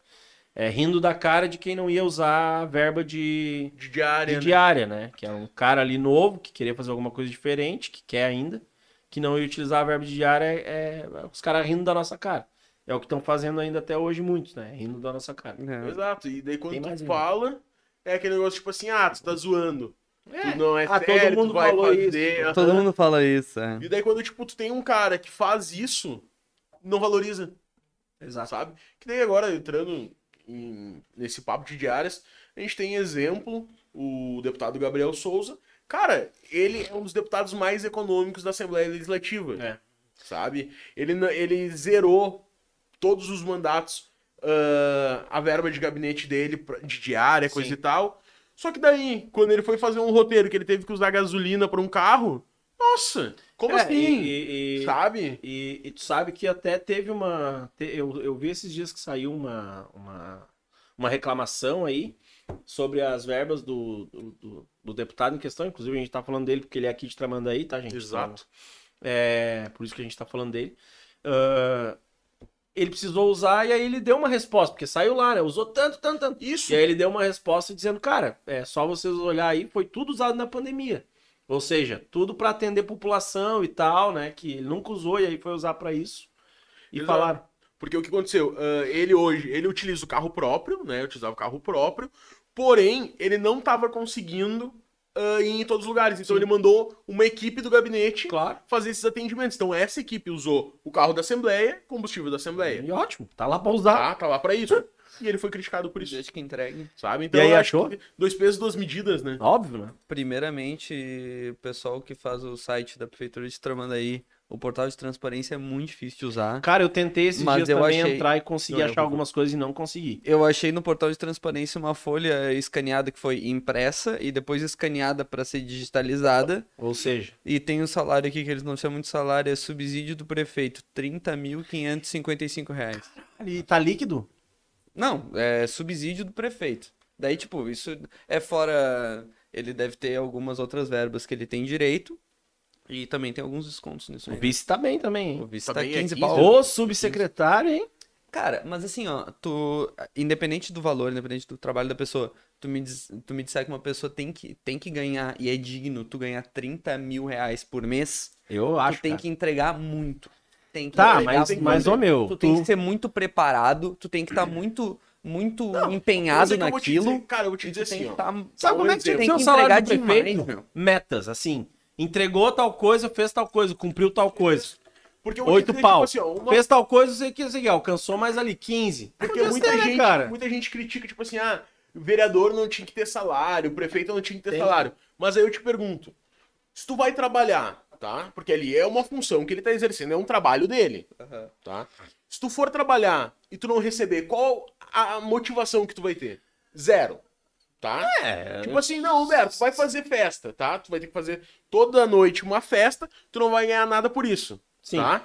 É rindo da cara de quem não ia usar a verba de,
De diária,
de
né?
diária, né? Que é um cara ali novo, que queria fazer alguma coisa diferente, que quer ainda, que não ia utilizar a verba de diária, é, é os caras rindo da nossa cara. É o que estão fazendo ainda até hoje muitos, né? Rindo da nossa cara.
É.
Exato. E daí quando tu
um.
fala, é aquele negócio tipo assim, ah, tu tá zoando. Tu não é
Ah, todo
sério,
mundo
tu vai
falou
fazer.
isso.
Todo mundo fala isso, é.
E daí quando, tipo, tu tem um cara que faz isso, não valoriza,
Exato.
sabe? Que daí agora, entrando em- nesse papo de diárias, a gente tem exemplo, o deputado Gabriel Souza. Cara, ele é um dos deputados mais econômicos da Assembleia Legislativa.
É.
Sabe? Ele, ele zerou todos os mandatos, ah, a verba de gabinete dele de diária, coisa
Sim.
e tal. Só que daí, quando ele foi fazer um roteiro que ele teve que usar gasolina pra um carro, nossa, como
É,
assim?
e- e-
Sabe?
E, e tu sabe que até teve uma. eu, eu vi esses dias que saiu uma, uma, uma reclamação aí sobre as verbas do, do, do- do deputado em questão. Inclusive, a gente tá falando dele porque ele é aqui de Tramandaí, tá, gente?
Exato.
É, por isso que a gente tá falando dele. Ah, ele precisou usar e aí ele deu uma resposta, porque saiu lá, né? Usou tanto, tanto, tanto.
Isso.
E aí ele deu uma resposta dizendo, cara, é só vocês olhar aí, foi tudo usado na pandemia. Ou seja, tudo para atender população e tal, né? Que ele nunca usou e aí foi usar para isso. E
Exato.
falaram.
Porque o que aconteceu? Ah, ele hoje, ele utiliza o carro próprio, né? Utilizava o carro próprio, porém, ele não tava conseguindo ir em todos os lugares. Então
Sim.
ele mandou uma equipe do gabinete
Claro.
fazer esses atendimentos. Então essa equipe usou o carro da Assembleia, combustível da Assembleia.
E ótimo, tá lá para usar.
Tá, tá lá pra isso. E ele foi criticado por isso,
Deixa que entregue.
sabe? Então
E aí, achou?
dois pesos, duas medidas, né?
Óbvio, né?
Primeiramente, o pessoal que faz o site da Prefeitura de Tramandaí, o portal de transparência é muito difícil de usar.
Cara, eu tentei esses
Mas
dias
eu
também
achei-
entrar e
Não, eu
achar
vou-
algumas coisas e não consegui.
Eu achei no portal de transparência uma folha escaneada que foi impressa e depois escaneada para ser digitalizada.
Ou seja,
E tem o salário aqui que eles não chamam de salário, é subsídio do prefeito, 30.555 reais.
ali tá líquido?
Não, é subsídio do prefeito. Daí, tipo, isso é fora. Ele deve ter algumas outras verbas que ele tem direito. E também tem alguns descontos nisso
O
aí.
vice tá bem também,
O
hein?
vice
Tá
tá
bem, é
15
15.
pau.
Ô, subsecretário, hein?
Cara, mas assim, ó, tu, independente do valor, independente do trabalho da pessoa, tu me, diz, tu me disser que uma pessoa tem que, tem que ganhar, e é digno, tu ganhar 30 mil reais por mês,
Eu
tu
acho.
tem
cara.
que entregar muito. Tem que
Tá,
entregar
mas, mas ô meu,
Tu
tu,
tem que ser muito preparado, tu tem que estar muito, muito
Mas
empenhado
é
naquilo.
dizer- cara, eu vou te dizer
tu tem
assim, ó.
tá-
Sabe
um
como é que tu
exemplo.
tem
tem
o
que entregar
prefeito?
demais, meu.
Metas, assim. Entregou tal coisa, fez tal coisa, cumpriu tal coisa.
Porque
Oito
dizer,
pau.
Tipo assim, uma-
Fez tal coisa, sei que, que, alcançou mais ali, 15.
Porque muita
ser, né,
gente, muita gente critica, tipo assim, ah, o vereador não tinha que ter salário, o prefeito não tinha que ter
Tem.
salário. Mas aí eu te pergunto, se tu vai trabalhar, tá? Porque ali é uma função que ele tá exercendo, é um trabalho dele, tá? Se tu for trabalhar e tu não receber, qual a motivação que tu vai ter? Zero, tá?
É,
Tipo assim, não, Humberto, tu vai fazer festa, tá? Tu vai ter que fazer toda noite uma festa, tu não vai ganhar nada por isso,
Sim.
tá?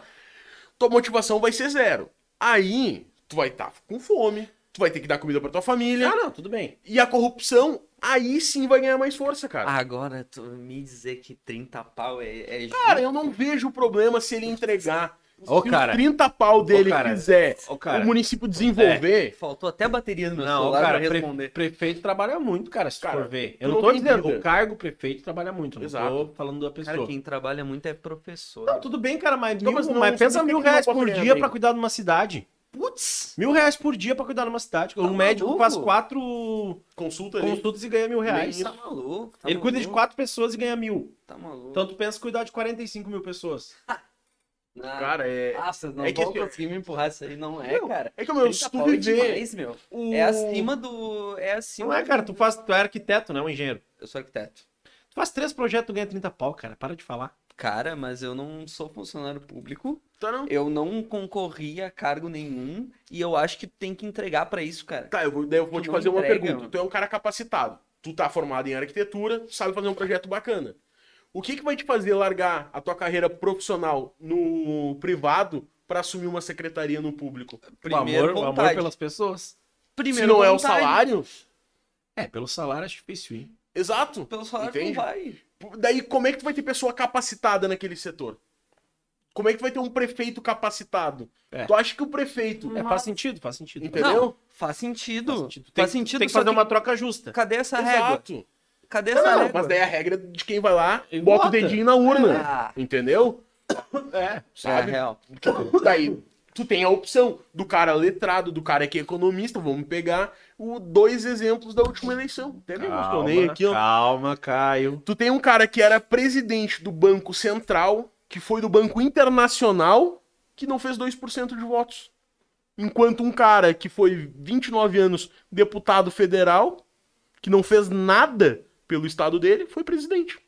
Tua motivação vai ser zero. Aí, tu vai estar com fome, tu tu vai ter que dar comida pra tua família.
Ah, não, tudo bem.
E a corrupção, aí sim vai ganhar mais força, cara.
Agora, tu me dizer que 30 pau é, é
Cara, eu não vejo problema se ele entregar.
Ô,
se
cara.
os 30 pau dele
Ô, cara.
quiser
Ô, cara.
o município desenvolver.
Faltou até bateria no meu
Não,
celular
cara,
pra
pre-
responder.
prefeito trabalha muito, cara, se
Cara,
for ver. Eu não tô dizendo,
vida.
o cargo prefeito trabalha muito, não
Exato.
tô falando da pessoa.
Cara, quem trabalha muito é professor.
Não, tudo bem, cara, mas,
Não,
mil,
mas
mas,
não
pensa
significa
mil reais por dia
bem.
pra cuidar de uma cidade.
Putz!
Mil reais por dia pra cuidar de uma cidade. Um médico
maluco?
faz quatro
Consulta
consultas e ganha mil reais.
Tá maluco? Tá
Ele cuida de
maluco,
quatro pessoas e ganha mil.
Tá maluco.
Então tu pensa cuidar de 45 mil pessoas.
Não.
Cara, é.
Vocês não
é que
vão
assim,
conseguir me empurrar isso aí, não é,
Não,
cara.
É que, meu, se
30
tu
pau é demais, meu.
o-
É acima do. É acima.
Não é, cara, tu, faz, tu é arquiteto, não é um engenheiro.
Eu sou arquiteto.
Tu faz três projetos, tu ganha 30 pau, cara. Para de falar.
Cara, mas eu não sou funcionário público.
Tá, não.
Eu não concorri a cargo nenhum. E eu acho que tem que entregar pra isso, cara.
Tá, eu vou, eu vou
Tu
te fazer uma
entrega,
pergunta.
mano.
Tu é um cara capacitado. Tu tá formado em arquitetura, tu sabe fazer um projeto bacana. O que que vai te fazer largar a tua carreira profissional no privado pra assumir uma secretaria no público?
o amor, o amor pelas pessoas.
Se
Primeiro
não é o
vontade.
salário?
É, pelo salário acho difícil, hein?
Exato.
Pelo salário
Entende?
não vai.
Daí, como é que tu vai ter pessoa capacitada naquele setor? Como é que tu vai ter um prefeito capacitado?
É.
Tu acha que o prefeito.
É, faz sentido, faz sentido.
Entendeu?
Não, faz sentido.
Faz sentido. Tem,
Faz sentido,
tem que fazer
que-
uma troca justa.
Cadê essa régua? Cadê
Não,
essa
não,
régua?
mas daí a regra de quem vai lá,
E
bota o dedinho na urna.
Ah,
Entendeu?
É.
é
Sabe?
real.
Daí tu tem a opção do cara letrado, do cara que é economista. Vamos pegar o dois exemplos da última eleição. Até me emocionei
Calma,
aqui, ó.
calma, Caio.
Tu tem um cara que era presidente do Banco Central, que foi do Banco Internacional, que não fez 2% de votos. Enquanto um cara que foi 29 anos deputado federal, que não fez nada pelo estado dele, foi presidente.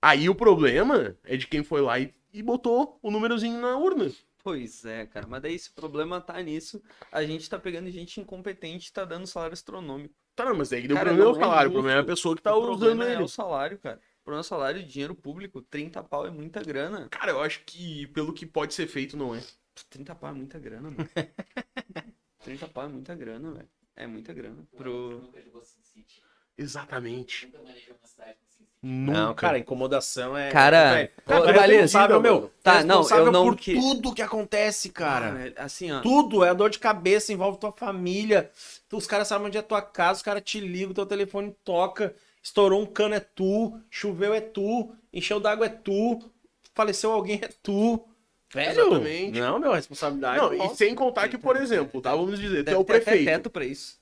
Aí o problema é de quem foi lá e, e botou o númerozinho na urna.
Pois é, cara. Mas daí, se o problema tá nisso, a gente tá pegando gente incompetente e tá dando salário astronômico.
Tá, não, mas aí deu
Cara,
problema é o
é
salário, o problema é a pessoa que tá
o
usando
problema é
ele.
o salário, cara. O problema é o salário dinheiro público. 30 pau é muita grana.
Cara, eu acho que pelo que pode ser feito, não é.
30 pau é muita grana, mano. 30 pau é muita grana, velho. É muita grana. Pro...
Exatamente.
Não, cara, incomodação é.
Cara,
velho,
ô,
cara, é responsável, meu.
tá,
tu é
não, eu não
por
que-
tudo que acontece, cara.
velho, assim, ó.
Tudo é dor de cabeça, envolve tua família. Tu- os caras sabem onde é tua casa, os caras te ligam, teu telefone toca. Estourou um cano é tu, choveu é tu, encheu d'água é tu, faleceu alguém é tu. Velho,
Exatamente.
não, meu, responsabilidade.
Não, e sem contar que, por exemplo, tá? Vamos dizer, tu é o
ter até
prefeito.
teto pra isso.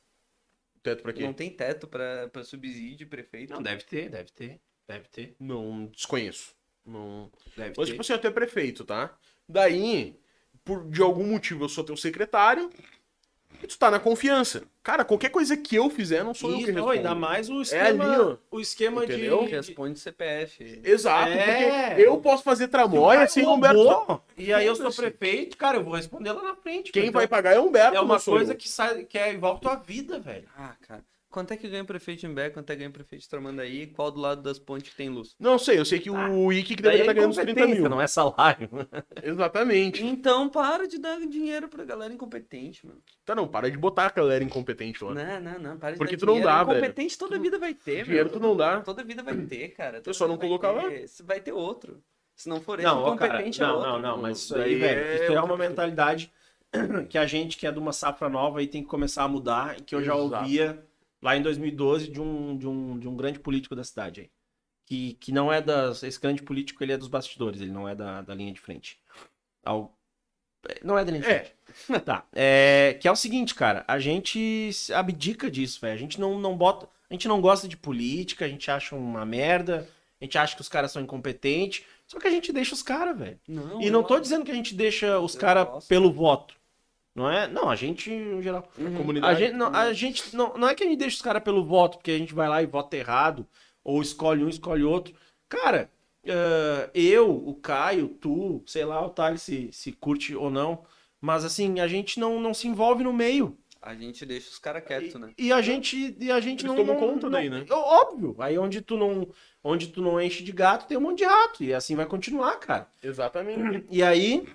Teto pra quê?
Não tem teto pra, pra subsídio, prefeito.
Não, deve ter, deve ter, deve ter,
Não desconheço. Não.
deve
Mas,
ter.
tipo assim, eu tu é prefeito, tá? Daí, por, de algum motivo, eu sou teu secretário e tu tá na confiança. Cara, qualquer coisa que eu fizer, não sou eu que
Isso,
respondo.
ainda mais o
ali,
esquema,
ó.
o esquema
Entendeu?
de...
Responde CPF.
Exato,
É.
porque eu posso fazer tramóia sem o Humberto.
E aí eu sou prefeito, cara, eu vou responder lá na frente.
Quem
então
vai pagar é o Humberto.
É uma
não
coisa
eu.
que sai, que é envolve tua vida, velho.
Ah, cara. Quanto é que ganha o prefeito em Bé? Quanto é que ganha o prefeito de Tramandaí? Qual do lado das pontes que tem luz?
Não sei, eu sei que o Ike que deveria
é
estar ganhando uns 30
incompetência,
mil.
não é salário.
Exatamente.
Então para de dar dinheiro pra galera incompetente, mano.
Tá, não, para de botar a galera incompetente lá.
Não, não, não. Para de
Porque
dar
tu não
dinheiro.
dá, velho.
Incompetente toda vida vai ter,
Dinheiro
meu.
tu não dá.
Toda vida vai ter, cara. Toda
Eu só não
vida vai
colocar lá.
ter. Vai ter outro. Se não for esse,
Não, ó, cara,
incompetente é
não,
outro.
não, não, mas isso
Daí
aí, velho,
é
isso é uma mentalidade que a gente que é de uma safra nova aí tem que começar a mudar e que eu já
Exato.
ouvia lá em 2012 de um, de um, de um grande político da cidade aí. Que, que não é das. Esse grande político ele é dos bastidores, ele não é da, da linha de frente. Ao- não é da linha de
É.
frente. Tá. É, que é o seguinte, cara, a gente abdica disso, velho. A gente não, não bota. A gente não gosta de política, a gente acha uma merda, a gente acha que os caras são incompetentes. Só que a gente deixa os caras, velho. E não tô
gosto.
dizendo que a gente deixa os caras pelo voto. Não é? Não, a gente, em geral.
Uhum.
A
Comunidade.
gente, não, a gente não, não é que a gente deixa os caras pelo voto, porque a gente vai lá e vota errado, ou escolhe um, escolhe outro. Cara, eh, eu, o Caio, tu, sei lá, o Thales se, se curte ou não, mas assim, a gente não, não se envolve no meio.
A gente deixa os caras quietos, né?
E a gente, e a gente
Eles
não.
tomam conta
não-
daí, né?
É Óbvio. Aí onde tu não. Onde tu não enche de gato, tem um monte de rato. E assim vai continuar, cara.
Exatamente.
E aí,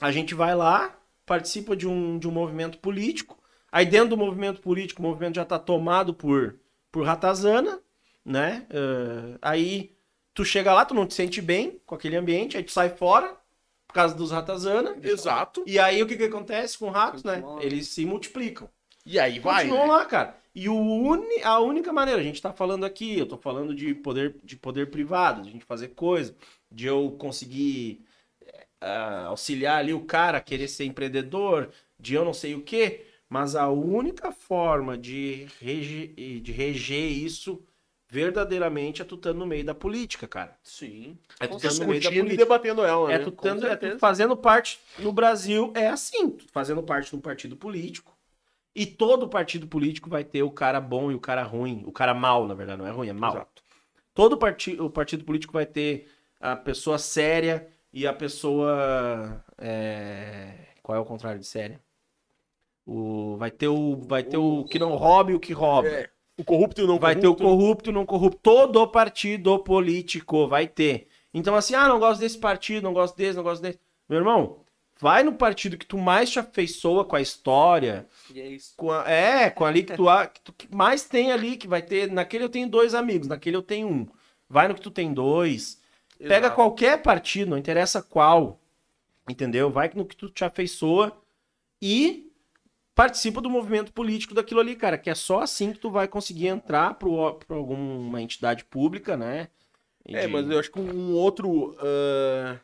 a gente vai lá, participa de um, de um movimento político, Aí dentro do movimento político, o movimento já tá tomado por, por ratazana, né? Eh, aí tu chega lá, tu não te sente bem com aquele ambiente, aí tu sai fora por causa dos ratazana.
Exato.
E aí o que que acontece com ratos, né? Eles se multiplicam.
E aí vai.
Continuam
né?
lá, cara. E o uni- a única maneira, a gente tá falando aqui, eu tô falando de poder, de poder privado, de a gente fazer coisa, de eu conseguir eh, auxiliar ali o cara a querer ser empreendedor, de eu não sei o quê, mas a única forma de, rege, de reger isso verdadeiramente é tu estando no meio da política, cara.
Sim.
É tu estando no meio da
Discutindo e
política.
debatendo ela,
É
né?
tu, tando, é tu fazendo parte no Brasil, é assim, tu fazendo parte de um partido político. E todo partido político vai ter o cara bom e o cara ruim. O cara mal, na verdade, não é ruim, é mal.
Exato.
Todo parti o partido político vai ter a pessoa séria e a pessoa. é, Qual é o contrário de séria? O... Vai ter o. Vai ter o que não roube e o que rouba.
É, o corrupto e o não
Vai ter o
corrupto.
corrupto e o não corrupto. Todo partido político vai ter. Então, assim, ah, não gosto desse partido, não gosto desse, não gosto desse. Meu irmão, vai no partido que tu mais te afeiçoa com a história,
E é isso.
com a- é, com ali que tu, a- que tu que mais tem ali, que vai ter. Naquele eu tenho dois amigos, naquele eu tenho um. Vai no que tu tem dois. Pega qualquer partido, não interessa qual. Entendeu? Vai no que tu te afeiçoa e participa do movimento político daquilo ali, cara. Que é só assim que tu vai conseguir entrar pro, pra alguma entidade pública, né? E
É, mas eu acho que um outro. ah,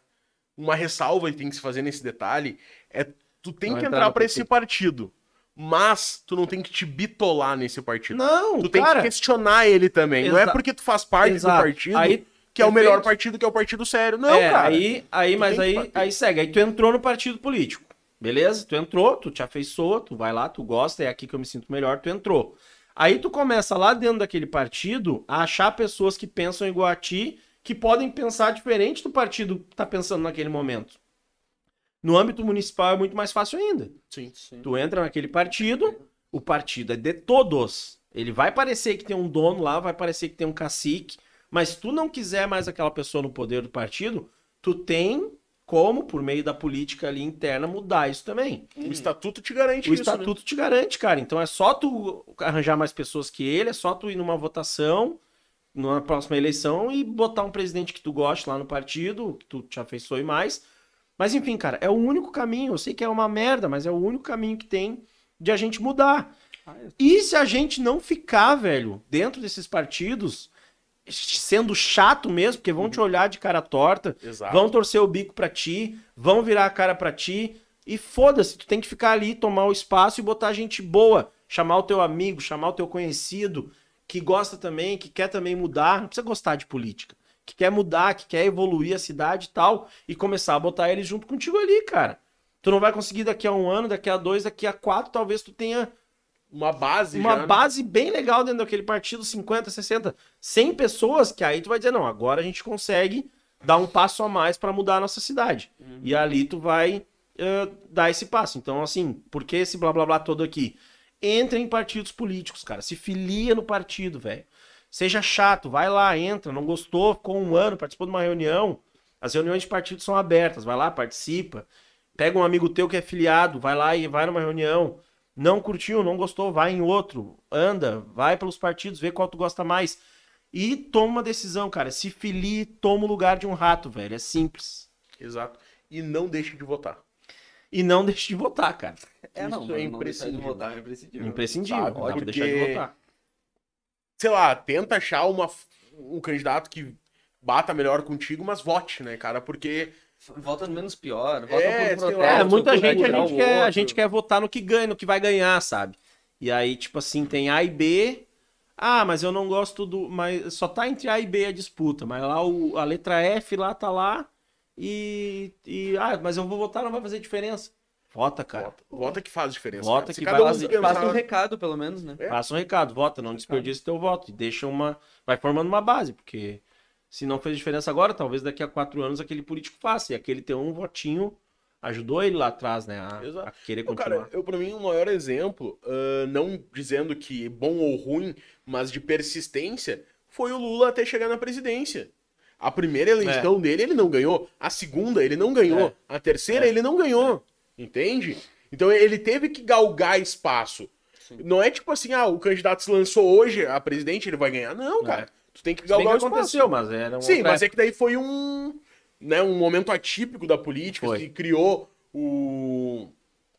uma ressalva que tem que se fazer nesse detalhe é tu tem
Não
que
entrar PT.
esse partido. Mas tu não tem que te bitolar nesse partido.
Não,
tu tem
cara.
que questionar ele também. Não é porque tu faz parte
Exato.
do partido
Aí,
que é o melhor partido, que é o partido sério. Não,
é,
cara.
aí, aí mas aí, aí segue. Aí tu entrou no partido político. Beleza? Tu entrou, tu te afeiçoa, tu vai lá, tu gosta, é aqui que eu me sinto melhor, tu entrou. Aí tu começa lá dentro daquele partido a achar pessoas que pensam igual a ti, que podem pensar diferente do partido que tá pensando naquele momento. No âmbito municipal é muito mais fácil ainda.
Sim.
Tu entra naquele partido, o partido é de todos. Ele vai parecer que tem um dono lá, vai parecer que tem um cacique, mas se tu não quiser mais aquela pessoa no poder do partido, tu tem como, por meio da política ali interna, mudar isso também.
O estatuto te garante
O
isso.
estatuto te garante, cara. Então é só tu arranjar mais pessoas que ele, é só tu ir numa votação, numa próxima eleição e botar um presidente que tu goste lá no partido, que tu te afeiçoe mais. Mas enfim, cara, é o único caminho. Eu sei que é uma merda, mas é o único caminho que tem de a gente mudar.
Ah, eu-
E se a gente não ficar, velho, dentro desses partidos, sendo chato mesmo, porque vão te olhar de cara torta?
Exato.
vão torcer o bico pra ti, vão virar a cara pra ti, e foda-se, tu tem que ficar ali, tomar o espaço e botar gente boa, chamar o teu amigo, chamar o teu conhecido, que gosta também, que quer também mudar, não precisa gostar de política, que quer mudar, que quer evoluir a cidade e tal, e começar a botar eles junto contigo ali, cara. Tu não vai conseguir daqui a um ano, daqui a dois, daqui a quatro, talvez tu tenha
Uma base
uma
já. né?
base bem legal dentro daquele partido, 50, 60, 100 pessoas, que aí tu vai dizer, não, agora a gente consegue dar um passo a mais para mudar a nossa cidade. E ali tu vai eh, dar esse passo. Então, assim, por que esse blá blá blá todo aqui? Entra em partidos políticos, cara. Se filia no partido, velho. Seja chato, vai lá, entra. Não gostou, ficou um ano, participou de uma reunião. As reuniões de partido são abertas, vai lá, participa. Pega um amigo teu que é filiado, vai lá e vai numa reunião. Não curtiu, não gostou, vai em outro. Anda, vai pelos partidos, vê qual tu gosta mais. E toma uma decisão, cara. Se filie, toma o lugar de um rato, velho. É simples.
Exato. E não deixe de votar.
E não deixe de votar, cara.
É, não,
Isso é
não, não
imprescindível.
votar, é imprescindível.
Imprescindível.
Sabe,
Não
porque-
deixar de votar.
Sei lá, tenta achar uma, um candidato que bata melhor contigo, mas vote, né, cara? Porque
Vota no menos pior, vota
É, lá,
protesto.
É, muita
por
gente, a gente, quer, a gente quer votar no que ganha, no que vai ganhar, sabe? E aí, tipo assim, tem A e B. Ah, mas eu não gosto do. Mas só tá entre A e B a disputa. Mas lá o, a letra F lá tá lá. E, e. Ah, mas eu vou votar, não vai fazer diferença. Vota, cara.
vota, vota que faz diferença.
Vota
cara.
Que
cada
vai
um pensar-
Passa um recado, pelo menos, né?
É.
Passa um recado, vota, não desperdice teu voto. E deixa uma. Vai formando uma base, porque se não fez diferença agora, talvez daqui a quatro anos aquele político faça. E aquele ter um votinho ajudou ele lá atrás, né? A,
Exato.
a querer continuar.
cara, eu pra mim o maior exemplo, ah, não dizendo que bom ou ruim, mas de persistência, foi o Lula até chegar na presidência. A primeira eleição dele ele não ganhou, a segunda ele não ganhou,
É.
a terceira
É.
ele não ganhou, entende? Então ele teve que galgar espaço. Não é tipo assim, ah, o candidato se lançou hoje a presidente, ele vai ganhar. Não, cara. Tu tem que galgar
que
o espaço.
aconteceu, mas era um
Sim, mas é que daí foi um, né, um momento atípico da política
Foi.
que criou o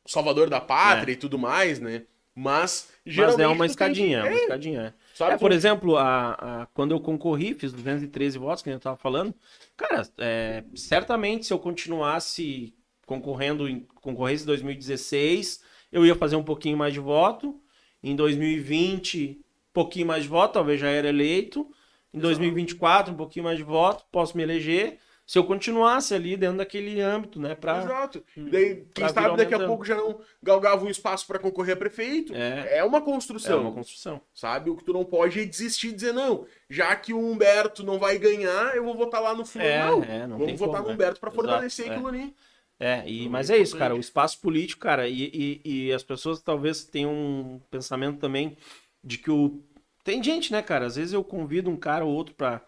Salvador da Pátria e tudo mais, né? Mas
Mas
geralmente
é uma
tu tem que-
escadinha, é uma
é,
escadinha. é.
sabe,
É, por exemplo, a, a- quando eu concorri, fiz 213 votos, que a gente tava falando. Cara, é, certamente se eu continuasse concorrendo, em, concorresse em 2016, eu ia fazer um pouquinho mais de voto. Em 2020, um pouquinho mais de voto, talvez já era eleito. Em 2024, um pouquinho mais de voto, posso me eleger. Se eu continuasse ali dentro daquele âmbito, né? Pra,
Exato. Daí, quem sabe daqui a pouco já não galgava um espaço pra concorrer a prefeito.
É.
É uma
é
construção.
uma construção.
Sabe? O que tu não pode é desistir e dizer, não, já que o Humberto não vai ganhar, eu vou votar lá no fundo.
É,
não,
é, não
vamos votar
como,
no
né?
Humberto
Exato,
fortalecer
é.
aquilo ali.
É, e, mas
é
é isso, cara. O espaço político, cara, e, e, e as pessoas talvez tenham um pensamento também de que o. Tem gente, né, cara? Às vezes eu convido um cara ou outro pra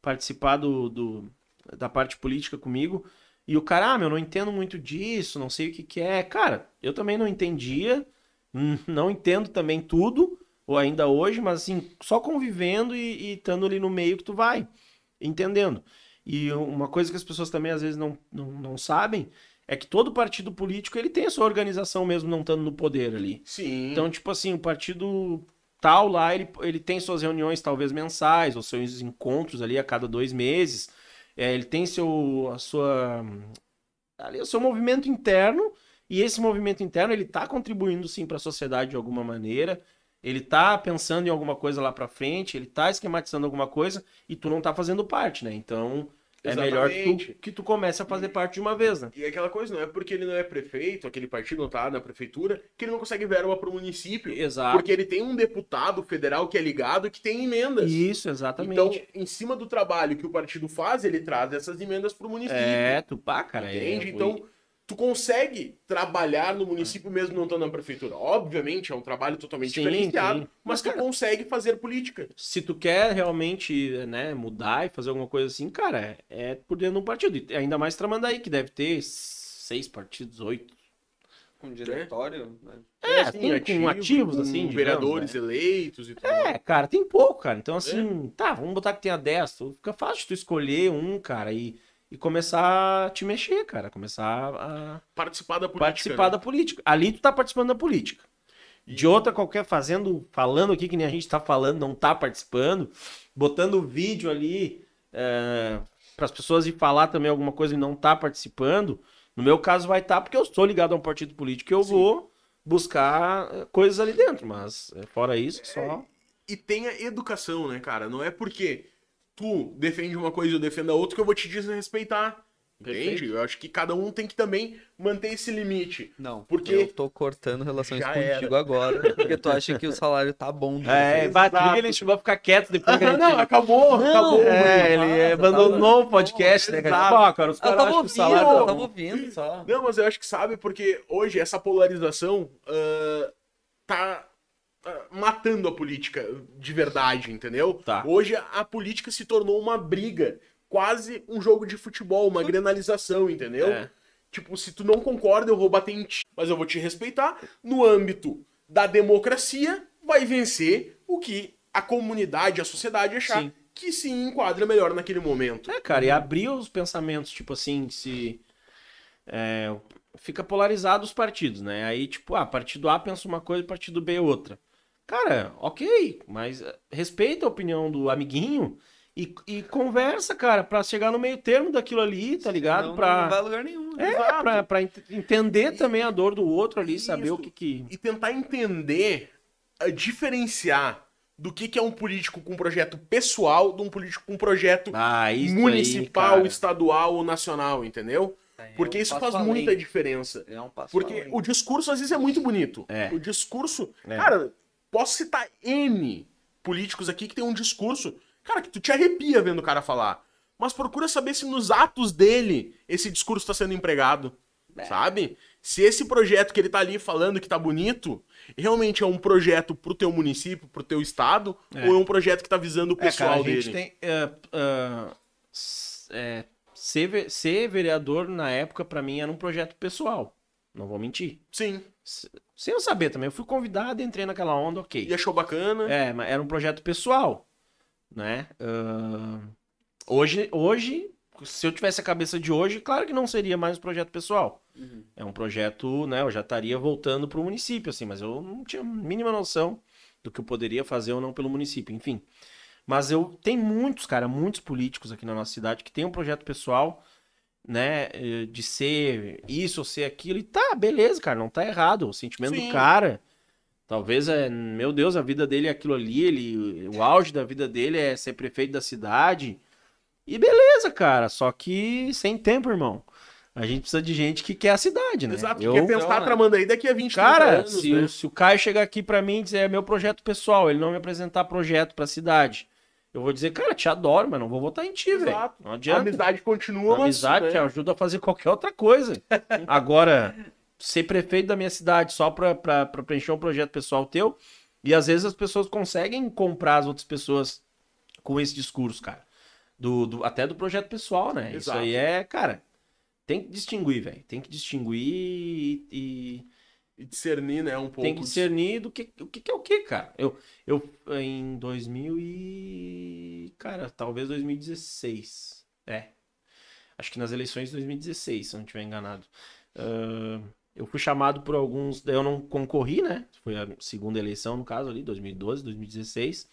participar do, do- da parte política comigo. E o cara, ah, meu, não entendo muito disso, não sei o que que é. Cara, eu também não entendia, não entendo também tudo, ou ainda hoje, mas assim, só convivendo e, e estando ali no meio que tu vai, entendendo. E uma coisa que as pessoas também às vezes não, não, não sabem é que todo partido político ele tem a sua organização mesmo não estando no poder ali.
Sim.
Então, tipo assim, o partido tal lá, ele, ele tem suas reuniões talvez mensais, ou seus encontros ali a cada dois meses. É, ele tem seu, a sua, ali, o seu movimento interno, e esse movimento interno ele tá contribuindo sim para a sociedade de alguma maneira. Ele tá pensando em alguma coisa lá para frente, ele tá esquematizando alguma coisa e tu não tá fazendo parte, né? Então, é melhor que tu, que tu comece a fazer parte de uma vez, né?
E aquela coisa, não é porque ele não é prefeito, aquele partido não tá na prefeitura, que ele não consegue verba pro município.
Exato.
Porque ele tem um deputado federal que é ligado que tem emendas.
Isso, exatamente.
Então, em cima do trabalho que o partido faz, ele traz essas emendas pro município.
é, tu pá, cara. é-
Entende? Então, tu consegue trabalhar no município mesmo não estando na prefeitura. Obviamente, é um trabalho totalmente
Sim,
diferenciado,
sim.
mas
Mas,
tu
cara-
consegue fazer política.
se tu quer realmente, né, mudar e fazer alguma coisa assim, cara, é, é por dentro de um partido. E ainda mais Tramandaí, que deve ter seis partidos, oito.
Com diretório, né?
É,
assim,
assim, com ativos,
com
assim, digamos,
vereadores
né?
eleitos e tudo. mais.
É, cara, tem pouco, cara. Então, assim, tá, vamos botar que tenha 10. tu- Fica fácil tu escolher um, cara, e, e começar a te mexer, cara. Começar a
Participar da política.
participar
né?
da política. Ali tu tá participando da política. De outra, qualquer fazendo, falando aqui que nem a gente tá falando, não tá participando, botando o vídeo ali para as pessoas ir falar também alguma coisa e não tá participando. No meu caso vai estar porque eu sou ligado a um partido político e eu
Sim.
vou buscar eh, coisas ali dentro, mas eh, fora isso, só
E tenha educação, né, cara? Não é porque tu defende uma coisa e eu defendo a outra que eu vou te desrespeitar. Entende?
Perfeito.
Eu acho que cada um tem que também manter esse limite.
Não,
Porque-
eu tô cortando relações
Já
contigo agora, porque tu acha que o salário tá bom. de
É,
vocês.
bate,
Exato.
ele chegou a ficar quieto depois que a
Ah,
gente...
não, acabou, acabou.
É, ele abandonou o podcast, né, cara? Pô, cara, os
Eu
caras
tava
acham que o
ouvindo,
salário...
eu
tá
tava
bom.
ouvindo só.
Não, mas eu acho que sabe, porque hoje essa polarização ah, tá matando a política de verdade, entendeu?
Tá.
Hoje a política se tornou uma briga, quase um jogo de futebol, uma granalização, entendeu?
É.
Tipo, se tu não concorda, eu vou bater em ti, mas eu vou te respeitar. No âmbito da democracia, vai vencer o que a comunidade, a sociedade achar
Sim.
que se enquadra melhor naquele momento.
É, cara, e abrir os pensamentos, tipo assim, se. é, fica polarizado os partidos, né? Aí, tipo, ah, partido A pensa uma coisa, partido B outra. Cara, ok, mas eh, respeita a opinião do amiguinho e, e conversa, cara, pra chegar no meio termo daquilo ali, tá ligado?
Não,
pra,
não vai a lugar nenhum. né?
é, pra, pra ent- entender também a dor do outro ali, saber
Isso.
o que que.
e tentar entender, eh, diferenciar do que, que é um político com projeto pessoal de um político com projeto
Ah,
municipal,
aí,
estadual ou nacional, entendeu? Porque
É um
isso faz
além.
muita diferença.
É um passo
Porque
além.
o discurso às vezes é muito bonito.
É.
O discurso,
É.
cara, posso citar N políticos aqui que tem um discurso, cara, que tu te arrepia vendo o cara falar. Mas procura saber se nos atos dele esse discurso está sendo empregado.
É.
Sabe? Se esse projeto que ele tá ali falando que tá bonito, realmente é um projeto pro teu município, pro teu estado,
É.
ou é um projeto que tá visando o
É,
pessoal
cara, a gente
dele.
tem. é, é, s- é, ser, ser vereador na época, pra mim, era um projeto pessoal. Não vou mentir.
Sim.
Sem eu saber também. Eu fui convidado, entrei naquela onda, ok.
E achou bacana.
É, mas era um projeto pessoal, né? Ah, hoje, hoje, se eu tivesse a cabeça de hoje, claro que não seria mais um projeto pessoal. É um projeto, né? Eu já estaria voltando para o município, assim, mas eu não tinha a mínima noção do que eu poderia fazer ou não pelo município, enfim. Mas eu tem muitos, cara, muitos políticos aqui na nossa cidade que tem um projeto pessoal, né, eh, de ser isso ou ser aquilo, e tá, beleza, cara, não tá errado. O sentimento
Sim.
do cara, talvez é, meu Deus, a vida dele é aquilo ali, ele, o auge da vida dele é ser prefeito da cidade. E beleza, cara, só que sem tempo, irmão. A gente precisa de gente que quer a cidade, né?
Exato.
Eu-
Quer pensar
Então, né?
tramando aí daqui a 20, 30
Cara,
anos,
se,
né?
o, se o Caio chegar aqui pra mim e dizer é meu projeto pessoal, ele não me apresentar projeto pra cidade, eu vou dizer, cara, te adoro, mas não vou votar em ti, velho. Não
A
adianta.
amizade continua,
A amizade te ajuda a fazer qualquer outra coisa. Agora, ser prefeito da minha cidade só pra, pra, pra preencher um projeto pessoal teu, e às vezes as pessoas conseguem comprar as outras pessoas com esse discurso, cara. Do, do- até do projeto pessoal, né? Isso
Exato.
aí é, cara, tem que distinguir, velho. Tem que distinguir e- e
E discernir, né, um pouco.
tem que discernir do que o que, é o que, cara. Eu, eu em 2000 e cara, talvez 2016. É. Acho que nas eleições de 2016, se eu não estiver enganado. Ah, eu fui chamado por alguns, daí eu não concorri, né? Foi a segunda eleição no caso ali, 2012, 2016.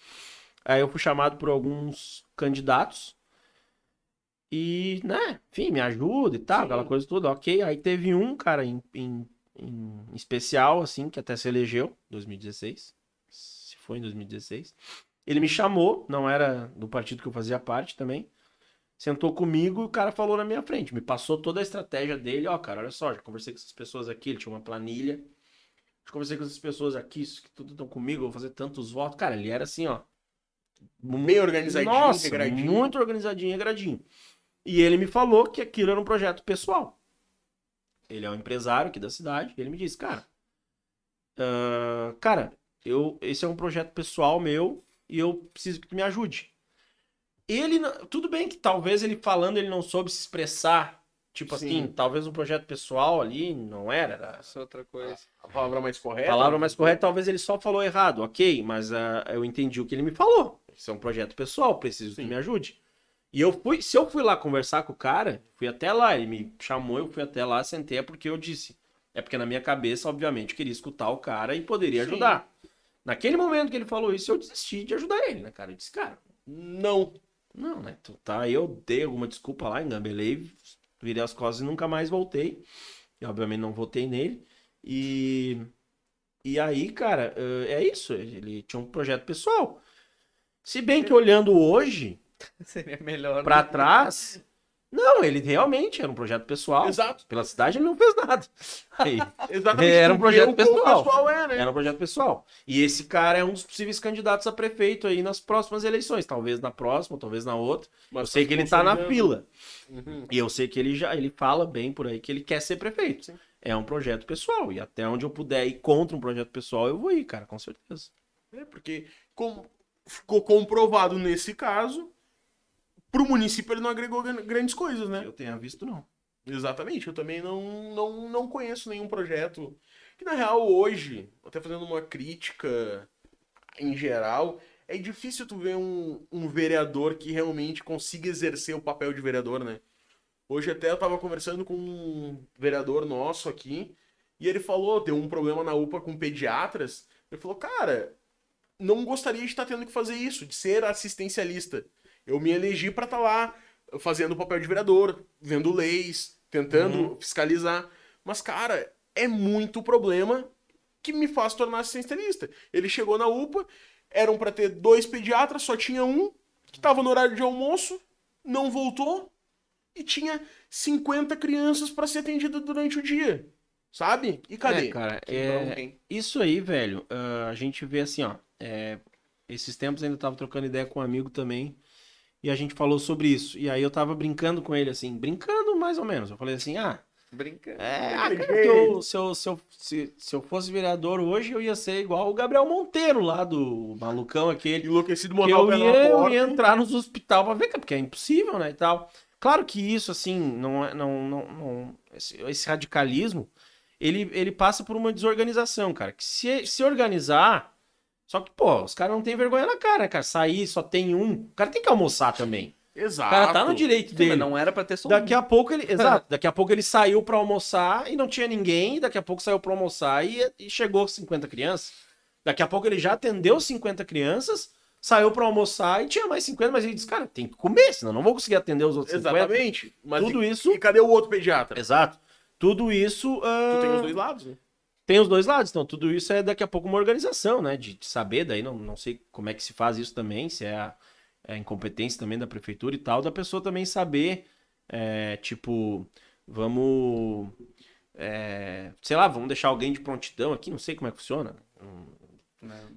Aí eu fui chamado por alguns candidatos e, né, enfim, me ajuda e tal,
Sim.
aquela coisa toda, ok. Aí teve um cara em, em, em especial, assim, que até se elegeu, 2016. Se foi em 2016. Ele me chamou, não era do partido que eu fazia parte também. Sentou comigo e o cara falou na minha frente. Me passou toda a estratégia dele. Ó, cara, olha só, já conversei com essas pessoas aqui. Ele tinha uma planilha. Já conversei com essas pessoas aqui, isso que tudo estão comigo, eu vou fazer tantos votos. Cara, ele era assim, ó.
Bem organizadinho,
Nossa,
regradinho.
muito organizadinho, regradinho. E ele me falou que aquilo era um projeto pessoal. Ele é um empresário aqui da cidade. E ele me disse, cara, ah, cara, eu, esse é um projeto pessoal meu e eu preciso que tu me ajude. Ele, tudo bem que talvez ele falando ele não soube se expressar, tipo
Sim.
assim, talvez um projeto pessoal ali não era, era
Essa é outra coisa.
A palavra mais correta.
a palavra mais correta, talvez ele só falou errado, ok, mas ah, eu entendi o que ele me falou. Isso é um projeto pessoal, preciso que
Sim.
me ajude. E eu fui, se eu fui lá conversar com o cara, fui até lá, ele me chamou, eu fui até lá, sentei, é porque eu disse. É porque na minha cabeça, obviamente, eu queria escutar o cara e poderia
Sim.
ajudar. Naquele momento que ele falou isso, eu desisti de ajudar ele, né, cara? Eu disse, cara,
Não.
não, né? Tu tá, eu dei alguma desculpa lá, engambelei, virei as costas e nunca mais voltei. E obviamente não votei nele. E, e aí, cara, eh, é isso. Ele tinha um projeto pessoal. Se bem que olhando hoje,
Seria melhor.
pra
né?
trás, não, ele realmente era um projeto pessoal.
Exato.
Pela cidade ele não fez nada. Aí,
Exatamente.
Era um projeto
como
pessoal.
Pessoal é, né?
era um projeto pessoal. E esse cara é um dos possíveis candidatos a prefeito aí nas próximas eleições. Talvez na próxima, talvez na outra. Eu sei que ele tá na fila.
Uhum.
E eu sei que ele já ele fala bem por aí que ele quer ser prefeito.
Sim.
É um projeto pessoal. E até onde eu puder ir contra um projeto pessoal, eu vou ir, cara, com certeza.
É, porque com- ficou comprovado nesse caso, pro município ele não agregou gran- grandes coisas, né?
Eu tenha visto, não.
Exatamente, eu também não, não, não conheço nenhum projeto que, na real, hoje, até fazendo uma crítica em geral, é difícil tu ver um, um vereador que realmente consiga exercer o papel de vereador, né? Hoje até eu tava conversando com um vereador nosso aqui, e ele falou, deu um problema na UPA com pediatras, ele falou, cara, não gostaria de estar tendo que fazer isso, de ser assistencialista. Eu me elegi pra estar lá fazendo o papel de vereador, vendo leis, tentando fiscalizar. Mas, cara, é muito problema que me faz tornar assistencialista. Ele chegou na UPA, eram pra ter dois pediatras, só tinha um, que tava no horário de almoço, não voltou, e tinha 50 crianças pra ser atendida durante o dia. Sabe? E cadê?
É, cara, é. Isso aí, velho, ah, a gente vê assim, ó. é, esses tempos ainda tava trocando ideia com um amigo também. E a gente falou sobre isso. E aí eu tava brincando com ele, assim, brincando mais ou menos. Eu falei assim, ah,
Brincando.
é, ah, cara, eu- se, eu, se, eu, se, se eu fosse vereador hoje, eu ia ser igual o Gabriel Monteiro lá do malucão aquele.
Enlouquecido
Que eu ia, eu ia entrar nos hospital pra ver, porque é impossível, né, e tal. Claro que isso, assim, não é, não, não, não esse, esse radicalismo, ele, ele passa por uma desorganização, cara. Que se, se organizar. Só que, pô, os caras não têm vergonha na cara, cara. Sair, só tem um. O cara tem que almoçar também. O
Exato.
cara tá no direito dele.
mas não era pra ter só
Daqui
um.
a pouco ele. Exato. Daqui a pouco ele saiu pra almoçar e não tinha ninguém. Daqui a pouco saiu pra almoçar e, e chegou 50 crianças. Daqui a pouco ele já atendeu 50 crianças, saiu pra almoçar e tinha mais 50, mas ele disse, cara, tem que comer, senão não vou conseguir atender os outros 50.
Exatamente. Mas
Tudo
e,
isso-
E cadê o outro pediatra?
Exato. Tudo isso. ah,
Tu tem os dois lados, né?
Tem os dois lados. Então, tudo isso é daqui a pouco uma organização, né? De, de saber, daí não, não sei como é que se faz isso também, se é a, é a incompetência também da prefeitura e tal, da pessoa também saber, é, tipo, vamos. é, sei lá, vamos deixar alguém de prontidão aqui, não sei como é que funciona.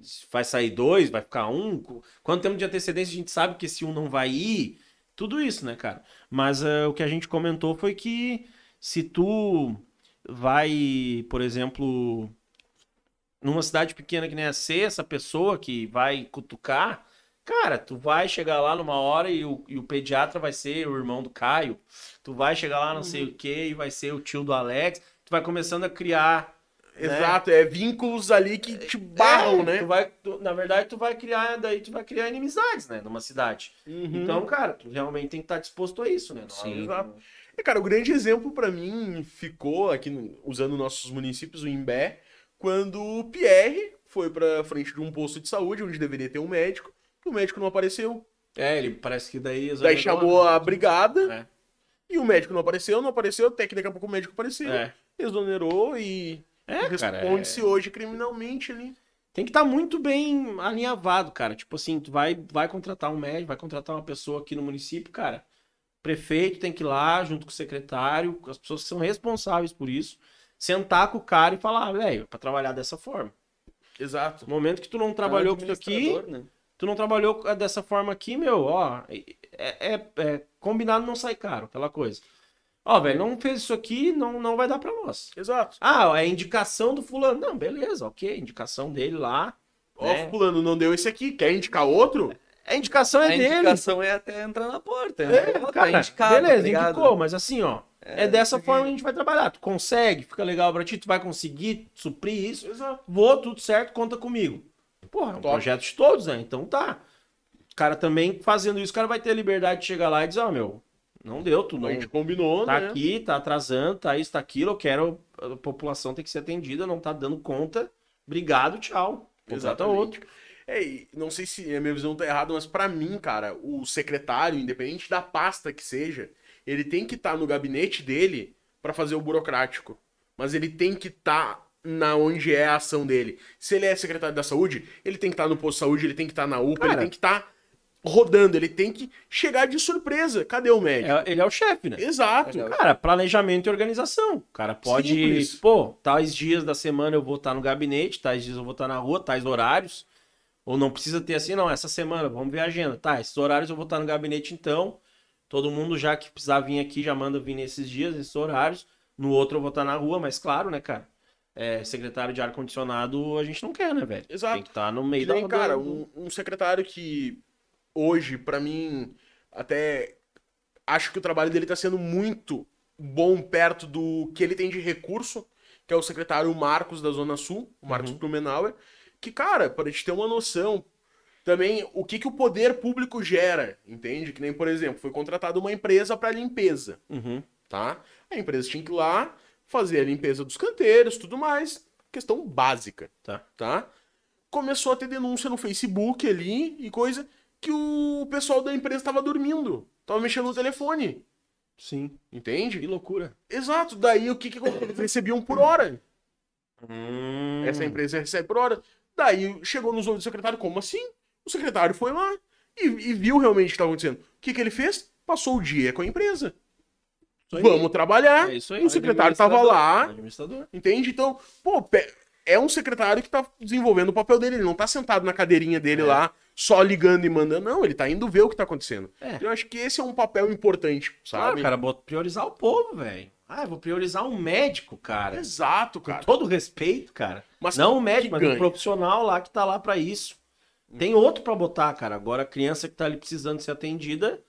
Se vai sair dois, vai ficar um. Qu- Quanto tempo de antecedência a gente sabe que esse um não vai ir? Tudo isso, né, cara? Mas é, o que a gente comentou foi que se tu vai, por exemplo, numa cidade pequena que nem a C, essa pessoa que vai cutucar, cara, tu vai chegar lá numa hora e o, e o pediatra vai ser o irmão do Caio, tu vai chegar lá não sei o que e vai ser o tio do Alex, tu vai começando a criar. né?
Exato, é vínculos ali que te barram,
É,
né?
Tu vai, tu- na verdade, tu vai criar, daí tu vai criar inimizades, né, numa cidade.
Uhum.
Então, cara, tu realmente tem que estar disposto a isso, né? Não-
Sim.
Exato. E, cara, o grande exemplo pra mim ficou aqui, usando nossos municípios, o Imbé, quando o Pierre foi pra frente de um posto de saúde, onde deveria ter um médico, e o médico não apareceu.
É, ele parece que daí...
Daí chamou a brigada,
É.
e o médico não apareceu, não apareceu, até que daqui a pouco o médico apareceu,
É,
exonerou e
é cara, é-
responde-se hoje criminalmente ali.
Tem que estar muito bem alinhavado, cara. Tipo assim, tu vai, vai contratar um médico, vai contratar uma pessoa aqui no município, cara. Prefeito tem que ir lá, junto com o secretário, com as pessoas que são responsáveis por isso, sentar com o cara e falar, "Ah, velho, pra trabalhar dessa forma.
Exato.
No momento que tu não trabalhou com isso aqui,
né?
tu não trabalhou dessa forma aqui, meu, ó, é, é- é combinado não sai caro, aquela coisa. Ó, velho, não fez isso aqui, não, não vai dar pra nós.
Exato.
Ah, é indicação do fulano. Não, beleza, ok, indicação dele lá.
Ó,
né?
fulano não deu esse aqui, quer indicar outro?
A indicação é
A
dele.
indicação é até entrar na porta.
É,
né? Ó,
cara,
tá indicado,
beleza,
tá
indicou, mas assim, ó, é,
É,
dessa
aqui.
forma que a gente vai trabalhar. Tu consegue, fica legal pra ti, tu vai conseguir suprir isso.
Exato.
Vou, tudo certo, conta comigo. Porra, é um
Top.
projeto de todos, né? Então tá. O cara também fazendo isso, o cara vai ter a liberdade de chegar lá e dizer, ó, meu, não deu, tu não,
A gente combinou,
tá
né?
aqui, tá atrasando, tá isso, tá aquilo, eu quero, a população tem que ser atendida, não tá dando conta, obrigado, tchau. Contrata
Exatamente.
outro.
É, não sei se a minha visão tá errada, mas pra mim, cara, o secretário, independente da pasta que seja, ele tem que estar no gabinete dele pra fazer o burocrático. Mas ele tem que estar na onde é a ação dele. Se ele é secretário da saúde, ele tem que estar no posto de saúde, ele tem que estar na UPA,
Cara.
ele tem que estar rodando, ele tem que chegar de surpresa. Cadê o médico?
É- ele é o chefe, né?
Exato.
É o-
Cara, planejamento e organização. O cara pode,
Simples.
pô, tais dias da semana eu vou estar no gabinete, tais dias eu vou estar na rua, tais horários. Ou não precisa ter assim, não, essa semana, vamos ver a agenda. Tá, esses horários eu vou estar no gabinete então. Todo mundo já que precisar vir aqui já manda vir nesses dias, esses horários. No outro eu vou estar na rua, mas claro, né, cara? É, secretário de ar-condicionado a gente não quer, né, velho?
Exato.
Tem que estar no meio
Que nem,
da
cara, um, um secretário que hoje, pra mim, até acho que o trabalho dele tá sendo muito bom perto do que ele tem de recurso, que é o secretário Marcos da Zona Sul, o Marcos
Uhum.
Blumenauer, que, cara, pra gente ter uma noção, também o que, que o poder público gera, entende? Que nem, por exemplo, foi contratada uma empresa pra limpeza
Uhum.
tá? A empresa tinha que ir lá fazer a limpeza dos canteiros, tudo mais, questão básica,
Tá.
tá? Começou a ter denúncia no Facebook ali e coisa que o pessoal da empresa estava dormindo, tava mexendo no telefone,
Sim. Que
entende?
loucura.
Exato, daí o que que eles recebiam por hora.
Hum.
Essa empresa recebe por hora. Daí chegou nos ouvidos do secretário, como assim? O secretário foi lá e, e viu realmente o que estava acontecendo. O que que ele fez? Passou o dia com a empresa. Vamos trabalhar.
É isso aí.
O secretário tava lá,
Administrador.
Entende? Então, pô, é um secretário que tá desenvolvendo o papel dele. Ele não tá sentado na cadeirinha dele
É.
lá, só ligando e mandando. Não, ele tá indo ver o que tá acontecendo.
É.
Eu acho que esse é um papel importante, sabe?
cara, bota- priorizar o povo, velho. Ah, eu vou priorizar um médico, cara.
Exato,
Com
cara.
todo respeito, cara.
Mas
não o médico, mas
ganha.
o profissional lá que tá lá pra isso. Tem outro pra botar, cara. Agora a criança que tá ali precisando ser atendida,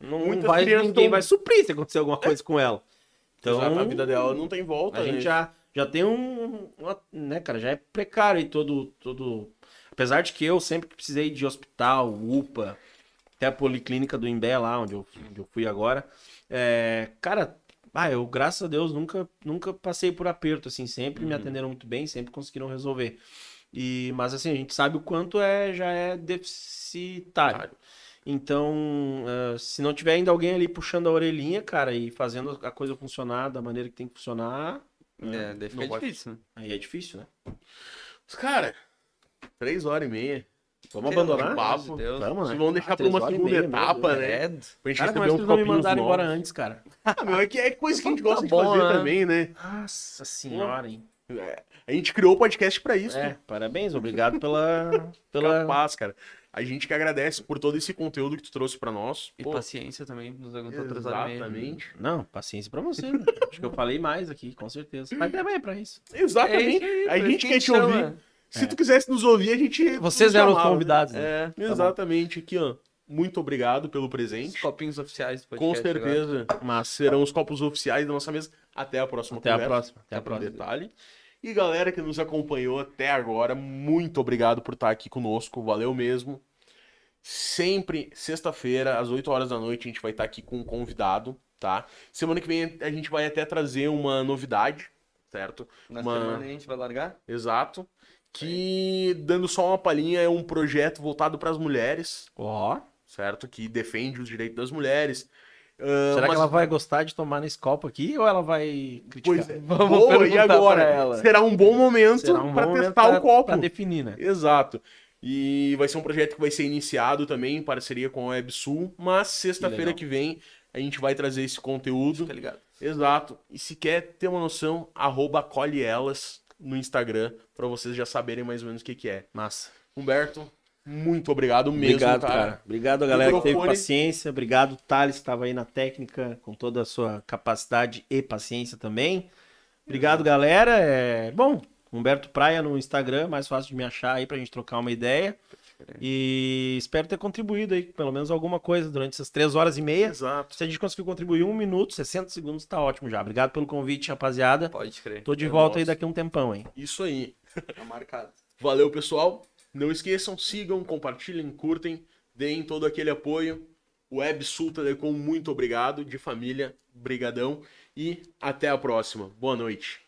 não
muitas
vai, ninguém
tão-
vai suprir se acontecer alguma coisa com ela. Então,
Exato, a vida dela não tem volta.
a
né?
gente já, já tem um, uma- né, cara, já é precário aí todo, todo... Apesar de que eu sempre que precisei de hospital, UPA, até a policlínica do Imbé lá, onde eu, onde eu fui agora, é, cara, ah, eu, graças a Deus, nunca, nunca passei por aperto, assim, sempre me atenderam muito bem, sempre conseguiram resolver. E, mas assim, a gente sabe o quanto é, já é deficitário. Então, eh, se não tiver ainda alguém ali puxando a orelhinha, cara, e fazendo a coisa funcionar da maneira que tem que funcionar,
É, daí fica
Não vai-
difícil, né?
aí é difícil, né?
Mas, Cara, três horas e meia.
Vamos abandonar?
de
papo.
Deus.
Vamos, né?
Vamos deixar
Ah,
pra uma segunda etapa, né?
Credo.
Pra gente
Cara,
receber
é vocês não me mandaram embora antes, cara?
Ah, meu, é, que é coisa que a gente
Tá
gosta de
bom,
fazer
né?
também, né?
Nossa senhora, hein?
A gente criou o podcast pra isso.
É, parabéns, obrigado pela... pela...
Capaz, cara. A gente que agradece por todo esse conteúdo que tu trouxe pra nós.
E
Pô,
paciência também, nos aguentou três horas
exatamente.
Não, paciência pra você. né? Acho que eu falei mais aqui, com certeza. Mas também é pra isso.
Exatamente.
É isso aí,
a gente quer te
chama.
ouvir. Se tu quisesse nos ouvir, a gente.
Vocês
nos
eram os
chamava.
convidados, né?
É,
Exatamente. Aqui, ó. Muito obrigado pelo
os
presente.
copinhos oficiais do
Com
podcast agora.
certeza. Mas serão os copos oficiais da nossa mesa. Até a próxima
Até a
conversa.
próxima. Até a
Até
próxima.
detalhe. E galera que nos acompanhou até agora, muito obrigado por estar aqui conosco. Valeu mesmo. Sempre sexta-feira, às 8 horas da noite, a gente vai estar aqui com um convidado, tá? Semana que vem a gente vai até trazer uma novidade, certo?
Na
Uma-
semana a gente vai largar?
Exato. Que, dando só uma palhinha, é um projeto voltado para as mulheres,
Ó,
certo? Que defende os direitos das mulheres. Ah,
será
mas-
que ela vai gostar de tomar nesse copo aqui ou ela vai criticar?
Pois é.
Vamos
Boa, e agora? Será um bom momento
um
para testar
pra-
o copo.
Pra definir, né?
Exato. E vai ser um projeto que vai ser iniciado também em parceria com a WebSul, mas sexta-feira que vem a gente vai trazer esse conteúdo.
Tá ligado?
Exato. E se quer ter uma noção, arroba acolhe elas no Instagram, pra vocês já saberem mais ou menos o que, que é.
Massa.
Humberto, muito obrigado mesmo,
Obrigado,
cara.
cara. Obrigado a galera que teve paciência. Obrigado, Thales, que estava aí na técnica, com toda a sua capacidade e paciência também. Obrigado, galera. É... Bom, Humberto Praia no Instagram, mais fácil de me achar aí pra gente trocar uma ideia. E espero ter contribuído aí, pelo menos alguma coisa durante essas três horas e meia.
Exato.
Se a gente conseguir contribuir um minuto, 60 segundos, tá ótimo já. Obrigado pelo convite, rapaziada.
Pode crer.
Tô de
É
volta aí daqui a um tempão, hein?
Isso aí.
Tá marcado.
Valeu, pessoal. Não esqueçam, sigam, compartilhem, curtem, deem todo aquele apoio. Web Sul Telecom, muito obrigado. De família, brigadão. E até a próxima. Boa noite.